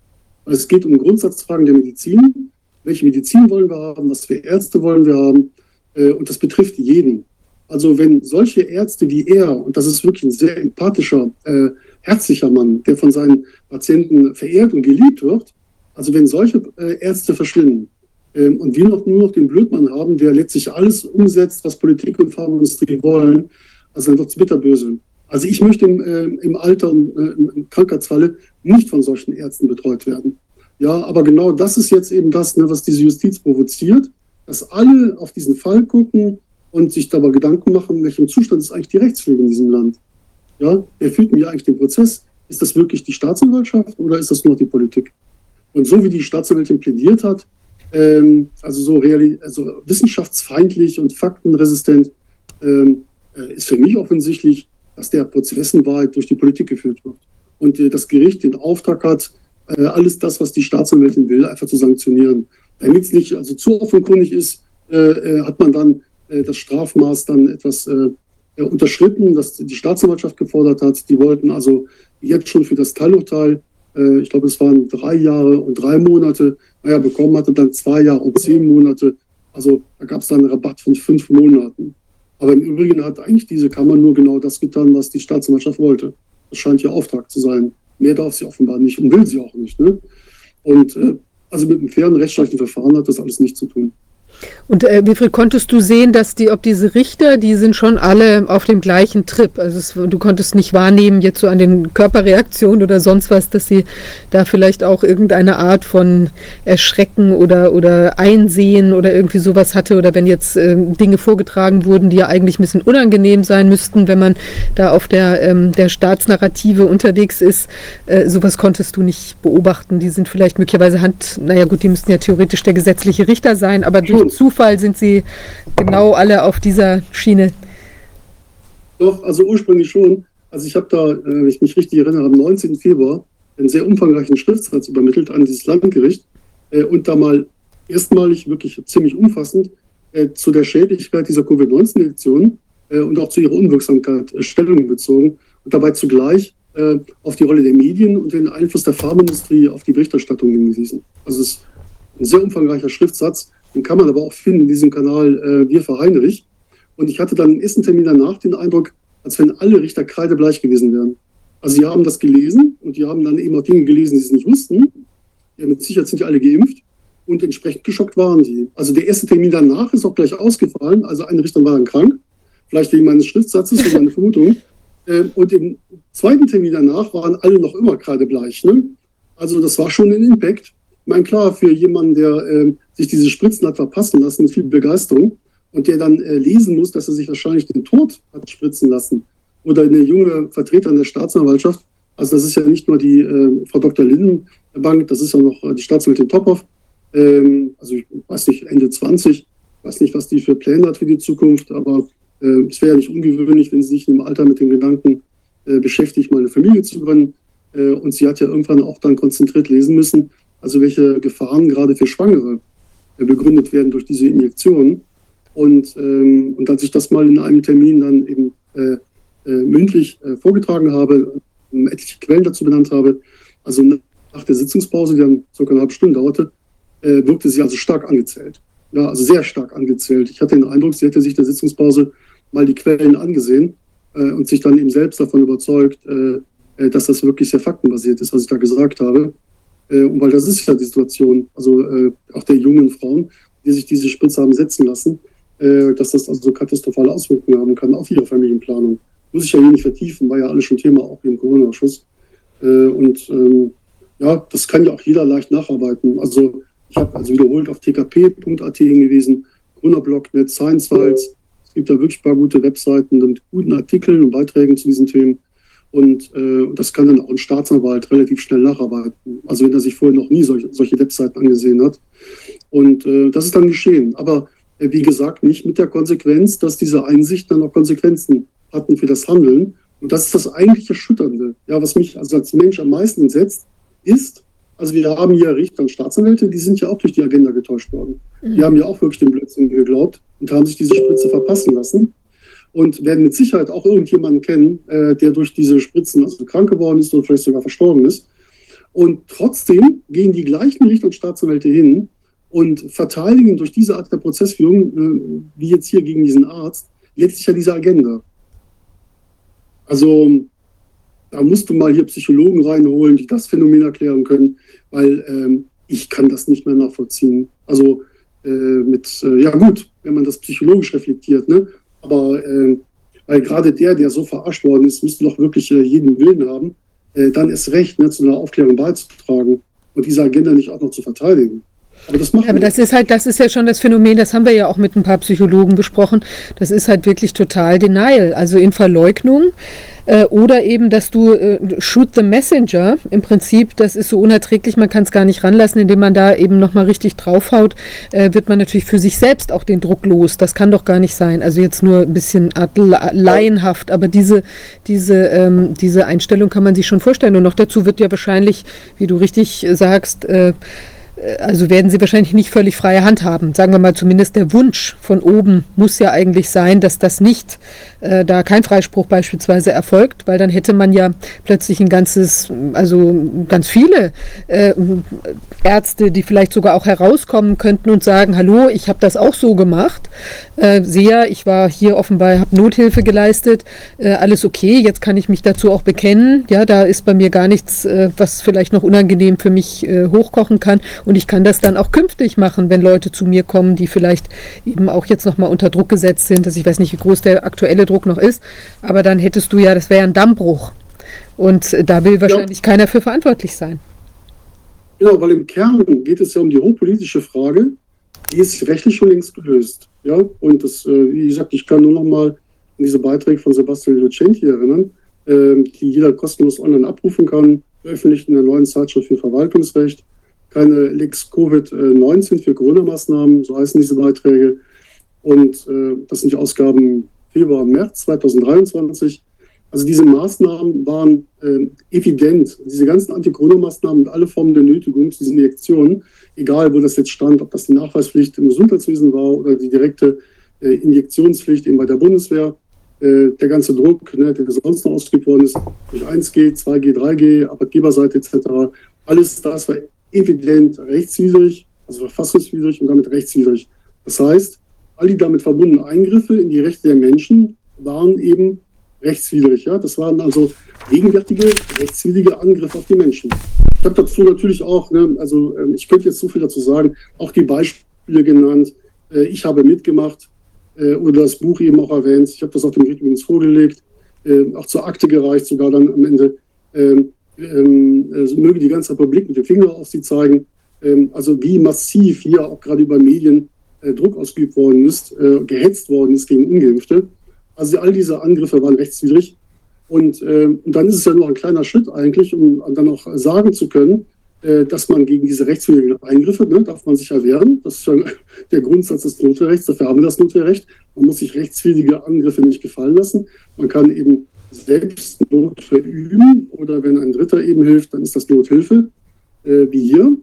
Es geht um Grundsatzfragen der Medizin. Welche Medizin wollen wir haben? Was für Ärzte wollen wir haben? Äh, und das betrifft jeden. Also wenn solche Ärzte wie er, und das ist wirklich ein sehr empathischer, äh, herzlicher Mann, der von seinen Patienten verehrt und geliebt wird, also wenn solche äh, Ärzte verschwinden ähm, und wir noch nur noch den Blödmann haben, der letztlich alles umsetzt, was Politik und Pharmaindustrie wollen, also dann wird es bitterböse. Also ich möchte im, äh, im Alter und äh, im Krankheitsfalle nicht von solchen Ärzten betreut werden. Ja, aber genau das ist jetzt eben das, ne, was diese Justiz provoziert, dass alle auf diesen Fall gucken, und sich dabei Gedanken machen, in welchem Zustand ist eigentlich die Rechtsführung in diesem Land. Ja, wer führt mir eigentlich den Prozess? Ist das wirklich die Staatsanwaltschaft oder ist das nur die Politik? Und so wie die Staatsanwältin plädiert hat, ähm, also so also wissenschaftsfeindlich und faktenresistent, ähm, äh, ist für mich offensichtlich, dass der Prozess in Wahrheit durch die Politik geführt wird. Und äh, das Gericht den Auftrag hat, äh, alles das, was die Staatsanwältin will, einfach zu sanktionieren. Damit es nicht also zu offenkundig ist, äh, hat man dann das Strafmaß dann etwas unterschritten, das die Staatsanwaltschaft gefordert hat. Die wollten also jetzt schon für das Teilurteil, ich glaube, es waren drei Jahre und drei Monate, naja, bekommen hatte dann zwei Jahre und zehn Monate. Also da gab es dann einen Rabatt von fünf Monaten. Aber im Übrigen hat eigentlich diese Kammer nur genau das getan, was die Staatsanwaltschaft wollte. Das scheint ihr Auftrag zu sein. Mehr darf sie offenbar nicht und will sie auch nicht. Ne? Und äh, also mit einem fairen rechtsstaatlichen Verfahren hat das alles nichts zu tun. Und äh, Wilfried, konntest du sehen, dass die, ob diese Richter, die sind schon alle auf dem gleichen Trip. Also es, du konntest nicht wahrnehmen, jetzt so an den Körperreaktionen oder sonst was, dass sie da vielleicht auch irgendeine Art von Erschrecken oder, oder Einsehen oder irgendwie sowas hatte. Oder wenn jetzt äh, Dinge vorgetragen wurden, die ja eigentlich ein bisschen unangenehm sein müssten, wenn man da auf der, ähm, der Staatsnarrative unterwegs ist. Äh, sowas konntest du nicht beobachten. Die sind vielleicht möglicherweise Hand, naja gut, die müssten ja theoretisch der gesetzliche Richter sein, aber durch Zufall sind Sie genau alle auf dieser Schiene? Doch, also ursprünglich schon. Also ich habe da, äh, wenn ich mich richtig erinnere, am 19. Februar einen sehr umfangreichen Schriftsatz übermittelt an dieses Landgericht äh, und da mal erstmalig wirklich ziemlich umfassend äh, zu der Schädlichkeit dieser Covid-19-Infektion und auch zu ihrer Unwirksamkeit Stellung bezogen und dabei zugleich auf die Rolle der Medien und den Einfluss der Pharmaindustrie auf die Berichterstattung hingewiesen. Also es ist ein sehr umfangreicher Schriftsatz, den kann man aber auch finden in diesem Kanal äh, Wir für Heinrich. Und ich hatte dann im ersten Termin danach den Eindruck, als wenn alle Richter kreidebleich gewesen wären. Also sie haben das gelesen und die haben dann eben auch Dinge gelesen, die sie nicht wussten. Ja, mit Sicherheit sind die alle geimpft und entsprechend geschockt waren die. Also der erste Termin danach ist auch gleich ausgefallen. Also ein Richter war dann krank, vielleicht wegen meines Schriftsatzes, so meine Vermutung. Äh, und im zweiten Termin danach waren alle noch immer kreidebleich. Ne? Also das war schon ein Impact. Ich meine, klar, für jemanden, der äh, sich diese Spritzen hat verpassen lassen, viel Begeisterung, und der dann äh, lesen muss, dass er sich wahrscheinlich den Tod hat spritzen lassen. Oder eine junge Vertreterin der Staatsanwaltschaft, also das ist ja nicht nur die äh, Frau Dr. Lindenbank, das ist ja noch äh, die Staatsanwältin Tophoff, ähm, also ich weiß nicht, Ende 20, weiß nicht, was die für Pläne hat für die Zukunft, aber äh, es wäre ja nicht ungewöhnlich, wenn sie sich im Alter mit dem Gedanken äh, beschäftigt, mal eine Familie zu gründen. Äh, und sie hat ja irgendwann auch dann konzentriert lesen müssen, also welche Gefahren gerade für Schwangere äh, begründet werden durch diese Injektion. Und, ähm, und als ich das mal in einem Termin dann eben äh, äh, mündlich äh, vorgetragen habe, äh, etliche Quellen dazu benannt habe, also nach der Sitzungspause, die dann circa eine halbe Stunde dauerte, äh, wirkte sie also stark angezählt. Ja, also sehr stark angezählt. Ich hatte den Eindruck, sie hätte sich der Sitzungspause mal die Quellen angesehen äh, und sich dann eben selbst davon überzeugt, dass das wirklich sehr faktenbasiert ist, was ich da gesagt habe. Äh, weil das ist ja die Situation, also äh, auch der jungen Frauen, die sich diese Spritze haben setzen lassen, äh, dass das also katastrophale Auswirkungen haben kann auf ihre Familienplanung. Muss ich ja hier nicht vertiefen, war ja alles schon Thema, auch im Corona-Ausschuss. und ähm, ja, das kann ja auch jeder leicht nacharbeiten. Also ich habe also wiederholt auf tkp.at hingewiesen, Corona-Blog.net, ScienceWalds. Es gibt da wirklich ein paar gute Webseiten mit guten Artikeln und Beiträgen zu diesen Themen. Und äh, das kann dann auch ein Staatsanwalt relativ schnell nacharbeiten. Also wenn er sich vorher noch nie solche, solche Webseiten angesehen hat. Und äh, das ist dann geschehen. Aber äh, wie gesagt, nicht mit der Konsequenz, dass diese Einsichten dann auch Konsequenzen hatten für das Handeln. Und das ist das eigentlich Erschütternde. Ja, was mich also als Mensch am meisten entsetzt, ist, also wir haben hier Richter und Staatsanwälte, die sind ja auch durch die Agenda getäuscht worden. Die mhm. haben ja auch wirklich den Blödsinn geglaubt und haben sich diese Spritze verpassen lassen und werden mit Sicherheit auch irgendjemanden kennen, äh, der durch diese Spritzen also krank geworden ist oder vielleicht sogar verstorben ist. Und trotzdem gehen die gleichen Richter und Staatsanwälte hin und verteidigen durch diese Art der Prozessführung, äh, wie jetzt hier gegen diesen Arzt, letztlich ja diese Agenda. Also da musst du mal hier Psychologen reinholen, die das Phänomen erklären können, weil ähm, ich kann das nicht mehr nachvollziehen. Also äh, mit, äh, ja gut, wenn man das psychologisch reflektiert, ne? Aber äh, weil gerade der, der so verarscht worden ist, müsste doch wirklich äh, jeden Willen haben, äh, dann ist recht, ne, zu einer Aufklärung beizutragen und diese Agenda nicht auch noch zu verteidigen. Aber das, ja, aber das ist halt, das ist ja schon das Phänomen, das haben wir ja auch mit ein paar Psychologen besprochen. Das ist halt wirklich total Denial, also in Verleugnung. Äh, oder eben, dass du äh, shoot the messenger, im Prinzip, das ist so unerträglich, man kann es gar nicht ranlassen, indem man da eben nochmal richtig draufhaut, äh, wird man natürlich für sich selbst auch den Druck los. Das kann doch gar nicht sein. Also jetzt nur ein bisschen laienhaft, aber diese, diese, ähm, diese Einstellung kann man sich schon vorstellen. Und noch dazu wird ja wahrscheinlich, wie du richtig sagst, äh, äh, also werden sie wahrscheinlich nicht völlig freie Hand haben. Sagen wir mal, zumindest der Wunsch von oben muss ja eigentlich sein, dass das nicht, äh, da kein Freispruch beispielsweise erfolgt, weil dann hätte man ja plötzlich ein ganzes, also ganz viele äh, Ärzte, die vielleicht sogar auch herauskommen könnten und sagen, hallo, ich habe das auch so gemacht. Äh, sehr, ich war hier offenbar, habe Nothilfe geleistet, äh, alles okay, jetzt kann ich mich dazu auch bekennen. Ja, da ist bei mir gar nichts, äh, was vielleicht noch unangenehm für mich äh, hochkochen kann. Und ich kann das dann auch künftig machen, wenn Leute zu mir kommen, die vielleicht eben auch jetzt nochmal unter Druck gesetzt sind. Dass ich weiß nicht, wie groß der aktuelle Druck noch ist. Aber dann hättest du ja, das wäre ja ein Dammbruch. Und da will wahrscheinlich ja. keiner für verantwortlich sein. Genau, weil im Kern geht es ja um die hochpolitische Frage, die ist rechtlich schon längst gelöst. Ja, und das, äh, wie gesagt, ich kann nur noch mal an diese Beiträge von Sebastian Lucenti erinnern, ähm, die jeder kostenlos online abrufen kann, veröffentlicht in der neuen Zeitschrift für Verwaltungsrecht keine Lex Covid-19 für Corona-Maßnahmen, so heißen diese Beiträge. Und äh, das sind die Ausgaben Februar, März 2023. Also diese Maßnahmen waren äh, evident. Diese ganzen Anti-Corona-Maßnahmen und alle Formen der Nötigung zu diesen Injektionen, egal wo das jetzt stand, ob das die Nachweispflicht im Gesundheitswesen war oder die direkte äh, Injektionspflicht eben bei der Bundeswehr, äh, der ganze Druck, ne, der sonst noch ausgeübt worden ist, durch 1G, 2G, 3G, Arbeitgeberseite etc., alles das war evident rechtswidrig, also verfassungswidrig und damit rechtswidrig. Das heißt, all die damit verbundenen Eingriffe in die Rechte der Menschen waren eben rechtswidrig. Ja? Das waren also gegenwärtige rechtswidrige Angriffe auf die Menschen. Ich habe dazu natürlich auch, ne, also ähm, ich könnte jetzt so viel dazu sagen, auch die Beispiele genannt. Äh, ich habe mitgemacht äh, oder das Buch eben auch erwähnt. Ich habe das auch dem Gericht übrigens vorgelegt, äh, auch zur Akte gereicht, sogar dann am Ende. Ähm, ähm, äh, möge die ganze Republik mit dem Finger auf sie zeigen, ähm, also wie massiv hier auch gerade über Medien äh, Druck ausgeübt worden ist, äh, gehetzt worden ist gegen Ungeimpfte. Also all diese Angriffe waren rechtswidrig. Und, äh, und dann ist es ja nur ein kleiner Schritt eigentlich, um dann auch sagen zu können, äh, dass man gegen diese rechtswidrigen Eingriffe, ne, darf man sich ja wehren. Das ist ja der Grundsatz des Notwehrrechts, dafür haben wir das Notwehrrecht. Man muss sich rechtswidrige Angriffe nicht gefallen lassen. Man kann eben selbst Not verüben oder wenn ein Dritter eben hilft, dann ist das Nothilfe, äh, wie hier.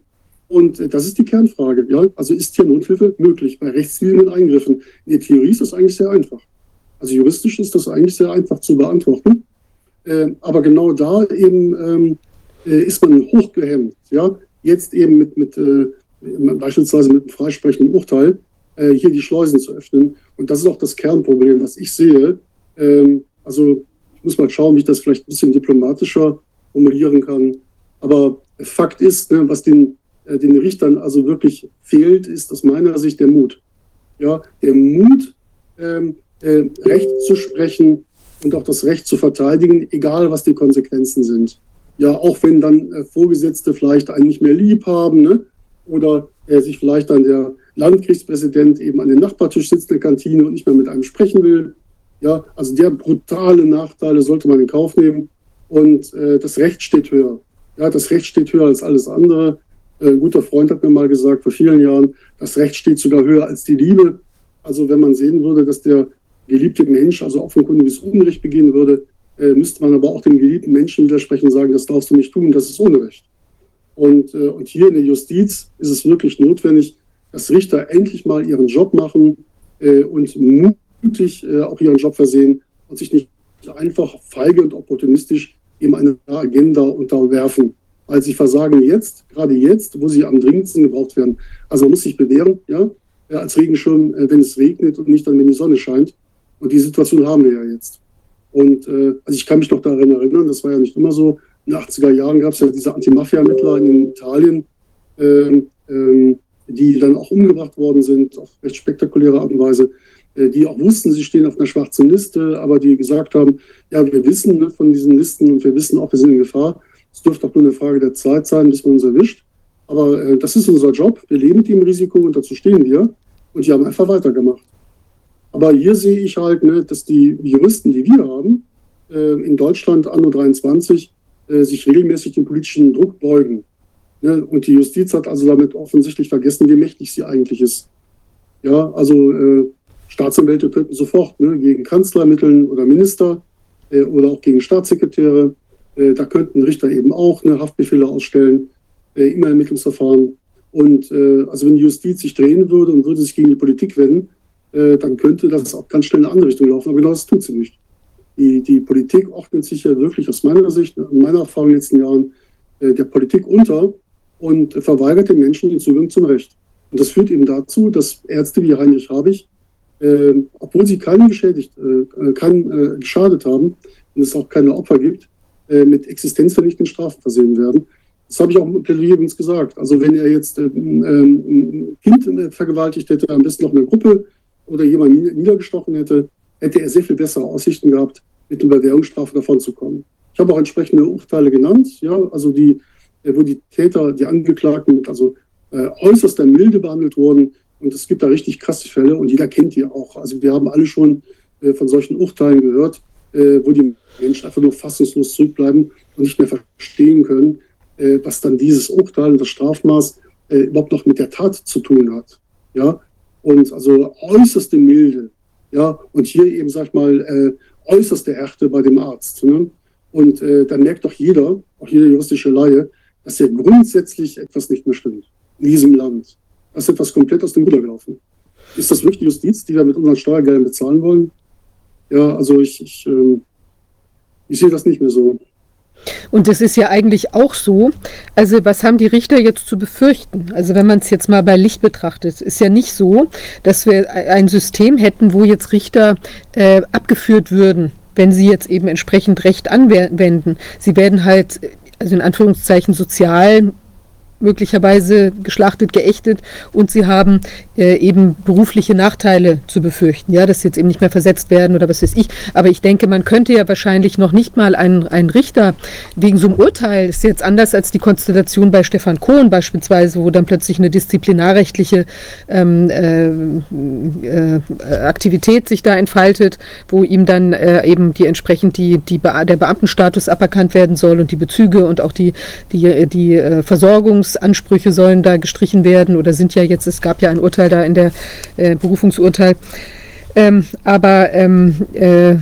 Und äh, das ist die Kernfrage. Ja? Also ist hier Nothilfe möglich bei rechtswidrigen Eingriffen? In der Theorie ist das eigentlich sehr einfach. Also juristisch ist das eigentlich sehr einfach zu beantworten. Äh, aber genau da eben ähm, äh, ist man hochgehemmt. Ja? Jetzt eben mit, mit äh, beispielsweise mit einem freisprechenden Urteil äh, hier die Schleusen zu öffnen. Und das ist auch das Kernproblem, was ich sehe. Ähm, also muss mal schauen, wie ich das vielleicht ein bisschen diplomatischer formulieren kann. Aber Fakt ist, ne, was den, äh, den Richtern also wirklich fehlt, ist aus meiner Sicht der Mut. Ja, der Mut, ähm, äh, Recht zu sprechen und auch das Recht zu verteidigen, egal was die Konsequenzen sind. Ja, auch wenn dann äh, Vorgesetzte vielleicht einen nicht mehr lieb haben ne? oder äh, sich vielleicht dann der Landkriegspräsident eben an den Nachbartisch sitzt in der Kantine und nicht mehr mit einem sprechen will ja, also der brutale Nachteile sollte man in Kauf nehmen. Und äh, das Recht steht höher. Ja, das Recht steht höher als alles andere. Äh, ein guter Freund hat mir mal gesagt vor vielen Jahren, das Recht steht sogar höher als die Liebe. Also wenn man sehen würde, dass der geliebte Mensch also offenkundiges Unrecht begehen würde, äh, müsste man aber auch dem geliebten Menschen widersprechen und sagen, das darfst du nicht tun, das ist Unrecht. Und, äh, und hier in der Justiz ist es wirklich notwendig, dass Richter endlich mal ihren Job machen äh, und mutig äh, auch ihren Job versehen und sich nicht einfach feige und opportunistisch eben einer Agenda unterwerfen. Weil sie versagen jetzt, gerade jetzt, wo sie am dringendsten gebraucht werden. Also man muss sich bewähren, ja, als Regenschirm, äh, wenn es regnet und nicht dann, wenn die Sonne scheint. Und die Situation haben wir ja jetzt. Und äh, also ich kann mich noch daran erinnern, das war ja nicht immer so. In den 80er Jahren gab es ja diese Anti-Mafia-Ermittler in Italien, ähm, ähm, die dann auch umgebracht worden sind, auf recht spektakuläre Art und Weise, die auch wussten, sie stehen auf einer schwarzen Liste, aber die gesagt haben, ja, wir wissen ne, von diesen Listen und wir wissen auch, wir sind in Gefahr. Es dürfte auch nur eine Frage der Zeit sein, bis man uns erwischt. Aber äh, das ist unser Job. Wir leben mit dem Risiko und dazu stehen wir. Und die haben einfach weitergemacht. Aber hier sehe ich halt, ne, dass die Juristen, die wir haben, äh, in Deutschland anno 23, äh, sich regelmäßig dem politischen Druck beugen. Ne? Und die Justiz hat also damit offensichtlich vergessen, wie mächtig sie eigentlich ist. Ja, also äh, Staatsanwälte könnten sofort ne, gegen Kanzler ermitteln oder Minister äh, oder auch gegen Staatssekretäre. Äh, da könnten Richter eben auch ne, Haftbefehle ausstellen, äh, immer Ermittlungsverfahren. Und also wenn die Justiz sich drehen würde und würde sich gegen die Politik wenden, äh, dann könnte das auch ganz schnell in eine andere Richtung laufen. Aber genau das tut sie nicht. Die, die Politik ordnet sich ja wirklich aus meiner Sicht, in meiner Erfahrung in den letzten Jahren, äh, der Politik unter und verweigert den Menschen den Zugang zum Recht. Und das führt eben dazu, dass Ärzte wie Heinrich Habich, äh, obwohl sie keinen geschädigt, äh, keinen äh, geschadet haben und es auch keine Opfer gibt, äh, mit existenzvernichtenden Strafen versehen werden. Das habe ich auch im Plädoyer übrigens gesagt. Also wenn er jetzt ähm, ein Kind vergewaltigt hätte, am besten noch eine Gruppe, oder jemand niedergestochen hätte, hätte er sehr viel bessere Aussichten gehabt, mit einer Bewährungsstrafe davon zu kommen. Ich habe auch entsprechende Urteile genannt, ja, also die, äh, wo die Täter, die Angeklagten mit also äh, äußerster Milde behandelt wurden. Und es gibt da richtig krasse Fälle und jeder kennt die auch. Also wir haben alle schon äh, von solchen Urteilen gehört, äh, wo die Menschen einfach nur fassungslos zurückbleiben und nicht mehr verstehen können, äh, was dann dieses Urteil und das Strafmaß äh, überhaupt noch mit der Tat zu tun hat. Ja, und also äußerste Milde. Ja, und hier eben, sag ich mal, äh, äußerste Härte bei dem Arzt. Ne? Und äh, dann merkt doch jeder, auch jeder juristische Laie, dass ja grundsätzlich etwas nicht mehr stimmt in diesem Land. Da ist etwas komplett aus dem Ruder gelaufen. Ist das wirklich Justiz, die wir mit unseren Steuergeldern bezahlen wollen? Ja, also ich, ich, äh, ich sehe das nicht mehr so. Und das ist ja eigentlich auch so. Also was haben die Richter jetzt zu befürchten? Also wenn man es jetzt mal bei Licht betrachtet, ist ja nicht so, dass wir ein System hätten, wo jetzt Richter äh, abgeführt würden, wenn sie jetzt eben entsprechend Recht anwenden. Sie werden halt also in Anführungszeichen sozial möglicherweise geschlachtet, geächtet und sie haben äh, eben berufliche Nachteile zu befürchten, ja, dass sie jetzt eben nicht mehr versetzt werden oder was weiß ich. Aber ich denke, man könnte ja wahrscheinlich noch nicht mal einen, einen Richter wegen so einem Urteil, ist jetzt anders als die Konstellation bei Stefan Kohn beispielsweise, wo dann plötzlich eine disziplinarrechtliche ähm, äh, äh, Aktivität sich da entfaltet, wo ihm dann äh, eben die entsprechend die, die Be der Beamtenstatus aberkannt werden soll und die Bezüge und auch die, die, die äh, Versorgungsansprüche sollen da gestrichen werden oder sind ja jetzt, es gab ja ein Urteil da in der äh, Berufungsurteil. Ähm, aber ähm, äh,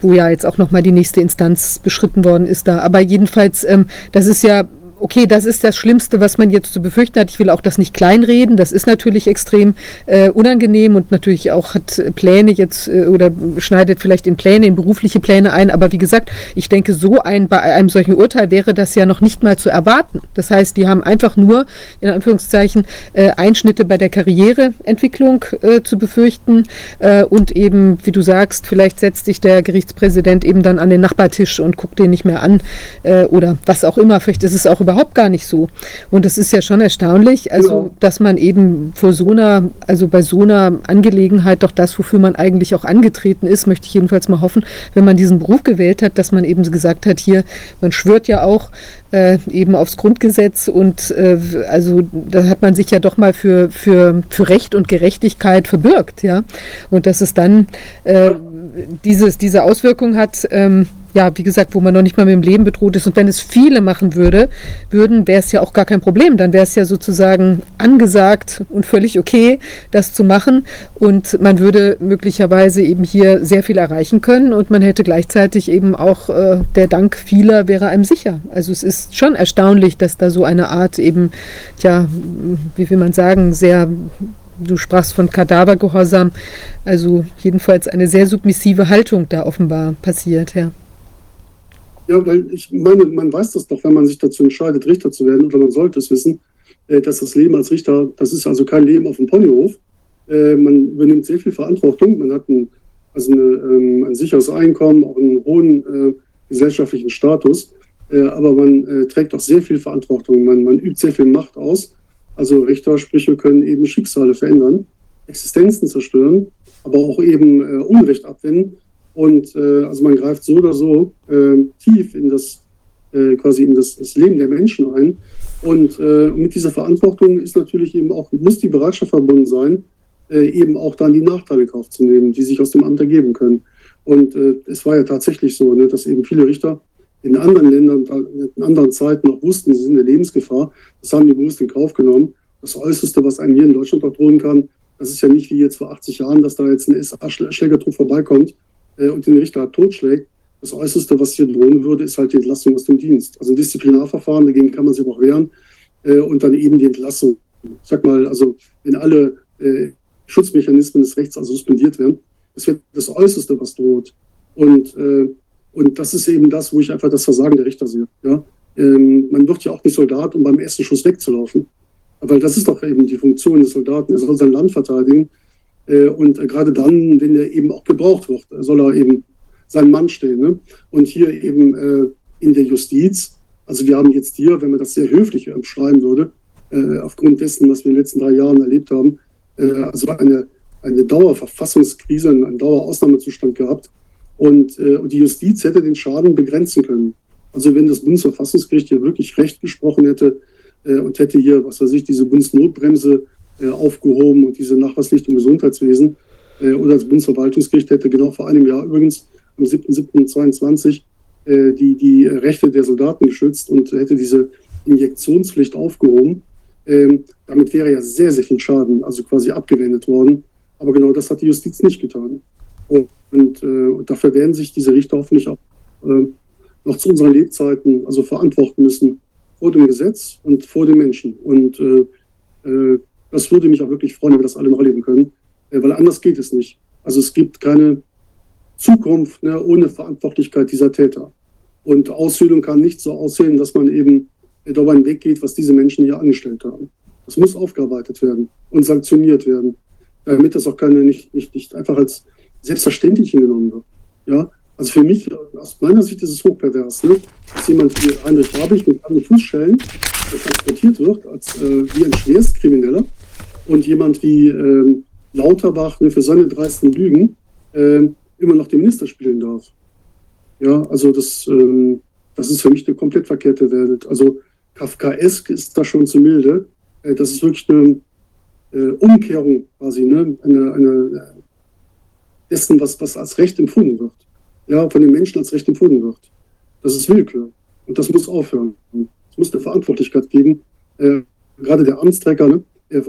wo ja jetzt auch nochmal die nächste Instanz beschritten worden ist da. Aber jedenfalls, ähm, das ist ja okay, das ist das Schlimmste, was man jetzt zu befürchten hat. Ich will auch das nicht kleinreden. Das ist natürlich extrem äh, unangenehm und natürlich auch hat Pläne jetzt äh, oder schneidet vielleicht in Pläne, in berufliche Pläne ein. Aber wie gesagt, ich denke, so ein bei einem solchen Urteil wäre das ja noch nicht mal zu erwarten. Das heißt, die haben einfach nur in Anführungszeichen äh, Einschnitte bei der Karriereentwicklung äh, zu befürchten äh, und eben, wie du sagst, vielleicht setzt sich der Gerichtspräsident eben dann an den Nachbartisch und guckt den nicht mehr an äh, oder was auch immer. Vielleicht ist es auch überhaupt gar nicht so. Und es ist ja schon erstaunlich, also ja. dass man eben vor so einer, also bei so einer Angelegenheit doch das, wofür man eigentlich auch angetreten ist, möchte ich jedenfalls mal hoffen, wenn man diesen Beruf gewählt hat, dass man eben gesagt hat, hier, man schwört ja auch äh, eben aufs Grundgesetz und äh, also da hat man sich ja doch mal für, für, für Recht und Gerechtigkeit verbürgt, ja. Und dass es dann äh, dieses, diese Auswirkung hat, ähm, ja, wie gesagt, wo man noch nicht mal mit dem Leben bedroht ist. Und wenn es viele machen würde, würden, wäre es ja auch gar kein Problem. Dann wäre es ja sozusagen angesagt und völlig okay, das zu machen. Und man würde möglicherweise eben hier sehr viel erreichen können und man hätte gleichzeitig eben auch äh, der Dank vieler wäre einem sicher. Also es ist schon erstaunlich, dass da so eine Art eben, ja, wie will man sagen, sehr Du sprachst von Kadavergehorsam, also jedenfalls eine sehr submissive Haltung da offenbar passiert, ja. Ja, weil ich meine, man weiß das doch, wenn man sich dazu entscheidet, Richter zu werden, oder man sollte es wissen, äh, dass das Leben als Richter, das ist also kein Leben auf dem Ponyhof. Äh, man übernimmt sehr viel Verantwortung, man hat ein, also eine, ähm, ein sicheres Einkommen, auch einen hohen äh, gesellschaftlichen Status, aber man trägt auch sehr viel Verantwortung, man, man übt sehr viel Macht aus also Richtersprüche können eben Schicksale verändern, Existenzen zerstören, aber auch eben Unrecht abwenden. Und äh, also man greift so oder so äh, tief in das äh, quasi in das, das, Leben der Menschen ein. Und äh, mit dieser Verantwortung ist natürlich eben auch, muss die Bereitschaft verbunden sein, äh, eben auch dann die Nachteile in Kauf zu nehmen, die sich aus dem Amt ergeben können. Und es war ja tatsächlich so, ne, dass eben viele Richter in anderen Ländern, in anderen Zeiten noch wussten, sie sind in der Lebensgefahr. Das haben die bewusst in Kauf genommen. Das Äußerste, was einem hier in Deutschland auch drohen kann, das ist ja nicht wie jetzt vor 80 Jahren, dass da jetzt ein SA-Schlägertrupp vorbeikommt äh, und den Richter totschlägt. Das Äußerste, was hier drohen würde, ist halt die Entlassung aus dem Dienst. Also Disziplinarverfahren, dagegen kann man sich auch wehren. Äh, und dann eben die Entlassung. Ich sag mal, also wenn alle äh, Schutzmechanismen des Rechts also suspendiert werden, das wäre das Äußerste, was droht. Und äh, und das ist eben das, wo ich einfach das Versagen der Richter sehe. Ja? Ähm, man wird ja auch nicht Soldat, um beim ersten Schuss wegzulaufen. Aber das ist doch eben die Funktion des Soldaten. Er soll sein Land verteidigen. Äh, und gerade dann, wenn er eben auch gebraucht wird, soll er eben sein Mann stehen. Ne? Und hier eben äh, in der Justiz, also wir haben jetzt hier, wenn man das sehr höflich beschreiben würde, äh, aufgrund dessen, was wir in den letzten drei Jahren erlebt haben, äh, also eine, eine Dauerverfassungskrise, einen Dauerausnahmezustand gehabt, und, äh, und die Justiz hätte den Schaden begrenzen können. Also wenn das Bundesverfassungsgericht hier wirklich Recht gesprochen hätte äh, und hätte hier, was weiß ich, diese Bundesnotbremse aufgehoben und diese Nachweislicht im Gesundheitswesen äh, oder das Bundesverwaltungsgericht hätte genau vor einem Jahr übrigens am 7.7.22 äh, die, die Rechte der Soldaten geschützt und hätte diese Injektionspflicht aufgehoben. Ähm, damit wäre ja sehr, sehr viel Schaden, also quasi abgewendet worden. Aber genau das hat die Justiz nicht getan. Und und, äh, dafür werden sich diese Richter hoffentlich auch äh, noch zu unseren Lebzeiten also verantworten müssen vor dem Gesetz und vor den Menschen. Und äh, äh, das würde mich auch wirklich freuen, wenn wir das alle noch erleben können, äh, weil anders geht es nicht. Also es gibt keine Zukunft ne, ohne Verantwortlichkeit dieser Täter. Und Aushöhlung kann nicht so aussehen, dass man eben darüber hinweggeht, was diese Menschen hier angestellt haben. Das muss aufgearbeitet werden und sanktioniert werden, damit das auch keine nicht, nicht, nicht einfach als selbstverständlich hingenommen wird. Ja, also für mich, aus meiner Sicht ist es hochpervers, ne? dass jemand wie Heinrich Habich mit anderen Fußschellen transportiert wird, als äh, wie ein Schwerstkrimineller und jemand wie ähm, Lauterbach ne, für seine dreisten Lügen äh, immer noch den Minister spielen darf. Ja, also das, ähm, das ist für mich eine komplett verkehrte Welt. Also Kafkaesk ist da schon zu milde. Äh, das ist wirklich eine äh, Umkehrung quasi, ne? eine, eine dessen, was, was als Recht empfunden wird. Ja, von den Menschen als Recht empfunden wird. Das ist Willkür. Und das muss aufhören. Es muss eine Verantwortlichkeit geben, äh, gerade der Amtsträger, ne, äh,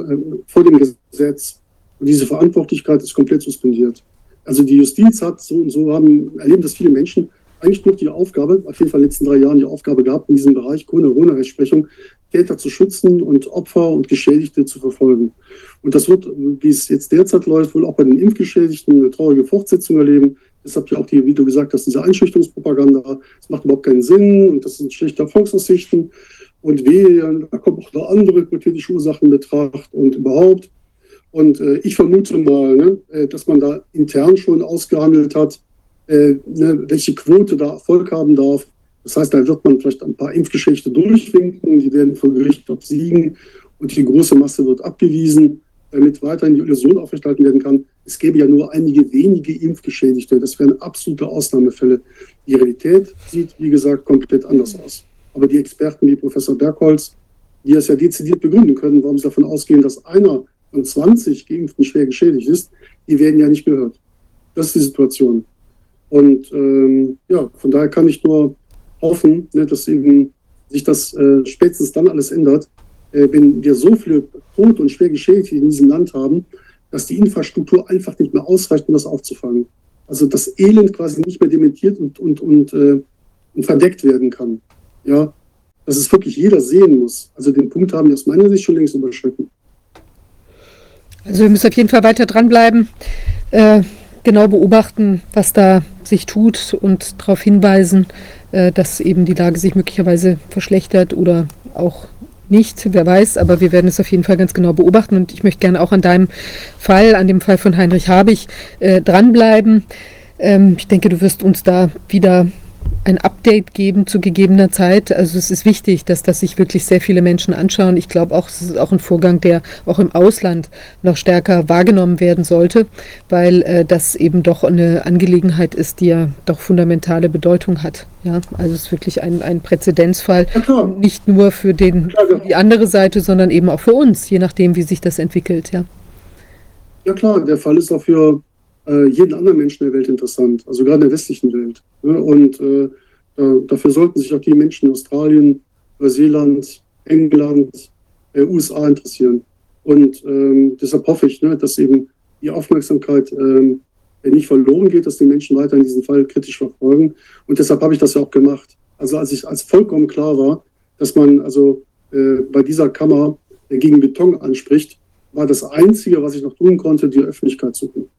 vor dem Gesetz. Und diese Verantwortlichkeit ist komplett suspendiert. Also die Justiz hat so und so haben, erleben das viele Menschen, eigentlich nur die Aufgabe, auf jeden Fall in den letzten drei Jahren die Aufgabe gehabt, in diesem Bereich Corona-Rechtsprechung Täter zu schützen und Opfer und Geschädigte zu verfolgen. Und das wird, wie es jetzt derzeit läuft, wohl auch bei den Impfgeschädigten eine traurige Fortsetzung erleben. Deshalb ja auch die, wie du gesagt hast, diese Einschüchterungspropaganda. Das macht überhaupt keinen Sinn und das sind schlechte Erfolgsaussichten. Und wehe, da kommen auch noch andere hypothetische Ursachen in Betracht und überhaupt. Und äh, ich vermute mal, ne, äh, dass man da intern schon ausgehandelt hat, äh, ne, welche Quote da Erfolg haben darf. Das heißt, da wird man vielleicht ein paar Impfgeschichte durchwinken, die werden vor Gericht obsiegen und die große Masse wird abgewiesen, damit weiterhin die Illusion aufrechterhalten werden kann. Es gäbe ja nur einige wenige Impfgeschädigte. Das wären absolute Ausnahmefälle. Die Realität sieht, wie gesagt, komplett anders aus. Aber die Experten wie Professor Bergholz, die es ja dezidiert begründen können, warum sie davon ausgehen, dass einer von 20 Geimpften schwer geschädigt ist, die werden ja nicht gehört. Das ist die Situation. Und ähm, ja, von daher kann ich nur hoffen, ne, dass eben sich das äh, spätestens dann alles ändert, äh, wenn wir so viele Tote und schwer Geschädigte in diesem Land haben, dass die Infrastruktur einfach nicht mehr ausreicht, um das aufzufangen. Also das Elend quasi nicht mehr dementiert und, und, und, äh, und verdeckt werden kann. Ja, dass es wirklich jeder sehen muss. Also den Punkt haben wir aus meiner Sicht schon längst überschritten. Also wir müssen auf jeden Fall weiter dranbleiben, äh, genau beobachten, was da sich tut und darauf hinweisen, äh, dass eben die Lage sich möglicherweise verschlechtert oder auch nicht, wer weiß, aber wir werden es auf jeden Fall ganz genau beobachten und ich möchte gerne auch an deinem Fall, an dem Fall von Heinrich Habich, äh, dranbleiben. Ähm, ich denke, du wirst uns da wieder ein Update geben zu gegebener Zeit. Also es ist wichtig, dass das sich wirklich sehr viele Menschen anschauen. Ich glaube auch, es ist auch ein Vorgang, der auch im Ausland noch stärker wahrgenommen werden sollte, weil äh, das eben doch eine Angelegenheit ist, die ja doch fundamentale Bedeutung hat. Ja, also es ist wirklich ein, ein Präzedenzfall, ja, nicht nur für, den, für die andere Seite, sondern eben auch für uns, je nachdem, wie sich das entwickelt. Ja, ja klar, der Fall ist auch für äh, jeden anderen Menschen der Welt interessant, also gerade in der westlichen Welt. Ne? Und äh, dafür sollten sich auch die Menschen in Australien, Neuseeland, England, äh, USA interessieren. Und ähm, deshalb hoffe ich, ne, dass eben die Aufmerksamkeit ähm, nicht verloren geht, dass die Menschen weiter in diesem Fall kritisch verfolgen. Und deshalb habe ich das ja auch gemacht. Also als ich als vollkommen klar war, dass man also äh, bei dieser Kammer äh, gegen Beton anspricht, war das Einzige, was ich noch tun konnte, die Öffentlichkeit suchen.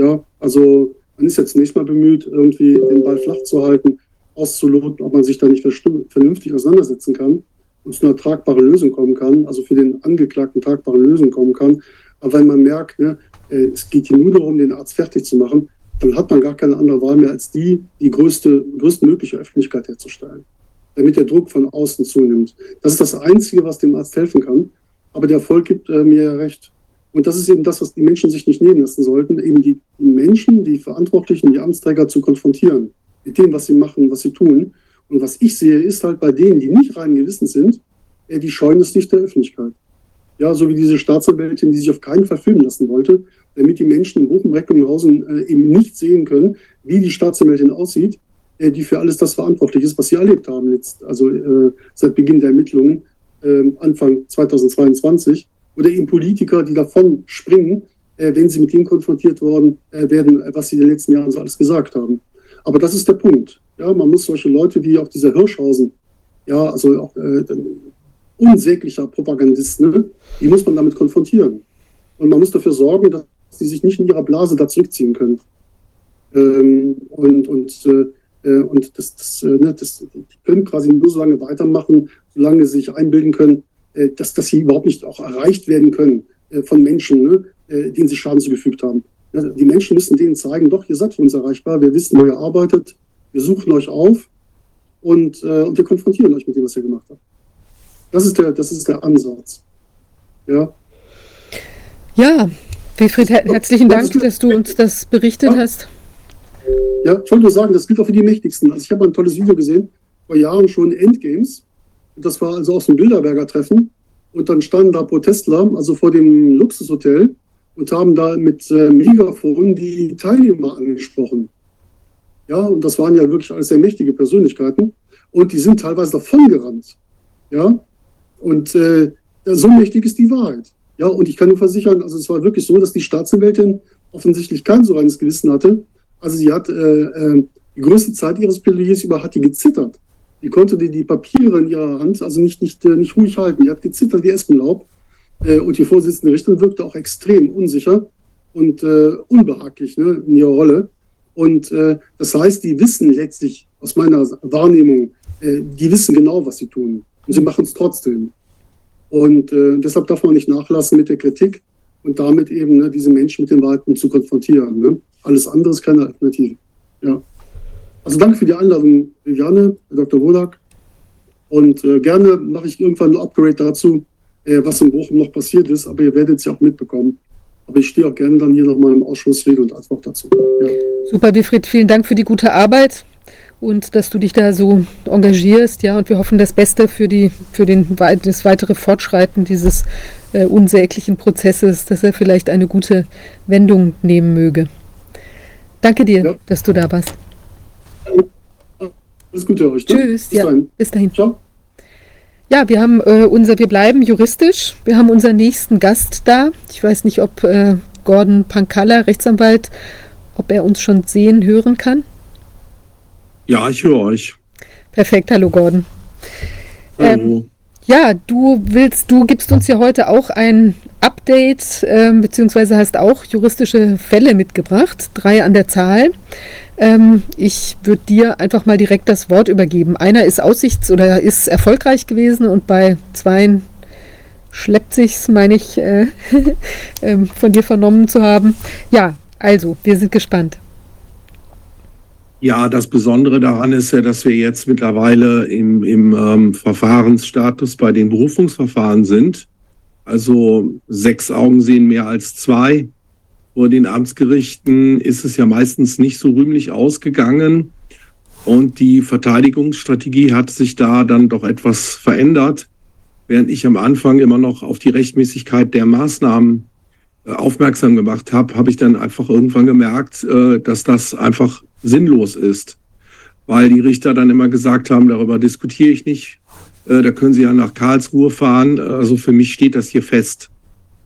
Ja, also man ist jetzt nicht mal bemüht, irgendwie den Ball flach zu halten, auszuloten, ob man sich da nicht vernünftig auseinandersetzen kann und zu einer tragbaren Lösung kommen kann, also für den Angeklagten tragbare Lösung kommen kann. Aber wenn man merkt, ne, äh, es geht hier nur darum, den Arzt fertig zu machen, dann hat man gar keine andere Wahl mehr, als die, die größte, größtmögliche Öffentlichkeit herzustellen, damit der Druck von außen zunimmt. Das ist das Einzige, was dem Arzt helfen kann. Aber der Erfolg gibt äh, mir ja recht. Und das ist eben das, was die Menschen sich nicht nehmen lassen sollten, eben die Menschen, die Verantwortlichen, die Amtsträger zu konfrontieren mit dem, was sie machen, was sie tun. Und was ich sehe, ist halt bei denen, die nicht rein gewissen sind, die scheuen es nicht der Öffentlichkeit. Ja, so wie diese Staatsanwältin, die sich auf keinen Fall filmen lassen wollte, damit die Menschen in Bochum, Recklinghausen äh, eben nicht sehen können, wie die Staatsanwältin aussieht, äh, die für alles das verantwortlich ist, was sie erlebt haben, jetzt, also äh, seit Beginn der Ermittlungen, äh, Anfang 2022 oder eben Politiker, die davon springen, äh, wenn sie mit dem konfrontiert worden äh, werden, was sie in den letzten Jahren so alles gesagt haben. Aber das ist der Punkt. Ja, man muss solche Leute wie auch dieser Hirschhausen, ja, also auch äh, unsäglicher Propagandist, ne, die muss man damit konfrontieren. Und man muss dafür sorgen, dass sie sich nicht in ihrer Blase da zurückziehen können. Ähm, und und, äh, äh und das, das, äh, ne, das, die können quasi nur so lange weitermachen, solange sie sich einbilden können, äh, dass, dass sie überhaupt nicht auch erreicht werden können äh, von Menschen, ne, äh, denen sie Schaden zugefügt haben. Die Menschen müssen denen zeigen, doch, ihr seid für uns erreichbar, wir wissen, wo ihr arbeitet, wir suchen euch auf und, und wir konfrontieren euch mit dem, was ihr gemacht habt. Das ist der, das ist der Ansatz. Ja. Ja, Wilfried, her herzlichen Dank, dass du uns das berichtet ja. hast. Ja, ich wollte nur sagen, das gilt auch für die Mächtigsten. Also ich habe ein tolles Video gesehen, vor Jahren schon Endgames. Das war also aus dem Bilderberger Treffen. Und dann standen da Protestler, also vor dem Luxushotel, und haben da mit äh, Megafon die Teilnehmer angesprochen. Ja, und das waren ja wirklich alles sehr mächtige Persönlichkeiten. Und die sind teilweise davongerannt. Ja, und äh, so mächtig ist die Wahrheit. Ja, und ich kann nur versichern, also es war wirklich so, dass die Staatsanwältin offensichtlich kein so reines Gewissen hatte. Also sie hat äh, äh, die größte Zeit ihres Plädoyers über hat die gezittert. Die konnte die, die Papiere in ihrer Hand also nicht, nicht, äh, nicht ruhig halten. Die hat gezittert wie Espenlaub. Äh, und die Vorsitzende Richterin wirkte auch extrem unsicher und äh, unbehaglich ne, in ihrer Rolle. Und äh, das heißt, die wissen letztlich aus meiner Wahrnehmung, äh, die wissen genau, was sie tun. Und sie machen es trotzdem. Und äh, deshalb darf man nicht nachlassen mit der Kritik und damit eben ne, diese Menschen mit den Wahrheiten zu konfrontieren. Ne? Alles andere ist keine Alternative. Ja. Also danke für die Einladung, Viviane, Dr. Wodak. Und äh, gerne mache ich irgendwann ein Upgrade dazu, äh, was in Bochum noch passiert ist, aber ihr werdet es ja auch mitbekommen. Aber ich stehe auch gerne dann hier nochmal im Ausschuss Rede und Antwort dazu. Ja. Super, Wilfried, vielen Dank für die gute Arbeit und dass du dich da so engagierst, ja, und wir hoffen das Beste für die, für den, das weitere Fortschreiten dieses äh, unsäglichen Prozesses, dass er vielleicht eine gute Wendung nehmen möge. Danke dir, ja. dass du da warst. Alles Gute euch. Ne? Tschüss. Bis ja, dahin. Bis dahin. Ciao. Ja, wir haben äh, unser, wir bleiben juristisch. Wir haben unseren nächsten Gast da. Ich weiß nicht, ob äh, Gordon Pankalla, Rechtsanwalt, ob er uns schon sehen, hören kann. Ja, ich höre euch. Perfekt, hallo Gordon. Hallo. Ähm, ja, du willst, du gibst uns ja heute auch ein Update, äh, beziehungsweise hast auch juristische Fälle mitgebracht, drei an der Zahl. Ähm, ich würde dir einfach mal direkt das Wort übergeben. Einer ist aussichts- oder ist erfolgreich gewesen und bei zweien schleppt sich's, meine ich, äh, äh, von dir vernommen zu haben. Ja, also, wir sind gespannt. Ja, das Besondere daran ist ja, dass wir jetzt mittlerweile im, im ähm, Verfahrensstatus bei den Berufungsverfahren sind. Also sechs Augen sehen mehr als zwei. Vor den Amtsgerichten ist es ja meistens nicht so rühmlich ausgegangen. Und die Verteidigungsstrategie hat sich da dann doch etwas verändert. Während ich am Anfang immer noch auf die Rechtmäßigkeit der Maßnahmen äh, aufmerksam gemacht habe, habe ich dann einfach irgendwann gemerkt, äh, dass das einfach sinnlos ist, weil die Richter dann immer gesagt haben, darüber diskutiere ich nicht. Äh, da können Sie ja nach Karlsruhe fahren. Also für mich steht das hier fest.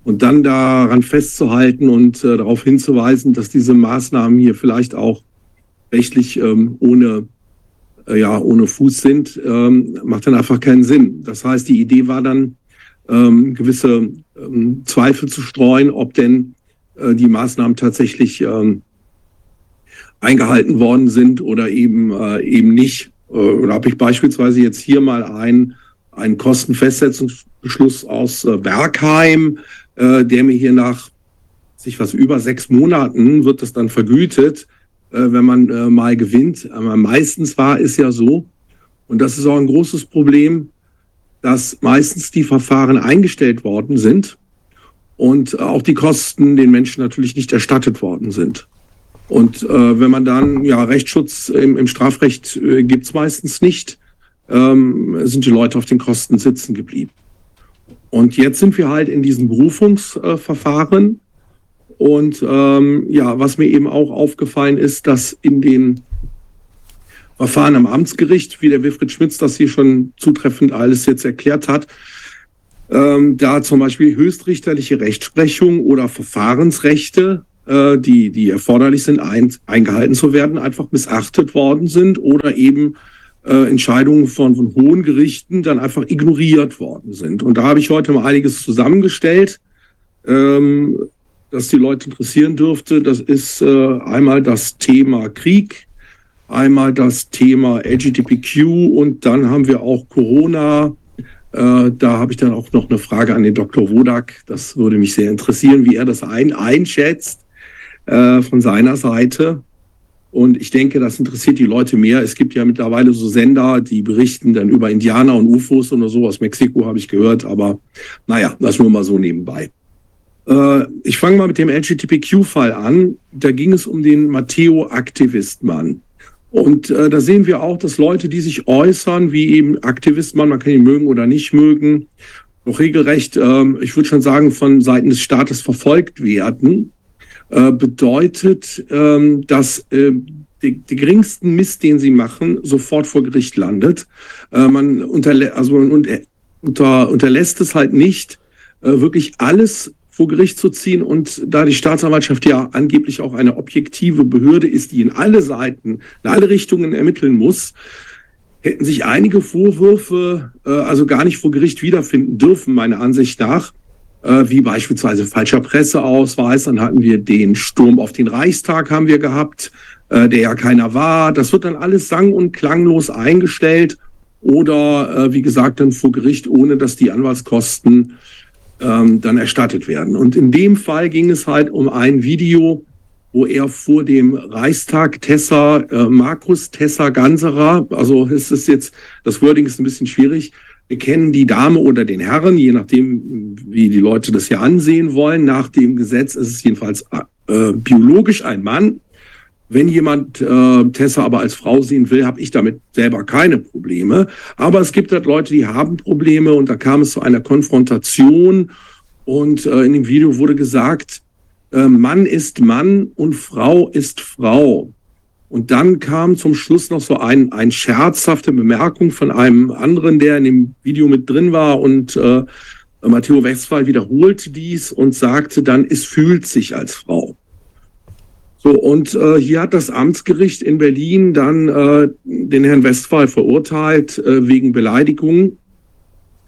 Und dann daran festzuhalten und äh, darauf hinzuweisen, dass diese Maßnahmen hier vielleicht auch rechtlich ähm, ohne, äh, ja, ohne Fuß sind, ähm, macht dann einfach keinen Sinn. Das heißt, die Idee war dann, ähm, gewisse ähm, Zweifel zu streuen, ob denn äh, die Maßnahmen tatsächlich ähm, eingehalten worden sind oder eben, äh, eben nicht. Äh, da habe ich beispielsweise jetzt hier mal einen, einen Kostenfestsetzungsbeschluss aus äh, Bergheim, äh, der mir hier nach sich was über sechs Monaten wird das dann vergütet, äh, wenn man äh, mal gewinnt. Aber meistens war es ja so, und das ist auch ein großes Problem, dass meistens die Verfahren eingestellt worden sind und auch die Kosten den Menschen natürlich nicht erstattet worden sind. Und äh, wenn man dann, ja, Rechtsschutz im, im Strafrecht äh, gibt es meistens nicht, ähm, sind die Leute auf den Kosten sitzen geblieben. Und jetzt sind wir halt in diesem Berufungsverfahren. Und ähm, ja, was mir eben auch aufgefallen ist, dass in den Verfahren am Amtsgericht, wie der Wilfried Schmitz das hier schon zutreffend alles jetzt erklärt hat, ähm, da zum Beispiel höchstrichterliche Rechtsprechung oder Verfahrensrechte äh, die, die erforderlich sind, ein, eingehalten zu werden, einfach missachtet worden sind oder eben äh, Entscheidungen von, von hohen Gerichten dann einfach ignoriert worden sind. Und da habe ich heute mal einiges zusammengestellt, ähm, das die Leute interessieren dürfte. Das ist äh, einmal das Thema Krieg, einmal das Thema LGBTQ und dann haben wir auch Corona. Äh, da habe ich dann auch noch eine Frage an den Dr. Wodak. Das würde mich sehr interessieren, wie er das ein, einschätzt äh, von seiner Seite. Und ich denke, das interessiert die Leute mehr. Es gibt ja mittlerweile so Sender, die berichten dann über Indianer und UFOs oder so. Aus Mexiko habe ich gehört. Aber naja, das nur mal so nebenbei. Äh, ich fange mal mit dem LGBTQ-Fall an. Da ging es um den Matteo-Aktivistmann. Und äh, da sehen wir auch, dass Leute, die sich äußern, wie eben Aktivistmann, man kann ihn mögen oder nicht mögen, noch regelrecht, äh, ich würde schon sagen, von Seiten des Staates verfolgt werden. Äh, bedeutet, ähm, dass äh, die geringsten Mist, den sie machen, sofort vor Gericht landet. Äh, man, unterlä also man unter, unter, unterlässt es halt nicht, äh, wirklich alles vor Gericht zu ziehen. Und da die Staatsanwaltschaft ja angeblich auch eine objektive Behörde ist, die in alle Seiten, in alle Richtungen ermitteln muss, hätten sich einige Vorwürfe äh, also gar nicht vor Gericht wiederfinden dürfen, meiner Ansicht nach wie beispielsweise falscher Presseausweis. Dann hatten wir den Sturm auf den Reichstag haben wir gehabt, äh, der ja keiner war. Das wird dann alles sang- und klanglos eingestellt oder äh, wie gesagt dann vor Gericht, ohne dass die Anwaltskosten ähm, dann erstattet werden. Und in dem Fall ging es halt um ein Video, wo er vor dem Reichstag Tessa, äh, Markus Tessa Ganserer, also es ist jetzt, das Wording ist ein bisschen schwierig, wir kennen die Dame oder den Herren, je nachdem, wie die Leute das hier ansehen wollen. Nach dem Gesetz ist es jedenfalls äh, biologisch ein Mann. Wenn jemand äh, Tessa aber als Frau sehen will, habe ich damit selber keine Probleme. Aber es gibt halt Leute, die haben Probleme und da kam es zu einer Konfrontation. Und äh, in dem Video wurde gesagt, äh, Mann ist Mann und Frau ist Frau. Und dann kam zum Schluss noch so ein, ein scherzhafte Bemerkung von einem anderen, der in dem Video mit drin war und äh, Matteo Westphal wiederholte dies und sagte dann, es fühlt sich als Frau. So, und äh, hier hat das Amtsgericht in Berlin dann äh, den Herrn Westphal verurteilt äh, wegen Beleidigung,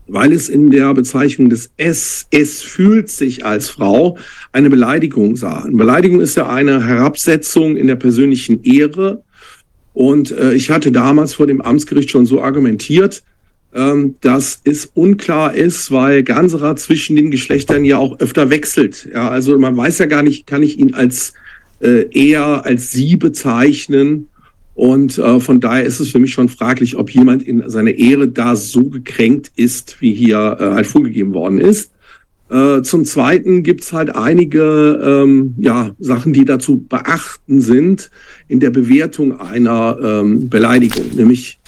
weil es in der Bezeichnung des S, es fühlt sich als Frau, eine Beleidigung sah. Eine Beleidigung ist ja eine Herabsetzung in der persönlichen Ehre. Und äh, ich hatte damals vor dem Amtsgericht schon so argumentiert, ähm, dass es unklar ist, weil Ganserer zwischen den Geschlechtern ja auch öfter wechselt. Ja, also man weiß ja gar nicht, kann ich ihn als äh, eher als sie bezeichnen. Und äh, von daher ist es für mich schon fraglich, ob jemand in seiner Ehre da so gekränkt ist, wie hier äh, halt vorgegeben worden ist. Äh, zum Zweiten gibt's halt einige ähm, ja, Sachen, die dazu beachten sind in der Bewertung einer ähm, Beleidigung. Nämlich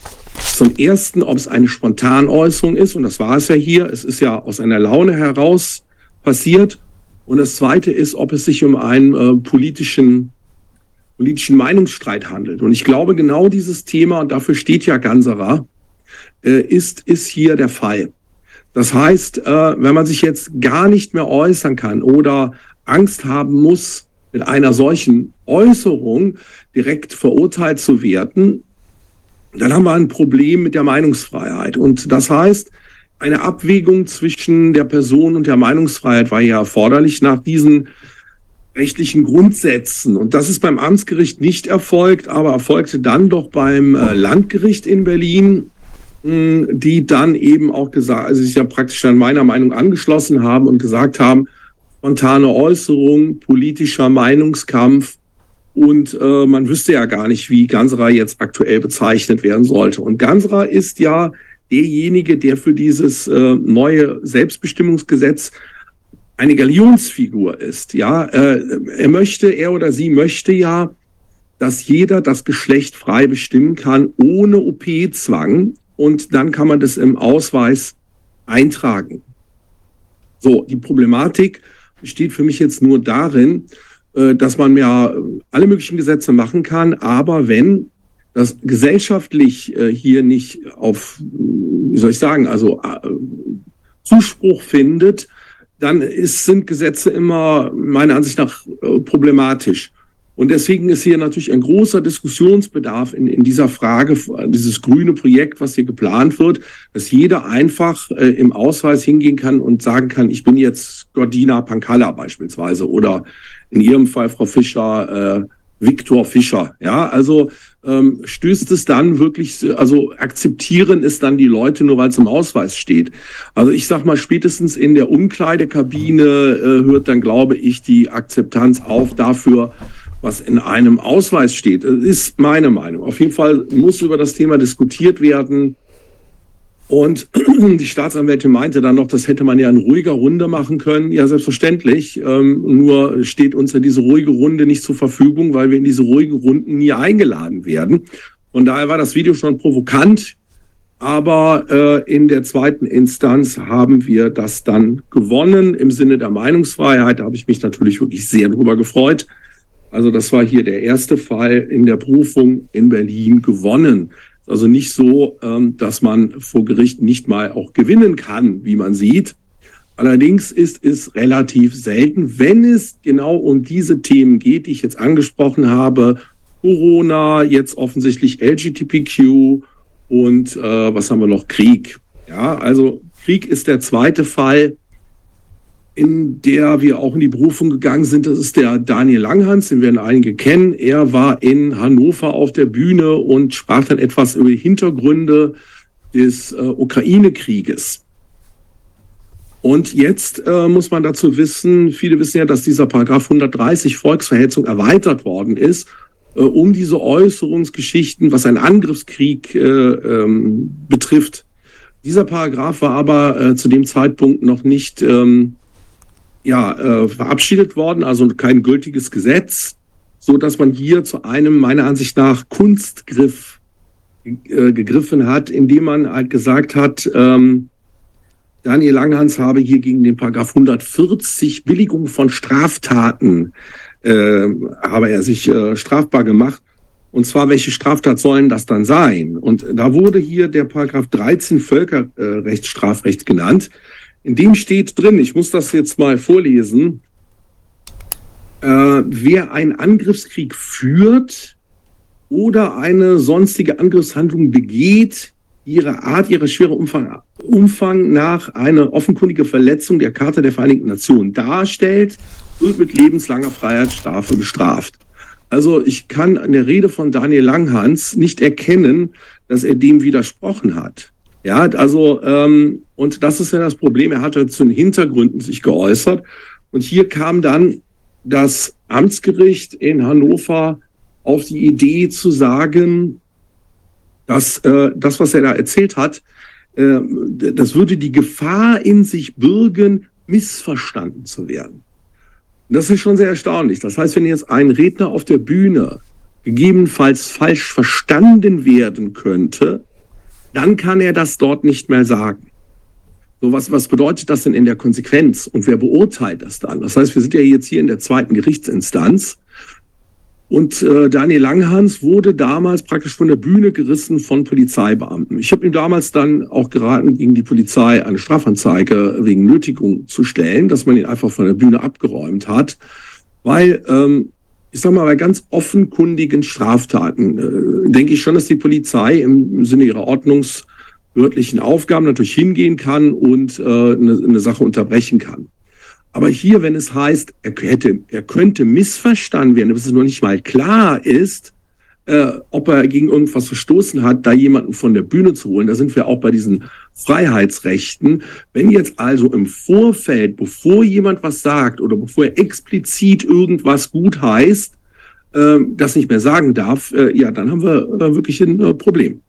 zum Ersten, ob es eine Spontanäußerung ist, und das war es ja hier. Es ist ja aus einer Laune heraus passiert. Und das Zweite ist, ob es sich um einen äh, politischen, politischen Meinungsstreit handelt. Und ich glaube, genau dieses Thema, und dafür steht ja Ganserer, äh, ist, ist hier der Fall. Das heißt, äh, wenn man sich jetzt gar nicht mehr äußern kann oder Angst haben muss, mit einer solchen Äußerung direkt verurteilt zu werden, dann haben wir ein Problem mit der Meinungsfreiheit. Und das heißt, eine Abwägung zwischen der Person und der Meinungsfreiheit war ja erforderlich nach diesen rechtlichen Grundsätzen. Und das ist beim Amtsgericht nicht erfolgt, aber erfolgte dann doch beim äh, Landgericht in Berlin, die dann eben auch gesagt, also sich ja praktisch an meiner Meinung angeschlossen haben und gesagt haben, spontane Äußerung, politischer Meinungskampf und äh, man wüsste ja gar nicht, wie Ganserer jetzt aktuell bezeichnet werden sollte. Und Ganserer ist ja derjenige, der für dieses äh, neue Selbstbestimmungsgesetz eine Galionsfigur ist. Ja, äh, er möchte, er oder sie möchte ja, dass jeder das Geschlecht frei bestimmen kann, ohne OP-Zwang. Und dann kann man das im Ausweis eintragen. So, die Problematik besteht für mich jetzt nur darin, äh, dass man ja alle möglichen Gesetze machen kann, aber wenn das gesellschaftlich äh, hier nicht auf, wie soll ich sagen, also Zuspruch findet, dann ist, sind Gesetze immer meiner Ansicht nach äh, problematisch. Und deswegen ist hier natürlich ein großer Diskussionsbedarf in, in dieser Frage, dieses grüne Projekt, was hier geplant wird, dass jeder einfach äh, im Ausweis hingehen kann und sagen kann, ich bin jetzt Gordina Pankalla beispielsweise oder in Ihrem Fall, Frau Fischer, äh, Viktor Fischer. Ja, also ähm, stößt es dann wirklich, also akzeptieren es dann die Leute nur, weil es im Ausweis steht. Also ich sag mal, spätestens in der Umkleidekabine äh, hört dann, glaube ich, die Akzeptanz auf dafür, was in einem Ausweis steht. Das ist meine Meinung. Auf jeden Fall muss über das Thema diskutiert werden. Und die Staatsanwältin meinte dann noch, das hätte man ja in ruhiger Runde machen können. Ja, selbstverständlich. Ähm, nur steht uns ja diese ruhige Runde nicht zur Verfügung, weil wir in diese ruhige Runden nie eingeladen werden. Und daher war das Video schon provokant. Aber äh, in der zweiten Instanz haben wir das dann gewonnen im Sinne der Meinungsfreiheit. Da habe ich mich natürlich wirklich sehr drüber gefreut. Also das war hier der erste Fall in der Prüfung in Berlin gewonnen. Also nicht so, ähm, dass man vor Gericht nicht mal auch gewinnen kann, wie man sieht. Allerdings ist es relativ selten, wenn es genau um diese Themen geht, die ich jetzt angesprochen habe. Corona, jetzt offensichtlich LGTBQ und äh, was haben wir noch? Krieg. Ja, also Krieg ist der zweite Fall, in der wir auch in die Berufung gegangen sind. Das ist der Daniel Langhans, den werden einige kennen. Er war in Hannover auf der Bühne und sprach dann etwas über die Hintergründe des äh, Ukraine-Krieges. Und jetzt äh, muss man dazu wissen, viele wissen ja, dass dieser Paragraph 130 Volksverhetzung erweitert worden ist, äh, um diese Äußerungsgeschichten, was einen Angriffskrieg äh, ähm, betrifft. Dieser Paragraph war aber äh, zu dem Zeitpunkt noch nicht ähm, ja, äh, verabschiedet worden, also kein gültiges Gesetz, so dass man hier zu einem meiner Ansicht nach Kunstgriff äh, gegriffen hat, indem man halt gesagt hat, ähm, Daniel Langhans habe hier gegen den Paragraph 140 Billigung von Straftaten äh, habe er sich äh, strafbar gemacht. Und zwar, welche Straftat sollen das dann sein? Und da wurde hier der Paragraph 13 Völkerrechtsstrafrecht genannt. In dem steht drin, ich muss das jetzt mal vorlesen, äh, wer einen Angriffskrieg führt oder eine sonstige Angriffshandlung begeht, ihre Art, ihre schwere Umfang, Umfang nach eine offenkundige Verletzung der Charta der Vereinigten Nationen darstellt, wird mit lebenslanger Freiheitsstrafe bestraft. Also ich kann an der Rede von Daniel Langhans nicht erkennen, dass er dem widersprochen hat. Ja, also, ähm, und das ist ja das Problem. Er hatte zu den Hintergründen sich geäußert. Und hier kam dann das Amtsgericht in Hannover auf die Idee zu sagen, dass äh, das, was er da erzählt hat, äh, das würde die Gefahr in sich bürgen, missverstanden zu werden. Das ist schon sehr erstaunlich. Das heißt, wenn jetzt ein Redner auf der Bühne gegebenenfalls falsch verstanden werden könnte, dann kann er das dort nicht mehr sagen. So, was, was bedeutet das denn in der Konsequenz? Und wer beurteilt das dann? Das heißt, wir sind ja jetzt hier in der zweiten Gerichtsinstanz. Und äh, Daniel Langhans wurde damals praktisch von der Bühne gerissen von Polizeibeamten. Ich habe ihm damals dann auch geraten, gegen die Polizei eine Strafanzeige wegen Nötigung zu stellen, dass man ihn einfach von der Bühne abgeräumt hat, weil ähm, ich sag mal, bei ganz offenkundigen Straftaten äh, denke ich schon, dass die Polizei im Sinne ihrer ordnungswörtlichen Aufgaben natürlich hingehen kann und äh, eine, Sache unterbrechen kann. Aber hier, wenn es heißt, er, hätte, er könnte missverstanden werden, dass es noch nicht mal klar ist, äh, ob er gegen irgendwas verstoßen hat, da jemanden von der Bühne zu holen. Da sind wir auch bei diesen Freiheitsrechten. Wenn jetzt also im Vorfeld, bevor jemand was sagt oder bevor er explizit irgendwas gut heißt, äh, das nicht mehr sagen darf, äh, ja, dann haben wir äh, wirklich ein äh, Problem.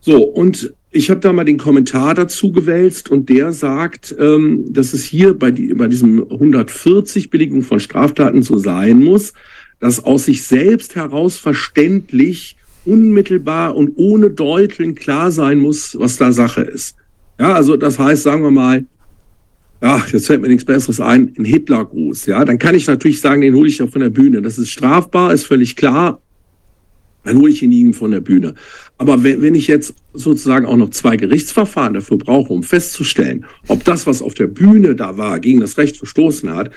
So, und ich habe da mal den Kommentar dazu gewälzt und der sagt, ähm, dass es hier bei, die, bei diesem 140 Billigung von Straftaten so sein muss, dass aus sich selbst heraus verständlich, unmittelbar und ohne Deuteln klar sein muss, was da Sache ist. Ja, also das heißt, sagen wir mal, ja, jetzt fällt mir nichts Besseres ein, ein Hitlergruß. Ja, dann kann ich natürlich sagen, den hole ich ja von der Bühne. Das ist strafbar, ist völlig klar. Dann hole ich ihn von der Bühne. Aber wenn, wenn ich jetzt sozusagen auch noch zwei Gerichtsverfahren dafür brauche, um festzustellen, ob das, was auf der Bühne da war, gegen das Recht verstoßen hat,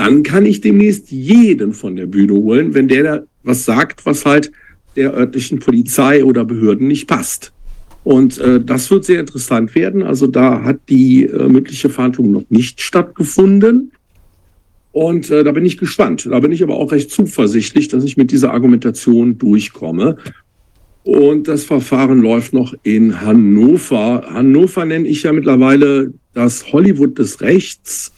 dann kann ich demnächst jeden von der Bühne holen, wenn der da was sagt, was halt der örtlichen Polizei oder Behörden nicht passt. Und äh, das wird sehr interessant werden. Also da hat die äh, mündliche Verhandlung noch nicht stattgefunden. Und äh, da bin ich gespannt. Da bin ich aber auch recht zuversichtlich, dass ich mit dieser Argumentation durchkomme. Und das Verfahren läuft noch in Hannover. Hannover nenne ich ja mittlerweile das Hollywood des Rechts.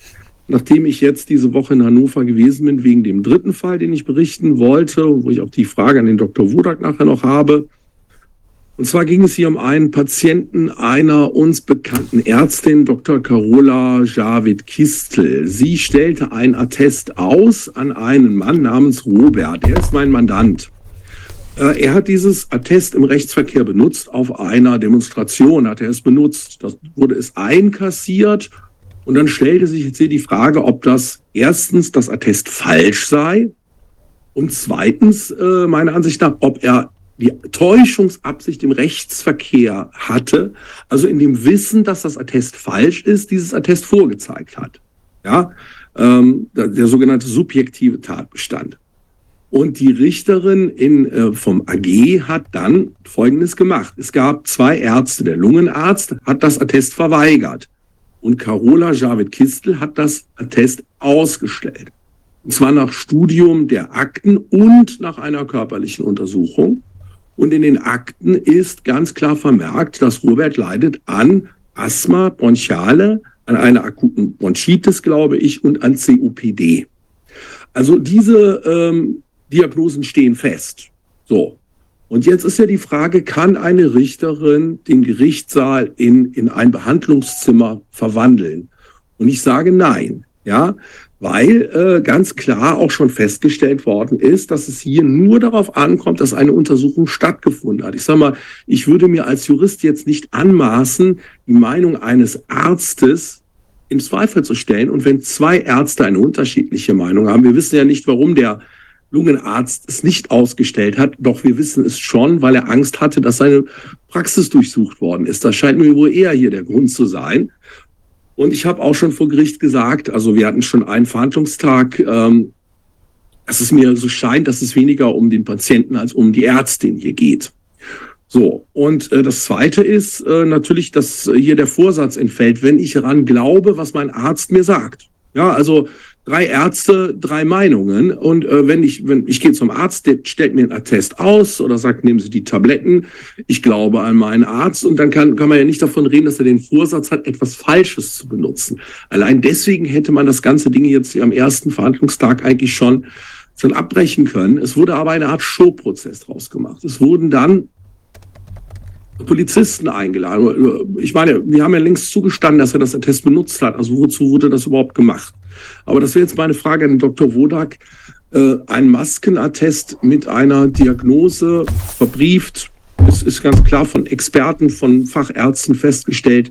Nachdem ich jetzt diese Woche in Hannover gewesen bin, wegen dem dritten Fall, den ich berichten wollte, wo ich auch die Frage an den Dr. Wodak nachher noch habe, und zwar ging es hier um einen Patienten einer uns bekannten Ärztin, Dr. Carola Javid Kistel. Sie stellte ein Attest aus an einen Mann namens Robert. Er ist mein Mandant. Äh, er hat dieses Attest im Rechtsverkehr benutzt auf einer Demonstration, hat er es benutzt. Das wurde es einkassiert und dann stellte sich jetzt hier die Frage, ob das erstens das Attest falsch sei und zweitens, äh, meiner Ansicht nach, ob er die Täuschungsabsicht im Rechtsverkehr hatte, also in dem Wissen, dass das Attest falsch ist, dieses Attest vorgezeigt hat. Ja, ähm, der, sogenannte subjektive Tatbestand. Und die Richterin in, äh, vom AG hat dann Folgendes gemacht. Es gab zwei Ärzte. Der Lungenarzt hat das Attest verweigert. Und Carola Javid Kistel hat das Attest ausgestellt. Und zwar nach Studium der Akten und nach einer körperlichen Untersuchung. Und in den Akten ist ganz klar vermerkt, dass Robert leidet an Asthma, Bronchiale, an einer akuten Bronchitis, glaube ich, und an COPD. Also diese ähm, Diagnosen stehen fest. So. Und jetzt ist ja die Frage, kann eine Richterin den Gerichtssaal in, in ein Behandlungszimmer verwandeln? Und ich sage nein. Ja, weil äh, ganz klar auch schon festgestellt worden ist, dass es hier nur darauf ankommt, dass eine Untersuchung stattgefunden hat. Ich sage mal, ich würde mir als Jurist jetzt nicht anmaßen, die Meinung eines Arztes in Zweifel zu stellen. Und wenn zwei Ärzte eine unterschiedliche Meinung haben, wir wissen ja nicht, warum der Lungenarzt es nicht ausgestellt hat. Doch wir wissen es schon, weil er Angst hatte, dass seine Praxis durchsucht worden ist. Das scheint mir wohl eher hier der Grund zu sein. Und ich habe auch schon vor Gericht gesagt, also wir hatten schon einen Verhandlungstag, ähm, dass es mir so scheint, dass es weniger um den Patienten als um die Ärztin hier geht. So, und äh, das Zweite ist äh, natürlich, dass hier der Vorsatz entfällt, wenn ich daran glaube, was mein Arzt mir sagt. Ja, also drei Ärzte, drei Meinungen. Und äh, wenn ich, wenn ich gehe zum Arzt, der stellt mir einen Attest aus oder sagt, nehmen Sie die Tabletten. Ich glaube an meinen Arzt und dann kann, kann man ja nicht davon reden, dass er den Vorsatz hat, etwas Falsches zu benutzen. Allein deswegen hätte man das ganze Ding jetzt am ersten Verhandlungstag eigentlich schon schon abbrechen können. Es wurde aber eine Art Showprozess draus gemacht. Es wurden dann Polizisten eingeladen. Ich meine, wir haben ja längst zugestanden, dass er das Attest benutzt hat. Also wozu wurde das überhaupt gemacht? Aber das wäre jetzt meine Frage an Dr. Wodak. Äh, ein Maskenattest mit einer Diagnose verbrieft. Es ist ganz klar von Experten, von Fachärzten festgestellt.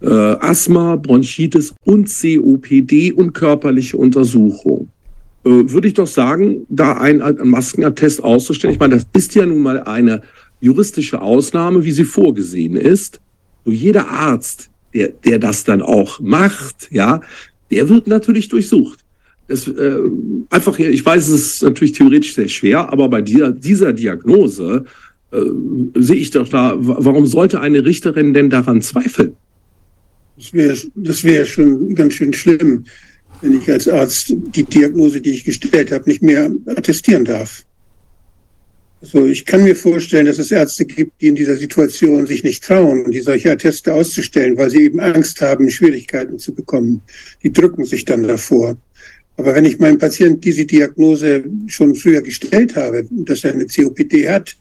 Äh, Asthma, Bronchitis und COPD und körperliche Untersuchung. Äh, würde ich doch sagen, da ein, ein Maskenattest auszustellen. Ich meine, das ist ja nun mal eine juristische Ausnahme, wie sie vorgesehen ist. Jeder Arzt, der, der das dann auch macht, ja, der wird natürlich durchsucht. Das, äh, einfach, ich weiß, es ist natürlich theoretisch sehr schwer, aber bei dieser, dieser Diagnose äh, sehe ich doch da, warum sollte eine Richterin denn daran zweifeln? Das wäre das wär schon ganz schön schlimm, wenn ich als Arzt die Diagnose, die ich gestellt habe, nicht mehr attestieren darf. Also ich kann mir vorstellen, dass es Ärzte gibt, die in dieser Situation sich nicht trauen, die solche Atteste auszustellen, weil sie eben Angst haben, Schwierigkeiten zu bekommen. Die drücken sich dann davor. Aber wenn ich meinem Patienten diese Diagnose schon früher gestellt habe, dass er eine COPD hat,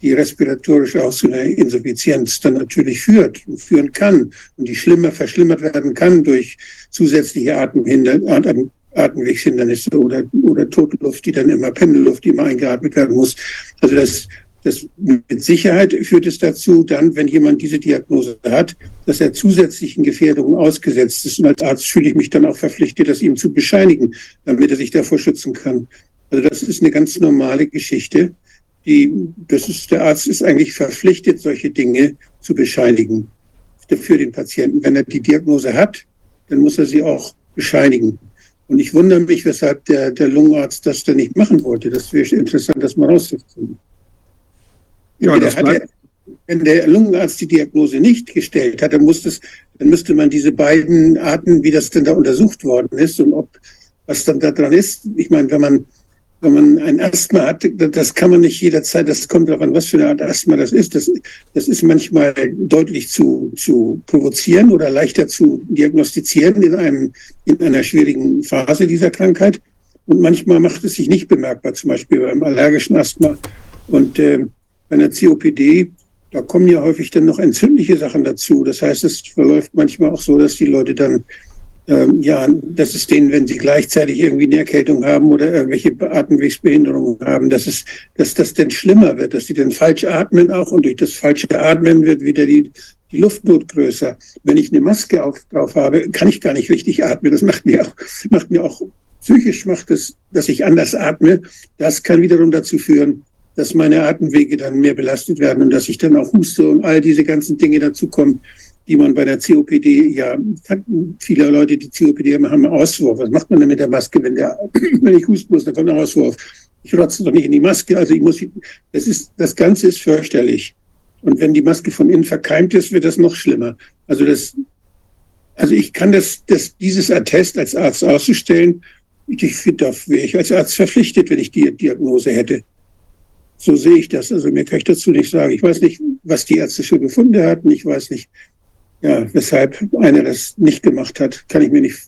die respiratorisch auch zu einer Insuffizienz dann natürlich führt und führen kann und die schlimmer verschlimmert werden kann durch zusätzliche Atemhinder, Atemwegshindernisse oder, oder tote Luft, die dann immer Pendelluft, die immer eingeatmet werden muss. Also das, das mit Sicherheit führt es dazu, dann, wenn jemand diese Diagnose hat, dass er zusätzlichen Gefährdungen ausgesetzt ist. Und als Arzt fühle ich mich dann auch verpflichtet, das ihm zu bescheinigen, damit er sich davor schützen kann. Also das ist eine ganz normale Geschichte. Die, das ist, der Arzt ist eigentlich verpflichtet, solche Dinge zu bescheinigen für den Patienten. Wenn er die Diagnose hat, dann muss er sie auch bescheinigen. Und ich wundere mich, weshalb der, der Lungenarzt das dann nicht machen wollte. Das wäre interessant, das mal rauszufinden. Ja, der, wenn der Lungenarzt die Diagnose nicht gestellt hat, dann, muss das, dann müsste man diese beiden Arten, wie das denn da untersucht worden ist und ob was dann da dran ist. Ich meine, wenn man wenn man ein Asthma hat, das kann man nicht jederzeit, das kommt darauf an, was für eine Art Asthma das ist. Das, das ist manchmal deutlich zu, zu provozieren oder leichter zu diagnostizieren in, einem, in einer schwierigen Phase dieser Krankheit. Und manchmal macht es sich nicht bemerkbar, zum Beispiel beim allergischen Asthma. Und äh, bei einer COPD, da kommen ja häufig dann noch entzündliche Sachen dazu. Das heißt, es verläuft manchmal auch so, dass die Leute dann ähm, ja, dass es denen, wenn sie gleichzeitig irgendwie eine Erkältung haben oder irgendwelche Atemwegsbehinderungen haben, dass es, dass das denn schlimmer wird, dass sie dann falsch atmen auch und durch das falsche Atmen wird wieder die, die Luftnot größer. Wenn ich eine Maske auf, drauf habe, kann ich gar nicht richtig atmen. Das macht mir auch, macht mir auch psychisch macht es, dass ich anders atme. Das kann wiederum dazu führen, dass meine Atemwege dann mehr belastet werden und dass ich dann auch huste und all diese ganzen Dinge dazu kommen die man bei der COPD ja, viele Leute, die COPD haben, haben einen Auswurf. Was macht man denn mit der Maske, wenn, der, wenn ich husten muss, dann kommt ein Auswurf. Ich rotze doch nicht in die Maske. Also ich muss, das ist, das Ganze ist fürchterlich. Und wenn die Maske von innen verkeimt ist, wird das noch schlimmer. Also das, also ich kann das, das, dieses Attest als Arzt auszustellen. Ich finde, da wäre ich als Arzt verpflichtet, wenn ich die Diagnose hätte. So sehe ich das. Also mir kann ich dazu nicht sagen. Ich weiß nicht, was die Ärzte für Befunde hatten. Ich weiß nicht, ja, weshalb einer das nicht gemacht hat, kann ich mir nicht,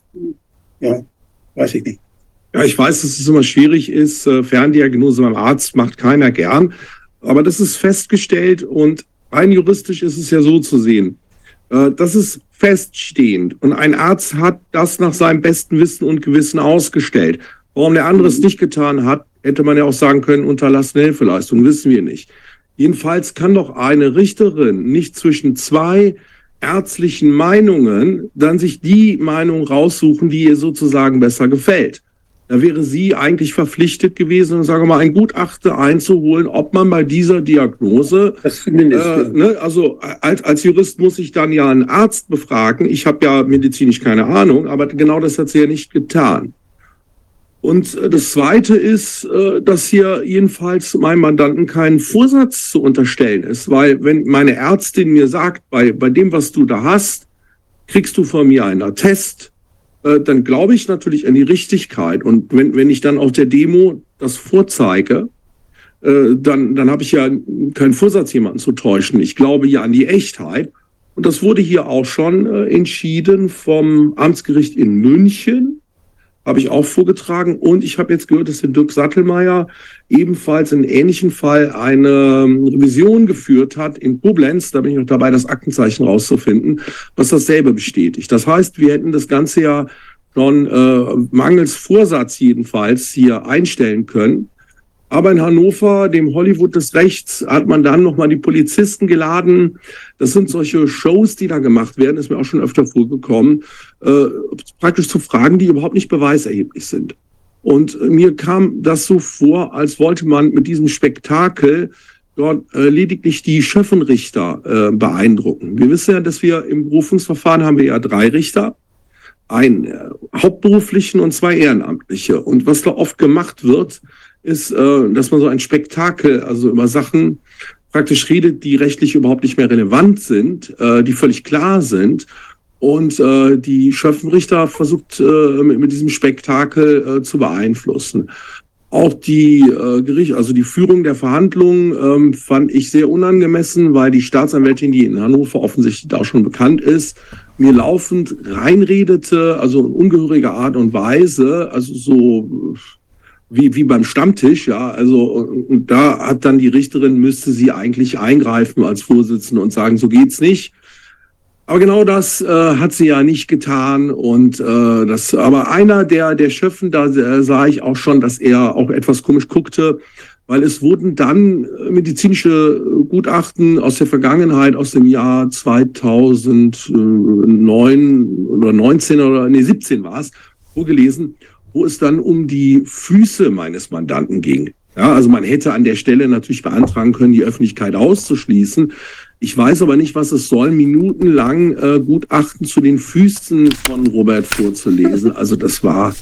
ja, weiß ich nicht. Ja, ich weiß, dass es immer schwierig ist. Äh, Ferndiagnose beim Arzt macht keiner gern. Aber das ist festgestellt und rein juristisch ist es ja so zu sehen. Äh, das ist feststehend und ein Arzt hat das nach seinem besten Wissen und Gewissen ausgestellt. Warum der andere es nicht getan hat, hätte man ja auch sagen können, unterlassene Hilfeleistung, wissen wir nicht. Jedenfalls kann doch eine Richterin nicht zwischen zwei ärztlichen Meinungen dann sich die Meinung raussuchen, die ihr sozusagen besser gefällt. da wäre sie eigentlich verpflichtet gewesen, sagen wir mal, ein Gutachten einzuholen, ob man bei dieser Diagnose, das äh, ne, also als, als Jurist muss ich dann ja einen Arzt befragen. Ich habe ja medizinisch keine Ahnung, aber genau das hat sie ja nicht getan. Und äh, das Zweite ist, äh, dass hier jedenfalls meinem Mandanten kein Vorsatz zu unterstellen ist, weil wenn meine Ärztin mir sagt, bei, bei dem, was du da hast, kriegst du von mir einen Attest, äh, dann glaube ich natürlich an die Richtigkeit. Und wenn, wenn ich dann auf der Demo das vorzeige, dann, dann habe ich ja keinen Vorsatz, jemanden zu täuschen. Ich glaube ja an die Echtheit. Und das wurde hier auch schon entschieden vom Amtsgericht in München habe ich auch vorgetragen. Und ich habe jetzt gehört, dass der Dirk Sattelmeier ebenfalls in ähnlichen Fall eine ähm, Revision geführt hat in Koblenz. Da bin ich noch dabei, das Aktenzeichen rauszufinden, was dasselbe bestätigt. Das heißt, wir hätten das Ganze ja schon äh, mangels Vorsatz jedenfalls hier einstellen können. Aber in Hannover, dem Hollywood des Rechts, hat man dann nochmal die Polizisten geladen. Das sind solche Shows, die da gemacht werden, ist mir auch schon öfter vorgekommen, äh, praktisch zu Fragen, die überhaupt nicht beweiserheblich sind. Und mir kam das so vor, als wollte man mit diesem Spektakel dort äh, lediglich die Schöffenrichter äh, beeindrucken. Wir wissen ja, dass wir im Berufungsverfahren haben wir ja drei Richter, einen äh, hauptberuflichen und zwei ehrenamtliche. Und was da oft gemacht wird, ist, äh, dass man so ein Spektakel, also über Sachen praktisch redet, die rechtlich überhaupt nicht mehr relevant sind, äh, die völlig klar sind. Und äh, die Schöffenrichter versucht äh, mit, mit diesem Spektakel äh, zu beeinflussen. Auch die äh, Gericht, also die Führung der Verhandlungen ähm, fand ich sehr unangemessen, weil die Staatsanwältin, die in Hannover offensichtlich da schon bekannt ist, mir laufend reinredete, also in ungehöriger Art und Weise, also so wie, wie beim Stammtisch, ja. Also, und da hat dann die Richterin, müsste sie eigentlich eingreifen als Vorsitzende und sagen, so geht's nicht. Aber genau das äh, hat sie ja nicht getan. Und äh, das, aber einer der, der Schöffen, da äh, sah ich auch schon, dass er auch etwas komisch guckte, weil es wurden dann medizinische Gutachten aus der Vergangenheit, aus dem Jahr 2009 oder 19 oder nee, 17 war es, vorgelesen wo es dann um die Füße meines Mandanten ging. Ja, also man hätte an der Stelle natürlich beantragen können, die Öffentlichkeit auszuschließen. Ich weiß aber nicht, was es soll, minutenlang äh, Gutachten zu den Füßen von Robert vorzulesen. Also das war,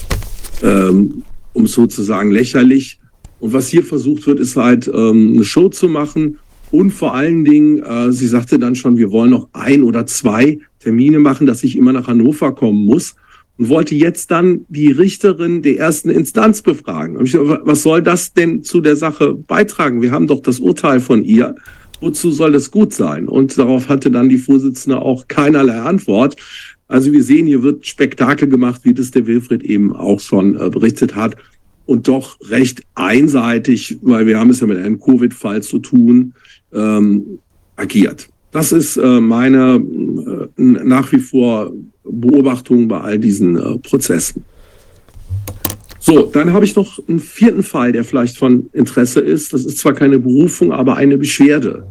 ähm, um sozusagen lächerlich. Und was hier versucht wird, ist halt ähm, eine Show zu machen. Und vor allen Dingen, äh, sie sagte dann schon, wir wollen noch ein oder zwei Termine machen, dass ich immer nach Hannover kommen muss und wollte jetzt dann die Richterin der ersten Instanz befragen. Und ich was soll das denn zu der Sache beitragen? Wir haben doch das Urteil von ihr. Wozu soll das gut sein? Und darauf hatte dann die Vorsitzende auch keinerlei Antwort. Also wir sehen, hier wird Spektakel gemacht, wie das der Wilfried eben auch schon äh, berichtet hat. Und doch recht einseitig, weil wir haben es ja mit einem Covid-Fall zu tun, ähm, agiert. Das ist äh, meine äh, nach wie vor Beobachtung bei all diesen äh, Prozessen. So, dann habe ich noch einen vierten Fall, der vielleicht von Interesse ist. Das ist zwar keine Berufung, aber eine Beschwerde.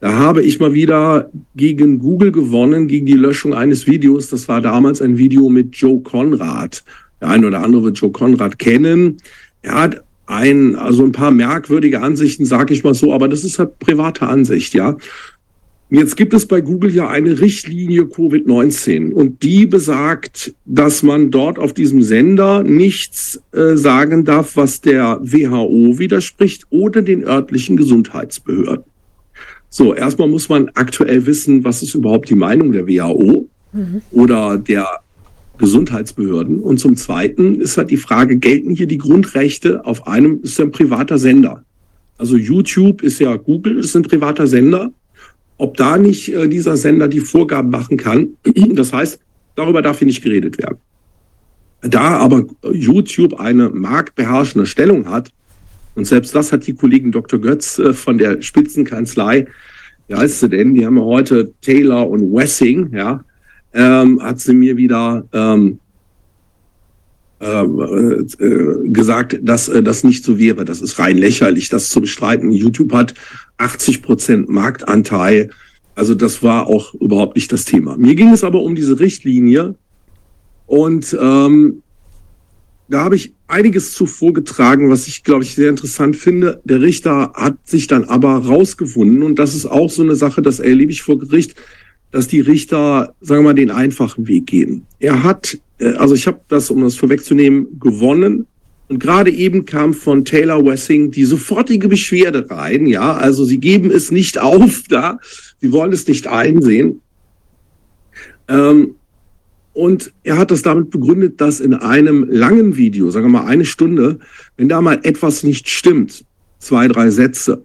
Da habe ich mal wieder gegen Google gewonnen, gegen die Löschung eines Videos. Das war damals ein Video mit Joe Conrad. Der eine oder andere wird Joe Conrad kennen. Er hat ein, also ein paar merkwürdige Ansichten, sage ich mal so, aber das ist halt private Ansicht, ja. Jetzt gibt es bei Google ja eine Richtlinie Covid-19 und die besagt, dass man dort auf diesem Sender nichts äh, sagen darf, was der WHO widerspricht oder den örtlichen Gesundheitsbehörden. So, erstmal muss man aktuell wissen, was ist überhaupt die Meinung der WHO mhm. oder der Gesundheitsbehörden. Und zum Zweiten ist halt die Frage, gelten hier die Grundrechte auf einem, ist ja ein privater Sender. Also YouTube ist ja Google, ist ein privater Sender ob da nicht äh, dieser Sender die Vorgaben machen kann. Das heißt, darüber darf hier nicht geredet werden. Da aber YouTube eine marktbeherrschende Stellung hat, und selbst das hat die Kollegin Dr. Götz äh, von der Spitzenkanzlei, wie heißt sie denn? Die haben ja heute Taylor und Wessing, ja, ähm, hat sie mir wieder ähm, ähm, äh, gesagt, dass äh, das nicht so wäre. Das ist rein lächerlich, das zu bestreiten. YouTube hat 80 Prozent Marktanteil. Also das war auch überhaupt nicht das Thema. Mir ging es aber um diese Richtlinie und ähm, da habe ich einiges zu vorgetragen, was ich, glaube ich, sehr interessant finde. Der Richter hat sich dann aber rausgefunden, und das ist auch so eine Sache, das erlebe ich vor Gericht, dass die Richter, sagen wir mal, den einfachen Weg gehen. Er hat, äh, also ich habe das, um das vorwegzunehmen, gewonnen. Und gerade eben kam von Taylor Wessing die sofortige Beschwerde rein. Ja, also sie geben es nicht auf da. Sie wollen es nicht einsehen. Ähm, und er hat das damit begründet, dass in einem langen Video, sagen wir mal eine Stunde, wenn da mal etwas nicht stimmt, zwei, drei Sätze,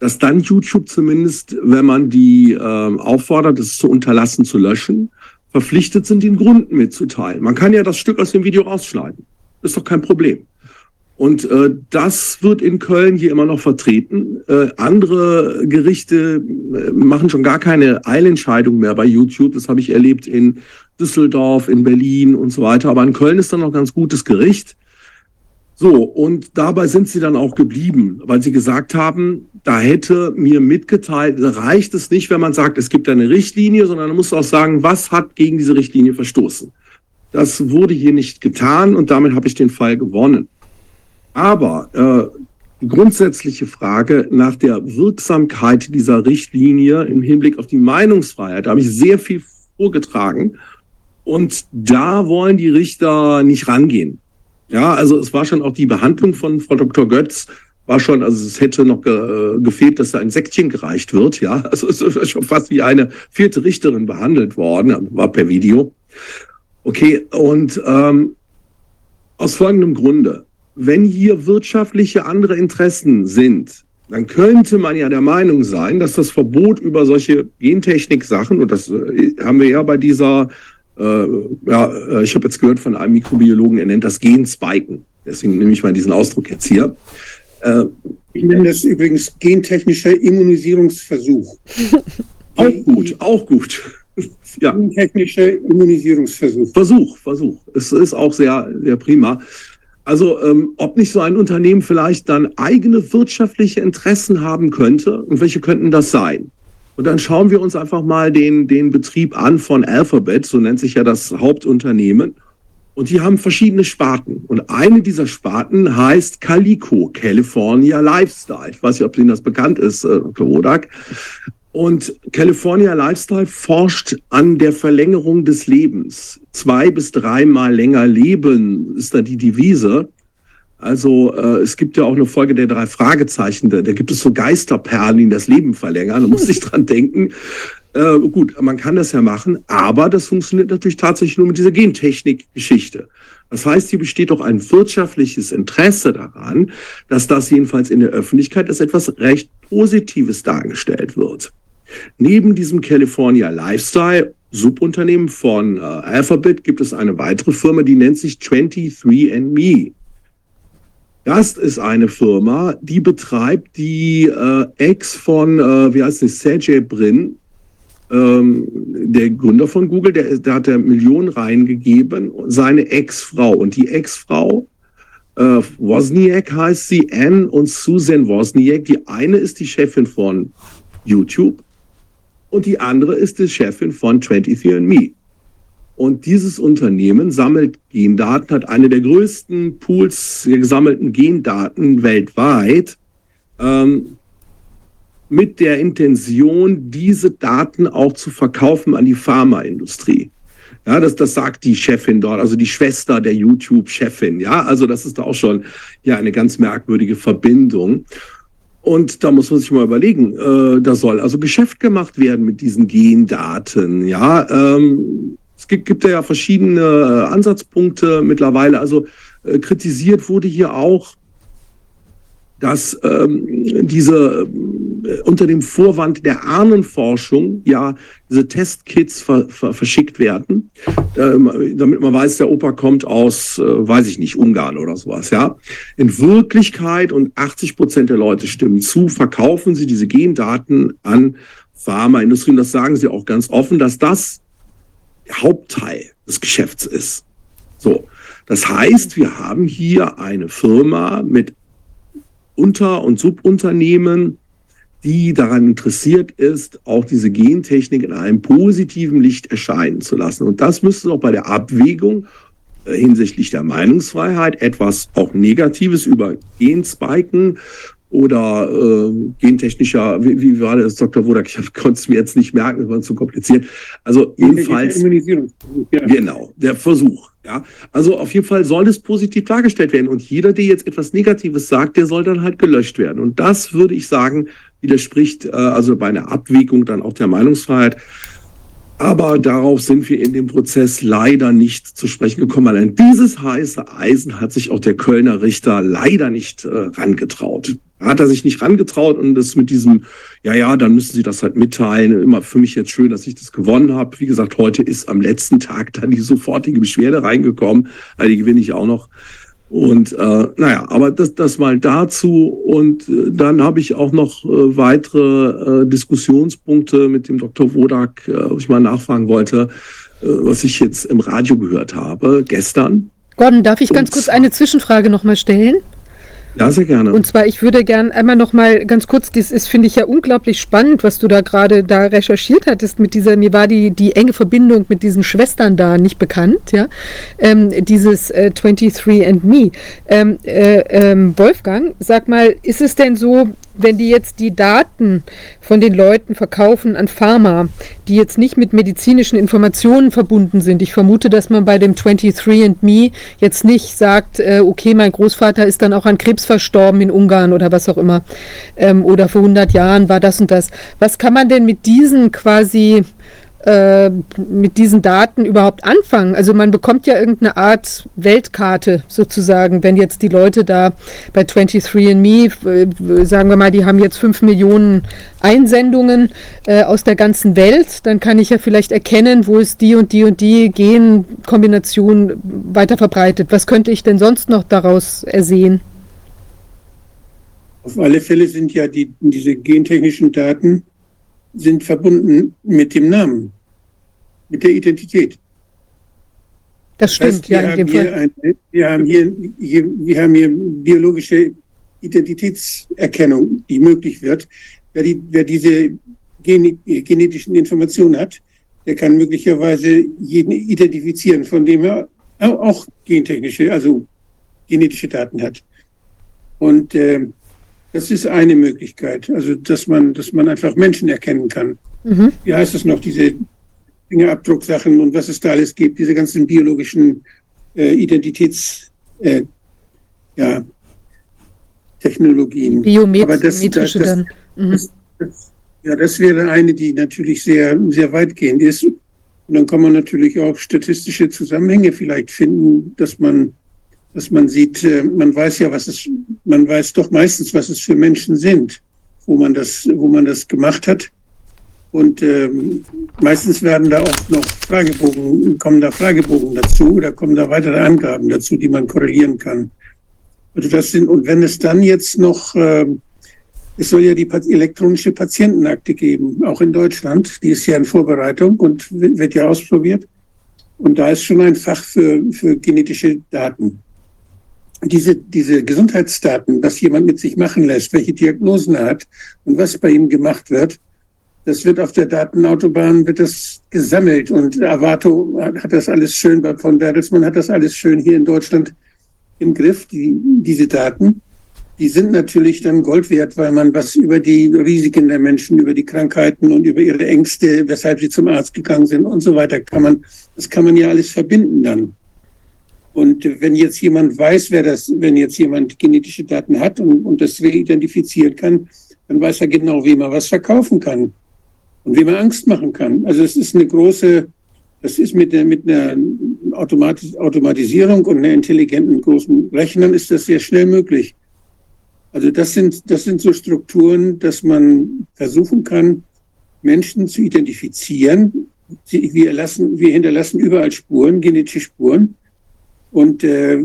dass dann YouTube zumindest, wenn man die äh, auffordert, es zu unterlassen, zu löschen, verpflichtet sind, den Grund mitzuteilen. Man kann ja das Stück aus dem Video rausschneiden. ist doch kein Problem. Und äh, das wird in Köln hier immer noch vertreten. Äh, andere Gerichte äh, machen schon gar keine Eilentscheidung mehr bei YouTube. Das habe ich erlebt in Düsseldorf, in Berlin und so weiter. Aber in Köln ist dann noch ganz gutes Gericht. So, und dabei sind sie dann auch geblieben, weil sie gesagt haben, da hätte mir mitgeteilt, reicht es nicht, wenn man sagt, es gibt eine Richtlinie, sondern man muss auch sagen, was hat gegen diese Richtlinie verstoßen. Das wurde hier nicht getan und damit habe ich den Fall gewonnen. Aber äh, die grundsätzliche Frage nach der Wirksamkeit dieser Richtlinie im Hinblick auf die Meinungsfreiheit, da habe ich sehr viel vorgetragen. Und da wollen die Richter nicht rangehen. Ja, also es war schon auch die Behandlung von Frau Dr. Götz war schon, also es hätte noch ge, gefehlt, dass da ein Säckchen gereicht wird. Ja, also es ist schon fast wie eine vierte Richterin behandelt worden, war per Video. Okay, und ähm, aus folgendem Grunde wenn hier wirtschaftliche andere Interessen sind, dann könnte man ja der Meinung sein, dass das Verbot über solche Gentechnik-Sachen, und das äh, haben wir ja bei dieser, äh, ja, äh, ich habe jetzt gehört von einem Mikrobiologen, er nennt das Genspiken. Deswegen nehme ich mal diesen Ausdruck jetzt hier. Äh, ich nenne das übrigens gentechnischer Immunisierungsversuch. auch gut, auch gut. ja. Gentechnischer Immunisierungsversuch. Versuch, Versuch. Es ist auch sehr, sehr prima. Also ähm, ob nicht so ein Unternehmen vielleicht dann eigene wirtschaftliche Interessen haben könnte und welche könnten das sein? Und dann schauen wir uns einfach mal den, den Betrieb an von Alphabet, so nennt sich ja das Hauptunternehmen. Und die haben verschiedene Sparten. Und eine dieser Sparten heißt Calico, California Lifestyle. Ich weiß nicht, ob Ihnen das bekannt ist, äh, Rodak. Und California Lifestyle forscht an der Verlängerung des Lebens. Zwei bis dreimal länger leben ist da die Devise. Also äh, es gibt ja auch eine Folge der drei Fragezeichen. Da, da gibt es so Geisterperlen, die das Leben verlängern. Da muss ich dran denken. Äh, gut, man kann das ja machen, aber das funktioniert natürlich tatsächlich nur mit dieser Gentechnik-Geschichte. Das heißt, hier besteht doch ein wirtschaftliches Interesse daran, dass das jedenfalls in der Öffentlichkeit als etwas recht Positives dargestellt wird. Neben diesem California Lifestyle Subunternehmen von äh, Alphabet gibt es eine weitere Firma, die nennt sich 23andMe. Das ist eine Firma, die betreibt die äh, Ex von, äh, wie heißt es, Sergey Brin, ähm, der Gründer von Google, der, der hat der Millionen reingegeben, seine Ex-Frau. Und die Ex-Frau, äh, Wozniak heißt sie, Anne und Susan Wozniak. Die eine ist die Chefin von YouTube und die andere ist die Chefin von 23andMe. Und dieses Unternehmen sammelt Gendaten, hat eine der größten Pools der gesammelten Gendaten weltweit, ähm, mit der Intention, diese Daten auch zu verkaufen an die Pharmaindustrie. Ja, das, das sagt die Chefin dort, also die Schwester der YouTube-Chefin. Ja, also das ist auch schon ja eine ganz merkwürdige Verbindung. Und da muss man sich mal überlegen, äh, da soll also Geschäft gemacht werden mit diesen Gendaten. Ja, ähm, gibt, gibt ja verschiedene äh, Ansatzpunkte mittlerweile. Also äh, kritisiert wurde hier auch, dass ähm, diese äh, unter dem Vorwand der Ahnenforschung ja diese Testkits ver, ver, verschickt werden, äh, damit man weiß, der Opa kommt aus, äh, weiß ich nicht, Ungarn oder sowas. Ja, in Wirklichkeit und 80 Prozent der Leute stimmen zu, verkaufen sie diese Gendaten an Pharmaindustrie. Und das sagen sie auch ganz offen, dass das Hauptteil des Geschäfts ist. So, das heißt, wir haben hier eine Firma mit Unter- und Subunternehmen, die daran interessiert ist, auch diese Gentechnik in einem positiven Licht erscheinen zu lassen. Und das müsste auch bei der Abwägung, äh, hinsichtlich der Meinungsfreiheit etwas auch Negatives über Genspiken oder äh, gentechnischer, wie, wie war das, Dr. Wodak? Ich konnte es mir jetzt nicht merken, das war zu kompliziert. Also jedenfalls, ja. genau, der Versuch. Ja, also auf jeden Fall soll es positiv dargestellt werden und jeder, der jetzt etwas Negatives sagt, der soll dann halt gelöscht werden. Und das würde ich sagen, widerspricht äh, also bei einer Abwägung dann auch der Meinungsfreiheit. Aber darauf sind wir in dem Prozess leider nicht zu sprechen gekommen. Allein dieses heiße Eisen hat sich auch der Kölner Richter leider nicht äh, rangetraut. Hat er sich nicht rangetraut und das mit diesem, ja, ja, dann müssen Sie das halt mitteilen. Immer für mich jetzt schön, dass ich das gewonnen habe. Wie gesagt, heute ist am letzten Tag dann die sofortige Beschwerde reingekommen. Also die gewinne ich auch noch. Und äh, naja, aber das, das mal dazu. Und äh, dann habe ich auch noch äh, weitere äh, Diskussionspunkte mit dem Dr. Wodak, äh, wo ich mal nachfragen wollte, äh, was ich jetzt im Radio gehört habe gestern. Gordon, darf ich ganz kurz eine Zwischenfrage nochmal stellen? Ja, sehr gerne. Und zwar, ich würde gern einmal noch mal ganz kurz, das ist, finde ich ja unglaublich spannend, was du da gerade da recherchiert hattest mit dieser, mir war die, die enge Verbindung mit diesen Schwestern da nicht bekannt, ja, ähm, dieses äh, 23 and Me. Ähm, äh, ähm, Wolfgang, sag mal, ist es denn so, wenn die jetzt die Daten von den Leuten verkaufen an Pharma, die jetzt nicht mit medizinischen Informationen verbunden sind, ich vermute, dass man bei dem 23andMe jetzt nicht sagt, äh, okay, mein Großvater ist dann auch an Krebs verstorben in Ungarn oder was auch immer, ähm, oder vor 100 Jahren war das und das. Was kann man denn mit diesen quasi äh, mit diesen Daten überhaupt anfangen? Also man bekommt ja irgendeine Art Weltkarte sozusagen, wenn jetzt die Leute da bei 23andMe, äh, sagen wir mal, die haben jetzt fünf Millionen Einsendungen äh, aus der ganzen Welt, dann kann ich ja vielleicht erkennen, wo ist die und die und die Genkombination weiter verbreitet. Was könnte ich denn sonst noch daraus ersehen? Auf alle Fälle sind ja die, diese gentechnischen Daten sind verbunden mit dem Namen, mit der Identität. Das stimmt, das heißt, ja. In dem Fall. Eine, wir, haben hier, hier, wir haben hier biologische Identitätserkennung, die möglich wird. Wer, die, wer diese gen, genetischen Informationen hat, der kann möglicherweise jeden identifizieren, von dem er auch gentechnische, also genetische Daten hat. Und äh, das ist eine Möglichkeit, also dass man, dass man einfach Menschen erkennen kann. Mhm. Wie heißt es noch, diese Fingerabdrucksachen und was es da alles gibt, diese ganzen biologischen äh, Identitäts, äh, ja, Technologien. Biometrische das, das, dann. Mhm. Das, das, ja, das wäre eine, die natürlich sehr, sehr weitgehend ist. Und dann kann man natürlich auch statistische Zusammenhänge vielleicht finden, dass man dass man sieht, äh, man weiß ja, was es, man weiß doch meistens, was es für Menschen sind, wo man das, wo man das gemacht hat. Und ähm, meistens werden da auch noch Fragebogen, kommen da Fragebogen dazu oder kommen da weitere Angaben dazu, die man korrelieren kann. Also das sind, und wenn es dann jetzt noch, äh, es soll ja die elektronische Patientenakte geben, auch in Deutschland, die ist ja in Vorbereitung und wird ja ausprobiert. Und da ist schon ein Fach für, für genetische Daten diese, diese Gesundheitsdaten, was jemand mit sich machen lässt, welche Diagnosen er hat und was bei ihm gemacht wird, das wird auf der Datenautobahn wird das gesammelt und Avato hat das alles schön, von Bertelsmann hat das alles schön hier in Deutschland im Griff, die, diese Daten. Die sind natürlich dann Gold wert, weil man was über die Risiken der Menschen, über die Krankheiten und über ihre Ängste, weshalb sie zum Arzt gegangen sind und so weiter, kann man, das kann man ja alles verbinden dann. Und wenn jetzt jemand weiß, wer das, wenn jetzt jemand genetische Daten hat und, und das identifizieren kann, dann weiß er genau, wie man was verkaufen kann und wie man Angst machen kann. Also es ist eine große, das ist mit, der, mit einer Automatis Automatisierung und einer intelligenten großen Rechnern ist das sehr schnell möglich. Also das sind, das sind so Strukturen, dass man versuchen kann, Menschen zu identifizieren. Wir, lassen, wir hinterlassen überall Spuren, genetische Spuren und äh,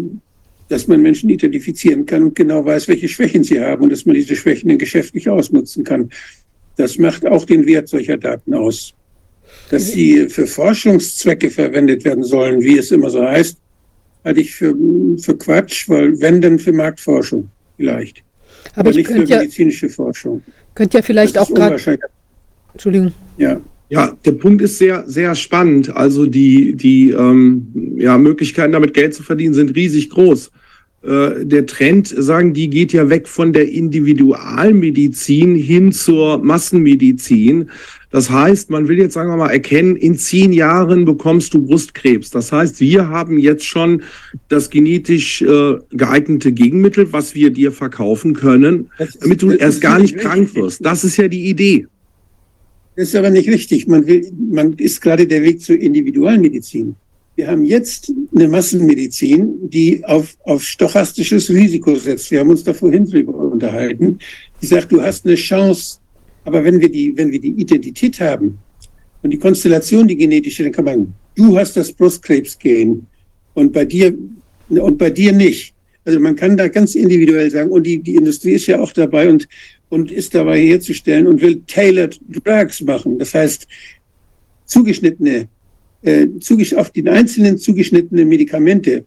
dass man Menschen identifizieren kann und genau weiß, welche Schwächen sie haben und dass man diese Schwächen dann geschäftlich ausnutzen kann. Das macht auch den Wert solcher Daten aus. Dass sie für Forschungszwecke verwendet werden sollen, wie es immer so heißt, halte ich für, für Quatsch, weil wenn dann für Marktforschung vielleicht. Aber, Aber nicht für medizinische ja, Forschung. Könnte ja vielleicht auch gerade. Entschuldigung. Ja. Ja, der Punkt ist sehr, sehr spannend. Also die, die ähm, ja, Möglichkeiten, damit Geld zu verdienen, sind riesig groß. Äh, der Trend, sagen die, geht ja weg von der Individualmedizin hin zur Massenmedizin. Das heißt, man will jetzt, sagen wir mal, erkennen, in zehn Jahren bekommst du Brustkrebs. Das heißt, wir haben jetzt schon das genetisch äh, geeignete Gegenmittel, was wir dir verkaufen können, damit du erst gar nicht krank wirst. Das ist ja die Idee. Das ist aber nicht richtig. Man, will, man ist gerade der Weg zur Individualmedizin. Wir haben jetzt eine Massenmedizin, die auf, auf stochastisches Risiko setzt. Wir haben uns da vorhin drüber unterhalten. Die sagt, du hast eine Chance. Aber wenn wir die, wenn wir die Identität haben und die Konstellation, die genetische, dann kann man, du hast das Brustkrebsgen und bei dir, und bei dir nicht. Also man kann da ganz individuell sagen, und die, die Industrie ist ja auch dabei und, und ist dabei herzustellen und will tailored drugs machen. Das heißt, zugeschnittene äh, auf den Einzelnen zugeschnittene Medikamente.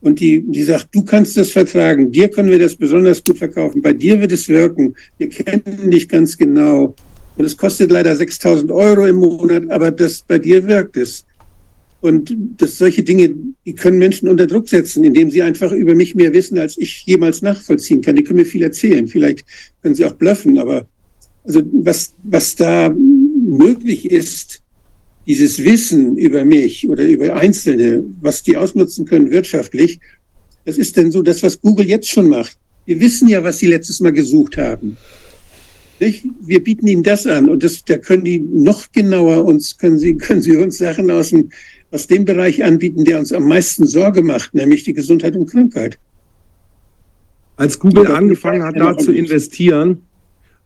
Und die, die sagt, du kannst das vertragen, dir können wir das besonders gut verkaufen, bei dir wird es wirken, wir kennen dich ganz genau. Und es kostet leider 6000 Euro im Monat, aber das, bei dir wirkt es. Und das, solche Dinge, die können Menschen unter Druck setzen, indem sie einfach über mich mehr wissen, als ich jemals nachvollziehen kann. Die können mir viel erzählen. Vielleicht können sie auch bluffen, aber also was, was da möglich ist, dieses Wissen über mich oder über Einzelne, was die ausnutzen können wirtschaftlich, das ist denn so das, was Google jetzt schon macht. Wir wissen ja, was sie letztes Mal gesucht haben. Nicht? Wir bieten ihnen das an und das, da können die noch genauer uns, können sie, können sie uns Sachen aus dem, aus dem Bereich anbieten, der uns am meisten Sorge macht, nämlich die Gesundheit und Krankheit. Als Google angefangen hat, da zu investieren,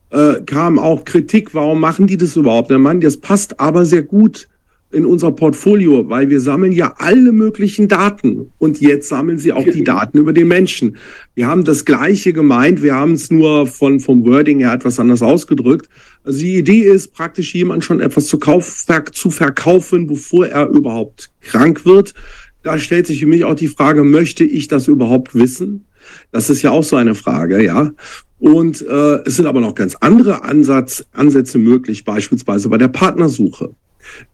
äh, kam auch Kritik, warum machen die das überhaupt? Der Mann, das passt aber sehr gut in unser Portfolio, weil wir sammeln ja alle möglichen Daten und jetzt sammeln sie auch die Daten über den Menschen. Wir haben das Gleiche gemeint, wir haben es nur von, vom Wording her etwas anders ausgedrückt. Also die Idee ist praktisch jemand schon etwas zu, kauf, zu verkaufen, bevor er überhaupt krank wird. Da stellt sich für mich auch die Frage, möchte ich das überhaupt wissen? Das ist ja auch so eine Frage, ja. Und äh, es sind aber noch ganz andere Ansatz, Ansätze möglich, beispielsweise bei der Partnersuche.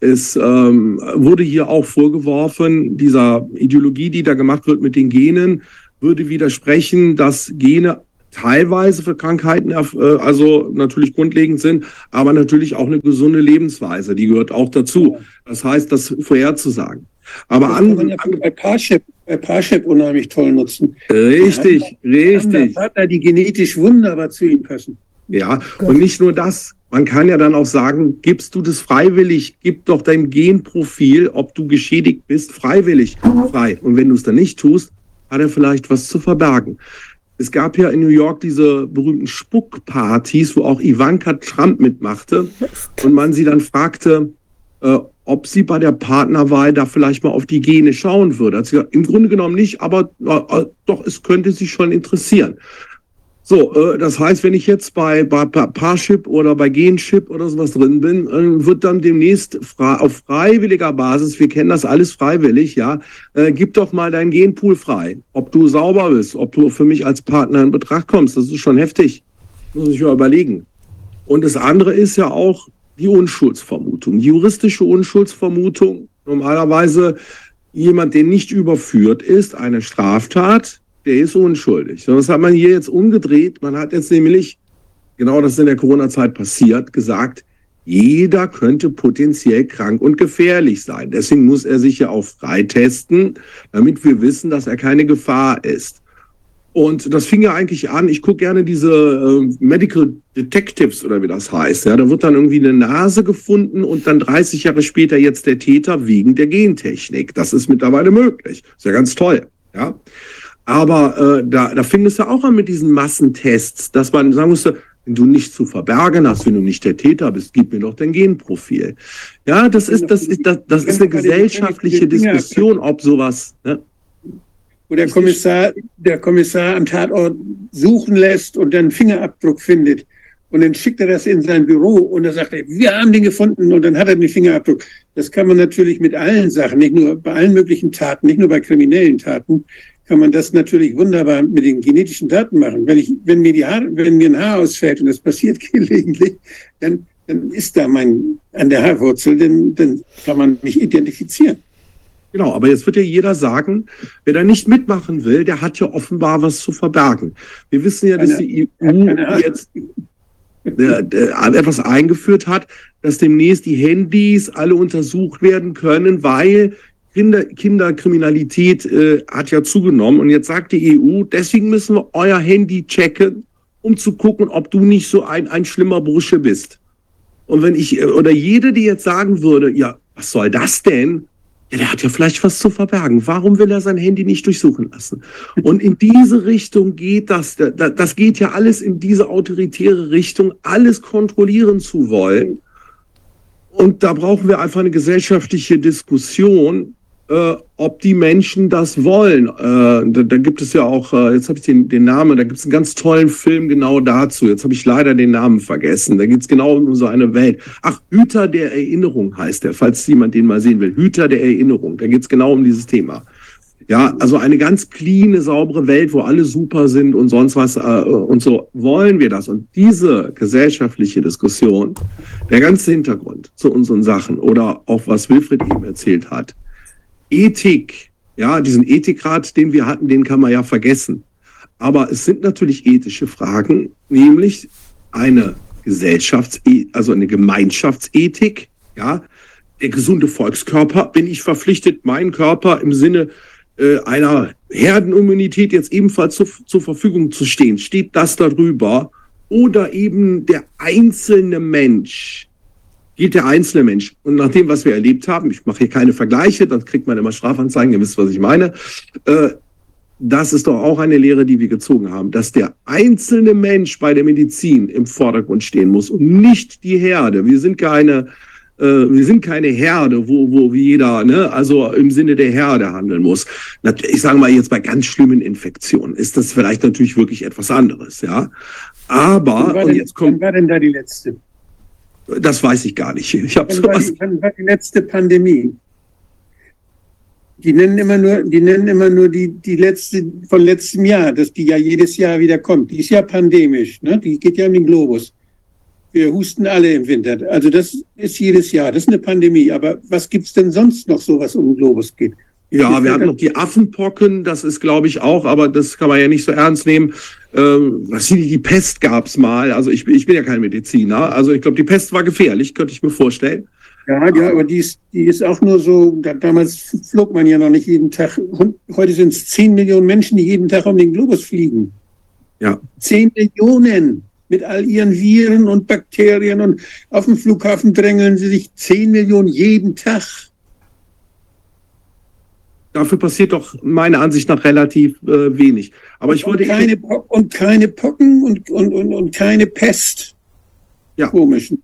Es ähm, wurde hier auch vorgeworfen, dieser Ideologie, die da gemacht wird mit den Genen, würde widersprechen, dass Gene teilweise für Krankheiten äh, also natürlich grundlegend sind, aber natürlich auch eine gesunde Lebensweise, die gehört auch dazu. Das heißt, das vorherzusagen. Aber das an, ja bei Parship, bei Parship unheimlich toll nutzen. Richtig, richtig. Partner, die genetisch wunderbar zu ihm passen. Ja, und nicht nur das. Man kann ja dann auch sagen, gibst du das freiwillig, gib doch dein Genprofil, ob du geschädigt bist, freiwillig frei. Und wenn du es dann nicht tust, hat er vielleicht was zu verbergen. Es gab ja in New York diese berühmten Spuckpartys, wo auch Ivanka Trump mitmachte und man sie dann fragte, äh, ob sie bei der Partnerwahl da vielleicht mal auf die Gene schauen würde. Hat sie gesagt, im Grunde genommen nicht, aber äh, doch, es könnte sie schon interessieren. So, äh, das heißt, wenn ich jetzt bei, bei Parship oder bei Genship oder sowas drin bin, äh, wird dann demnächst auf freiwilliger Basis, wir kennen das alles freiwillig, ja, äh, gib doch mal dein Genpool frei. Ob du sauber bist, ob du für mich als Partner in Betracht kommst, das ist schon heftig. Muss ich mal überlegen. Und das andere ist ja auch die Unschuldsvermutung, die juristische Unschuldsvermutung. Normalerweise jemand, der nicht überführt ist, eine Straftat, der ist unschuldig. Das hat man hier jetzt umgedreht. Man hat jetzt nämlich, genau das ist in der Corona-Zeit passiert, gesagt, jeder könnte potenziell krank und gefährlich sein. Deswegen muss er sich ja auch freitesten, damit wir wissen, dass er keine Gefahr ist. Und das fing ja eigentlich an, ich gucke gerne diese äh, Medical Detectives oder wie das heißt. Ja, da wird dann irgendwie eine Nase gefunden und dann 30 Jahre später jetzt der Täter wegen der Gentechnik. Das ist mittlerweile möglich. Ist ja ganz toll. Ja. Aber äh, da, da fing es ja auch an mit diesen Massentests, dass man sagen musste, wenn du nichts zu verbergen hast, wenn du nicht der Täter bist, gib mir doch dein Genprofil. Ja, das ist, das ist, das, das ist eine gesellschaftliche Diskussion, ob sowas. Ne? Wo der Kommissar, der Kommissar am Tatort suchen lässt und dann Fingerabdruck findet. Und dann schickt er das in sein Büro und dann sagt er, wir haben den gefunden und dann hat er den Fingerabdruck. Das kann man natürlich mit allen Sachen, nicht nur bei allen möglichen Taten, nicht nur bei kriminellen Taten, kann man das natürlich wunderbar mit den genetischen Daten machen. Wenn, ich, wenn, mir, die Haare, wenn mir ein Haar ausfällt, und das passiert gelegentlich, dann, dann ist da mein an der Haarwurzel, dann, dann kann man mich identifizieren. Genau, aber jetzt wird ja jeder sagen, wer da nicht mitmachen will, der hat ja offenbar was zu verbergen. Wir wissen ja, dass die EU jetzt der, etwas eingeführt hat, dass demnächst die Handys alle untersucht werden können, weil Kinder, Kinderkriminalität äh, hat ja zugenommen. Und jetzt sagt die EU, deswegen müssen wir euer Handy checken, um zu gucken, ob du nicht so ein, ein schlimmer Bursche bist. Und wenn ich, äh, oder jede, die jetzt sagen würde, ja, was soll das denn? Ja, der hat ja vielleicht was zu verbergen. Warum will er sein Handy nicht durchsuchen lassen? Und in diese Richtung geht das, das geht ja alles in diese autoritäre Richtung, alles kontrollieren zu wollen. Und da brauchen wir einfach eine gesellschaftliche Diskussion, äh, ob die Menschen das wollen. Äh, da, da, gibt es ja auch, äh, jetzt habe ich den, den Namen, da gibt es einen ganz tollen Film genau dazu. Jetzt habe ich leider den Namen vergessen. Da geht es genau um so eine Welt. Ach, Hüter der Erinnerung heißt der, falls jemand den mal sehen will. Hüter der Erinnerung. Da geht es genau um dieses Thema. Ja, also eine ganz cleane, saubere Welt, wo alle super sind und sonst was äh, und so wollen wir das. Und diese gesellschaftliche Diskussion, der ganze Hintergrund zu unseren Sachen oder auch was Wilfried eben erzählt hat, Ethik, ja, diesen Ethikrat, den wir hatten, den kann man ja vergessen. Aber es sind natürlich ethische Fragen, nämlich eine Gesellschafts-, also eine Gemeinschaftsethik, ja. Der gesunde Volkskörper, bin ich verpflichtet, meinen Körper im Sinne äh, einer Herdenimmunität jetzt ebenfalls zu, zur Verfügung zu stehen? Steht das darüber? Oder eben der einzelne Mensch, gilt der einzelne Mensch. Und nach dem, was wir erlebt haben, ich mache hier keine Vergleiche, dann kriegt man immer Strafanzeigen, ihr wisst, was ich meine. Äh, das ist doch auch eine Lehre, die wir gezogen haben, dass der einzelne Mensch bei der Medizin im Vordergrund stehen muss und nicht die Herde. Wir sind keine, äh, wir sind keine Herde, wo, wo jeder, ne, also im Sinne der Herde handeln muss. Ich sage mal jetzt bei ganz schlimmen Infektionen ist das vielleicht natürlich wirklich etwas anderes, ja. Aber, und jetzt kommt. Wann war denn da die letzte? Das weiß ich gar nicht. Ich habe sowas. Wann war die letzte Pandemie? Die nennen immer nur, die nennen immer nur die, die letzte von letztem Jahr, dass die ja jedes Jahr wieder kommt. Die ist ja pandemisch, ne? Die geht ja um den Globus. Wir husten alle im Winter. Also das ist jedes Jahr. Das ist eine Pandemie. Aber was gibt's denn sonst noch so, was um den Globus geht? Ja, wir hatten noch die Affenpocken, das ist, glaube ich, auch, aber das kann man ja nicht so ernst nehmen. Ähm, was die, die Pest gab's mal. Also ich, ich bin ja kein Mediziner. Also ich glaube, die Pest war gefährlich, könnte ich mir vorstellen. Ja, ja, aber die ist, die ist auch nur so, da, damals flog man ja noch nicht jeden Tag. Heute sind es 10 Millionen Menschen, die jeden Tag um den Globus fliegen. Ja. 10 Millionen mit all ihren Viren und Bakterien und auf dem Flughafen drängeln sie sich 10 Millionen jeden Tag. Dafür passiert doch meiner Ansicht nach relativ äh, wenig. Aber ich wollte. Und keine, und keine Pocken und, und, und, und keine Pest. Ja. Komisch.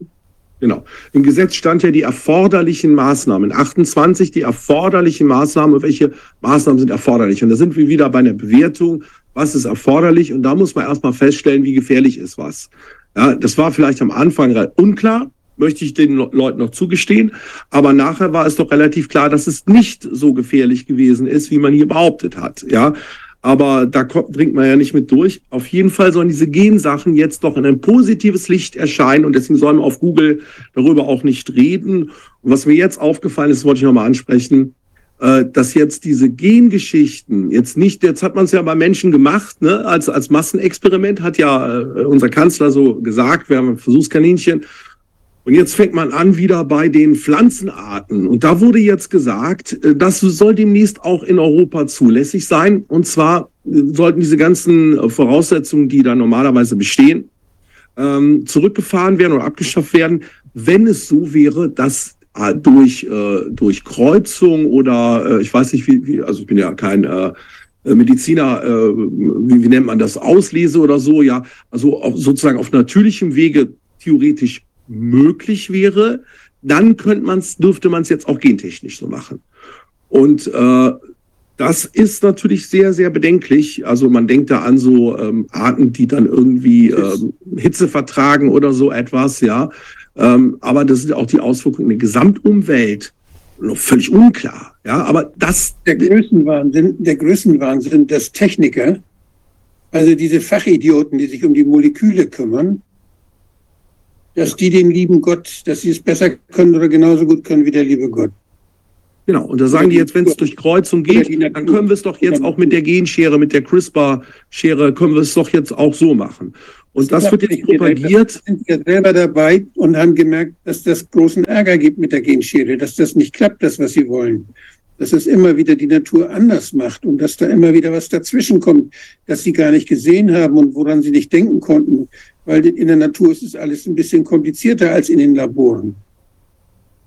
Genau. Im Gesetz stand ja die erforderlichen Maßnahmen. 28 die erforderlichen Maßnahmen. Welche Maßnahmen sind erforderlich? Und da sind wir wieder bei einer Bewertung. Was ist erforderlich? Und da muss man erstmal feststellen, wie gefährlich ist was. Ja, das war vielleicht am Anfang unklar möchte ich den Leuten noch zugestehen. Aber nachher war es doch relativ klar, dass es nicht so gefährlich gewesen ist, wie man hier behauptet hat. Ja, aber da bringt man ja nicht mit durch. Auf jeden Fall sollen diese Gensachen jetzt doch in ein positives Licht erscheinen und deswegen sollen wir auf Google darüber auch nicht reden. Und was mir jetzt aufgefallen ist, wollte ich nochmal ansprechen, äh, dass jetzt diese Gengeschichten jetzt nicht, jetzt hat man es ja bei Menschen gemacht, ne, als, als Massenexperiment, hat ja äh, unser Kanzler so gesagt, wir haben ein Versuchskaninchen und jetzt fängt man an wieder bei den Pflanzenarten. Und da wurde jetzt gesagt, äh, das soll demnächst auch in Europa zulässig sein. Und zwar äh, sollten diese ganzen äh, Voraussetzungen, die da normalerweise bestehen, ähm, zurückgefahren werden oder abgeschafft werden, wenn es so wäre, dass durch, durch Kreuzung oder ich weiß nicht, wie, also ich bin ja kein Mediziner, wie, wie nennt man das, Auslese oder so, ja, also sozusagen auf natürlichem Wege theoretisch möglich wäre, dann könnte man's, dürfte man es jetzt auch gentechnisch so machen. Und äh, das ist natürlich sehr, sehr bedenklich. Also man denkt da an so ähm, Arten, die dann irgendwie ähm, Hitze vertragen oder so etwas, ja. Ähm, aber das sind auch die Auswirkungen in der Gesamtumwelt noch völlig unklar. Ja, aber das. Der Größenwahnsinn, der Größenwahnsinn, dass Techniker, also diese Fachidioten, die sich um die Moleküle kümmern, dass die den lieben Gott, dass sie es besser können oder genauso gut können wie der liebe Gott. Genau, und da sagen die jetzt, wenn es durch Kreuzung geht, dann können wir es doch jetzt auch mit der Genschere, mit der CRISPR-Schere, können wir es doch jetzt auch so machen. Und das, das wird jetzt propagiert. Wir sind ja selber dabei und haben gemerkt, dass das großen Ärger gibt mit der Genschere, dass das nicht klappt, das, was sie wollen. Dass es immer wieder die Natur anders macht und dass da immer wieder was dazwischen kommt, das sie gar nicht gesehen haben und woran sie nicht denken konnten. Weil in der Natur ist es alles ein bisschen komplizierter als in den Laboren.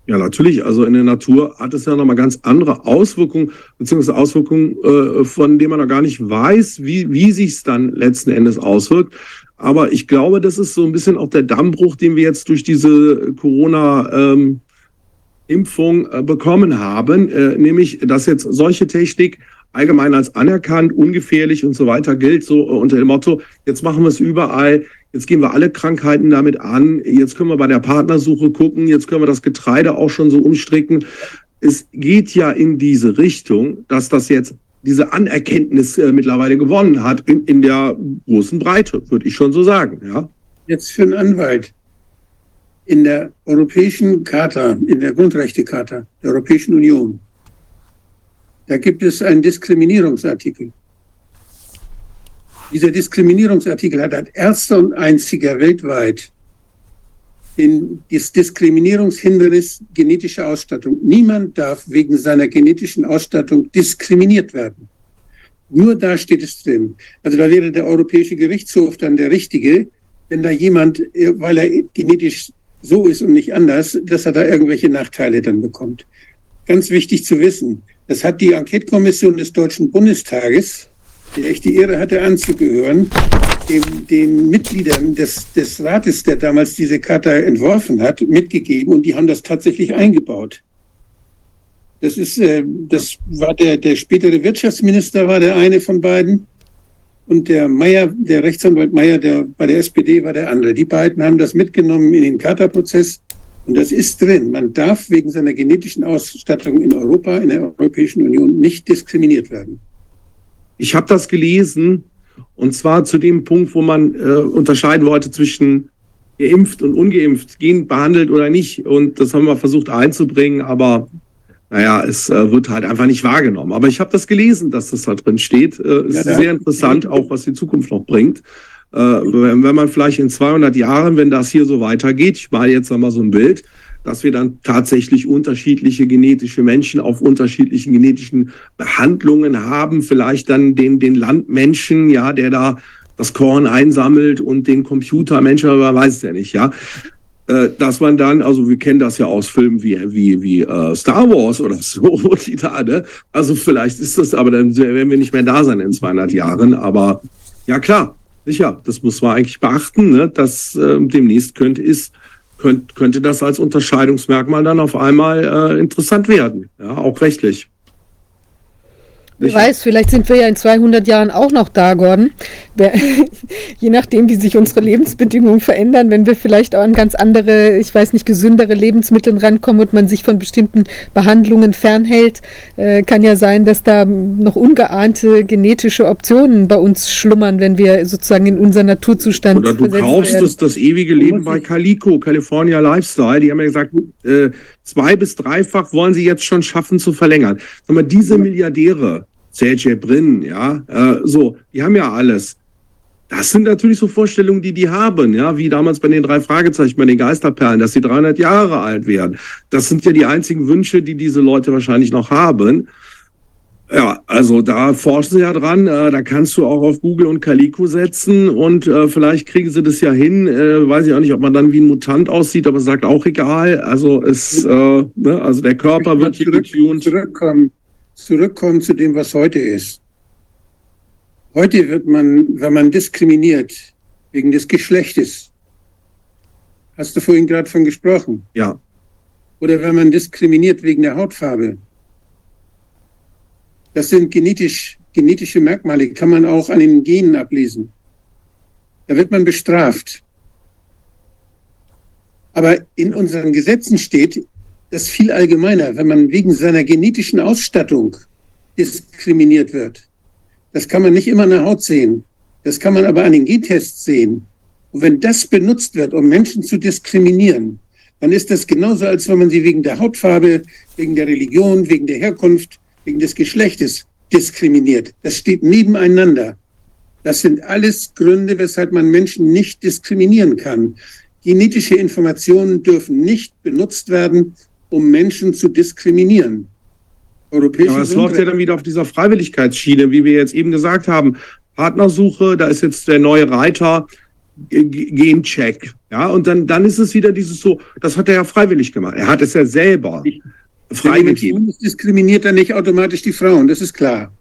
Ja, natürlich. Also in der Natur hat es ja nochmal ganz andere Auswirkungen, beziehungsweise Auswirkungen, äh, von denen man noch gar nicht weiß, wie, wie sich es dann letzten Endes auswirkt. Aber ich glaube, das ist so ein bisschen auch der Dammbruch, den wir jetzt durch diese Corona-Impfung ähm, äh, bekommen haben, äh, nämlich, dass jetzt solche Technik allgemein als anerkannt, ungefährlich und so weiter gilt, so unter dem Motto, jetzt machen wir es überall, Jetzt gehen wir alle Krankheiten damit an. Jetzt können wir bei der Partnersuche gucken. Jetzt können wir das Getreide auch schon so umstricken. Es geht ja in diese Richtung, dass das jetzt diese Anerkenntnis äh, mittlerweile gewonnen hat in, in der großen Breite, würde ich schon so sagen. Ja. Jetzt für einen Anwalt. In der Europäischen Charta, in der Grundrechtecharta der Europäischen Union, da gibt es einen Diskriminierungsartikel. Dieser Diskriminierungsartikel hat als erster und einziger weltweit den, das Diskriminierungshindernis genetische Ausstattung. Niemand darf wegen seiner genetischen Ausstattung diskriminiert werden. Nur da steht es drin. Also da wäre der Europäische Gerichtshof dann der Richtige, wenn da jemand, weil er genetisch so ist und nicht anders, dass er da irgendwelche Nachteile dann bekommt. Ganz wichtig zu wissen. Das hat die Enquetekommission des Deutschen Bundestages der ich die Ehre hatte anzugehören, den, den Mitgliedern des, des Rates, der damals diese Charta entworfen hat, mitgegeben und die haben das tatsächlich eingebaut. Das ist, äh, das war der, der spätere Wirtschaftsminister war der eine von beiden und der Meier, der Rechtsanwalt Meier, der bei der SPD war der andere. Die beiden haben das mitgenommen in den Charta-Prozess und das ist drin. Man darf wegen seiner genetischen Ausstattung in Europa, in der Europäischen Union nicht diskriminiert werden. Ich habe das gelesen und zwar zu dem Punkt, wo man äh, unterscheiden wollte zwischen geimpft und ungeimpft, gen behandelt oder nicht. Und das haben wir versucht einzubringen, aber naja, es äh, wird halt einfach nicht wahrgenommen. Aber ich habe das gelesen, dass das da drin steht. Äh, es ja, ist sehr interessant, auch was die Zukunft noch bringt. Äh, wenn, wenn man vielleicht in 200 Jahren, wenn das hier so weitergeht, ich mal jetzt einmal so ein Bild, dass wir dann tatsächlich unterschiedliche genetische Menschen auf unterschiedlichen genetischen Behandlungen haben. Vielleicht dann den, den Landmenschen, ja, der da das Korn einsammelt und den Computermenschen, aber weiß es ja nicht, ja. Äh, dass man dann, also wir kennen das ja aus Filmen wie, wie, wie äh, Star Wars oder so, die da, ne? Also vielleicht ist das, aber dann werden wir nicht mehr da sein in 200 Jahren. Aber ja, klar, sicher, das muss man eigentlich beachten, ne? dass äh, demnächst könnte ist könnt, könnte das als Unterscheidungsmerkmal dann auf einmal äh, interessant werden, ja, auch rechtlich. Wer weiß, vielleicht sind wir ja in 200 Jahren auch noch da, Gordon. Der, je nachdem, wie sich unsere Lebensbedingungen verändern, wenn wir vielleicht auch an ganz andere, ich weiß nicht, gesündere Lebensmittel rankommen und man sich von bestimmten Behandlungen fernhält, äh, kann ja sein, dass da noch ungeahnte genetische Optionen bei uns schlummern, wenn wir sozusagen in unseren Naturzustand Oder du kaufst das, das ewige Leben bei Calico, California Lifestyle. Die haben ja gesagt, äh, zwei bis dreifach wollen sie jetzt schon schaffen zu verlängern. Sag mal, diese Milliardäre, Sergey Brin, ja, äh, so, die haben ja alles. Das sind natürlich so Vorstellungen, die die haben, ja, wie damals bei den drei Fragezeichen, bei den Geisterperlen, dass sie 300 Jahre alt werden. Das sind ja die einzigen Wünsche, die diese Leute wahrscheinlich noch haben. Ja, also da forschen sie ja dran. Äh, da kannst du auch auf Google und Calico setzen und äh, vielleicht kriegen sie das ja hin. Äh, weiß ich auch nicht, ob man dann wie ein Mutant aussieht, aber sagt auch egal. Also es, äh, ne, also der Körper wird hier getuned. Zurückkommen zurückkommen zu dem, was heute ist. Heute wird man, wenn man diskriminiert wegen des Geschlechtes, hast du vorhin gerade von gesprochen. Ja. Oder wenn man diskriminiert wegen der Hautfarbe. Das sind genetisch, genetische Merkmale, kann man auch an den Genen ablesen. Da wird man bestraft. Aber in unseren Gesetzen steht, das viel allgemeiner, wenn man wegen seiner genetischen Ausstattung diskriminiert wird. Das kann man nicht immer an der Haut sehen. Das kann man aber an den Gentests sehen. Und wenn das benutzt wird, um Menschen zu diskriminieren, dann ist das genauso, als wenn man sie wegen der Hautfarbe, wegen der Religion, wegen der Herkunft, wegen des Geschlechtes diskriminiert. Das steht nebeneinander. Das sind alles Gründe, weshalb man Menschen nicht diskriminieren kann. Genetische Informationen dürfen nicht benutzt werden, um Menschen zu diskriminieren. Europäische Aber es läuft ja dann wieder auf dieser Freiwilligkeitsschiene, wie wir jetzt eben gesagt haben. Partnersuche, da ist jetzt der neue Reiter, Gencheck. Ja, und dann, dann ist es wieder dieses so, das hat er ja freiwillig gemacht. Er hat es ja selber freigegeben. Es diskriminiert dann nicht automatisch die Frauen, das ist klar.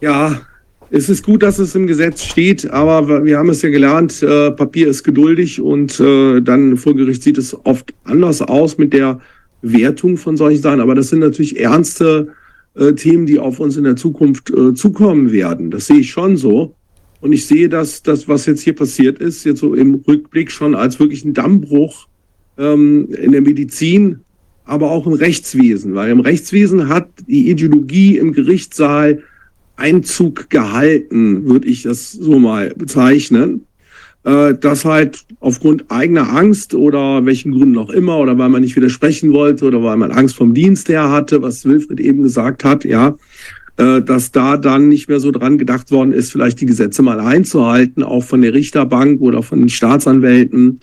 Ja, es ist gut, dass es im Gesetz steht, aber wir haben es ja gelernt, äh, Papier ist geduldig und äh, dann vor Gericht sieht es oft anders aus mit der Wertung von solchen Sachen. Aber das sind natürlich ernste äh, Themen, die auf uns in der Zukunft äh, zukommen werden. Das sehe ich schon so. Und ich sehe, dass das, was jetzt hier passiert ist, jetzt so im Rückblick schon als wirklich ein Dammbruch ähm, in der Medizin, aber auch im Rechtswesen. Weil im Rechtswesen hat die Ideologie im Gerichtssaal Einzug gehalten, würde ich das so mal bezeichnen. Äh, dass halt aufgrund eigener Angst oder welchen Gründen auch immer oder weil man nicht widersprechen wollte oder weil man Angst vom Dienst her hatte, was Wilfried eben gesagt hat, ja, äh, dass da dann nicht mehr so dran gedacht worden ist, vielleicht die Gesetze mal einzuhalten, auch von der Richterbank oder von den Staatsanwälten.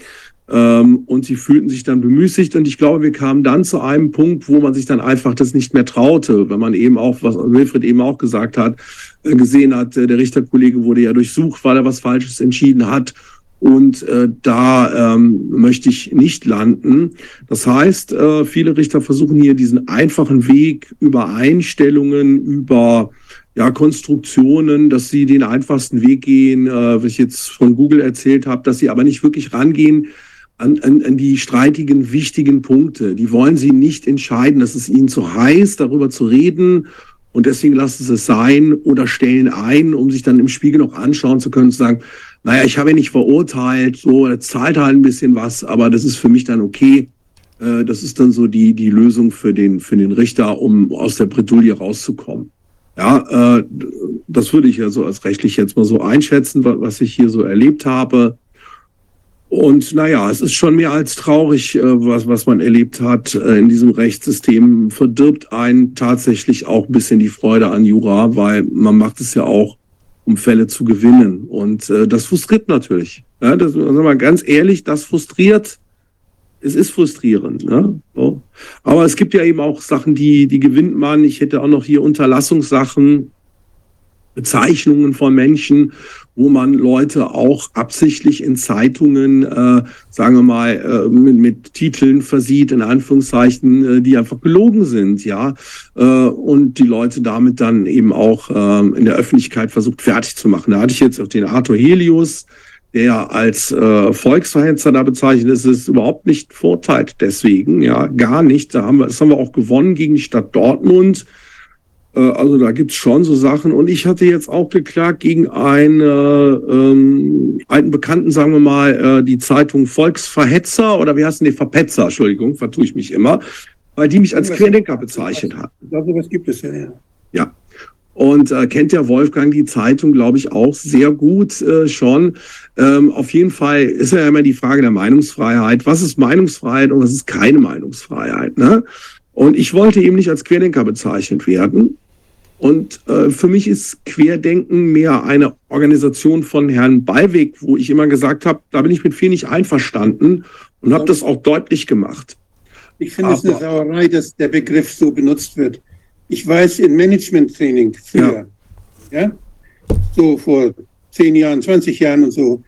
Ähm, und sie fühlten sich dann bemüßigt. Und ich glaube, wir kamen dann zu einem Punkt, wo man sich dann einfach das nicht mehr traute, wenn man eben auch, was Wilfried eben auch gesagt hat, äh, gesehen hat, der Richterkollege wurde ja durchsucht, weil er was Falsches entschieden hat. Und äh, da ähm, möchte ich nicht landen. Das heißt, äh, viele Richter versuchen hier diesen einfachen Weg über Einstellungen, über ja, Konstruktionen, dass sie den einfachsten Weg gehen, äh, was ich jetzt von Google erzählt habe, dass sie aber nicht wirklich rangehen an, an, an die streitigen, wichtigen Punkte. Die wollen sie nicht entscheiden. Das ist ihnen zu heiß, darüber zu reden. Und deswegen lassen sie es sein oder stellen ein, um sich dann im Spiegel noch anschauen zu können, zu sagen, naja, ich habe ihn nicht verurteilt, so, er zahlt halt ein bisschen was, aber das ist für mich dann okay. Äh, das ist dann so die, die Lösung für den, für den Richter, um aus der Bredouille rauszukommen. Ja, äh, das würde ich ja so als rechtlich jetzt mal so einschätzen, was ich hier so erlebt habe. Und naja, es ist schon mehr als traurig, äh, was, was man erlebt hat in diesem Rechtssystem. Verdirbt einen tatsächlich auch ein bisschen die Freude an Jura, weil man macht es ja auch um Fälle zu gewinnen. Und äh, das frustriert natürlich. Ja, das, sagen wir mal ganz ehrlich, das frustriert. Es ist frustrierend. Ne? So. Aber es gibt ja eben auch Sachen, die, die gewinnt man. Ich hätte auch noch hier Unterlassungssachen, Bezeichnungen von Menschen, wo man Leute auch absichtlich in Zeitungen, äh, sagen wir mal, äh, mit, mit, Titeln versieht, in Anführungszeichen, äh, die einfach gelogen sind, ja. Äh, und die Leute damit dann eben auch äh, in der Öffentlichkeit versucht fertig zu machen. Da hatte ich jetzt auch den Arthur Helius, der als äh, Volksverhetzer da bezeichnet ist, ist überhaupt nicht verurteilt. Deswegen, ja, gar nicht. Da haben wir, das haben wir auch gewonnen gegen die Stadt Dortmund. Äh, also da gibt's schon so Sachen. Und ich hatte jetzt auch geklagt gegen einen ähm, alten Bekannten, sagen wir mal, äh, die Zeitung Volksverhetzer oder wie heißt denn die Verpetzer, Entschuldigung, vertue ich mich immer, weil die mich als Querdenker bezeichnet hat. Ja, sowas gibt es ja, ja. Ja. Und äh, kennt der Wolfgang die Zeitung, glaube ich, auch sehr gut äh, schon. Ähm, auf jeden Fall ist ja immer die Frage der Meinungsfreiheit. Was ist Meinungsfreiheit und was ist keine Meinungsfreiheit? Ne? Und ich wollte eben nicht als Querdenker bezeichnet werden. Und äh, für mich ist Querdenken mehr eine Organisation von Herrn Ballweg, wo ich immer gesagt habe, da bin ich mit viel nicht einverstanden und habe das auch deutlich gemacht. Ich finde es eine Sauerei, dass der Begriff so benutzt wird. Ich weiß in Management-Training früher, ja. ja, so vor zehn Jahren, 20 Jahren und so,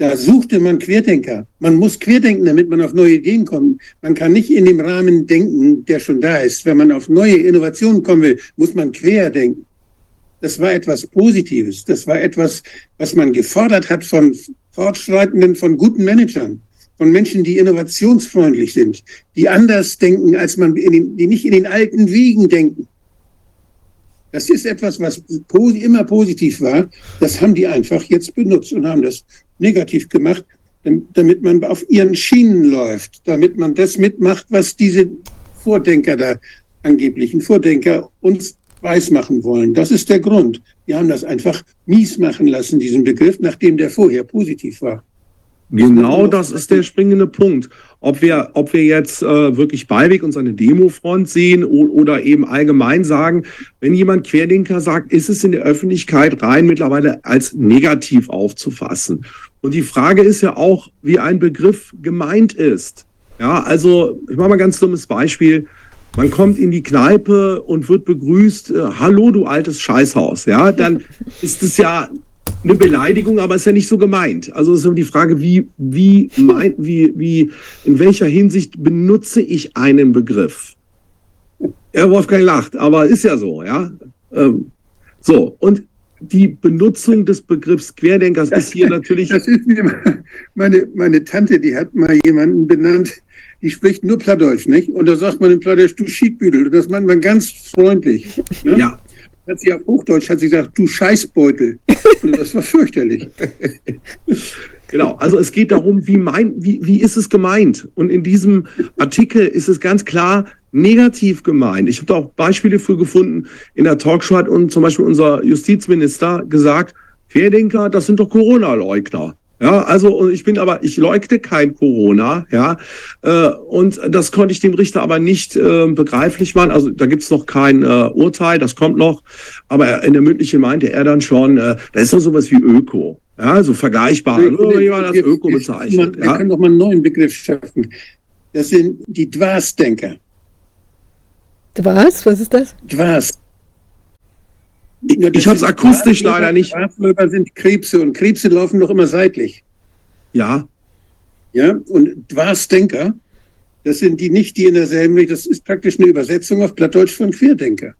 da suchte man Querdenker. Man muss querdenken, damit man auf neue Ideen kommt. Man kann nicht in dem Rahmen denken, der schon da ist. Wenn man auf neue Innovationen kommen will, muss man querdenken. Das war etwas Positives. Das war etwas, was man gefordert hat von Fortschreitenden, von guten Managern, von Menschen, die innovationsfreundlich sind, die anders denken, als man, in den, die nicht in den alten Wiegen denken. Das ist etwas, was immer positiv war. Das haben die einfach jetzt benutzt und haben das negativ gemacht, damit man auf ihren Schienen läuft, damit man das mitmacht, was diese Vordenker da, angeblichen Vordenker uns weiß machen wollen. Das ist der Grund. Wir haben das einfach mies machen lassen, diesen Begriff, nachdem der vorher positiv war. Genau das ist der springende Punkt. Ob wir, ob wir jetzt äh, wirklich Beiweg und seine Demofront sehen oder eben allgemein sagen, wenn jemand Querdenker sagt, ist es in der Öffentlichkeit rein mittlerweile als negativ aufzufassen. Und die Frage ist ja auch, wie ein Begriff gemeint ist. Ja, also ich mache mal ein ganz dummes Beispiel. Man kommt in die Kneipe und wird begrüßt, äh, hallo du altes Scheißhaus. Ja, dann ist es ja eine Beleidigung, aber ist ja nicht so gemeint. Also ist die Frage, wie, wie, mein, wie, wie, in welcher Hinsicht benutze ich einen Begriff? Ja, Wolfgang lacht, aber ist ja so, ja. Ähm, so, und die Benutzung des Begriffs Querdenkers ist hier natürlich. Das ist meine, meine Tante, die hat mal jemanden benannt, die spricht nur Plattdeutsch, nicht? Und da sagt man in Plattdeutsch, du Schiedbüdel. Das meint man ganz freundlich. Ne? Ja hat sie auf Hochdeutsch hat sie gesagt, du Scheißbeutel. Und das war fürchterlich. Genau, also es geht darum, wie, mein, wie, wie ist es gemeint? Und in diesem Artikel ist es ganz klar negativ gemeint. Ich habe da auch Beispiele für gefunden. In der Talkshow hat und zum Beispiel unser Justizminister gesagt, Querdenker, das sind doch Corona-Leugner. Ja, also ich bin aber, ich leugne kein Corona, ja, äh, und das konnte ich dem Richter aber nicht äh, begreiflich machen. Also da gibt's noch kein äh, Urteil, das kommt noch, aber in der mündlichen meinte er dann schon, äh, da ist doch sowas wie Öko, ja, so vergleichbar, jemand als Öko bezeichnet. Wir ja? können doch mal einen neuen Begriff schaffen. Das sind die Dwas-Denker. Dwas? Was ist das? Dwas. Ich, ich habe es akustisch leider nicht. Schwarzwölber sind Krebse und Krebse laufen doch immer seitlich. Ja. Ja, und Dwas-Denker, das sind die nicht, die in derselben Richtung, das ist praktisch eine Übersetzung auf Plattdeutsch von Querdenker.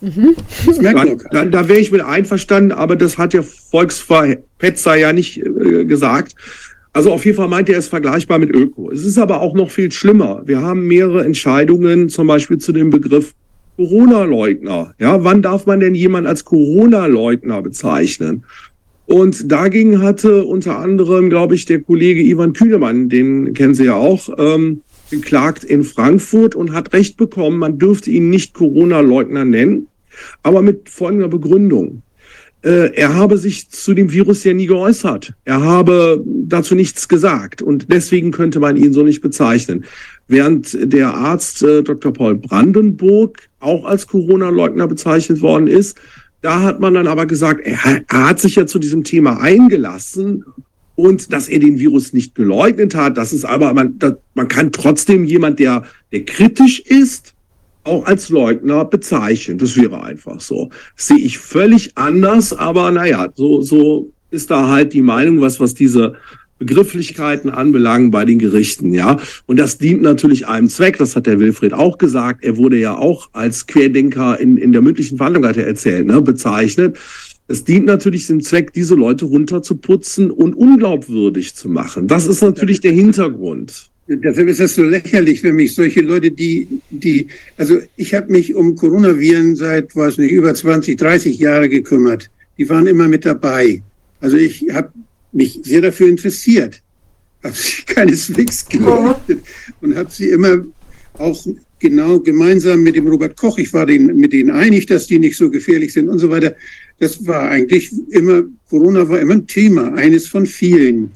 Mhm. Da, da wäre ich mit einverstanden, aber das hat ja Volksverpetzer ja nicht äh, gesagt. Also auf jeden Fall meint er es vergleichbar mit Öko. Es ist aber auch noch viel schlimmer. Wir haben mehrere Entscheidungen, zum Beispiel zu dem Begriff Corona-Leugner. Ja, wann darf man denn jemand als Corona-Leugner bezeichnen? Und dagegen hatte unter anderem, glaube ich, der Kollege Ivan Kühnemann, den kennen Sie ja auch, ähm, geklagt in Frankfurt und hat Recht bekommen, man dürfte ihn nicht Corona-Leugner nennen, aber mit folgender Begründung. Äh, er habe sich zu dem Virus ja nie geäußert. Er habe dazu nichts gesagt und deswegen könnte man ihn so nicht bezeichnen. Während der Arzt äh, Dr. Paul Brandenburg auch als Corona-Leugner bezeichnet worden ist, da hat man dann aber gesagt, er, er hat sich ja zu diesem Thema eingelassen und dass er den Virus nicht geleugnet hat. Das ist aber, man, das, man kann trotzdem jemand, der, der kritisch ist, auch als Leugner bezeichnen. Das wäre einfach so. Sehe ich völlig anders, aber naja, so, so ist da halt die Meinung, was, was diese Begrifflichkeiten anbelangen bei den Gerichten, ja. Und das dient natürlich einem Zweck, das hat der Wilfried auch gesagt. Er wurde ja auch als Querdenker in, in der mündlichen Verhandlung, hat er erzählt, ne, bezeichnet. Es dient natürlich dem Zweck, diese Leute runterzuputzen und unglaubwürdig zu machen. Das ist natürlich der Hintergrund. Deshalb ist das so lächerlich für mich, solche Leute, die, die, also ich habe mich um Coronaviren seit, weiß nicht, über 20, 30 Jahre gekümmert. Die waren immer mit dabei. Also ich habe mich sehr dafür interessiert, habe sie keineswegs geleugnet und habe sie immer auch genau gemeinsam mit dem Robert Koch, ich war den, mit denen einig, dass die nicht so gefährlich sind und so weiter. Das war eigentlich immer, Corona war immer ein Thema, eines von vielen.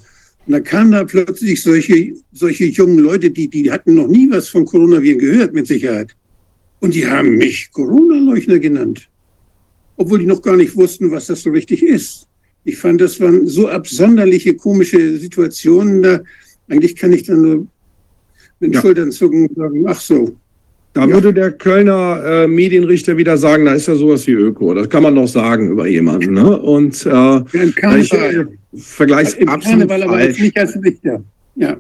Und dann kamen da plötzlich solche, solche jungen Leute, die, die hatten noch nie was von Coronaviren gehört, mit Sicherheit. Und die haben mich Corona-Leugner genannt. Obwohl die noch gar nicht wussten, was das so richtig ist. Ich fand, das waren so absonderliche, komische Situationen. Da, eigentlich kann ich dann nur mit den ja. Schultern zucken und sagen, ach so. Da ja. würde der Kölner äh, Medienrichter wieder sagen, da ist ja sowas wie Öko. Das kann man doch sagen über jemanden. Ne? Und äh, ja, ich vergleich's Im absolut Karneval, falsch. aber nicht als. Ja.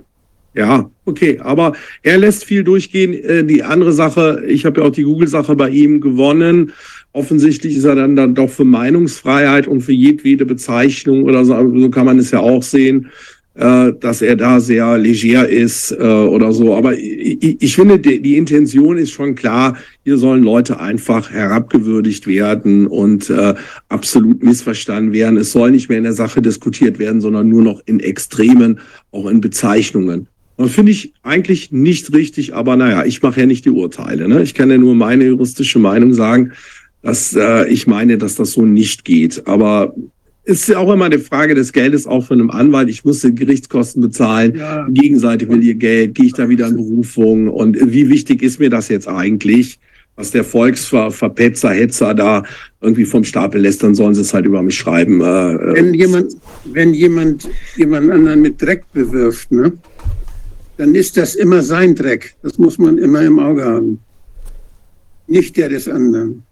Ja, okay, aber er lässt viel durchgehen. Äh, die andere Sache, ich habe ja auch die Google-Sache bei ihm gewonnen. Offensichtlich ist er dann, dann doch für Meinungsfreiheit und für jedwede Bezeichnung oder so, so kann man es ja auch sehen, äh, dass er da sehr leger ist äh, oder so. Aber ich, ich finde, die, die, Intention ist schon klar, hier sollen Leute einfach herabgewürdigt werden und äh, absolut missverstanden werden. Es soll nicht mehr in der Sache diskutiert werden, sondern nur noch in Extremen, auch in Bezeichnungen. Und finde ich eigentlich nicht richtig, aber naja, ich mache ja nicht die Urteile. Ne? Ich kann ja nur meine juristische Meinung sagen. dass äh, ich meine, dass das so nicht geht. Aber ist ja auch immer eine Frage des Geldes auch von einem Anwalt. Ich musste Gerichtskosten bezahlen. Ja. Gegenseite will ihr Geld. Gehe ich da wieder in Berufung? Und wie wichtig ist mir das jetzt eigentlich? Was der Volksverpetzer, Hetzer da irgendwie vom Stapel lässt, dann sollen sie es halt über mich schreiben. Äh, äh. wenn jemand, wenn jemand jemand anderen mit Dreck bewirft, ne, dann ist das immer sein Dreck. Das muss man immer im Auge haben. Nicht der des anderen.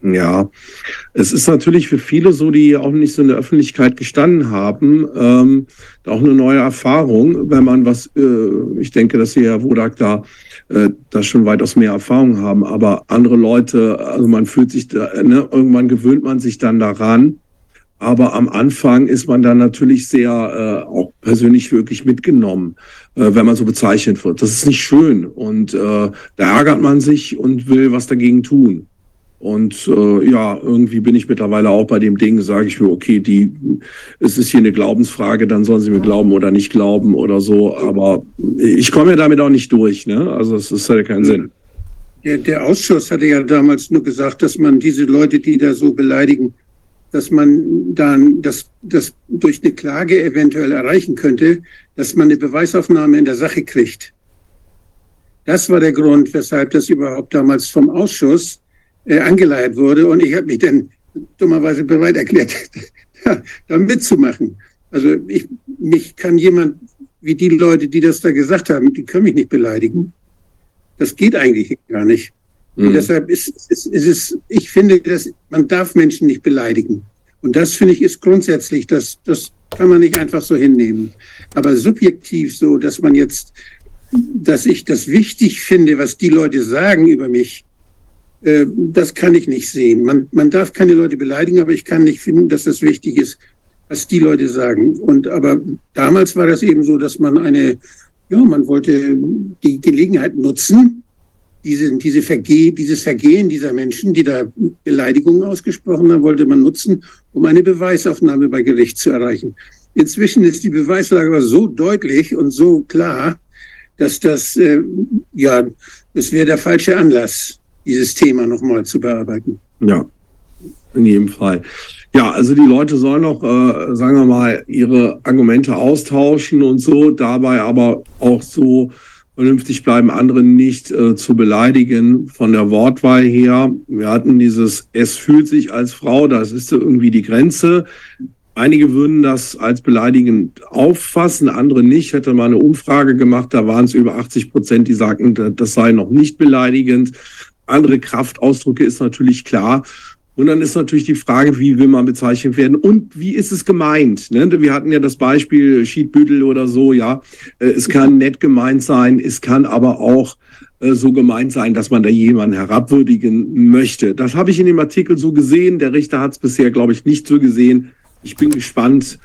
Ja, es ist natürlich für viele so, die auch nicht so in der Öffentlichkeit gestanden haben, ähm, auch eine neue Erfahrung, wenn man was, äh, ich denke, dass Sie, Herr Wodak, da, äh, da schon weitaus mehr Erfahrung haben, aber andere Leute, also man fühlt sich da, ne, irgendwann gewöhnt man sich dann daran, aber am Anfang ist man dann natürlich sehr äh, auch persönlich wirklich mitgenommen, äh, wenn man so bezeichnet wird. Das ist nicht schön und äh, da ärgert man sich und will was dagegen tun. Und äh, ja, irgendwie bin ich mittlerweile auch bei dem Ding, sage ich mir, okay, die, es ist hier eine Glaubensfrage, dann sollen sie mir glauben oder nicht glauben oder so. Aber ich komme ja damit auch nicht durch, ne? Also es ist halt keinen Sinn. Der, der Ausschuss hatte ja damals nur gesagt, dass man diese Leute, die da so beleidigen, dass man dann das, das durch eine Klage eventuell erreichen könnte, dass man eine Beweisaufnahme in der Sache kriegt. Das war der Grund, weshalb das überhaupt damals vom Ausschuss äh, angeleiert wurde. Und ich habe mich dann dummerweise bereit erklärt, da, da mitzumachen. Also ich, mich kann jemand, wie die Leute, die das da gesagt haben, die können mich nicht beleidigen. Das geht eigentlich gar nicht. Mhm. Und deshalb ist, ist, ist es, ich finde, dass man darf Menschen nicht beleidigen. Und das finde ich ist grundsätzlich, das, das kann man nicht einfach so hinnehmen. Aber subjektiv so, dass man jetzt, dass ich das wichtig finde, was die Leute sagen über mich, äh, das kann ich nicht sehen. Man, man darf keine Leute beleidigen, aber ich kann nicht finden, dass das wichtig ist, was die Leute sagen. Und aber damals war das eben so, dass man eine, ja, man wollte die Gelegenheit nutzen, diese, diese Verge dieses Vergehen dieser Menschen, die da Beleidigungen ausgesprochen haben, wollte man nutzen, um eine Beweisaufnahme bei Gericht zu erreichen. Inzwischen ist die Beweislage aber so deutlich und so klar, dass das, äh, ja, das wäre der falsche Anlass dieses Thema nochmal zu bearbeiten. Ja, in jedem Fall. Ja, also die Leute sollen noch, äh, sagen wir mal, ihre Argumente austauschen und so, dabei aber auch so vernünftig bleiben, andere nicht äh, zu beleidigen von der Wortwahl her. Wir hatten dieses, es fühlt sich als Frau, das ist irgendwie die Grenze. Einige würden das als beleidigend auffassen, andere nicht. Ich hätte mal eine Umfrage gemacht, da waren es über 80 Prozent, die sagten, das sei noch nicht beleidigend andere Kraftausdrücke ist natürlich klar. Und dann ist natürlich die Frage, wie will man bezeichnet werden und wie ist es gemeint? Ne? Wir hatten ja das Beispiel Schiedbüttel oder so, ja. Äh, es kann nett gemeint sein, es kann aber auch äh, so gemeint sein, dass man da jemanden herabwürdigen möchte. Das habe ich in dem Artikel so gesehen. Der Richter hat es bisher, glaube ich, nicht so gesehen. Ich bin gespannt.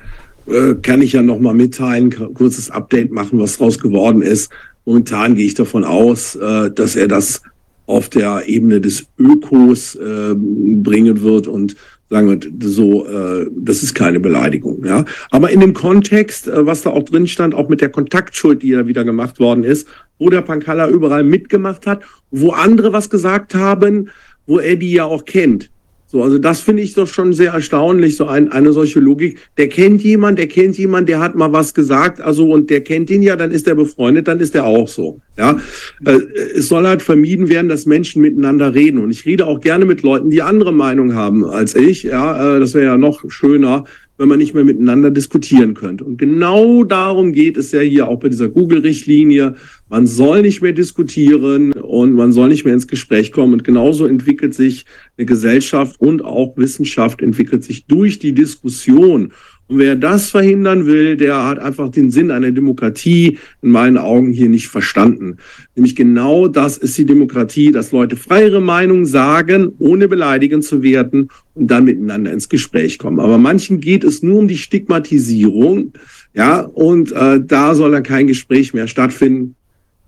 Äh, kann ich ja nochmal mitteilen, kurzes Update machen, was draus geworden ist. Momentan gehe ich davon aus, dass er das auf der Ebene des Ökos äh, bringen wird und sagen wir so, äh, das ist keine Beleidigung. Ja, aber in dem Kontext, äh, was da auch drin stand, auch mit der Kontaktschuld, die da wieder gemacht worden ist, wo der Pankalla überall mitgemacht hat, wo andere was gesagt haben, wo er die ja auch kennt. So, also das finde ich doch schon sehr erstaunlich, so ein, eine solche Logik. Der kennt jemand, der kennt jemand, der hat mal was gesagt, also und der kennt ihn ja, dann ist er befreundet, dann ist er auch so. Ja, äh, es soll halt vermieden werden, dass Menschen miteinander reden und ich rede auch gerne mit Leuten, die andere Meinung haben als ich. Ja, äh, das wäre ja noch schöner, wenn man nicht mehr miteinander diskutieren könnte. Und genau darum geht es ja hier auch bei dieser Google-Richtlinie. Man soll nicht mehr diskutieren und man soll nicht mehr ins Gespräch kommen. Und genauso entwickelt sich eine Gesellschaft und auch Wissenschaft entwickelt sich durch die Diskussion. Und wer das verhindern will, der hat einfach den Sinn einer Demokratie in meinen Augen hier nicht verstanden. Nämlich genau das ist die Demokratie, dass Leute freiere Meinung sagen, ohne beleidigend zu werden und dann miteinander ins Gespräch kommen. Aber manchen geht es nur um die Stigmatisierung, ja, und äh, da soll dann kein Gespräch mehr stattfinden.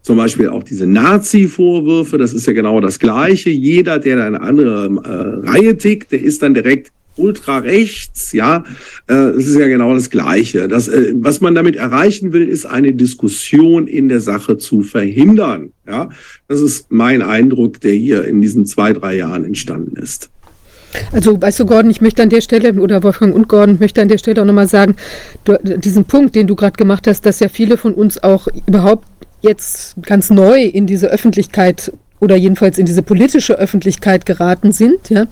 Zum Beispiel auch diese Nazi-Vorwürfe, das ist ja genau das Gleiche. Jeder, der eine andere äh, Reihe tickt, der ist dann direkt ultra rechts, ja, äh, es ist ja genau das Gleiche. Das, äh, was man damit erreichen will, ist eine Diskussion in der Sache zu verhindern. Ja, das ist mein Eindruck, der hier in diesen zwei, drei Jahren entstanden ist. Also, weißt du, Gordon, ich möchte an der Stelle, oder Wolfgang und Gordon, möchte an der Stelle auch nochmal sagen, du, diesen Punkt, den du gerade gemacht hast, dass ja viele von uns auch überhaupt jetzt ganz neu in diese Öffentlichkeit oder jedenfalls in diese politische Öffentlichkeit geraten sind, ja,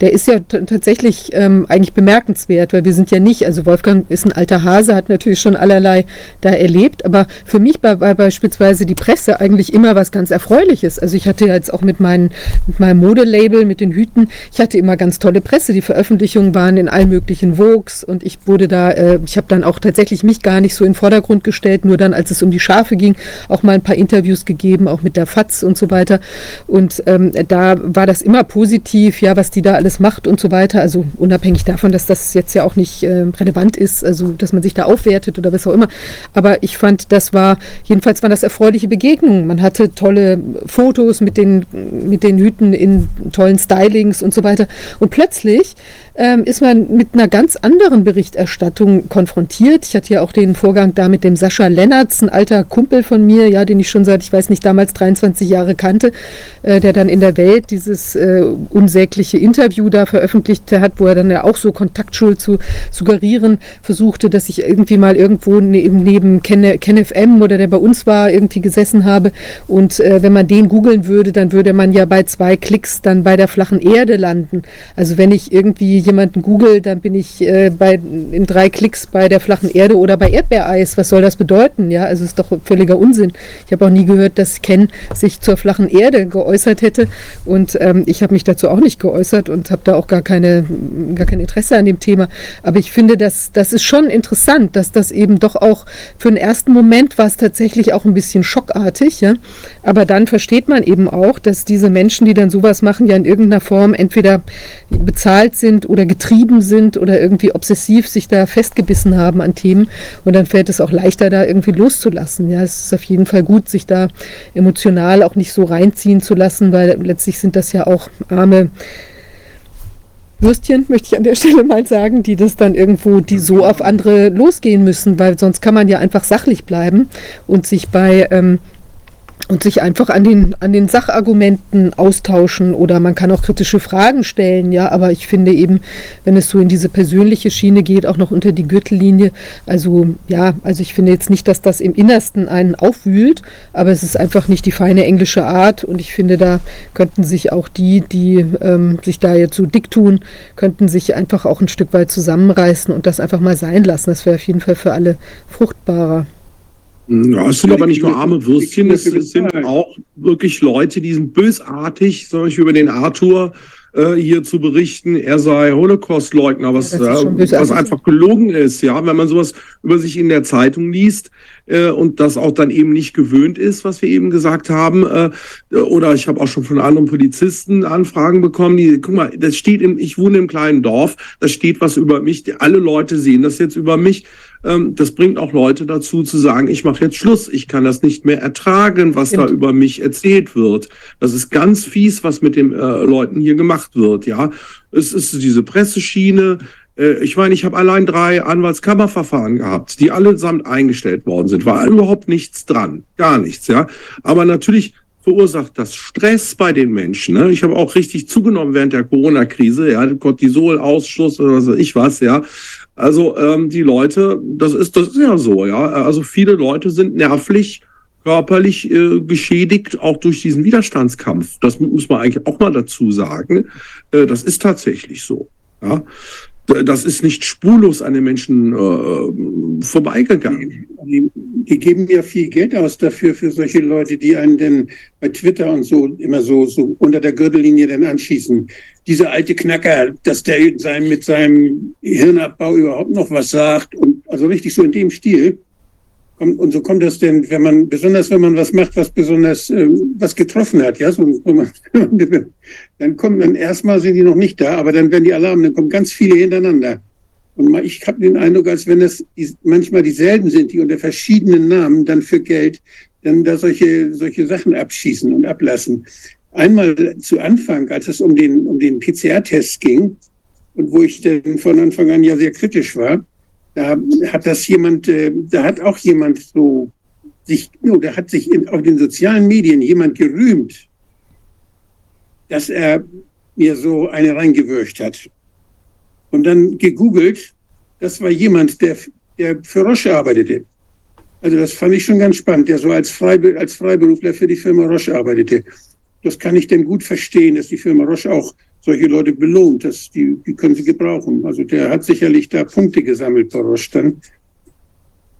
der ist ja tatsächlich ähm, eigentlich bemerkenswert, weil wir sind ja nicht, also Wolfgang ist ein alter Hase, hat natürlich schon allerlei da erlebt, aber für mich war, war beispielsweise die Presse eigentlich immer was ganz Erfreuliches. Also ich hatte jetzt auch mit, meinen, mit meinem Modelabel, mit den Hüten, ich hatte immer ganz tolle Presse. Die Veröffentlichungen waren in allen möglichen Vogues und ich wurde da, äh, ich habe dann auch tatsächlich mich gar nicht so in den Vordergrund gestellt, nur dann, als es um die Schafe ging, auch mal ein paar Interviews gegeben, auch mit der FAZ und so weiter. Und ähm, da war das immer positiv, ja, was die da alles macht und so weiter. Also unabhängig davon, dass das jetzt ja auch nicht äh, relevant ist, also dass man sich da aufwertet oder was auch immer. Aber ich fand, das war, jedenfalls waren das erfreuliche Begegnungen. Man hatte tolle Fotos mit den, mit den Hüten in tollen Stylings und so weiter. Und plötzlich ähm, ist man mit einer ganz anderen Berichterstattung konfrontiert. Ich hatte ja auch den Vorgang da mit dem Sascha Lennertz, ein alter Kumpel von mir, ja, den ich schon seit, ich weiß nicht, damals 23 Jahre kannte, äh, der dann in der Welt dieses äh, unsägliche Interview da veröffentlicht hat, wo er dann ja auch so Kontaktschuld zu suggerieren versuchte, dass ich irgendwie mal irgendwo neben, neben Ken, KenFM oder der bei uns war, irgendwie gesessen habe. Und äh, wenn man den googeln würde, dann würde man ja bei zwei Klicks dann bei der flachen Erde landen. Also wenn ich irgendwie jemanden google, dann bin ich äh, bei, in drei Klicks bei der flachen Erde oder bei Erdbeereis. Was soll das bedeuten? Ja, also ist doch völliger Unsinn. Ich habe auch nie gehört, dass Ken sich zur flachen Erde geäußert hätte und ähm, ich habe mich dazu auch nicht geäußert und habe da auch gar keine, gar kein Interesse an dem Thema. Aber ich finde, dass das ist schon interessant, dass das eben doch auch für den ersten Moment war es tatsächlich auch ein bisschen schockartig, ja. Aber dann versteht man eben auch, dass diese Menschen, die dann sowas machen, ja in irgendeiner Form entweder bezahlt sind oder getrieben sind oder irgendwie obsessiv sich da festgebissen haben an Themen. Und dann fällt es auch leichter, da irgendwie loszulassen. Ja, es ist auf jeden Fall gut, sich da emotional auch nicht so reinziehen zu lassen, weil letztlich sind das ja auch arme Würstchen, möchte ich an der Stelle mal sagen, die das dann irgendwo, die so auf andere losgehen müssen, weil sonst kann man ja einfach sachlich bleiben und sich bei ähm, und sich einfach an den, an den Sachargumenten austauschen oder man kann auch kritische Fragen stellen, ja, aber ich finde eben, wenn es so in diese persönliche Schiene geht, auch noch unter die Gürtellinie, also ja, also ich finde jetzt nicht, dass das im Innersten einen aufwühlt, aber es ist einfach nicht die feine englische Art und ich finde, da könnten sich auch die, die ähm, sich da jetzt so dick tun, könnten sich einfach auch ein Stück weit zusammenreißen und das einfach mal sein lassen. Das wäre auf jeden Fall für alle fruchtbarer. Ja, es sind aber nicht nur arme Würstchen, es sind auch wirklich Leute, die sind bösartig, zum Beispiel über den Arthur äh, hier zu berichten, er sei Holocaust-Leugner, was, äh, was einfach gelogen ist, ja, wenn man sowas über sich in der Zeitung liest äh, und das auch dann eben nicht gewöhnt ist, was wir eben gesagt haben, äh, oder ich habe auch schon von anderen Polizisten Anfragen bekommen, die, guck mal, das steht im, ich wohne im kleinen Dorf, da steht was über mich, alle Leute sehen das jetzt über mich, ähm, das bringt auch Leute dazu zu sagen, ich mache jetzt Schluss, ich kann das nicht mehr ertragen, was Stimmt. da über mich erzählt wird. Das ist ganz fies, was mit den äh, Leuten hier gemacht wird. Ja, es ist diese Presseschiene. Äh, ich meine, ich habe allein drei Anwaltskammerverfahren gehabt, die allesamt eingestellt worden sind. War überhaupt nichts dran, gar nichts. Ja, aber natürlich verursacht das Stress bei den Menschen. Ne? Ich habe auch richtig zugenommen während der Corona-Krise, ja, Cortisol-Ausschluss oder was weiß ich was, ja. Also ähm, die Leute, das ist, das ist ja so, ja. Also viele Leute sind nervlich, körperlich äh, geschädigt, auch durch diesen Widerstandskampf. Das muss man eigentlich auch mal dazu sagen. Äh, das ist tatsächlich so. Ja. Das ist nicht spurlos an den Menschen äh, vorbeigegangen. Die, die, geben ja viel Geld aus dafür, für solche Leute, die einen denn bei Twitter und so immer so, so unter der Gürtellinie dann anschießen dieser alte Knacker, dass der in seinem, mit seinem Hirnabbau überhaupt noch was sagt und also richtig so in dem Stil. Und so kommt das denn, wenn man, besonders wenn man was macht, was besonders äh, was getroffen hat, ja, so, man, dann kommen dann erstmal sind die noch nicht da, aber dann werden die Alarme, dann kommen ganz viele hintereinander. Und ich habe den Eindruck, als wenn das die, manchmal dieselben sind, die unter verschiedenen Namen dann für Geld dann da solche, solche Sachen abschießen und ablassen. Einmal zu Anfang, als es um den, um den PCR-Test ging, und wo ich denn von Anfang an ja sehr kritisch war, da hat das jemand, äh, da hat auch jemand so sich, oder hat sich in, auf den sozialen Medien jemand gerühmt, dass er mir so eine reingewürcht hat. Und dann gegoogelt, das war jemand, der, der für Roche arbeitete. Also das fand ich schon ganz spannend, der so als, Freibe als Freiberufler für die Firma Roche arbeitete. Das kann ich denn gut verstehen, dass die Firma Roche auch solche Leute belohnt. Das, die, die können sie gebrauchen. Also der hat sicherlich da Punkte gesammelt bei Roche dann.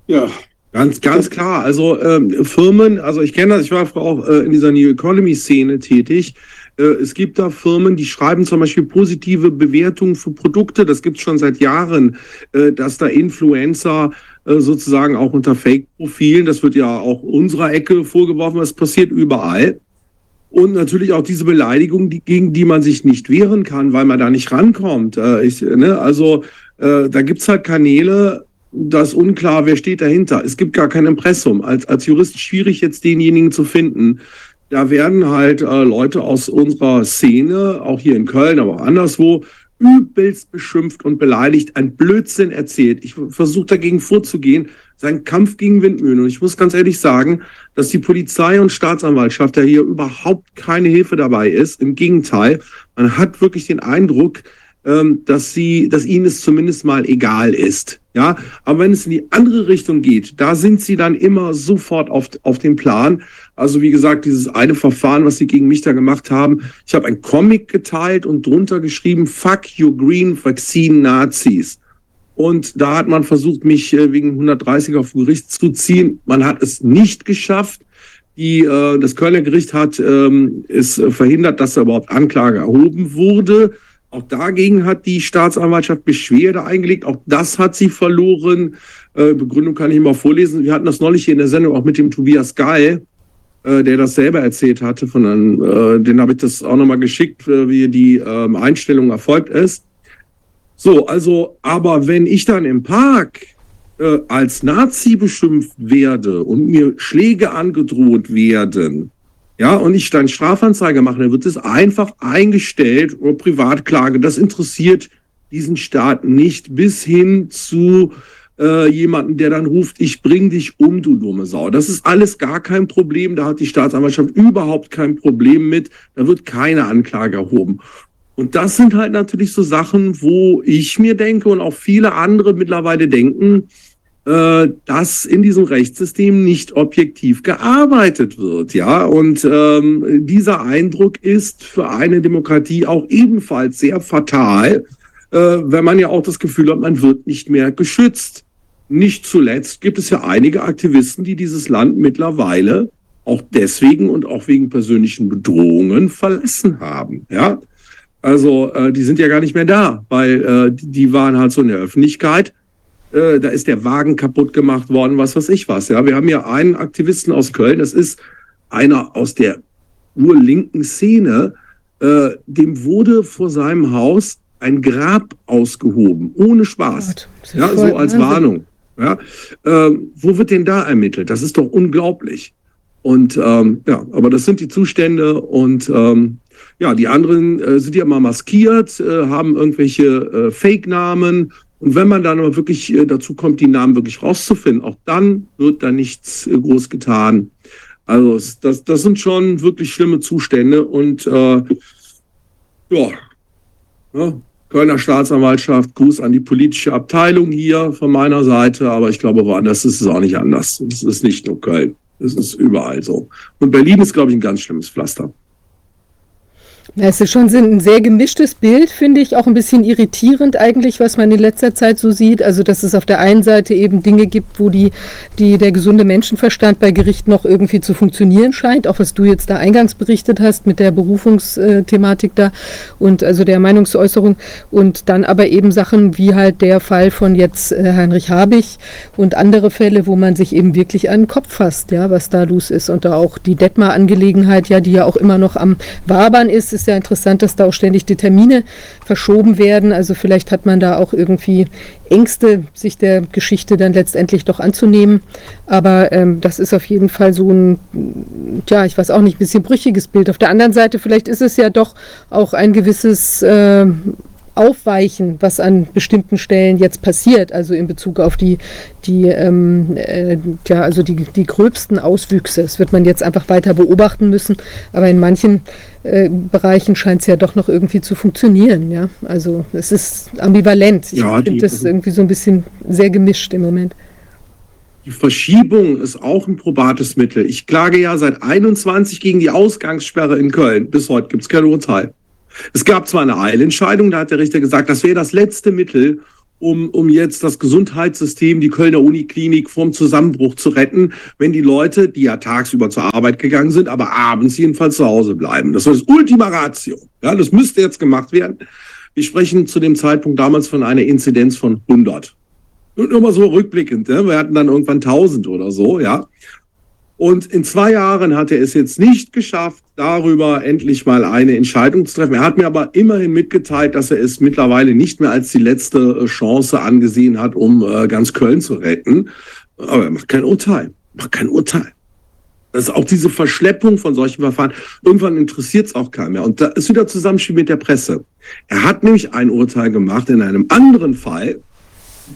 Ja. Ganz, ganz klar. Also ähm, Firmen, also ich kenne das, ich war auch äh, in dieser New Economy Szene tätig. Äh, es gibt da Firmen, die schreiben zum Beispiel positive Bewertungen für Produkte. Das gibt es schon seit Jahren, äh, dass da Influencer äh, sozusagen auch unter Fake-Profilen, das wird ja auch unserer Ecke vorgeworfen, das passiert überall. Und natürlich auch diese Beleidigung, die, gegen die man sich nicht wehren kann, weil man da nicht rankommt. Äh, ich, ne, also äh, da gibt's halt Kanäle, da ist unklar, wer steht dahinter. Es gibt gar kein Impressum. Als, als Jurist schwierig jetzt denjenigen zu finden. Da werden halt äh, Leute aus unserer Szene, auch hier in Köln, aber auch anderswo, übelst beschimpft und beleidigt, ein Blödsinn erzählt. Ich versuche dagegen vorzugehen, sein Kampf gegen Windmühlen. Und ich muss ganz ehrlich sagen, dass die Polizei und Staatsanwaltschaft da hier überhaupt keine Hilfe dabei ist. Im Gegenteil, man hat wirklich den Eindruck, ähm, dass sie, dass ihnen es zumindest mal egal ist. Ja, aber wenn es in die andere Richtung geht, da sind sie dann immer sofort auf, auf dem Plan. Also wie gesagt, dieses eine Verfahren, was sie gegen mich da gemacht haben, ich habe ein Comic geteilt und drunter geschrieben, Fuck you Green Vaccine Nazis. Und da hat man versucht, mich äh, wegen 130 auf Gericht zu ziehen. Man hat es nicht geschafft. Die, äh, das Kölner Gericht hat ähm, es verhindert, dass da überhaupt Anklage erhoben wurde. Auch dagegen hat die Staatsanwaltschaft Beschwerde eingelegt. Auch das hat sie verloren. Äh, Begründung kann ich mal vorlesen. Wir hatten das neulich hier in der Sendung auch mit dem Tobias Geil, äh, der das selber erzählt hatte. Von einem, äh, den habe ich das auch nochmal geschickt, äh, wie die ähm, Einstellung erfolgt ist. So, also, aber wenn ich dann im Park äh, als Nazi beschimpft werde und mir Schläge angedroht werden, ja, und ich dann Strafanzeige mache, dann wird es einfach eingestellt oder Privatklage. Das interessiert diesen Staat nicht bis hin zu äh, jemanden, der dann ruft, ich bring dich um, du dumme Sau. Das ist alles gar kein Problem. Da hat die Staatsanwaltschaft überhaupt kein Problem mit. Da wird keine Anklage erhoben. Und das sind halt natürlich so Sachen, wo ich mir denke und auch viele andere mittlerweile denken, äh, dass in diesem Rechtssystem nicht objektiv gearbeitet wird. Ja, und ähm, dieser Eindruck ist für eine Demokratie auch ebenfalls sehr fatal, äh, wenn man ja auch das Gefühl hat, man wird nicht mehr geschützt. Nicht zuletzt gibt es ja einige Aktivisten, die dieses Land mittlerweile auch deswegen und auch wegen persönlichen Bedrohungen verlassen haben. Ja, also äh, die sind ja gar nicht mehr da, weil äh, die waren halt so in der Öffentlichkeit äh, da ist der Wagen kaputt gemacht worden, was weiß ich was. Ja, wir haben ja einen Aktivisten aus Köln, das ist einer aus der urlinken Szene, äh, dem wurde vor seinem Haus ein Grab ausgehoben, ohne Spaß. ja, so als Warnung. Ja, ähm, wo wird denn da ermittelt? Das ist doch unglaublich. Und ähm, ja, aber das sind die Zustände und ähm, ja, die anderen äh, sind ja mal maskiert, äh, haben irgendwelche äh, Fake-Namen und wenn man dann aber wirklich äh, dazu kommt, die Namen wirklich rauszufinden, auch dann wird da nichts äh, groß getan. Also das, das sind schon wirklich schlimme Zustände und äh, ja, ne? Kölner Staatsanwaltschaft, Gruß an die politische Abteilung hier von meiner Seite, aber ich glaube, woanders ist es auch nicht anders. Es ist nicht nur Köln, es ist überall so. Und Berlin ist, glaube ich, ein ganz schlimmes Pflaster. Es ist schon ein sehr gemischtes Bild, finde ich, auch ein bisschen irritierend eigentlich, was man in letzter Zeit so sieht. Also, dass es auf der einen Seite eben Dinge gibt, wo die, die der gesunde Menschenverstand bei Gericht noch irgendwie zu funktionieren scheint, auch was du jetzt da eingangs berichtet hast mit der Berufungsthematik da und also der Meinungsäußerung und dann aber eben Sachen wie halt der Fall von jetzt äh, Heinrich Habich und andere Fälle, wo man sich eben wirklich an den Kopf fasst, ja, was da los ist und da auch die Detmar-Angelegenheit, ja, die ja auch immer noch am Wabern ist, ist ja interessant, dass da auch ständig die Termine verschoben werden. Also vielleicht hat man da auch irgendwie Ängste, sich der Geschichte dann letztendlich doch anzunehmen. Aber ähm, das ist auf jeden Fall so ein, ja, ich weiß auch nicht, ein bisschen brüchiges Bild. Auf der anderen Seite, vielleicht ist es ja doch auch ein gewisses äh, aufweichen, was an bestimmten Stellen jetzt passiert, also in Bezug auf die, die, ähm, äh, ja, also die, die gröbsten Auswüchse. Das wird man jetzt einfach weiter beobachten müssen, aber in manchen äh, Bereichen scheint es ja doch noch irgendwie zu funktionieren. Ja? Also es ist ambivalent. Ich ja, finde das irgendwie so ein bisschen sehr gemischt im Moment. Die Verschiebung ist auch ein probates Mittel. Ich klage ja seit 21 gegen die Ausgangssperre in Köln. Bis heute gibt es kein Urteil. Es gab zwar eine Eilentscheidung, da hat der Richter gesagt, das wäre das letzte Mittel, um, um jetzt das Gesundheitssystem, die Kölner Uniklinik vom Zusammenbruch zu retten, wenn die Leute, die ja tagsüber zur Arbeit gegangen sind, aber abends jedenfalls zu Hause bleiben. Das war das Ultima Ratio. Ja, das müsste jetzt gemacht werden. Wir sprechen zu dem Zeitpunkt damals von einer Inzidenz von 100. Nur mal so rückblickend. Ja? Wir hatten dann irgendwann 1000 oder so, ja. Und in zwei Jahren hat er es jetzt nicht geschafft, darüber endlich mal eine Entscheidung zu treffen. Er hat mir aber immerhin mitgeteilt, dass er es mittlerweile nicht mehr als die letzte äh, Chance angesehen hat, um äh, ganz Köln zu retten. Aber er macht kein Urteil. Macht kein Urteil. Das ist auch diese Verschleppung von solchen Verfahren. Irgendwann interessiert es auch keinen mehr. Und da ist wieder Zusammenspiel mit der Presse. Er hat nämlich ein Urteil gemacht in einem anderen Fall,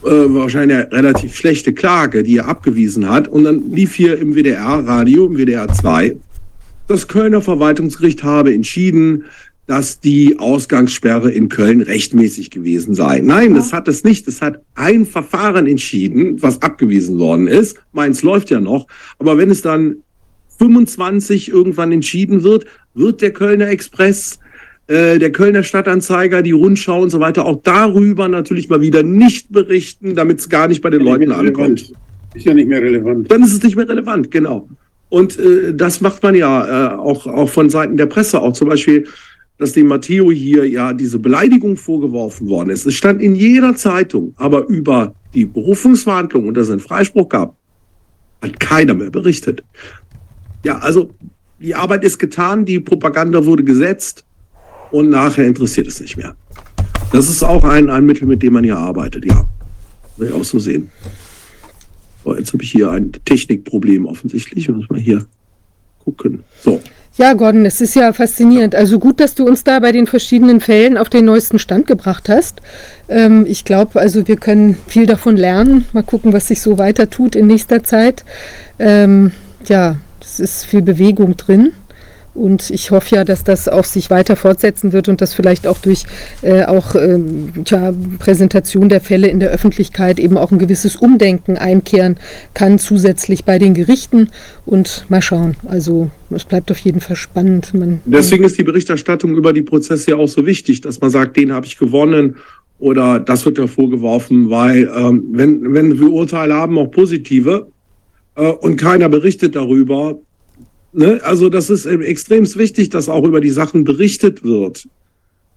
äh, wahrscheinlich eine relativ schlechte Klage, die er abgewiesen hat. Und dann lief hier im WDR-Radio, im WDR 2, das Kölner Verwaltungsgericht habe entschieden, dass die Ausgangssperre in Köln rechtmäßig gewesen sei. Nein, das hat es nicht. Es hat ein Verfahren entschieden, was abgewiesen worden ist. Meins läuft ja noch. Aber wenn es dann 25 irgendwann entschieden wird, wird der Kölner Express äh, der Kölner Stadtanzeiger, die Rundschau und so weiter auch darüber natürlich mal wieder nicht berichten, damit es gar nicht bei den ja, Leuten ankommt. Ist ja nicht mehr relevant. Dann ist es nicht mehr relevant, genau. Und äh, das macht man ja äh, auch, auch von Seiten der Presse, auch zum Beispiel, dass dem Matteo hier ja diese Beleidigung vorgeworfen worden ist. Es stand in jeder Zeitung, aber über die Berufungsverhandlung und dass es einen Freispruch gab, hat keiner mehr berichtet. Ja, also die Arbeit ist getan, die Propaganda wurde gesetzt und nachher interessiert es nicht mehr. Das ist auch ein, ein Mittel, mit dem man hier arbeitet, ja. Will ich auch so sehen. So, jetzt habe ich hier ein Technikproblem offensichtlich. Muss mal hier gucken. So. Ja, Gordon, es ist ja faszinierend. Also gut, dass du uns da bei den verschiedenen Fällen auf den neuesten Stand gebracht hast. Ähm, ich glaube, also wir können viel davon lernen. Mal gucken, was sich so weiter tut in nächster Zeit. Ähm, ja, es ist viel Bewegung drin. Und ich hoffe ja, dass das auch sich weiter fortsetzen wird und dass vielleicht auch durch äh, auch ähm, tja, Präsentation der Fälle in der Öffentlichkeit eben auch ein gewisses Umdenken einkehren kann, zusätzlich bei den Gerichten. Und mal schauen. Also es bleibt auf jeden Fall spannend. Man, Deswegen ist die Berichterstattung über die Prozesse ja auch so wichtig, dass man sagt, den habe ich gewonnen oder das wird ja vorgeworfen, weil ähm, wenn, wenn wir Urteile haben, auch positive, äh, und keiner berichtet darüber, Ne? Also das ist extrem wichtig, dass auch über die Sachen berichtet wird.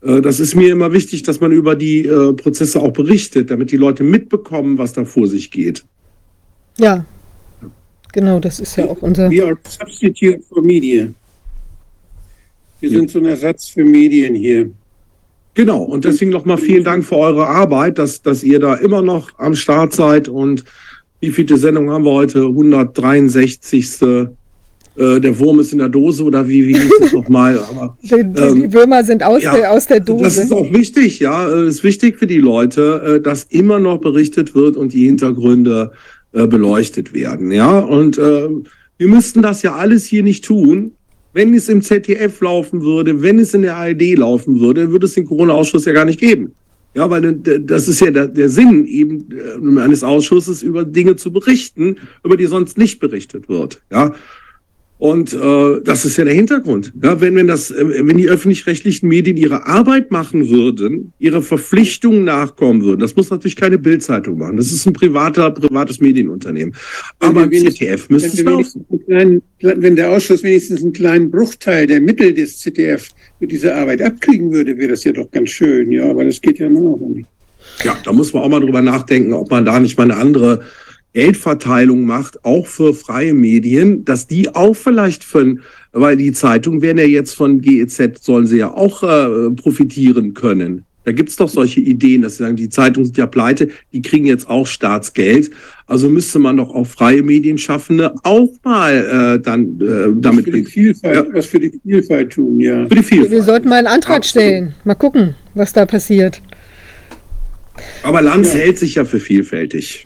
Äh, das ist mir immer wichtig, dass man über die äh, Prozesse auch berichtet, damit die Leute mitbekommen, was da vor sich geht. Ja, genau, das ist ja auch unser. We are substitute for media. Wir sind so ein Ersatz für Medien hier. Genau, und deswegen nochmal vielen Dank für eure Arbeit, dass, dass ihr da immer noch am Start seid. Und wie viele Sendungen haben wir heute? 163. Äh, der Wurm ist in der Dose oder wie, wie hieß es nochmal? Aber, die, ähm, die, Würmer sind aus, ja, der, aus der Dose. Das ist auch wichtig, ja. Es äh, ist wichtig für die Leute, äh, dass immer noch berichtet wird und die Hintergründe äh, beleuchtet werden. Ja, und äh, wir müssten das ja alles hier nicht tun. Wenn es im ZDF laufen würde, wenn es in der ARD laufen würde, würde es den Corona-Ausschuss ja gar nicht geben. Ja, weil das ist ja der, der Sinn eben eines Ausschusses, über Dinge zu berichten, über die sonst nicht berichtet wird. Ja, und äh, das ist ja der Hintergrund. Ja, wenn, wenn, das, äh, wenn die öffentlich-rechtlichen Medien ihre Arbeit machen würden, ihre Verpflichtungen nachkommen würden, das muss natürlich keine Bildzeitung machen. Das ist ein privater, privates Medienunternehmen. Aber im ZDF müsste es laufen. Kleinen, wenn der Ausschuss wenigstens einen kleinen Bruchteil der Mittel des ZDF für diese Arbeit abkriegen würde, wäre das ja doch ganz schön. Ja, aber das geht ja noch nicht. Ja, da muss man auch mal drüber nachdenken, ob man da nicht mal eine andere Geldverteilung macht, auch für freie Medien, dass die auch vielleicht von, weil die Zeitungen werden ja jetzt von GEZ, sollen sie ja auch äh, profitieren können. Da gibt es doch solche Ideen, dass sie sagen, die Zeitungen sind ja pleite, die kriegen jetzt auch Staatsgeld. Also müsste man doch auch freie Medienschaffende auch mal äh, dann äh, damit. Was für, die Vielfalt, ja. was für die Vielfalt tun, ja. Für die Vielfalt. Wir sollten mal einen Antrag Absolut. stellen. Mal gucken, was da passiert. Aber Lanz ja. hält sich ja für vielfältig.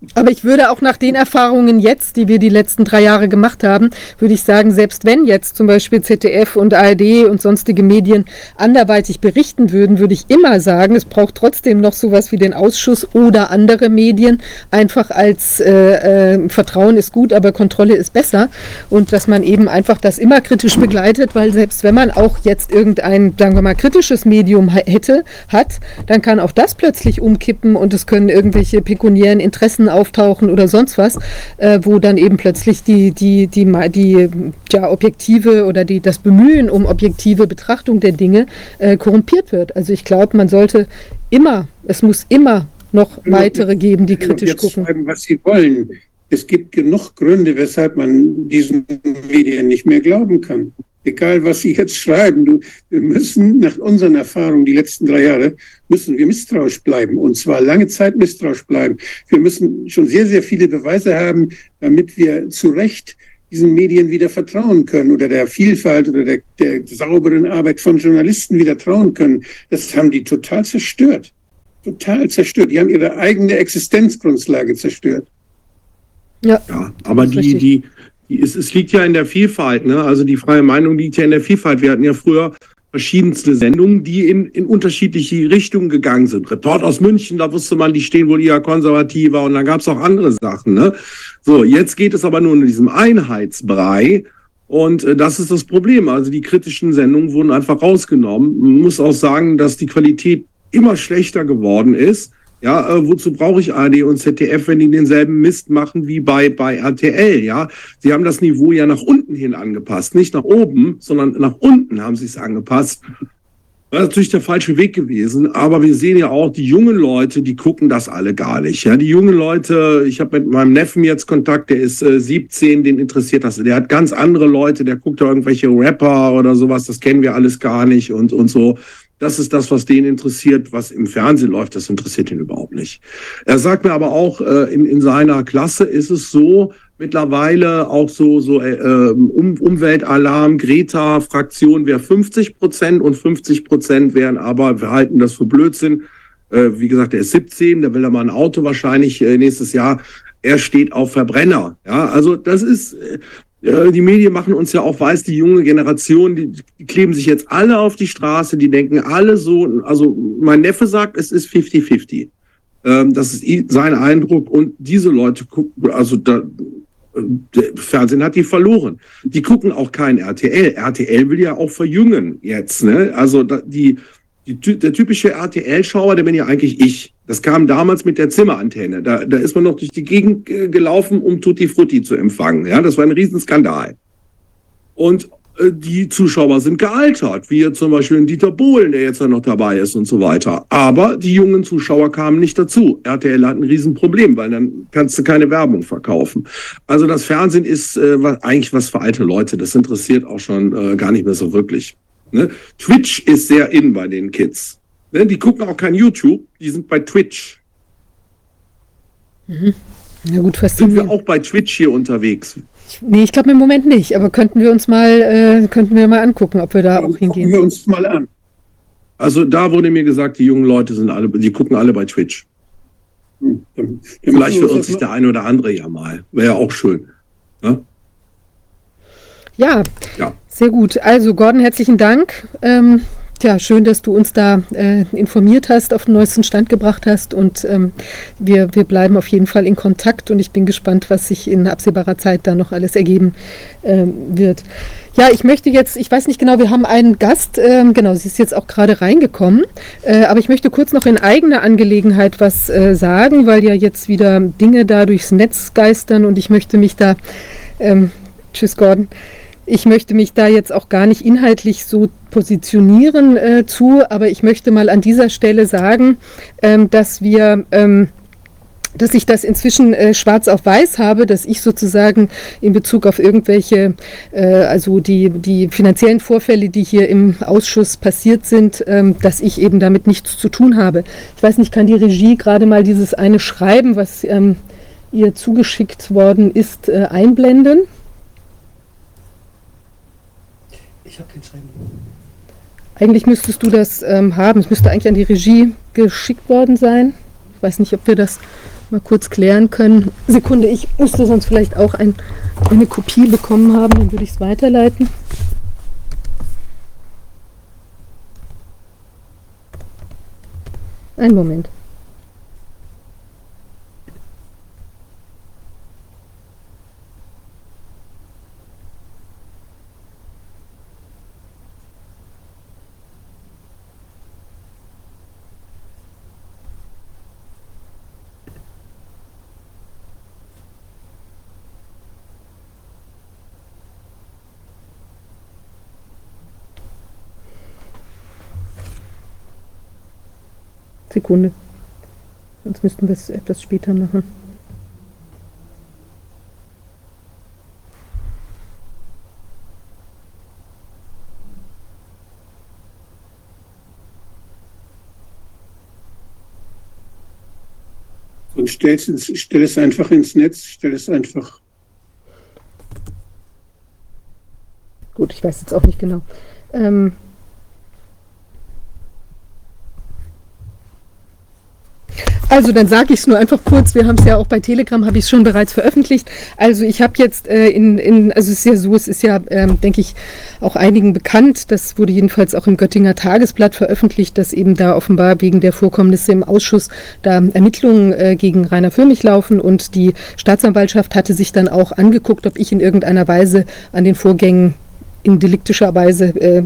Aber ich würde auch nach den Erfahrungen jetzt, die wir die letzten drei Jahre gemacht haben, würde ich sagen, selbst wenn jetzt zum Beispiel ZDF und ARD und sonstige Medien anderweitig berichten würden, würde ich immer sagen, es braucht trotzdem noch sowas wie den Ausschuss oder andere Medien, einfach als äh, äh, Vertrauen ist gut, aber Kontrolle ist besser. Und dass man eben einfach das immer kritisch begleitet, weil selbst wenn man auch jetzt irgendein, sagen wir mal, kritisches Medium hätte, hat, dann kann auch das plötzlich umkippen und es können irgendwelche pekuniären Interessen auftauchen oder sonst was, äh, wo dann eben plötzlich die, die, die, die, ja, objektive oder die, das Bemühen um objektive Betrachtung der Dinge äh, korrumpiert wird. Also ich glaube, man sollte immer, es muss immer noch weitere geben, die kritisch gucken. Schreiben, was sie wollen. Es gibt genug Gründe, weshalb man diesen Medien nicht mehr glauben kann egal was Sie jetzt schreiben, du, wir müssen nach unseren Erfahrungen die letzten drei Jahre, müssen wir misstrauisch bleiben und zwar lange Zeit misstrauisch bleiben. Wir müssen schon sehr, sehr viele Beweise haben, damit wir zu Recht diesen Medien wieder vertrauen können oder der Vielfalt oder der, der sauberen Arbeit von Journalisten wieder trauen können. Das haben die total zerstört. Total zerstört. Die haben ihre eigene Existenzgrundlage zerstört. Ja, ja aber die, die, es, es liegt ja in der Vielfalt, ne? Also die freie Meinung liegt ja in der Vielfalt. Wir hatten ja früher verschiedenste Sendungen, die in, in unterschiedliche Richtungen gegangen sind. Report aus München, da wusste man, die stehen wohl eher konservativer und dann gab es auch andere Sachen. Ne? So, jetzt geht es aber nur in diesem Einheitsbrei und äh, das ist das Problem. Also die kritischen Sendungen wurden einfach rausgenommen. Man muss auch sagen, dass die Qualität immer schlechter geworden ist. Ja, äh, wozu brauche ich ARD und ZDF, wenn die denselben Mist machen wie bei, bei RTL? Ja, sie haben das Niveau ja nach unten hin angepasst. Nicht nach oben, sondern nach unten haben sie es angepasst. Das ist natürlich der falsche Weg gewesen, aber wir sehen ja auch, die jungen Leute, die gucken das alle gar nicht. Ja, die jungen Leute, ich habe mit meinem Neffen jetzt Kontakt, der ist äh, 17, den interessiert das. Der hat ganz andere Leute, der guckt da irgendwelche Rapper oder sowas, das kennen wir alles gar nicht und, und so. Das ist das, was den interessiert, was im Fernsehen läuft, das interessiert ihn überhaupt nicht. Er sagt mir aber auch, äh, in, in seiner Klasse ist es so, mittlerweile auch so, so äh, um, Umweltalarm, Greta-Fraktion wäre 50 Prozent und 50 Prozent wären aber, wir halten das für Blödsinn. Äh, wie gesagt, er ist 17, der will aber ein Auto wahrscheinlich äh, nächstes Jahr. Er steht auf Verbrenner. Ja, also das ist, äh, die Medien machen uns ja auch weiß, die junge Generation, die, kleben sich jetzt alle auf die Straße, die denken alle so, also mein Neffe sagt, es ist 50-50. Ähm, das ist sein Eindruck und diese Leute gucken, also da, der Fernsehen hat die verloren. Die gucken auch kein RTL. RTL will ja auch verjüngen jetzt, ne? Also die, die, der typische RTL-Schauer, der bin ja eigentlich ich. Das kam damals mit der Zimmerantenne. Da, da ist man noch durch die Gegend gelaufen, um Tutti Frutti zu empfangen. Ja, das war ein Riesenskandal. Und äh, die Zuschauer sind gealtert, wie zum Beispiel Dieter Bohlen, der jetzt ja noch dabei ist und so weiter. Aber die jungen Zuschauer kamen nicht dazu. RTL hat ein Riesenproblem, weil dann kannst du keine Werbung verkaufen. Also das Fernsehen ist äh, eigentlich was für alte Leute. Das interessiert auch schon äh, gar nicht mehr so wirklich. Ne? Twitch ist sehr in bei den Kids. Ne? Die gucken auch kein YouTube, die sind bei Twitch. Mhm. Na gut, Sind wir auch bei Twitch hier unterwegs? Nee, ich glaube im Moment nicht, aber könnten wir uns mal, äh, könnten wir mal angucken, ob wir da ja, auch hingehen. Gucken wir uns mal an. Also da wurde mir gesagt, die jungen Leute sind alle, die gucken alle bei Twitch. Hm, Vielleicht verirrt sich der eine oder andere ja mal. Wäre ja auch schön. Ne? Ja, ja, sehr gut. Also Gordon, herzlichen Dank. Ähm, ja, schön, dass du uns da äh, informiert hast, auf den neuesten Stand gebracht hast und ähm, wir, wir bleiben auf jeden Fall in Kontakt und ich bin gespannt, was sich in absehbarer Zeit da noch alles ergeben ähm, wird. Ja, ich möchte jetzt, ich weiß nicht genau, wir haben einen Gast, ähm, genau, sie ist jetzt auch gerade reingekommen, äh, aber ich möchte kurz noch in eigener Angelegenheit was äh, sagen, weil ja jetzt wieder Dinge da durchs Netz geistern und ich möchte mich da, ähm, tschüss Gordon, ich möchte mich da jetzt auch gar nicht inhaltlich so positionieren äh, zu, aber ich möchte mal an dieser Stelle sagen, ähm, dass wir ähm, dass ich das inzwischen äh, schwarz auf weiß habe, dass ich sozusagen in Bezug auf irgendwelche, äh, also die, die finanziellen Vorfälle, die hier im Ausschuss passiert sind, ähm, dass ich eben damit nichts zu tun habe. Ich weiß nicht, kann die Regie gerade mal dieses eine Schreiben, was ähm, ihr zugeschickt worden ist, äh, einblenden? Ich habe kein Schreiben. Eigentlich müsstest du das ähm, haben. Es müsste eigentlich an die Regie geschickt worden sein. Ich weiß nicht, ob wir das mal kurz klären können. Sekunde, ich müsste sonst vielleicht auch ein, eine Kopie bekommen haben, dann würde ich es weiterleiten. Einen Moment. Sekunde. Sonst müssten wir es etwas später machen. Und stell es, stell es einfach ins Netz, stell es einfach. Gut, ich weiß jetzt auch nicht genau. Ähm, Also dann sage ich es nur einfach kurz. Wir haben es ja auch bei Telegram, habe ich es schon bereits veröffentlicht. Also ich habe jetzt äh, in, in, also es ist ja so, es ist ja, ähm, denke ich, auch einigen bekannt. Das wurde jedenfalls auch im Göttinger Tagesblatt veröffentlicht, dass eben da offenbar wegen der Vorkommnisse im Ausschuss da Ermittlungen äh, gegen Rainer Fürmich laufen und die Staatsanwaltschaft hatte sich dann auch angeguckt, ob ich in irgendeiner Weise an den Vorgängen in deliktischer Weise äh,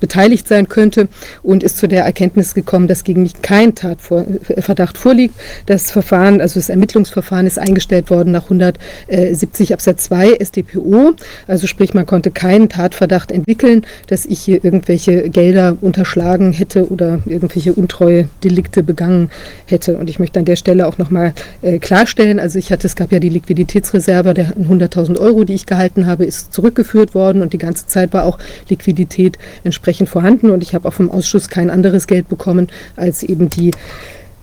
beteiligt sein könnte und ist zu der Erkenntnis gekommen, dass gegen mich kein Tatverdacht vorliegt. Das Verfahren, also das Ermittlungsverfahren ist eingestellt worden nach 170 Absatz 2 StPO. Also sprich, man konnte keinen Tatverdacht entwickeln, dass ich hier irgendwelche Gelder unterschlagen hätte oder irgendwelche untreue Delikte begangen hätte. Und ich möchte an der Stelle auch nochmal äh, klarstellen, also ich hatte, es gab ja die Liquiditätsreserve der 100.000 Euro, die ich gehalten habe, ist zurückgeführt worden und die ganze Zeit war auch Liquidität entsprechend vorhanden. Und ich habe auch vom Ausschuss kein anderes Geld bekommen als eben die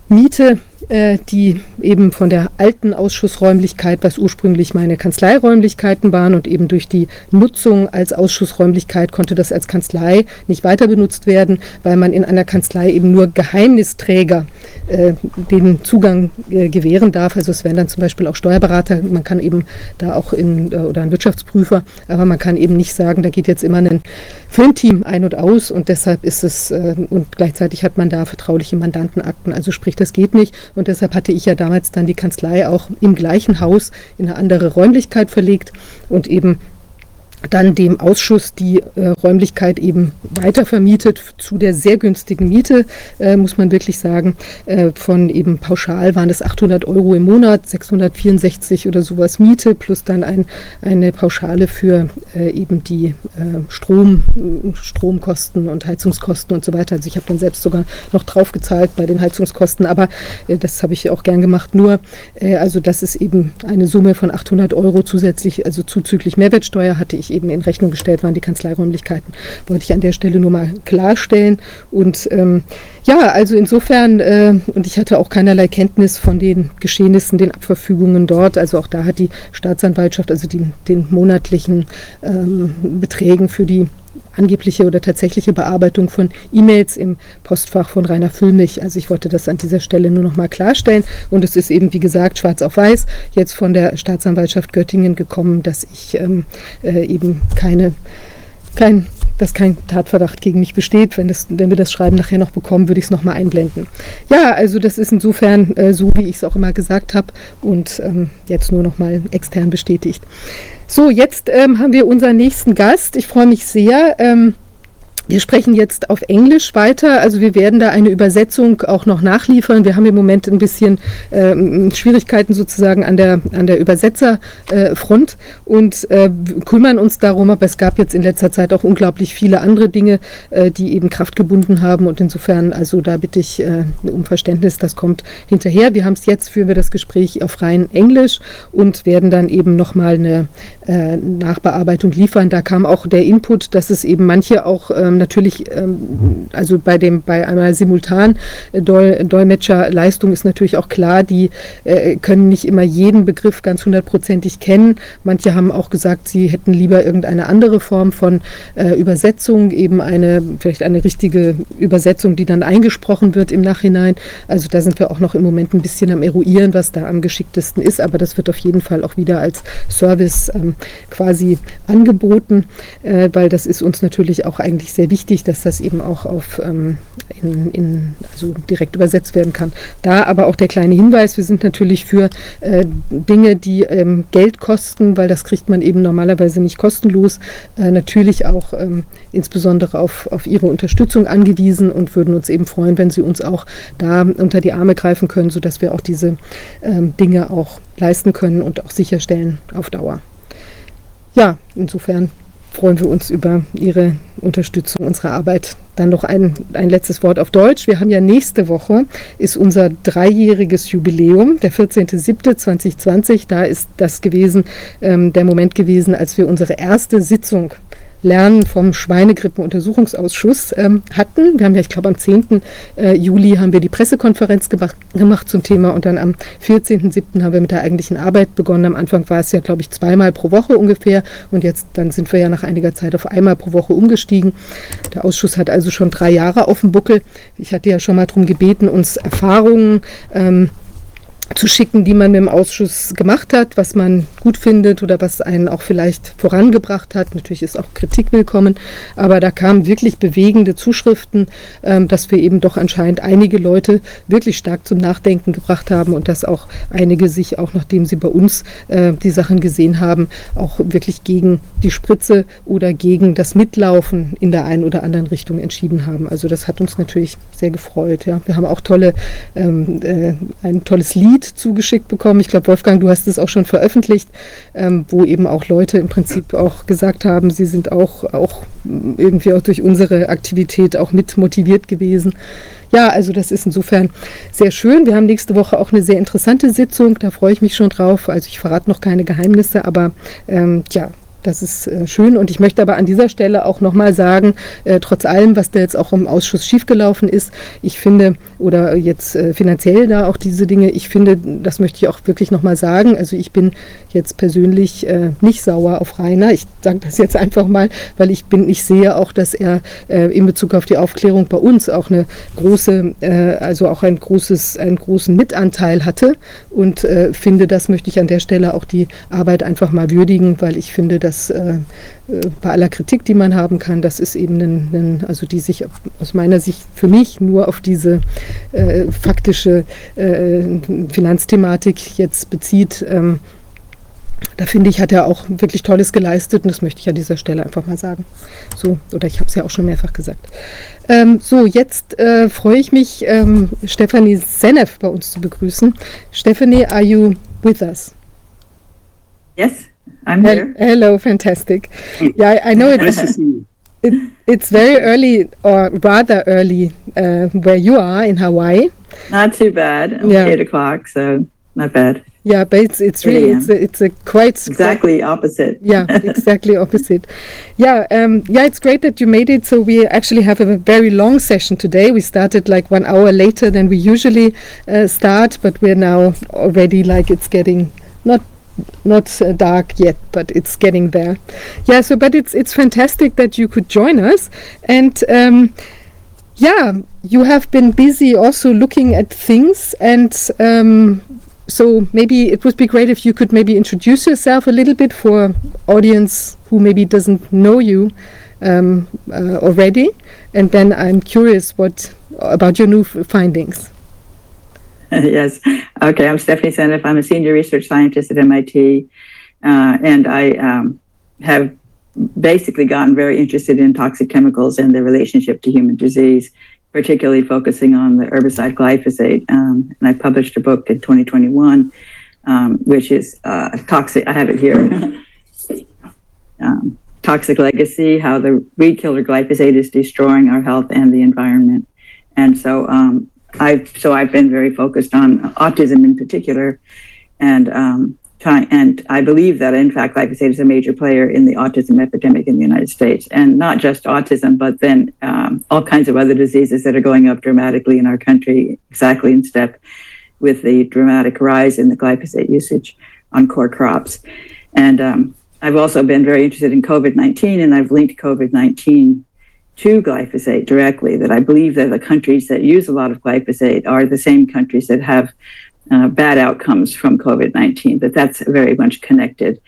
Miete äh, die eben von der alten Ausschussräumlichkeit, was ursprünglich meine Kanzleiräumlichkeiten waren und eben durch die Nutzung als Ausschussräumlichkeit konnte das als Kanzlei nicht weiter benutzt werden, weil man in einer Kanzlei eben nur Geheimnisträger äh, den Zugang äh, gewähren darf. Also es wären dann zum Beispiel auch Steuerberater, man kann eben da auch in, äh, oder ein Wirtschaftsprüfer, aber man kann eben nicht sagen, da geht jetzt immer ein Filmteam ein und aus und deshalb ist es, äh, und gleichzeitig hat man da vertrauliche Mandantenakten. Also sprich, das geht nicht. Deshalb hatte ich ja damals dann die Kanzlei auch im gleichen Haus in eine andere Räumlichkeit verlegt und eben dann dem Ausschuss die äh, Räumlichkeit eben weiter vermietet zu der sehr günstigen Miete, äh, muss man wirklich sagen. Äh, von eben pauschal waren es 800 Euro im Monat, 664 oder sowas Miete, plus dann ein, eine Pauschale für äh, eben die äh, Strom, Stromkosten und Heizungskosten und so weiter. Also ich habe dann selbst sogar noch draufgezahlt bei den Heizungskosten, aber äh, das habe ich auch gern gemacht. Nur, also das ist eben eine Summe von 800 Euro zusätzlich, also zuzüglich Mehrwertsteuer hatte ich eben in Rechnung gestellt waren, die Kanzleiräumlichkeiten. Wollte ich an der Stelle nur mal klarstellen. Und ähm, ja, also insofern, äh, und ich hatte auch keinerlei Kenntnis von den Geschehnissen, den Abverfügungen dort. Also auch da hat die Staatsanwaltschaft, also die, den monatlichen ähm, Beträgen für die angebliche oder tatsächliche Bearbeitung von E-Mails im Postfach von Rainer Füllmich. Also ich wollte das an dieser Stelle nur noch mal klarstellen. Und es ist eben, wie gesagt, schwarz auf weiß jetzt von der Staatsanwaltschaft Göttingen gekommen, dass ich ähm, äh, eben keine, kein dass kein Tatverdacht gegen mich besteht. Wenn, das, wenn wir das Schreiben nachher noch bekommen, würde ich es nochmal einblenden. Ja, also das ist insofern äh, so, wie ich es auch immer gesagt habe und ähm, jetzt nur nochmal extern bestätigt. So, jetzt ähm, haben wir unseren nächsten Gast. Ich freue mich sehr. Ähm, wir sprechen jetzt auf Englisch weiter. Also wir werden da eine Übersetzung auch noch nachliefern. Wir haben im Moment ein bisschen äh, Schwierigkeiten sozusagen an der, an der Übersetzerfront äh, und äh, kümmern uns darum. Aber es gab jetzt in letzter Zeit auch unglaublich viele andere Dinge, äh, die eben Kraft gebunden haben. Und insofern, also da bitte ich äh, um Verständnis, das kommt hinterher. Wir haben es jetzt, führen wir das Gespräch auf rein Englisch und werden dann eben nochmal eine äh, Nachbearbeitung liefern. Da kam auch der Input, dass es eben manche auch ähm, natürlich, ähm, also bei dem, bei einmal simultan äh, Dol Dolmetscherleistung ist natürlich auch klar, die äh, können nicht immer jeden Begriff ganz hundertprozentig kennen. Manche haben auch gesagt, sie hätten lieber irgendeine andere Form von äh, Übersetzung, eben eine, vielleicht eine richtige Übersetzung, die dann eingesprochen wird im Nachhinein. Also da sind wir auch noch im Moment ein bisschen am Eruieren, was da am geschicktesten ist, aber das wird auf jeden Fall auch wieder als Service ähm, quasi angeboten, äh, weil das ist uns natürlich auch eigentlich sehr wichtig, dass das eben auch auf ähm, in, in, also direkt übersetzt werden kann. Da aber auch der kleine Hinweis, wir sind natürlich für äh, Dinge, die ähm, Geld kosten, weil das kriegt man eben normalerweise nicht kostenlos, äh, natürlich auch ähm, insbesondere auf, auf Ihre Unterstützung angewiesen und würden uns eben freuen, wenn Sie uns auch da unter die Arme greifen können, sodass wir auch diese ähm, Dinge auch leisten können und auch sicherstellen auf Dauer. Ja, insofern freuen wir uns über Ihre Unterstützung unserer Arbeit. Dann noch ein, ein letztes Wort auf Deutsch. Wir haben ja nächste Woche ist unser dreijähriges Jubiläum, der 14.07.2020. Da ist das gewesen, ähm, der Moment gewesen, als wir unsere erste Sitzung Lernen vom Schweinegrippenuntersuchungsausschuss ähm, hatten. Wir haben ja, ich glaube, am 10. Äh, Juli haben wir die Pressekonferenz gemacht, gemacht zum Thema und dann am 14.07. haben wir mit der eigentlichen Arbeit begonnen. Am Anfang war es ja, glaube ich, zweimal pro Woche ungefähr und jetzt dann sind wir ja nach einiger Zeit auf einmal pro Woche umgestiegen. Der Ausschuss hat also schon drei Jahre auf dem Buckel. Ich hatte ja schon mal darum gebeten, uns Erfahrungen ähm, zu schicken, die man im Ausschuss gemacht hat, was man gut findet oder was einen auch vielleicht vorangebracht hat. Natürlich ist auch Kritik willkommen, aber da kamen wirklich bewegende Zuschriften, ähm, dass wir eben doch anscheinend einige Leute wirklich stark zum Nachdenken gebracht haben und dass auch einige sich, auch nachdem sie bei uns äh, die Sachen gesehen haben, auch wirklich gegen die Spritze oder gegen das Mitlaufen in der einen oder anderen Richtung entschieden haben. Also das hat uns natürlich sehr gefreut. Ja. Wir haben auch tolle, ähm, äh, ein tolles Lied zugeschickt bekommen. Ich glaube, Wolfgang, du hast es auch schon veröffentlicht, ähm, wo eben auch Leute im Prinzip auch gesagt haben, sie sind auch, auch irgendwie auch durch unsere Aktivität auch mit motiviert gewesen. Ja, also das ist insofern sehr schön. Wir haben nächste Woche auch eine sehr interessante Sitzung. Da freue ich mich schon drauf. Also ich verrate noch keine Geheimnisse, aber ähm, ja, das ist äh, schön. Und ich möchte aber an dieser Stelle auch nochmal sagen, äh, trotz allem, was da jetzt auch im Ausschuss schiefgelaufen ist, ich finde, oder jetzt äh, finanziell da auch diese Dinge, ich finde, das möchte ich auch wirklich nochmal sagen, also ich bin jetzt persönlich äh, nicht sauer auf Rainer, ich sage das jetzt einfach mal, weil ich bin, ich sehe auch, dass er äh, in Bezug auf die Aufklärung bei uns auch eine große, äh, also auch ein großes, einen großen Mitanteil hatte. Und finde, das möchte ich an der Stelle auch die Arbeit einfach mal würdigen, weil ich finde, dass das äh, äh, bei aller Kritik, die man haben kann, das ist eben ein, ein, also die sich aus meiner Sicht für mich nur auf diese äh, faktische äh, Finanzthematik jetzt bezieht. Ähm, da finde ich, hat er auch wirklich Tolles geleistet und das möchte ich an dieser Stelle einfach mal sagen. So, oder ich habe es ja auch schon mehrfach gesagt. Ähm, so, jetzt äh, freue ich mich, ähm, Stephanie Senef bei uns zu begrüßen. Stephanie, are you with us? Yes. I'm here. Hello, fantastic. Yeah, I know it's it, it's very early or rather early uh, where you are in Hawaii. Not too bad. Yeah. Eight o'clock, so not bad. Yeah, but it's it's really it's a, it's a quite exactly quite, opposite. yeah, exactly opposite. Yeah, um, yeah, it's great that you made it. So we actually have a very long session today. We started like one hour later than we usually uh, start, but we're now already like it's getting not not uh, dark yet, but it's getting there. Yeah. So, but it's it's fantastic that you could join us, and um, yeah, you have been busy also looking at things, and um, so maybe it would be great if you could maybe introduce yourself a little bit for audience who maybe doesn't know you um, uh, already, and then I'm curious what about your new findings. yes. Okay. I'm Stephanie Senef. I'm a senior research scientist at MIT. Uh, and I um, have basically gotten very interested in toxic chemicals and their relationship to human disease, particularly focusing on the herbicide glyphosate. Um, and I published a book in 2021, um, which is uh, toxic. I have it here. Um, toxic legacy, how the weed killer glyphosate is destroying our health and the environment. And so I've so I've been very focused on autism in particular, and um, trying, and I believe that in fact glyphosate is a major player in the autism epidemic in the United States, and not just autism, but then um, all kinds of other diseases that are going up dramatically in our country, exactly in step with the dramatic rise in the glyphosate usage on core crops. And um, I've also been very interested in COVID 19, and I've linked COVID 19 to glyphosate directly. That I believe that the countries that use a lot of glyphosate are the same countries that have uh, bad outcomes from COVID 19, that that's very much connected.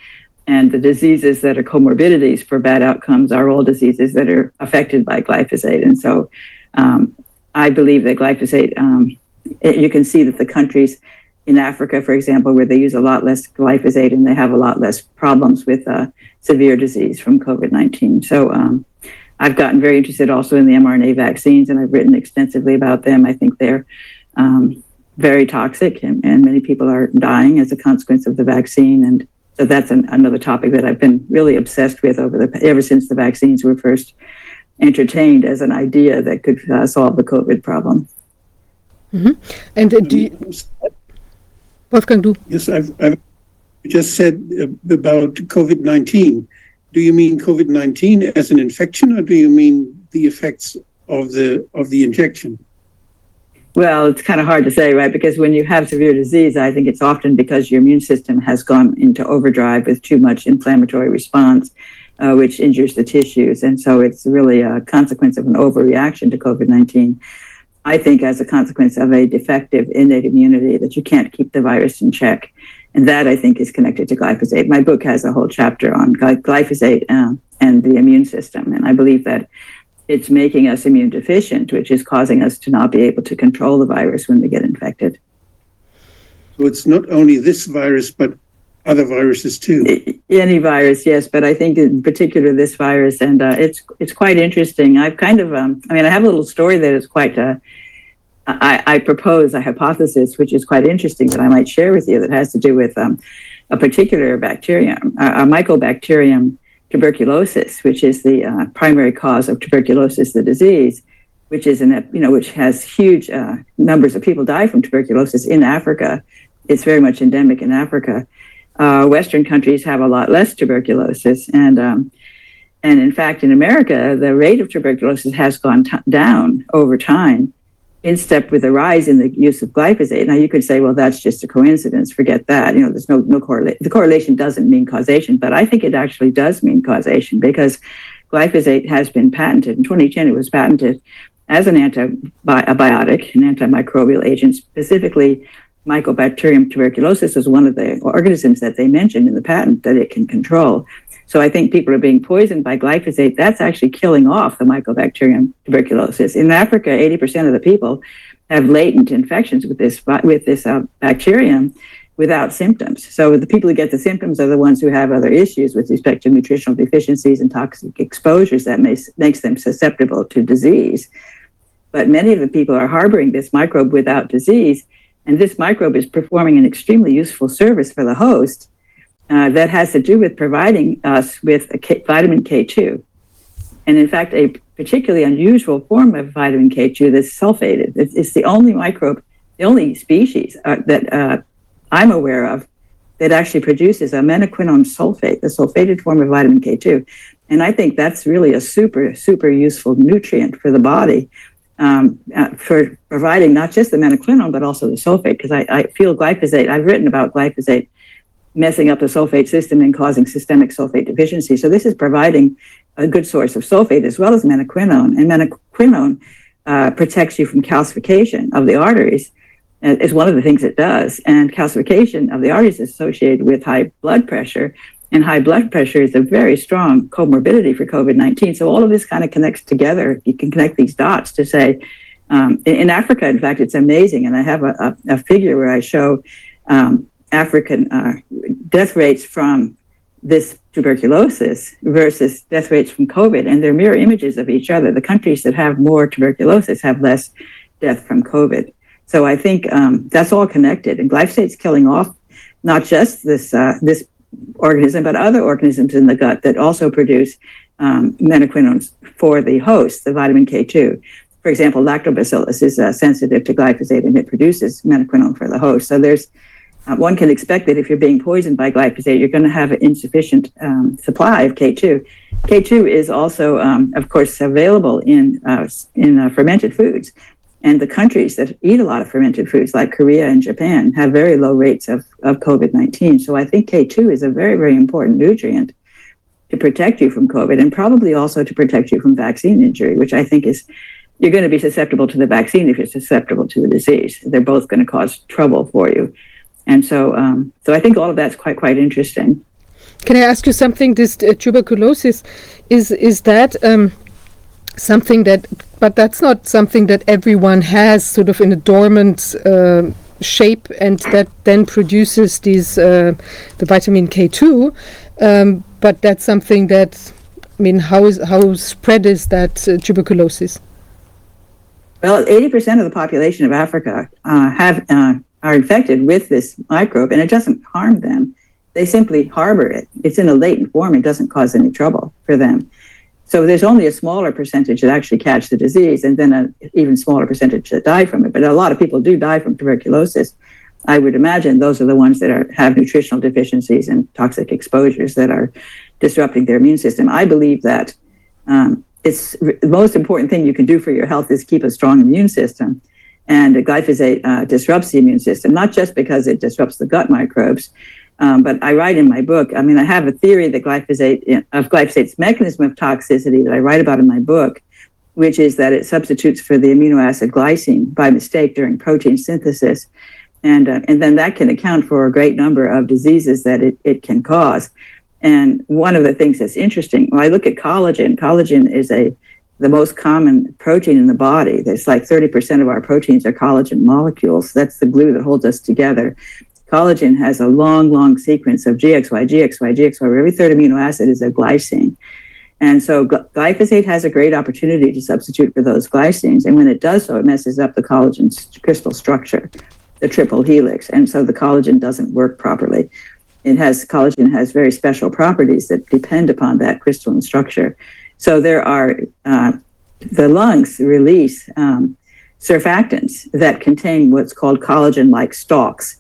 And the diseases that are comorbidities for bad outcomes are all diseases that are affected by glyphosate. And so um, I believe that glyphosate, um, it, you can see that the countries in Africa, for example, where they use a lot less glyphosate and they have a lot less problems with uh, severe disease from COVID 19. So um, I've gotten very interested also in the mRNA vaccines and I've written extensively about them. I think they're um, very toxic and, and, many people are dying as a consequence of the vaccine. And so that's an, another topic that I've been really obsessed with over the ever since the vaccines were first entertained as an idea that could uh, solve the COVID problem. Mm-hmm. And uh, do you, Wolfgang, do yes, I've, I've just said uh, about COVID nineteen. Do you mean COVID nineteen as an infection, or do you mean the effects of the of the injection? Well, it's kind of hard to say, right? Because when you have severe disease, I think it's often because your immune system has gone into overdrive with too much inflammatory response, uh, which injures the tissues. And so it's really a consequence of an overreaction to COVID 19. I think as a consequence of a defective innate immunity that you can't keep the virus in check. And that I think is connected to glyphosate. My book has a whole chapter on glyphosate uh, and the immune system. And I believe that it's making us immune deficient, which is causing us to not be able to control the virus when we get infected. So it's not only this virus, but other viruses too. Any virus, yes, but I think in particular this virus, and uh, it's it's quite interesting. I've kind of, um, I mean, I have a little story that is quite. Uh, I, I propose a hypothesis which is quite interesting that I might share with you that has to do with um, a particular bacterium, a, mycobacterium tuberculosis, which is the uh, primary cause of tuberculosis, the disease, which is you know which has huge uh, numbers of people die from tuberculosis in Africa. It's very much endemic in Africa. Uh, Western countries have a lot less tuberculosis, and um, and in fact, in America, the rate of tuberculosis has gone t- down over time in step with the rise in the use of glyphosate. Now you could say, well, that's just a coincidence. Forget that. You know, there's no no correlation. The correlation doesn't mean causation, but I think it actually does mean causation because glyphosate has been patented in 2010. It was patented as an antibiotic, an antimicrobial agent, specifically. Mycobacterium tuberculosis is one of the organisms that they mentioned in the patent that it can control. So I think people are being poisoned by glyphosate. That's actually killing off the Mycobacterium tuberculosis. In Africa, 80% of the people have latent infections with this with this uh, bacterium without symptoms. So the people who get the symptoms are the ones who have other issues with respect to nutritional deficiencies and toxic exposures that may, makes them susceptible to disease. But many of the people are harboring this microbe without disease, and this microbe is performing an extremely useful service for the host uh, that has to do with providing us with K, vitamin K2. And in fact, a particularly unusual form of vitamin K2 that's sulfated. It's, it's the only microbe, the only species uh, that uh, I'm aware of that actually produces a menaquinone sulfate, the sulfated form of vitamin K2. And I think that's really a super, super useful nutrient for the body um, uh, for providing not just the menaquinone, but also the sulfate. Because I, I feel glyphosate, I've written about glyphosate messing up the sulfate system and causing systemic sulfate deficiency. So this is providing a good source of sulfate as well as menaquinone. And menaquinone uh, protects you from calcification of the arteries uh, is one of the things it does. And calcification of the arteries is associated with high blood pressure. And high blood pressure is a very strong comorbidity for COVID 19. So all of this kind of connects together. You can connect these dots to say, um, in, in, Africa, in fact, it's amazing. And I have a, a, a figure where I show um, African uh, death rates from this tuberculosis versus death rates from COVID, and they're mirror images of each other. The countries that have more tuberculosis have less death from COVID. So I think um, that's all connected, and glyphosate's killing off not just this uh, this organism, but other organisms in the gut that also produce um, menaquinones for the host, the vitamin K2. For example, lactobacillus is uh, sensitive to glyphosate, and it produces menaquinone for the host. So there's uh, one can expect that if you're being poisoned by glyphosate, you're going to have an insufficient um, supply of K2. K2 is also, um, of course, available in uh, in uh, fermented foods, and the countries that eat a lot of fermented foods, like Korea and Japan, have very low rates of, of COVID 19. So I think K2 is a very, very important nutrient to protect you from COVID and probably also to protect you from vaccine injury, which I think is you're going to be susceptible to the vaccine if you're susceptible to the disease. They're both going to cause trouble for you. And so, um, so I think all of that's quite quite interesting. Can I ask you something? This uh, tuberculosis is is that um, something that, but that's not something that everyone has, sort of in a dormant uh, shape, and that then produces these uh, the vitamin K two. Um, but that's something that, I mean, how is how spread is that uh, tuberculosis? Well, 80% of the population of Africa uh, have uh, are infected with this microbe and it doesn't harm them. They simply harbor it. It's in a latent form. It doesn't cause any trouble for them. So there's only a smaller percentage that actually catch the disease and then an even smaller percentage that die from it. But a lot of people do die from tuberculosis. I would imagine those are the ones that are, have nutritional deficiencies and toxic exposures that are disrupting their immune system. I believe that um, it's the most important thing you can do for your health is keep a strong immune system. And glyphosate uh, disrupts the immune system, not just because it disrupts the gut microbes, um, but I write in my book. I mean, I have a theory that glyphosate of glyphosate's mechanism of toxicity that I write about in my book, which is that it substitutes for the amino acid glycine by mistake during protein synthesis, and uh, and then that can account for a great number of diseases that it, it can cause. And one of the things that's interesting, when I look at collagen, collagen is a the most common protein in the body. There's like 30% of our proteins are collagen molecules. That's the glue that holds us together. Collagen has a long, long sequence of GXY, GXY, GXY, where every third amino acid is a glycine. And so glyphosate has a great opportunity to substitute for those glycines. And when it does so, it messes up the collagen crystal structure, the triple helix. And so the collagen doesn't work properly. It has collagen has very special properties that depend upon that crystalline structure. So there are uh, the lungs release um, surfactants that contain what's called collagen-like stalks.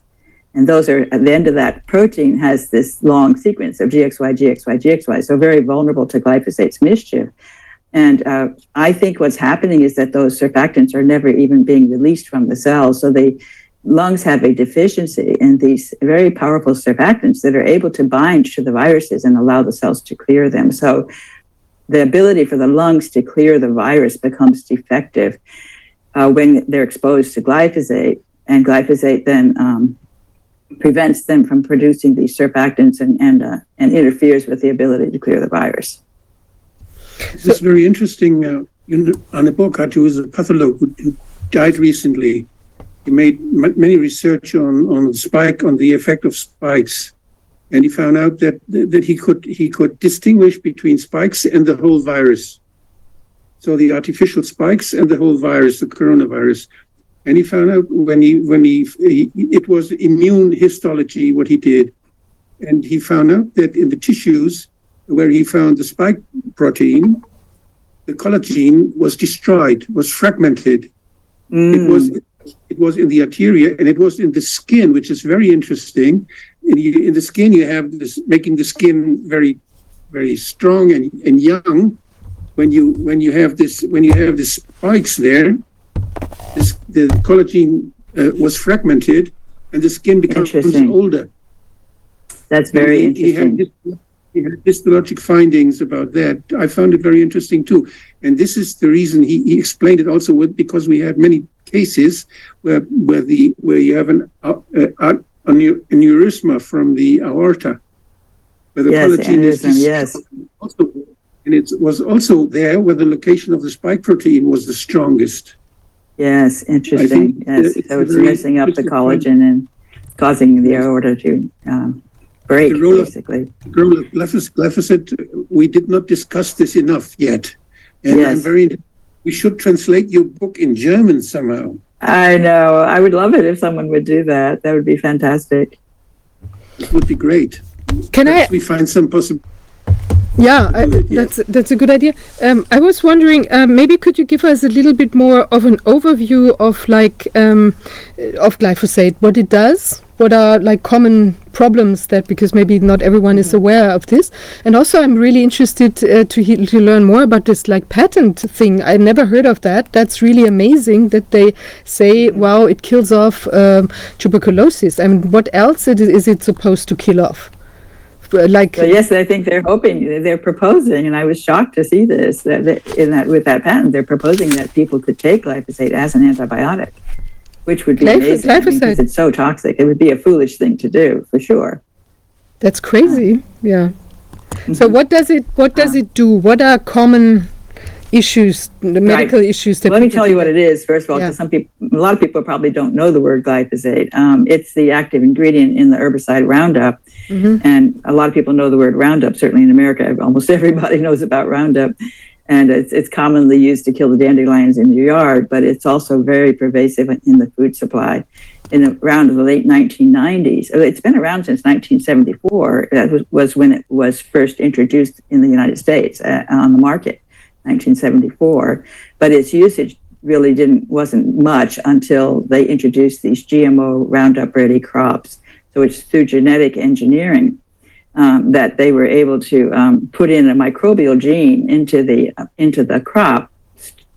And those are at the end of that protein has this long sequence of GXY, GXY, GXY, so very vulnerable to glyphosate's mischief. And uh, I think what's happening is that those surfactants are never even being released from the cells. So the lungs have a deficiency in these very powerful surfactants that are able to bind to the viruses and allow the cells to clear them. So the ability for the lungs to clear the virus becomes defective uh, when they're exposed to glyphosate, and glyphosate then um, prevents them from producing these surfactants and and, uh, and interferes with the ability to clear the virus. This is very interesting. Uh, book, who is a pathologist who, who died recently, he made many research on on spike on the effect of spikes and he found out that that he could he could distinguish between spikes and the whole virus. So the artificial spikes and the whole virus, the coronavirus. And he found out when he when he, he it was immune histology what he did, and he found out that in the tissues where he found the spike protein, the collagen was destroyed, was fragmented. Mm. It was it was in the arteria and it was in the skin, which is very interesting in, in the skin you have this making the skin very very strong and, and young when you when you have this when you have the spikes there this, the collagen uh, was fragmented and the skin becomes older. That's very he, interesting he had, he had histologic findings about that. I found it very interesting too. And this is the reason he, he explained it also with because we had many cases where where the where you have an uh, uh, aneurysma from the aorta, where the yes, collagen is yes. Also, and it was also there where the location of the spike protein was the strongest. Yes, interesting. Yes, it's so it's messing up the collagen point. and causing the aorta to um, break, the role basically. Of, the role of glyphosate, we did not discuss this enough yet. And yes. I'm very, we should translate your book in German somehow. I know. I would love it if someone would do that. That would be fantastic. It would be great. Can Perhaps I? We find some possible. Yeah, I, that's that's a good idea. Um, I was wondering, um, maybe could you give us a little bit more of an overview of like um, of glyphosate, what it does, what are like common problems that because maybe not everyone is aware of this. And also, I'm really interested uh, to he- to learn more about this like patent thing. I never heard of that. That's really amazing that they say, wow, it kills off um, tuberculosis. I mean, what else it, is it supposed to kill off? Uh, Like So yes, I think they're hoping, they're proposing, and I was shocked to see this, that, in that, with that patent, they're proposing that people could take glyphosate as an antibiotic, which would be Glyphos- amazing, I mean, because it's so toxic. It would be a foolish thing to do, for sure. That's crazy. Yeah. So Mm-hmm. what does it what does it do? What are common issues, the medical issues that Let me people tell you what it is, first of all, Yeah. because some people, a lot of people probably don't know the word glyphosate. Um, it's the active ingredient in the herbicide Roundup. Mhm. And a lot of people know the word Roundup. Certainly in America, almost everybody knows about Roundup. And it's, it's commonly used to kill the dandelions in your yard, but it's also very pervasive in the food supply. In the- around the late 1990s, uh, it's been around since 1974. That was, was when it was first introduced in the United States uh, on the market, 1974. But its usage really didn't wasn't much until they introduced these GMO Roundup Ready crops. So it's through genetic engineering um, that they were able to um, put in a microbial gene into the into the crop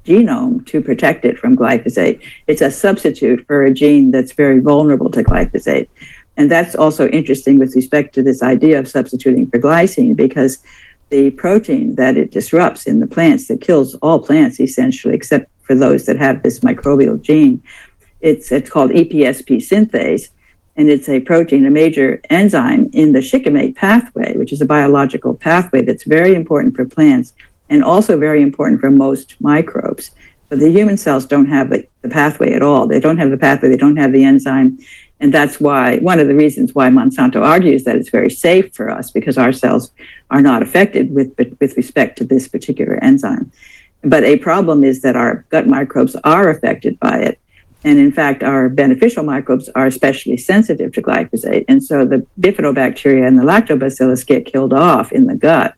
genome to protect it from glyphosate. It's a substitute for a gene that's very vulnerable to glyphosate. And that's also interesting with respect to this idea of substituting for glycine because the protein that it disrupts in the plants that kills all plants essentially, except for those that have this microbial gene, it's, it's called EPSP synthase and it's a protein, a major enzyme in the shikimate pathway, which is a biological pathway that's very important for plants and also very important for most microbes. But the human cells don't have the pathway at all. They don't have the pathway, they don't have the enzyme. And that's why, one of the reasons why Monsanto argues that it's very safe for us because our cells are not affected with, with respect to this particular enzyme. But a problem is that our gut microbes are affected by it. And in fact, our beneficial microbes are especially sensitive to glyphosate. And so the bifidobacteria and the lactobacillus get killed off in the gut.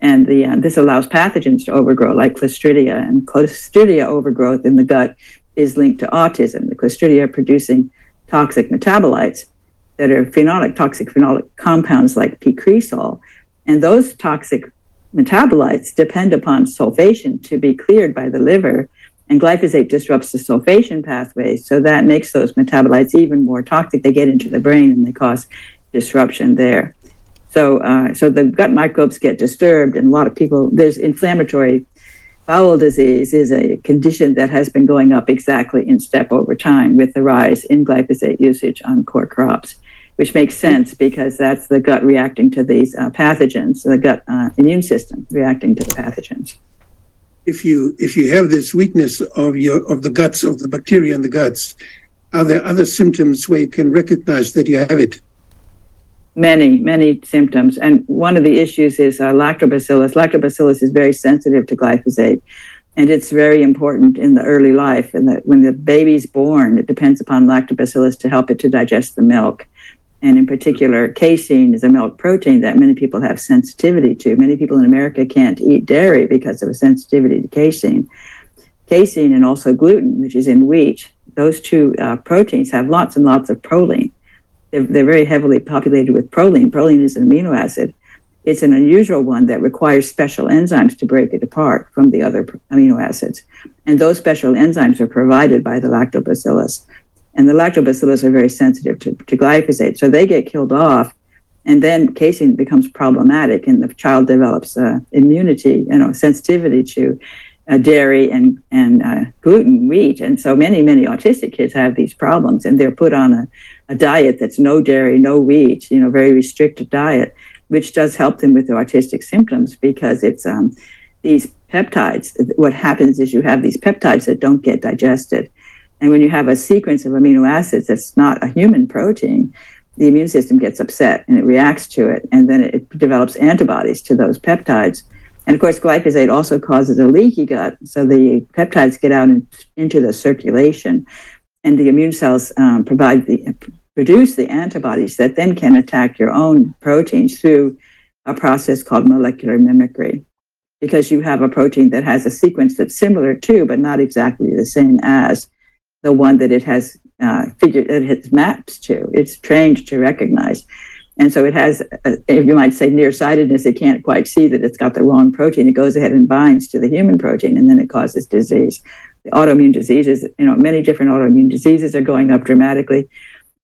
And the, uh, this allows pathogens to overgrow, like Clostridia. And Clostridia overgrowth in the gut is linked to autism. The Clostridia producing toxic metabolites that are phenolic, toxic phenolic compounds like precresol. And those toxic metabolites depend upon sulfation to be cleared by the liver. And glyphosate disrupts the sulfation pathway. So that makes those metabolites even more toxic. They get into the brain and they cause disruption there. So, uh, so the gut microbes get disturbed, and a lot of people, there's inflammatory bowel disease is a condition that has been going up exactly in step over time with the rise in glyphosate usage on core crops, which makes sense because that's the gut reacting to these uh, pathogens, the gut uh, immune system reacting to the pathogens. If you, if you have this weakness of your, of the guts, of the bacteria in the guts, are there other symptoms where you can recognize that you have it? Many, many symptoms. And one of the issues is uh, lactobacillus. Lactobacillus is very sensitive to glyphosate. And it's very important in the early life. And that when the baby's born, it depends upon lactobacillus to help it to digest the milk. And in particular, casein is a milk protein that many people have sensitivity to. Many people in America can't eat dairy because of a sensitivity to casein. Casein and also gluten, which is in wheat, those two uh, proteins have lots and lots of proline they're, they're very heavily populated with proline. Proline is an amino acid. It's an unusual one that requires special enzymes to break it apart from the other amino acids. And those special enzymes are provided by the lactobacillus. And the lactobacillus are very sensitive to, to glyphosate. So they get killed off. And then casein becomes problematic, and the child develops uh, immunity, you know, sensitivity to uh, dairy and and uh, gluten, wheat, and so many many autistic kids have these problems, and they're put on a a diet that's no dairy, no wheat, you know, very restricted diet, which does help them with their autistic symptoms because it's um, these peptides. What happens is you have these peptides that don't get digested. And when you have a sequence of amino acids that's not a human protein, the immune system gets upset and it reacts to it. And then it develops antibodies to those peptides. And of course, glyphosate also causes a leaky gut. So the peptides get out in, into the circulation and the immune cells um, provide the produce the antibodies that then can attack your own proteins through a process called molecular mimicry because you have a protein that has a sequence that's similar to but not exactly the same as the one that it has uh, figure it has maps to. It's trained to recognize. And so it has, uh, you might say, nearsightedness. It can't quite see that it's got the wrong protein. It goes ahead and binds to the human protein, and then it causes disease. Autoimmune diseases, you know, many different autoimmune diseases are going up dramatically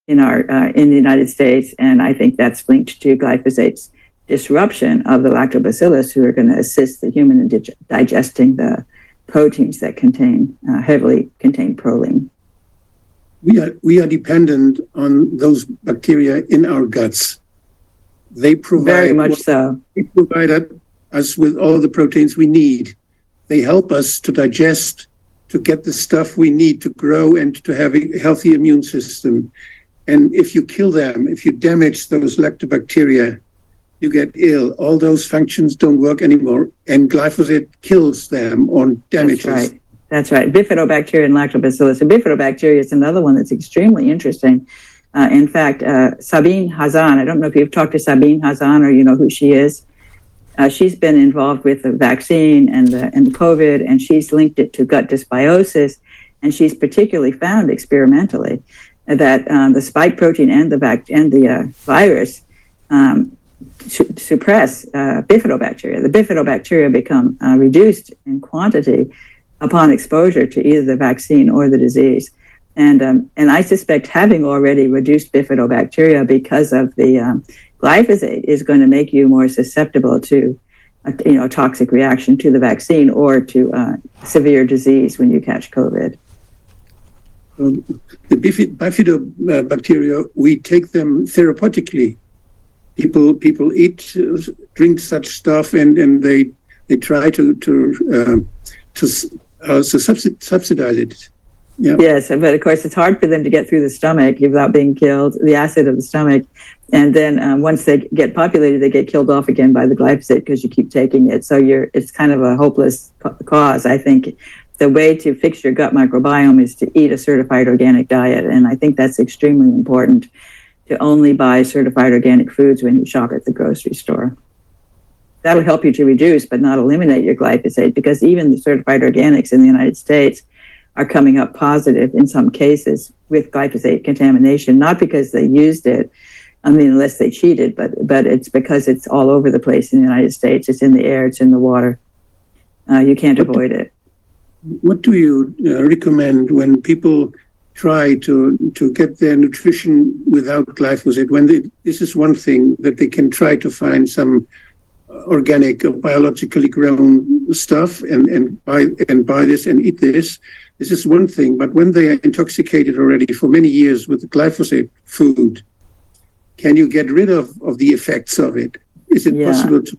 in our uh, in the United States, and I think that's linked to glyphosate's disruption of the lactobacillus, who are going to assist the human in dig- digesting the proteins that contain uh, heavily contain proline. We are, we are dependent on those bacteria in our guts. They provide, Very much so. they provide us with all the proteins we need. They help us to digest, to get the stuff we need to grow and to have a healthy immune system. And if you kill them, if you damage those lactobacteria, you get ill. All those functions don't work anymore, and glyphosate kills them or damages. That's right. That's right. Bifidobacteria and lactobacillus. And bifidobacteria is another one that's extremely interesting. Uh, in fact, uh, Sabine Hazan, I don't know if you've talked to Sabine Hazan or you know who she is. Uh, she's been involved with the vaccine and the, and COVID, and she's linked it to gut dysbiosis. And she's particularly found experimentally that um, the spike protein and the and the uh, virus um, su- suppress uh, bifidobacteria. The bifidobacteria become uh, reduced in quantity upon exposure to either the vaccine or the disease. And, um, and I suspect having already reduced bifidobacteria because of the um, glyphosate is going to make you more susceptible to a, you know, toxic reaction to the vaccine or to uh, severe disease when you catch COVID. Um, the bifid- bifidobacteria, we take them therapeutically. People people eat, uh, drink such stuff, and, and they they try to to um to uh, so subsidize it. Yeah. Yes, but of course, it's hard for them to get through the stomach without being killed, the acid of the stomach. And then um, once they get populated, they get killed off again by the glyphosate because you keep taking it. So you're it's kind of a hopeless ca- cause. I think the way to fix your gut microbiome is to eat a certified organic diet. And I think that's extremely important to only buy certified organic foods when you shop at the grocery store. That'll help you to reduce, but not eliminate your glyphosate because even the certified organics in the United States are coming up positive in some cases with glyphosate contamination, not because they used it. I mean, unless they cheated, but but it's because it's all over the place in the United States. It's in the air, it's in the water. Uh, you can't avoid it. What do you uh, recommend when people try to to get their nutrition without glyphosate? When they, this is one thing that they can try to find some organic or biologically grown stuff and and buy and buy this and eat this. This is one thing, but when they are intoxicated already for many years with glyphosate food, can you get rid of, of the effects of it? Is it Yeah. possible to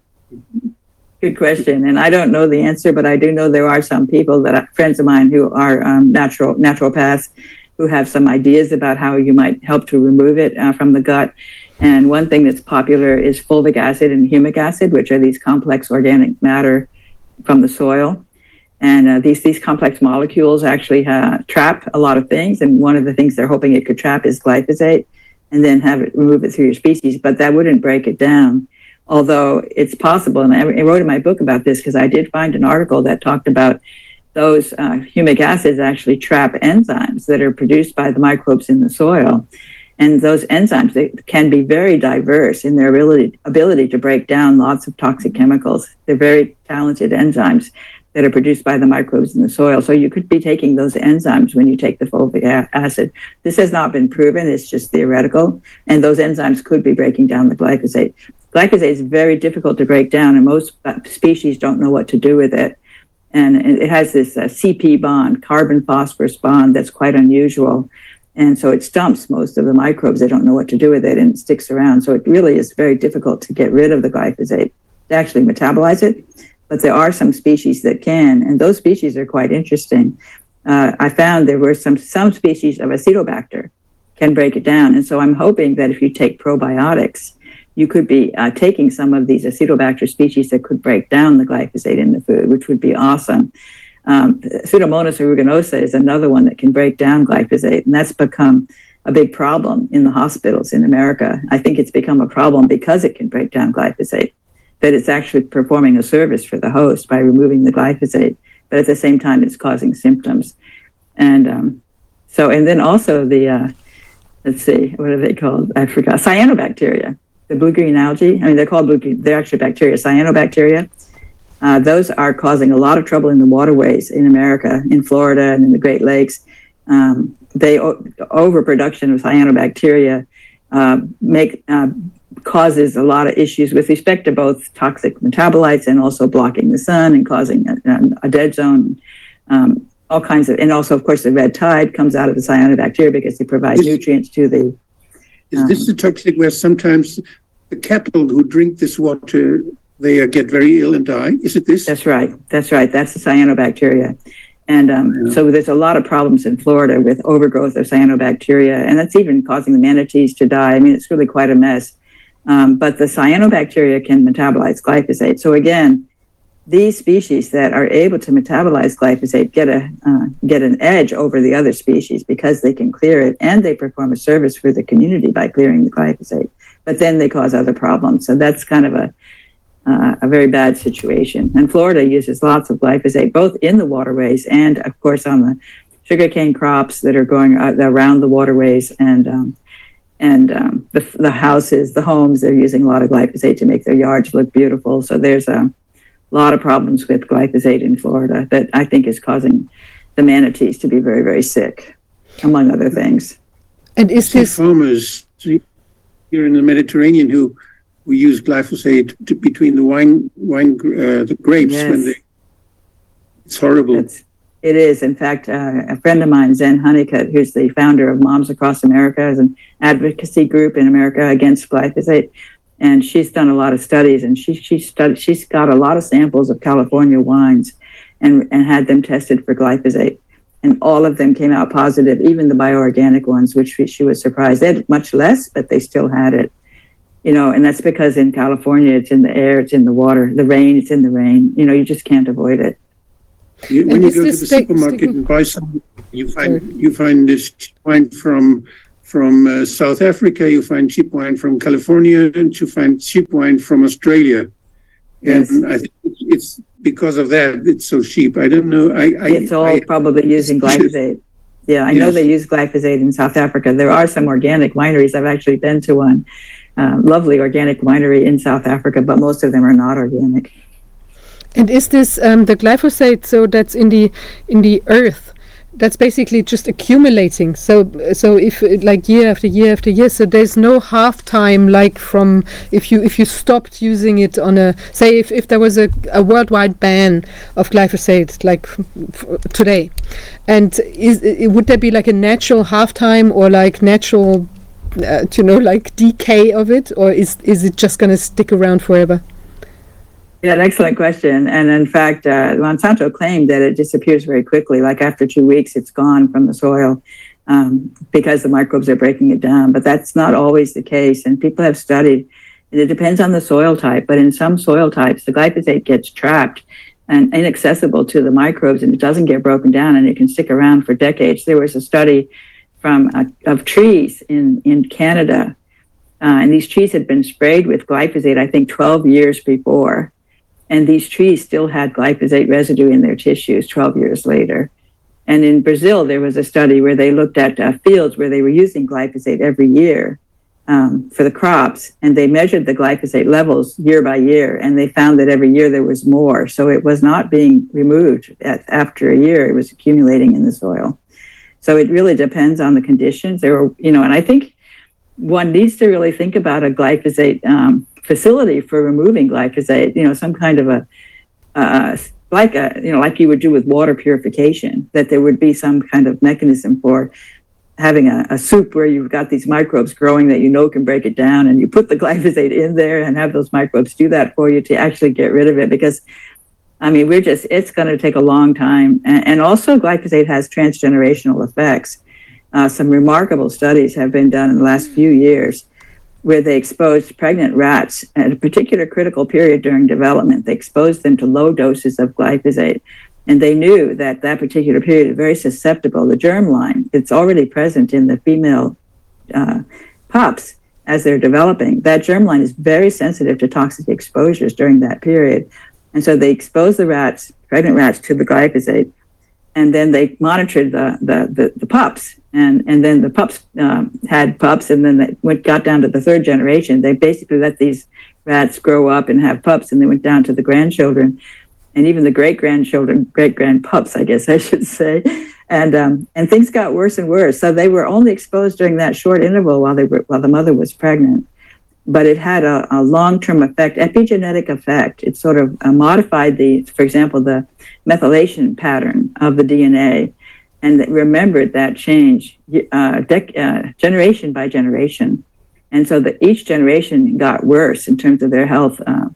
Good question, and I don't know the answer, but I do know there are some people that are friends of mine who are um, natural naturopaths who have some ideas about how you might help to remove it uh, from the gut. And one thing that's popular is fulvic acid and humic acid, which are these complex organic matter from the soil. And uh, these these complex molecules actually uh, trap a lot of things, and one of the things they're hoping it could trap is glyphosate, and then have it remove it through your species. But that wouldn't break it down although it's possible, and I wrote in my book about this because I did find an article that talked about those uh, humic acids actually trap enzymes that are produced by the microbes in the soil. And those enzymes they can be very diverse in their ability, ability to break down lots of toxic chemicals. They're very talented enzymes that are produced by the microbes in the soil. So you could be taking those enzymes when you take the fulvic a- acid. This has not been proven, it's just theoretical. And those enzymes could be breaking down the glyphosate. Glyphosate is very difficult to break down, and most uh, species don't know what to do with it. And it it has this uh, CP bond, carbon phosphorus bond, that's quite unusual. And so it stumps most of the microbes. They don't know what to do with it and it sticks around. So it really is very difficult to get rid of the glyphosate, to actually metabolize it. But there are some species that can, and those species are quite interesting. Uh, I found there were some, some species of Acetobacter can break it down. And so I'm hoping that if you take probiotics, you could be uh, taking some of these Acetobacter species that could break down the glyphosate in the food, which would be awesome. Um, Pseudomonas aeruginosa is another one that can break down glyphosate, and that's become a big problem in the hospitals in America. I think it's become a problem because it can break down glyphosate, that it's actually performing a service for the host by removing the glyphosate, but at the same time, it's causing symptoms. And um, So, and then also the, uh, let's see, what are they called? I forgot. Cyanobacteria, the blue green algae. I mean, they're called blue green, they're actually bacteria, cyanobacteria. Uh, those are causing a lot of trouble in the waterways in America, in Florida, and in the Great Lakes. Um, they overproduction of cyanobacteria uh, make uh, causes a lot of issues with respect to both toxic metabolites and also blocking the sun and causing a, a dead zone. Um, all kinds of, and also, of course, the red tide comes out of the cyanobacteria because they provide Is- nutrients to the. Is this the toxic where sometimes the cattle who drink this water, they get very ill and die? Is it this? That's right. That's right. That's the cyanobacteria. And um, Yeah. so there's a lot of problems in Florida with overgrowth of cyanobacteria, and that's even causing the manatees to die. I mean, it's really quite a mess. Um, but the cyanobacteria can metabolize glyphosate. So again, these species that are able to metabolize glyphosate get a uh, get an edge over the other species because they can clear it and they perform a service for the community by clearing the glyphosate. But then they cause other problems. So that's kind of a uh, a very bad situation. And Florida uses lots of glyphosate, both in the waterways and, of course, on the sugarcane crops that are going uh, around the waterways and um, and um, the, the houses, the homes. They're using a lot of glyphosate to make their yards look beautiful. So there's a lot of problems with glyphosate in Florida that I think is causing the manatees to be very, very sick, among other things. And is See this farmers here in the Mediterranean who who use glyphosate to, between the wine wine uh, the grapes when they. It's horrible. It's, it is. In fact, uh, a friend of mine, Zen Honeycutt, who's the founder of Moms Across America, is an advocacy group in America against glyphosate. And she's done a lot of studies and she, she she's got a lot of samples of California wines and, and had them tested for glyphosate. And all of them came out positive, even the bioorganic ones, which she, she was surprised. They had much less, but they still had it. You know, and that's because in California, it's in the air, it's in the water, the rain, it's in the rain. You know, you just can't avoid it. You, when you is go to this the supermarket and buy some, you find you find this cheap wine from from uh, South Africa. You find cheap wine from California, and you find cheap wine from Australia. Yes. And I think it's- it's because of that it's so cheap. I don't know. I, I It's all I, probably using glyphosate. Yeah, I know Yes. they use glyphosate in South Africa. There are some organic wineries. I've actually been to one. Uh, lovely organic winery in South Africa, but most of them are not organic. And is this um, the glyphosate? So that's in the in the earth. That's basically just accumulating. So so if like year after year after year. So there's no half time like from if you if you stopped using it on a say if, if there was a, a worldwide ban of glyphosate like today, and is would there be like a natural half time or like natural uh, you know like decay of it or is is it just going to stick around forever? Yeah, an excellent question. And in fact, uh, Monsanto claimed that it disappears very quickly. Like after two weeks, it's gone from the soil um, because the microbes are breaking it down. But that's not always the case. And people have studied, and it depends on the soil type. But in some soil types, the glyphosate gets trapped and inaccessible to the microbes, and it doesn't get broken down, and it can stick around for decades. There was a study from uh, of trees in in Canada, uh, and these trees had been sprayed with glyphosate, I think, 12 years before and these trees still had glyphosate residue in their tissues 12 years later. And in Brazil, there was a study where they looked at uh, fields where they were using glyphosate every year um, for the crops, and they measured the glyphosate levels year by year, and they found that every year there was more. So it was not being removed at, after a year; it was accumulating in the soil. So it really depends on the conditions. There were, you know, and I think one needs to really think about a glyphosate um, facility for removing glyphosate. You know, some kind of a uh, like a you know like you would do with water purification. That there would be some kind of mechanism for having a, a soup where you've got these microbes growing that you know can break it down, and you put the glyphosate in there and have those microbes do that for you to actually get rid of it because. I mean, we're just, it's going to take a long time. And, and also, glyphosate has transgenerational effects. Uh, some remarkable studies have been done in the last few years where they exposed pregnant rats at a particular critical period during development. They exposed them to low doses of glyphosate. And they knew that that particular period is very susceptible. The germline, it's already present in the female uh, pups as they're developing. That germline is very sensitive to toxic exposures during that period. And so they exposed the rats, pregnant rats, to the glyphosate. And then they monitored the the the, the pups, and and then the pups um, had pups, and then they went got down to the third generation. They basically let these rats grow up and have pups, and they went down to the grandchildren, and even the great grandchildren, great grand pups, I guess I should say. And um, and things got worse and worse. So they were only exposed during that short interval while they were while the mother was pregnant but it had a, a long-term effect, epigenetic effect. It sort of uh, modified the, for example, the methylation pattern of the DNA, and it remembered that change uh, dec- uh, generation by generation. And so that each generation got worse in terms of their health, uh,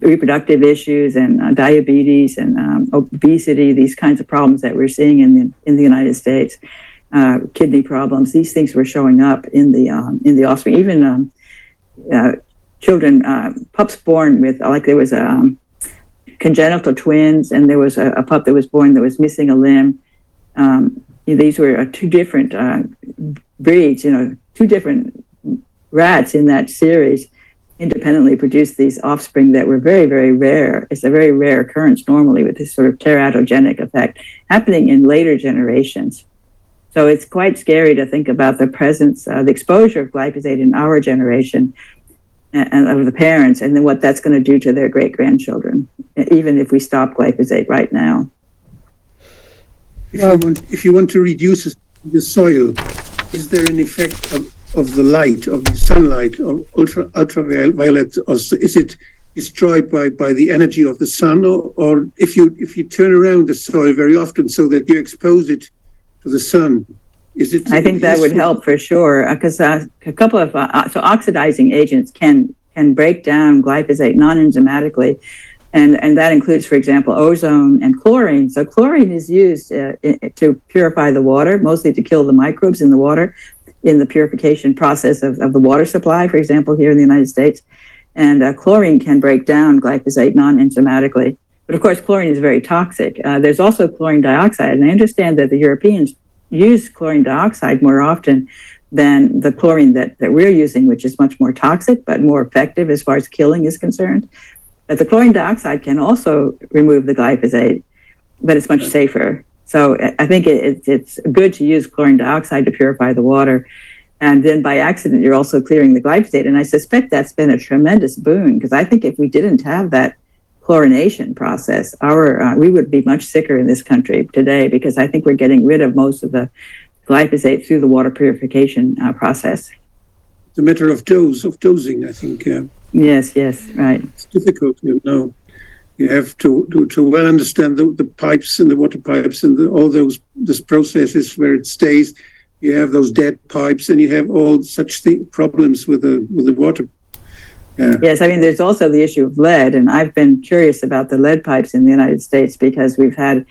reproductive issues, and uh, diabetes, and um, obesity. These kinds of problems that we're seeing in the in the United States, uh, kidney problems. These things were showing up in the um, in the offspring. Even um, uh, children, uh, pups born with, like there was a um, congenital twins, and there was a, a, pup that was born that was missing a limb. Um, these were uh, two different uh, breeds, you know, two different rats in that series independently produced these offspring that were very, very rare. It's a very rare occurrence normally with this sort of teratogenic effect happening in later generations. So it's quite scary to think about the presence, uh, the exposure of glyphosate in our generation and, of the parents, and then what that's going to do to their great grandchildren, even if we stop glyphosate right now. If, you want, if you want to reduce the soil, is there an effect of, of the light, of the sunlight, of ultra, ultraviolet, or is it destroyed by, by the energy of the sun, or, or if you if you turn around the soil very often so that you expose it to the sun. Is it? I think that would help for sure because uh, a couple of uh, uh, so oxidizing agents can can break down glyphosate non-enzymatically, and and that includes, for example, ozone and chlorine. So chlorine is used uh, to purify the water, mostly to kill the microbes in the water, in the purification process of, of the water supply. For example, here in the United States, and uh, chlorine can break down glyphosate non-enzymatically. But of course, chlorine is very toxic. Uh, there's also chlorine dioxide, and I understand that the Europeans use chlorine dioxide more often than the chlorine that, that we're using, which is much more toxic but more effective as far as killing is concerned. But the chlorine dioxide can also remove the glyphosate, but it's much safer. So I think it, it's good to use chlorine dioxide to purify the water. And then by accident, you're also clearing the glyphosate. And I suspect that's been a tremendous boon because I think if we didn't have that chlorination process, our uh, we would be much sicker in this country today because I think we're getting rid of most of the glyphosate through the water purification uh, process. It's a matter of dose of dosing, I think. Uh, yes, yes, right. It's difficult, you know. You have to to, to well understand the, the pipes and the water pipes and the, all those those processes where it stays. You have those dead pipes, and you have all such problems with the with the water Yes, I mean, there's also the issue of lead, and I've been curious about the lead pipes in the United States because we've had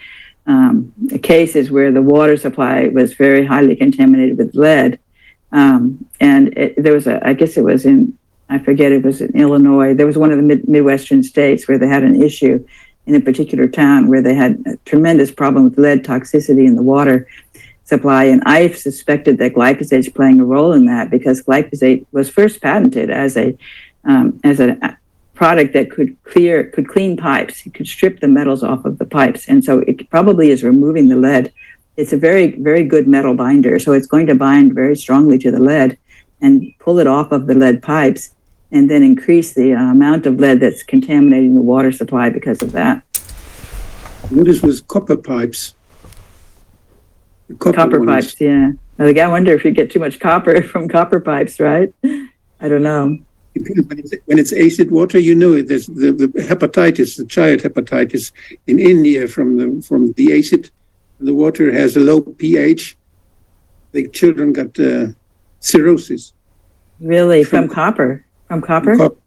um, cases where the water supply was very highly contaminated with lead. Um, and it, there was a, I guess it was in, I forget, it was in Illinois. There was one of the mid- Midwestern states where they had an issue in a particular town where they had a tremendous problem with lead toxicity in the water supply. And I've suspected that glyphosate is playing a role in that because glyphosate was first patented as a um, as a product that could clear could clean pipes. It could strip the metals off of the pipes. And so it probably is removing the lead. It's a very very good metal binder. So it's going to bind very strongly to the lead and pull it off of the lead pipes and then increase the uh, amount of lead that's contaminating the water supply because of that. What is with copper pipes. Copper, copper pipes yeah. I wonder if you get too much copper from copper pipes right? I don't know when it's, when it's acid water, you know it. There's the, the hepatitis, the child hepatitis in India from the from the acid. The water has a low pH. The children got uh, cirrhosis. Really, from, from copper? From copper? From copper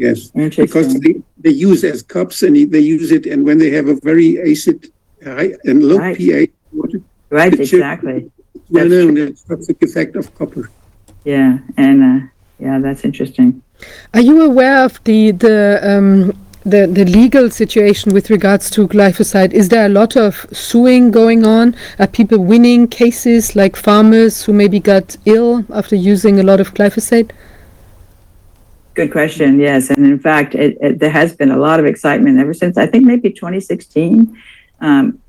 yes, because they, they use as cups and they use it, and when they have a very acid high and low right. pH water, right, exactly. Well known the toxic effect of copper. Yeah, and uh, yeah, that's interesting. Are you aware of the the um, the, the legal situation with regards to glyphosate? Is there a lot of suing going on? Are people winning cases like farmers who maybe got ill after using a lot of glyphosate? Good question. Yes, and in fact, it, it, there has been a lot of excitement ever since I think maybe 2016. Um,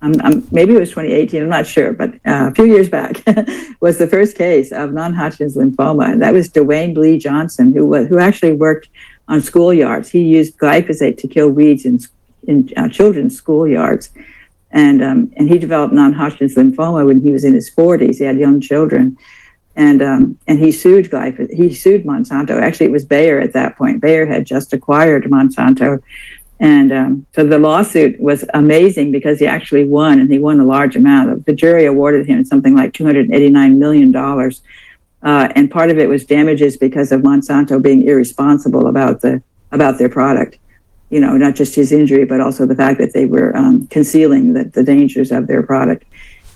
um, um, maybe it was 2018, I'm not sure, but uh, a few years back, was the first case of non-Hodgkin's lymphoma. And that was Dwayne Blee Johnson, who was who actually worked on schoolyards. He used glyphosate to kill weeds in in uh, children's schoolyards, and um, and he developed non-Hodgkin's lymphoma when he was in his 40s. He had young children, and um, and he sued glyphosate. He sued Monsanto. Actually, it was Bayer at that point. Bayer had just acquired Monsanto and um, so the lawsuit was amazing because he actually won, and he won a large amount. The jury awarded him something like $289 million. Uh, and part of it was damages because of Monsanto being irresponsible about the about their product. You know, not just his injury, but also the fact that they were um, concealing the, the dangers of their product.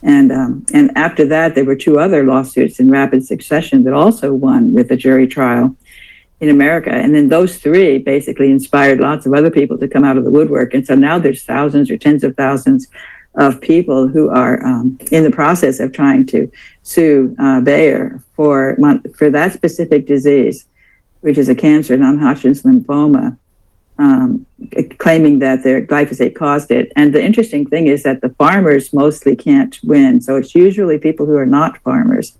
And um, and after that, there were two other lawsuits in rapid succession that also won with a jury trial in America. And then those three basically inspired lots of other people to come out of the woodwork. And so now there's thousands or tens of thousands of people who are um, in the process of trying to sue uh, Bayer for for that specific disease, which is a cancer, non-Hodgkin's lymphoma, um, claiming that their glyphosate caused it. And the interesting thing is that the farmers mostly can't win. So it's usually people who are not farmers.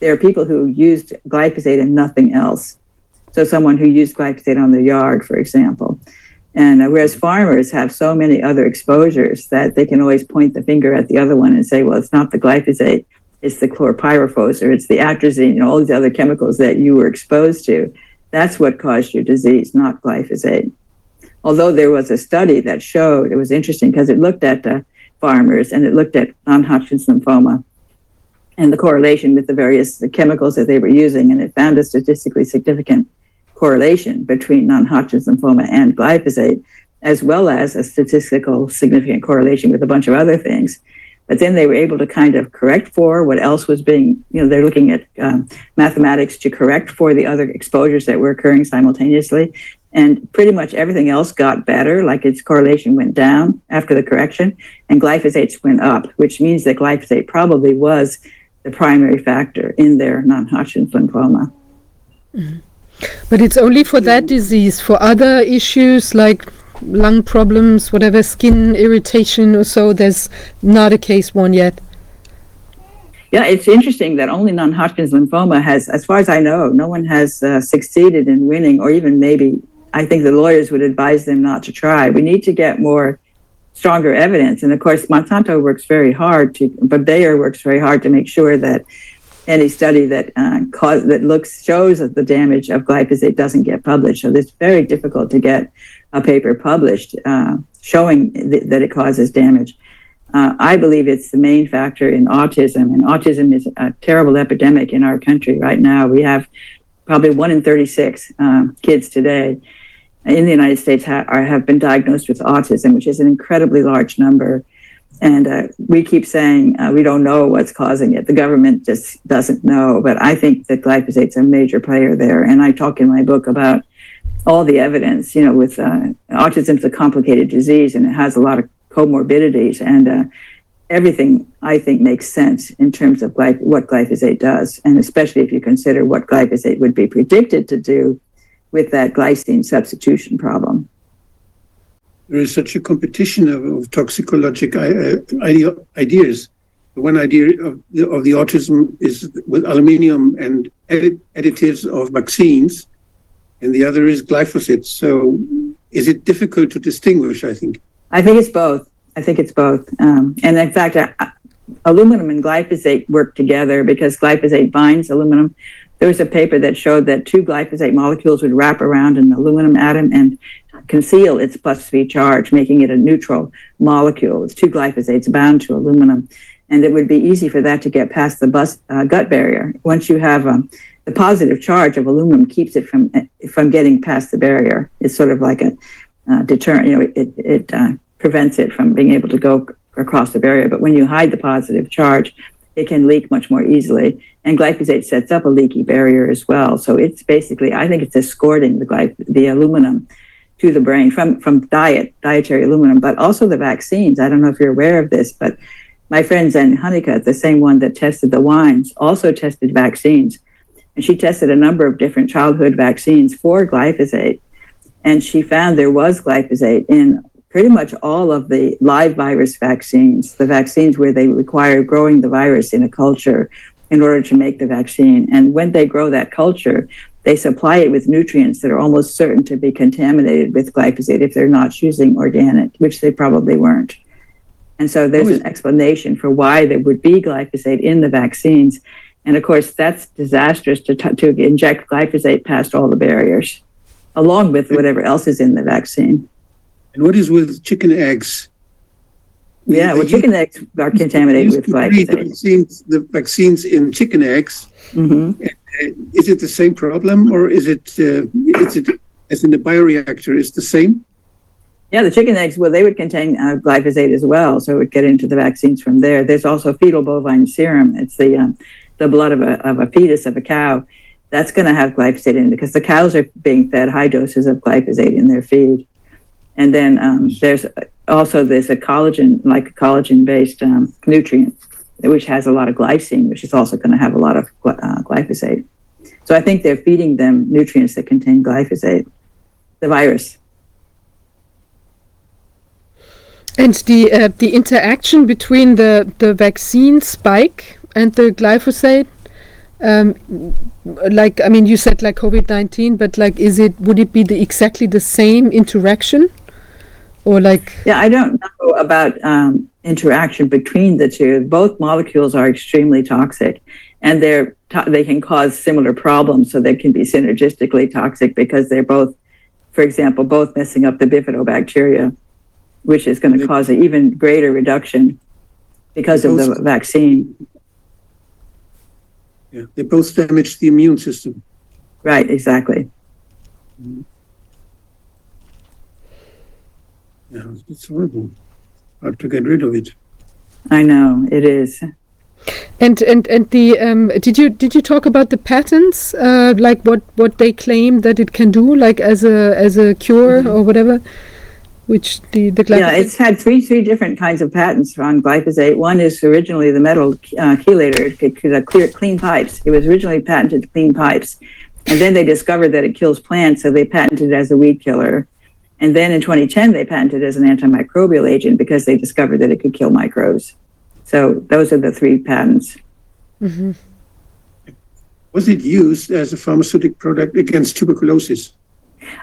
There are people who used glyphosate and nothing else. So someone who used glyphosate on their yard, for example. And uh, whereas farmers have so many other exposures that they can always point the finger at the other one and say, well, it's not the glyphosate, it's the chlorpyrifos or it's the atrazine and all these other chemicals that you were exposed to. That's what caused your disease, not glyphosate. Although there was a study that showed, it was interesting because it looked at the farmers and it looked at non-Hodgkin's lymphoma and the correlation with the various chemicals that they were using, and it found a statistically significant correlation between non-Hodgkin's lymphoma and glyphosate, as well as a statistical significant correlation with a bunch of other things. But then they were able to kind of correct for what else was being, you know, they're looking at um, mathematics to correct for the other exposures that were occurring simultaneously. And pretty much everything else got better, like its correlation went down after the correction, and glyphosates went up, which means that glyphosate probably was the primary factor in their non Hodgkin's lymphoma. Mm-hmm. But it's only for that disease. For other issues like lung problems, whatever, skin irritation or so, there's not a case one yet. Yeah, it's interesting that only non Hodgkin's lymphoma has, as far as I know, no one has uh, succeeded in winning, or even maybe I think the lawyers would advise them not to try. We need to get more stronger evidence. And of course, Monsanto works very hard to, but Bayer works very hard to make sure that any study that uh, cause, that looks shows that the damage of glyphosate doesn't get published. So it's very difficult to get a paper published uh, showing th- that it causes damage. Uh, I believe it's the main factor in autism, and autism is a terrible epidemic in our country right now. We have probably one in 36 uh, kids today in the United States ha- are, have been diagnosed with autism, which is an incredibly large number. And uh, we keep saying uh, we don't know what's causing it. The government just doesn't know. But I think that glyphosate's a major player there. And I talk in my book about all the evidence, you know, with uh, autism's a complicated disease and it has a lot of comorbidities. And uh, everything I think makes sense in terms of glyph- what glyphosate does. And especially if you consider what glyphosate would be predicted to do with that glycine substitution problem there is such a competition of, of toxicologic uh, idea, ideas. One idea of the, of the autism is with aluminium and edit, additives of vaccines, and the other is glyphosate. So, is it difficult to distinguish? I think. I think it's both. I think it's both. Um, and in fact, aluminum and glyphosate work together because glyphosate binds aluminum. There was a paper that showed that two glyphosate molecules would wrap around an aluminum atom and conceal its plus V charge, making it a neutral molecule. It's two glyphosates bound to aluminum. And it would be easy for that to get past the bus, uh, gut barrier. Once you have um, the positive charge of aluminum keeps it from from getting past the barrier. It's sort of like a uh, deterrent. You know, it it uh, prevents it from being able to go across the barrier. But when you hide the positive charge, it can leak much more easily. And glyphosate sets up a leaky barrier as well. So it's basically, I think it's escorting the glyph- the aluminum to the brain from from diet, dietary aluminum, but also the vaccines. I don't know if you're aware of this, but my friend Zen Honeycutt, the same one that tested the wines, also tested vaccines. And she tested a number of different childhood vaccines for glyphosate. And she found there was glyphosate in pretty much all of the live virus vaccines, the vaccines where they require growing the virus in a culture in order to make the vaccine. And when they grow that culture, they supply it with nutrients that are almost certain to be contaminated with glyphosate if they're not choosing organic, which they probably weren't. And so there's an explanation for why there would be glyphosate in the vaccines. And of course, that's disastrous to, t- to inject glyphosate past all the barriers, along with whatever else is in the vaccine. And what is with chicken eggs? Yeah, well, chicken eggs are contaminated used with to breed The glyphosate. vaccines, the vaccines in chicken eggs, hmm is it the same problem or is it, uh, is it, as in the bioreactor, is the same? Yeah, the chicken eggs, well, they would contain uh, glyphosate as well, so it would get into the vaccines from there. There's also fetal bovine serum. It's the um, the blood of a, of a fetus of a cow. That's going to have glyphosate in it because the cows are being fed high doses of glyphosate in their feed. And then um, there's also there's a collagen, like a collagen-based um, nutrient, which has a lot of glycine, which is also going to have a lot of uh, glyphosate. So I think they're feeding them nutrients that contain glyphosate, the virus. And the uh, the interaction between the the vaccine spike and the glyphosate, um, like I mean, you said like COVID nineteen, but like, is it would it be the exactly the same interaction, or like Yeah, I don't know about um, interaction between the two. Both molecules are extremely toxic, and they're to- they can cause similar problems. So they can be synergistically toxic because they're both, for example, both messing up the bifidobacteria, which is going to mm-hmm. cause an even greater reduction because of the vaccine. Yeah, they both damage the immune system. Right, exactly. Mm-hmm. Yeah, it's horrible. Hard to get rid of it. I know it is. and and and the um, did you did you talk about the patents, uh, like what what they claim that it can do, like as a as a cure or whatever, which the the Yeah, it's had three three different kinds of patents on glyphosate. One is originally the metal uh, chelator, it could, could, uh, clear clean pipes. It was originally patented to clean pipes, and then they discovered that it kills plants, so they patented it as a weed killer. And then in 2010, they patented it as an antimicrobial agent because they discovered that it could kill microbes. So those are the three patents. Mhm. Was it used as a pharmaceutical product against tuberculosis?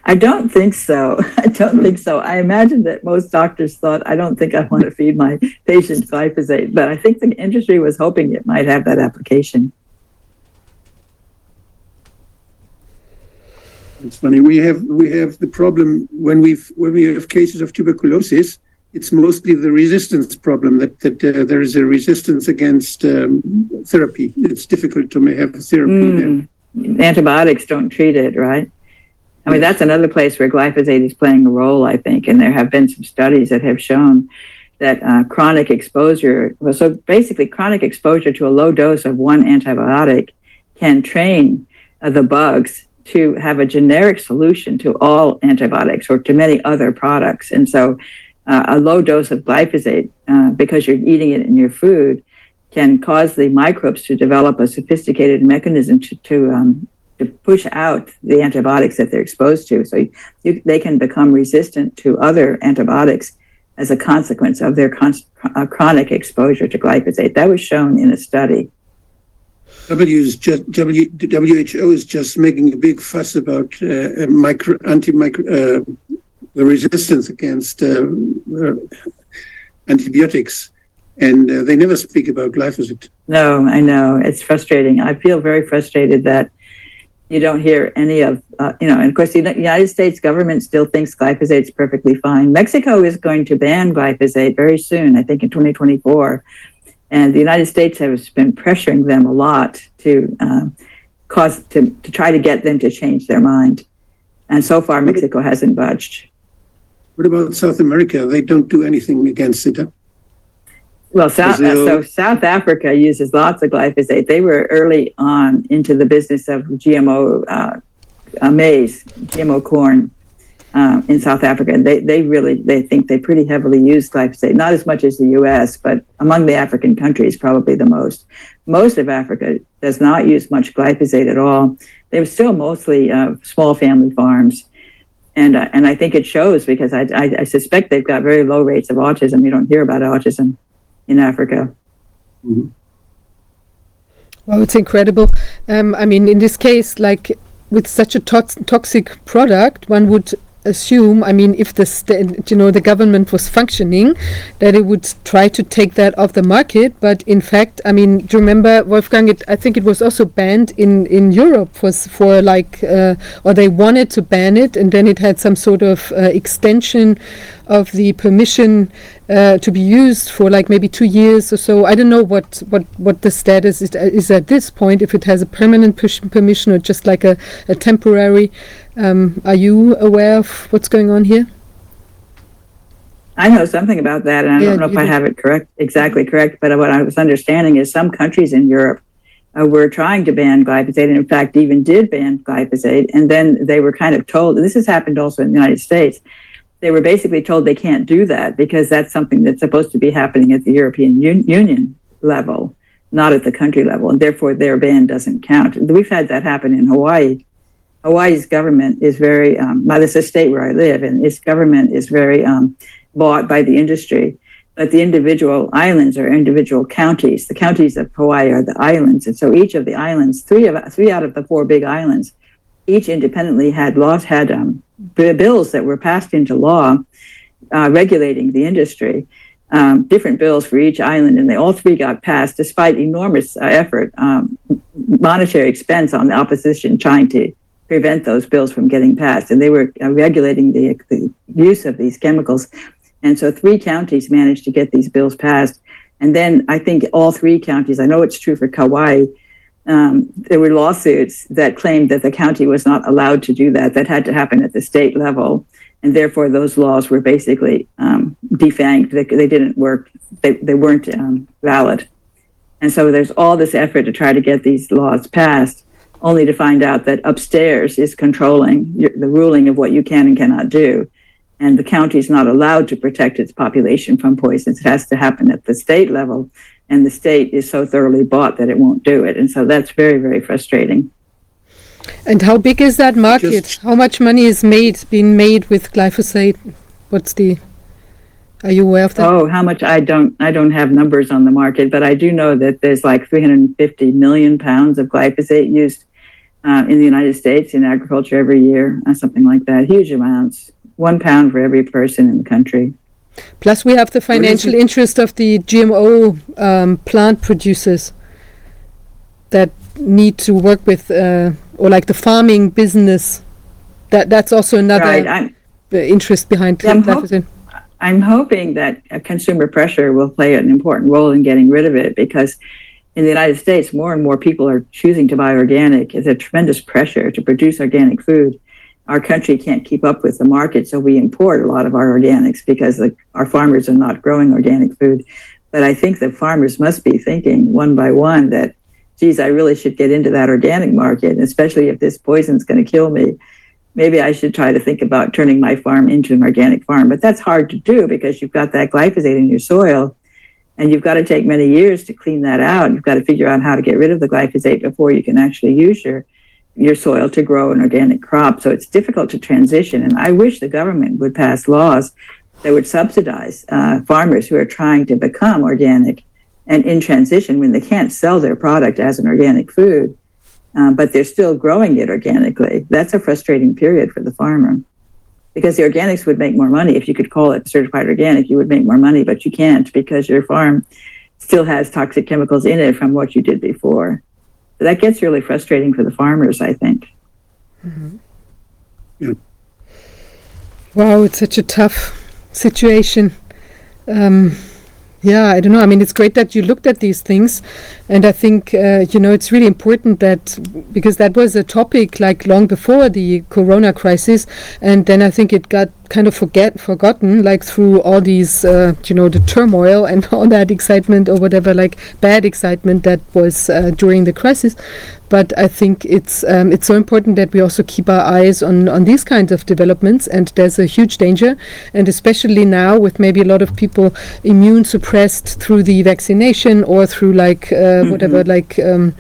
I don't think so. I don't think so. I imagine that most doctors thought, I don't think I want to feed my patients glyphosate, but I think the industry was hoping it might have that application. It's funny. We have we have the problem when we when we have cases of tuberculosis. It's mostly the resistance problem that that uh, there is a resistance against um, therapy. It's difficult to have therapy. there. Mm. Antibiotics don't treat it, right? I mean, that's another place where glyphosate is playing a role, I think. And there have been some studies that have shown that uh, chronic exposure, well, so basically, chronic exposure to a low dose of one antibiotic can train uh, the bugs to have a generic solution to all antibiotics or to many other products. And so, uh, a low dose of glyphosate, uh, because you're eating it in your food, can cause the microbes to develop a sophisticated mechanism to, to, um, to push out the antibiotics that they're exposed to. So you, they can become resistant to other antibiotics as a consequence of their con- uh, chronic exposure to glyphosate. That was shown in a study. W is just w, WHO is just making a big fuss about uh, micro anti micro uh, the resistance against uh, uh, antibiotics, and uh, they never speak about glyphosate. No, I know it's frustrating. I feel very frustrated that you don't hear any of, uh, you know, and of course, the United States government still thinks glyphosate is perfectly fine. Mexico is going to ban glyphosate very soon, I think in 2024. And the United States has been pressuring them a lot to uh, cause, to, to try to get them to change their mind. And so far, Mexico hasn't budged. What about South America? They don't do anything against it. huh? Well, South, uh, Brazil. so South Africa uses lots of glyphosate. They were early on into the business of GMO uh, uh, maize, GMO corn uh, in South Africa. And they, they really, they think they pretty heavily use glyphosate, not as much as the U.S., but among the African countries, probably the most. Most of Africa does not use much glyphosate at all. They're still mostly uh, small family farms. And, uh, and I think it shows because I, I, I suspect they've got very low rates of autism. You don't hear about autism in Africa. Well, it's incredible. Um, I mean, in this case, like with such a tox- toxic product, one would assume, I mean, if the st- you know the government was functioning, that it would try to take that off the market. But in fact, I mean, do you remember Wolfgang? It, I think it was also banned in in Europe for for like, uh, or they wanted to ban it, and then it had some sort of uh, extension of the permission uh, to be used for like maybe two years or so. I don't know what what what the status is, is at this point. If it has a permanent permission or just like a, a temporary. Um, are you aware of what's going on here? I know something about that, and I Yeah, don't know if you I do. have it correct, exactly correct. But what I was understanding is some countries in Europe uh, were trying to ban glyphosate, and in fact, even did ban glyphosate. And then they were kind of told. This has happened also in the United States. They were basically told they can't do that because that's something that's supposed to be happening at the European Un- Union level, not at the country level, and therefore their ban doesn't count. We've had that happen in Hawaii. Hawaii's government is very, um, well, it's a state where I live, and its government is very um, bought by the industry. But the individual islands are individual counties. The counties of Hawaii are the islands, and so each of the islands, three of three out of the four big islands, each independently had laws had um, bills that were passed into law uh, regulating the industry. Um, different bills for each island, and they all three got passed despite enormous uh, effort, um, monetary expense on the opposition trying to prevent those bills from getting passed. And they were uh, regulating the, the use of these chemicals. And so three counties managed to get these bills passed. And then I think all three counties, I know it's true for Kauai, um, there were lawsuits that claimed that the county was not allowed to do that. That had to happen at the state level. And therefore, those laws were basically um, defanged. They, they didn't work, they, they weren't um, valid. And so there's all this effort to try to get these laws passed, only to find out that upstairs is controlling your- the ruling of what you can and cannot do. And the county is not allowed to protect its population from poisons. It has to happen at the state level. And the state is so thoroughly bought that it won't do it. And so that's very, very frustrating. And how big is that market? Just- how much money is made being made with glyphosate? What's the? Are you aware of that? Oh, how much? I don't, I don't have numbers on the market, but I do know that there's like 350 million pounds of glyphosate used uh, in the United States in agriculture every year, uh, something like that. Huge amounts. One pound for every person in the country. Plus, we have the financial interest of the GMO um, plant producers that need to work with, uh, or like the farming business. That that's also another Right. Interest behind Yeah, I'm hop- glyphosate. I'm hoping that uh, consumer pressure will play an important role in getting rid of it because in the United States, more and more people are choosing to buy organic. It's a tremendous pressure to produce organic food. Our country can't keep up with the market, so we import a lot of our organics because the, our farmers are not growing organic food. But I think the farmers must be thinking one by one that, geez, I really should get into that organic market, especially if this poison's going to kill me maybe I should try to think about turning my farm into an organic farm. But that's hard to do because you've got that glyphosate in your soil and you've got to take many years to clean that out. You've got to figure out how to get rid of the glyphosate before you can actually use your your soil to grow an organic crop. So it's difficult to transition. And I wish the government would pass laws that would subsidize uh, farmers who are trying to become organic and in transition when they can't sell their product as an organic food um, but they're still growing it organically. That's a frustrating period for the farmer because the organics would make more money. If you could call it certified organic, you would make more money, but you can't because your farm still has toxic chemicals in it from what you did before. So that gets really frustrating for the farmers, I think. Wow, it's such a tough situation. Um, yeah, I don't know. I mean, it's great that you looked at these things, and I think uh, you know it's really important that because that was a topic like long before the Corona crisis, and then I think it got kind of forget forgotten like through all these uh, you know the turmoil and all that excitement or whatever like bad excitement that was uh, during the crisis. But I think it's um, it's so important that we also keep our eyes on on these kinds of developments. And there's a huge danger, and especially now with maybe a lot of people immune suppressed through the vaccination or through like uh, whatever like um,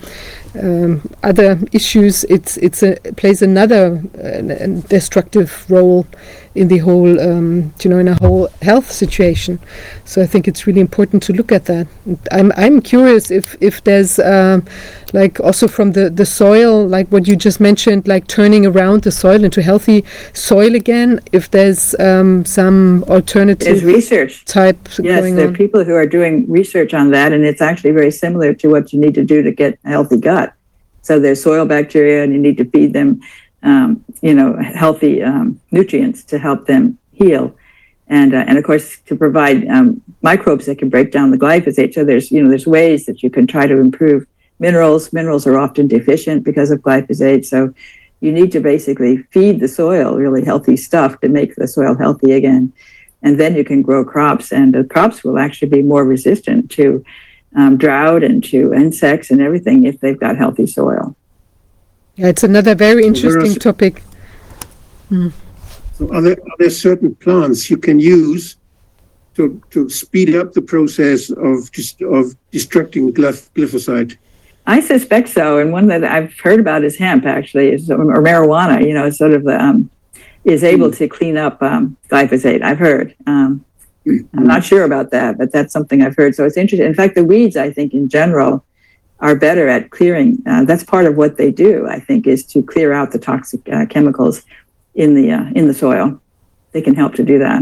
um, other issues, it's it's a, it plays another uh, destructive role in the whole, um, you know, in a whole health situation. So I think it's really important to look at that. I'm I'm curious if if there's um, like also from the the soil, like what you just mentioned, like turning around the soil into healthy soil again. If there's um, some There's alternative research. type Yes, going there are people who are doing research on that, and it's actually very similar to what you need to do to get a healthy gut. So there's soil bacteria, and you need to feed them, um, you know, healthy um, nutrients to help them heal, and uh, and of course to provide um, microbes that can break down the glyphosate. So there's you know there's ways that you can try to improve minerals. Minerals are often deficient because of glyphosate, so you need to basically feed the soil really healthy stuff to make the soil healthy again and then you can grow crops and the crops will actually be more resistant to um, drought and to insects and everything if they've got healthy soil Yeah, it's another very So are interesting s- topic. So are there, are there certain plants you can use to, to speed up the process of just of destructing glyph- glyphosate? i suspect so and one that i've heard about is hemp actually is, or marijuana you know it's sort of the, um, is able to clean up um, glyphosate i've heard um, i'm not sure about that but that's something i've heard so it's interesting in fact the weeds i think in general are better at clearing uh, that's part of what they do i think is to clear out the toxic uh, chemicals in the uh, in the soil they can help to do that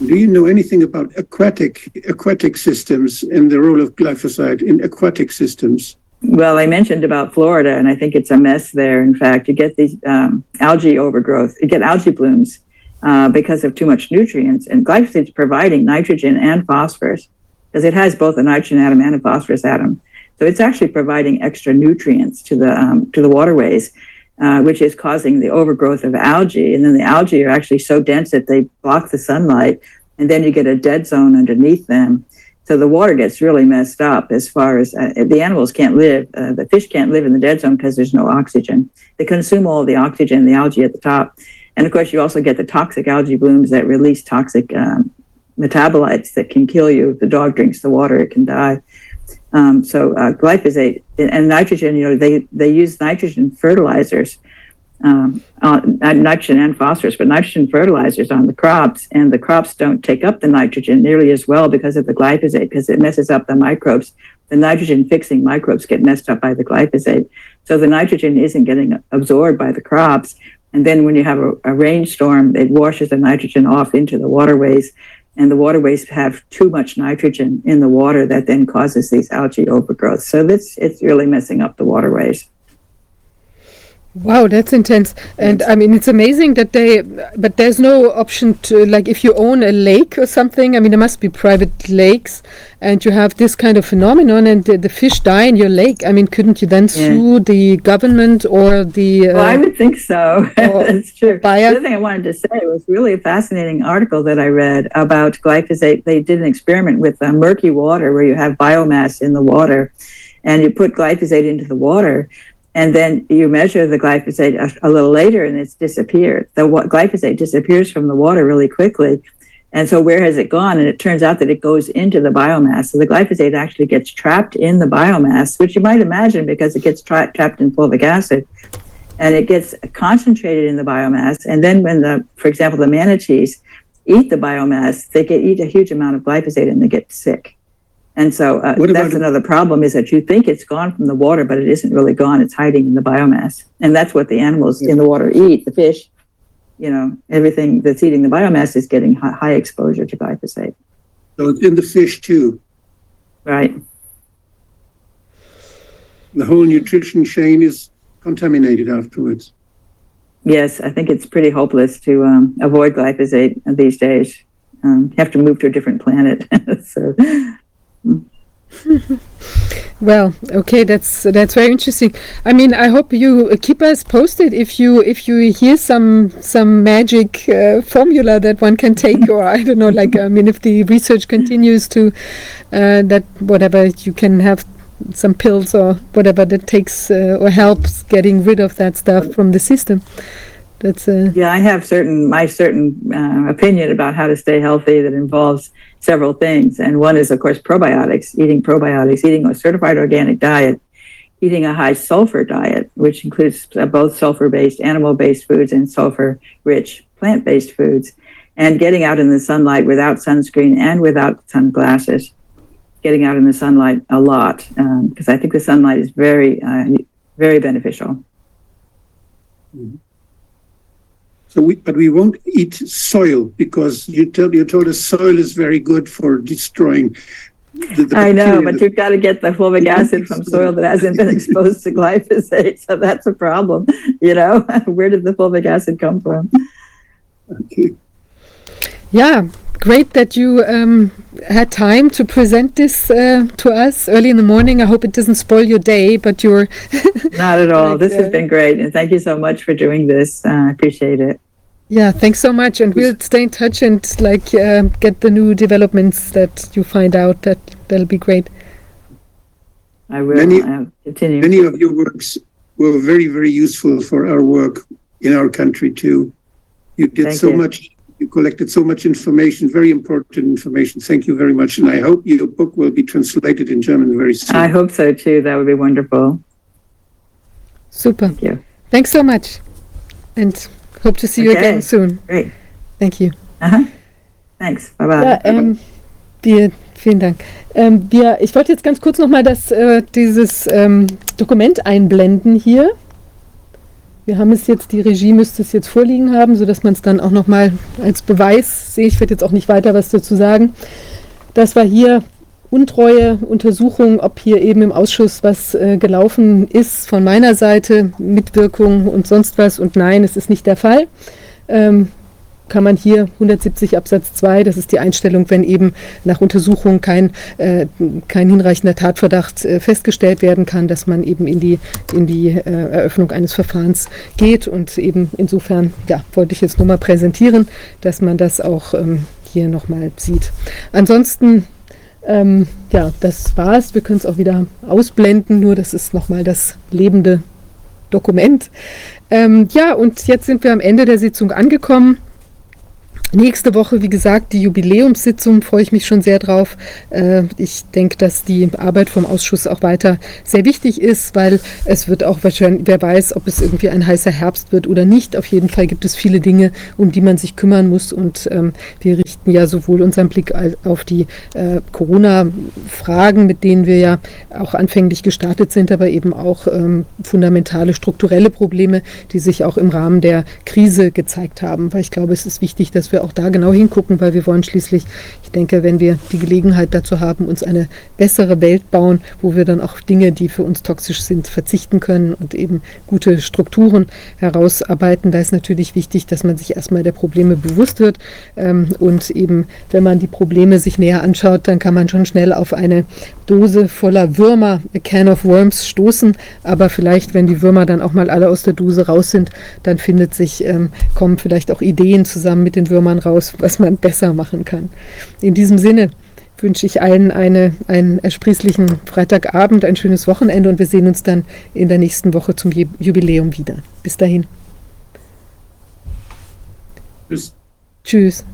Do you know anything about aquatic aquatic systems and the role of glyphosate in aquatic systems? Well, I mentioned about Florida, and I think it's a mess there. In fact, you get these um, algae overgrowth, you get algae blooms uh, because of too much nutrients. And glyphosate is providing nitrogen and phosphorus because it has both a nitrogen atom and a phosphorus atom. So it's actually providing extra nutrients to the um, to the waterways, uh, which is causing the overgrowth of algae. And then the algae are actually so dense that they block the sunlight, and then you get a dead zone underneath them. So the water gets really messed up as far as uh, the animals can't live. Uh, the fish can't live in the dead zone because there's no oxygen. They consume all the oxygen, the algae at the top. And of course, you also get the toxic algae blooms that release toxic um, metabolites that can kill you. If the dog drinks the water, it can die. Um, so uh, glyphosate and nitrogen, you know, they, they use nitrogen fertilizers, um, uh, nitrogen and phosphorus, but nitrogen fertilizers on the crops, and the crops don't take up the nitrogen nearly as well because of the glyphosate, because it messes up the microbes. The nitrogen fixing microbes get messed up by the glyphosate. So the nitrogen isn't getting absorbed by the crops. And then when you have a, a rainstorm, it washes the nitrogen off into the waterways and the waterways have too much nitrogen in the water that then causes these algae overgrowth. So this it's really messing up the waterways. Wow, that's intense. And I mean, it's amazing that they, but there's no option to, like, if you own a lake or something, I mean, there must be private lakes and you have this kind of phenomenon and the, the fish die in your lake. I mean, couldn't you then Yeah. sue the government or the. Uh, well, I would think so. That's true. buyer? The other thing I wanted to say was really a fascinating article that I read about glyphosate. They did an experiment with uh, murky water where you have biomass in the water and you put glyphosate into the water and then you measure the glyphosate a, a little later and it's disappeared. The wa- glyphosate disappears from the water really quickly. And so where has it gone? And it turns out that it goes into the biomass. So the glyphosate actually gets trapped in the biomass, which you might imagine because it gets tra- trapped in fulvic acid and it gets concentrated in the biomass. And then when the, for example, the manatees eat the biomass, they get eat a huge amount of glyphosate and they get sick. And so uh, that's another problem is that you think it's gone from the water, but it isn't really gone. It's hiding in the biomass. And that's what the animals in the water eat, the fish. You know, everything that's eating the biomass is getting hi- high exposure to glyphosate. So it's in the fish too. Right. The whole nutrition chain is contaminated afterwards. Yes, I think it's pretty hopeless to um, avoid glyphosate these days. Um, you have to move to a different planet. so, Well, okay, that's that's very interesting. I mean, I hope you uh, keep us posted if you if you hear some some magic uh, formula that one can take, or I don't know, like I mean, if the research continues to uh, that whatever you can have some pills or whatever that takes uh, or helps getting rid of that stuff from the system. That's uh, yeah, I have certain my certain uh, opinion about how to stay healthy that involves several things, and one is of course probiotics. Eating probiotics, eating a certified organic diet, eating a high sulfur diet, which includes uh, both sulfur based animal based foods and sulfur rich plant based foods, and getting out in the sunlight without sunscreen and without sunglasses. Getting out in the sunlight a lot because um, I think the sunlight is very, uh, very beneficial. So we, but we won't eat soil because you told you told us soil is very good for destroying the, the I know, but you've got to get the fulvic acid from soil that hasn't been exposed to glyphosate. So that's a problem. You know, where did the fulvic acid come from? Okay. Yeah, great that you um, had time to present this uh, to us early in the morning. I hope it doesn't spoil your day, but you're not at all. Like, this uh, has been great, and thank you so much for doing this. Uh, I appreciate it. Yeah, thanks so much, and we'll stay in touch and like uh, get the new developments that you find out. That that'll be great. I will many, uh, continue. Many of your works were very, very useful for our work in our country too. You did Thank so you. much. You collected so much information, very important information. Thank you very much, and I hope your book will be translated in German very soon. I hope so too. That would be wonderful. Super. Thank you. Thanks so much, and hope to see you Okay. again soon. Great. Thank you. Uh-huh. Thanks. Bye bye. Ja, ähm, wir, vielen Dank. Ähm, wir, ich wollte jetzt ganz kurz nochmal das, äh, dieses ähm, Dokument einblenden hier. Wir haben es jetzt, die Regie müsste es jetzt vorliegen haben, sodass man es dann auch nochmal als Beweis sehe. Ich werde jetzt auch nicht weiter was dazu sagen. Das war hier Untreue, Untersuchung, ob hier eben im Ausschuss was äh, gelaufen ist von meiner Seite, Mitwirkung und sonst was. Und nein, es ist nicht der Fall. Ähm, kann man hier 170 Absatz 2, das ist die Einstellung, wenn eben nach Untersuchung kein, äh, kein hinreichender Tatverdacht äh, festgestellt werden kann, dass man eben in die, in die äh, Eröffnung eines Verfahrens geht. Und eben insofern, ja, wollte ich jetzt nur mal präsentieren, dass man das auch ähm, hier nochmal sieht. Ansonsten, ähm, ja, das war's. Wir können es auch wieder ausblenden, nur das ist nochmal das lebende Dokument. Ähm, ja, und jetzt sind wir am Ende der Sitzung angekommen. Nächste Woche, wie gesagt, die Jubiläumssitzung, freue ich mich schon sehr drauf. Äh, ich denke, dass die Arbeit vom Ausschuss auch weiter sehr wichtig ist, weil es wird auch wahrscheinlich, wer weiß, ob es irgendwie ein heißer Herbst wird oder nicht. Auf jeden Fall gibt es viele Dinge, um die man sich kümmern muss. Und ähm, wir richten ja sowohl unseren Blick auf die äh, Corona-Fragen, mit denen wir ja auch anfänglich gestartet sind, aber eben auch ähm, fundamentale strukturelle Probleme, die sich auch im Rahmen der Krise gezeigt haben. Weil ich glaube, es ist wichtig, dass wir auch da genau hingucken, weil wir wollen schließlich, ich denke, wenn wir die Gelegenheit dazu haben, uns eine bessere Welt bauen, wo wir dann auch Dinge, die für uns toxisch sind, verzichten können und eben gute Strukturen herausarbeiten, da ist natürlich wichtig, dass man sich erstmal der Probleme bewusst wird. Ähm, und eben, wenn man die Probleme sich näher anschaut, dann kann man schon schnell auf eine Dose voller Würmer, a can of worms, stoßen, aber vielleicht, wenn die Würmer dann auch mal alle aus der Dose raus sind, dann findet sich, ähm, kommen vielleicht auch Ideen zusammen mit den Würmern raus, was man besser machen kann. In diesem Sinne wünsche ich allen eine, einen ersprießlichen Freitagabend, ein schönes Wochenende und wir sehen uns dann in der nächsten Woche zum Jubiläum wieder. Bis dahin. Tschüss. Tschüss.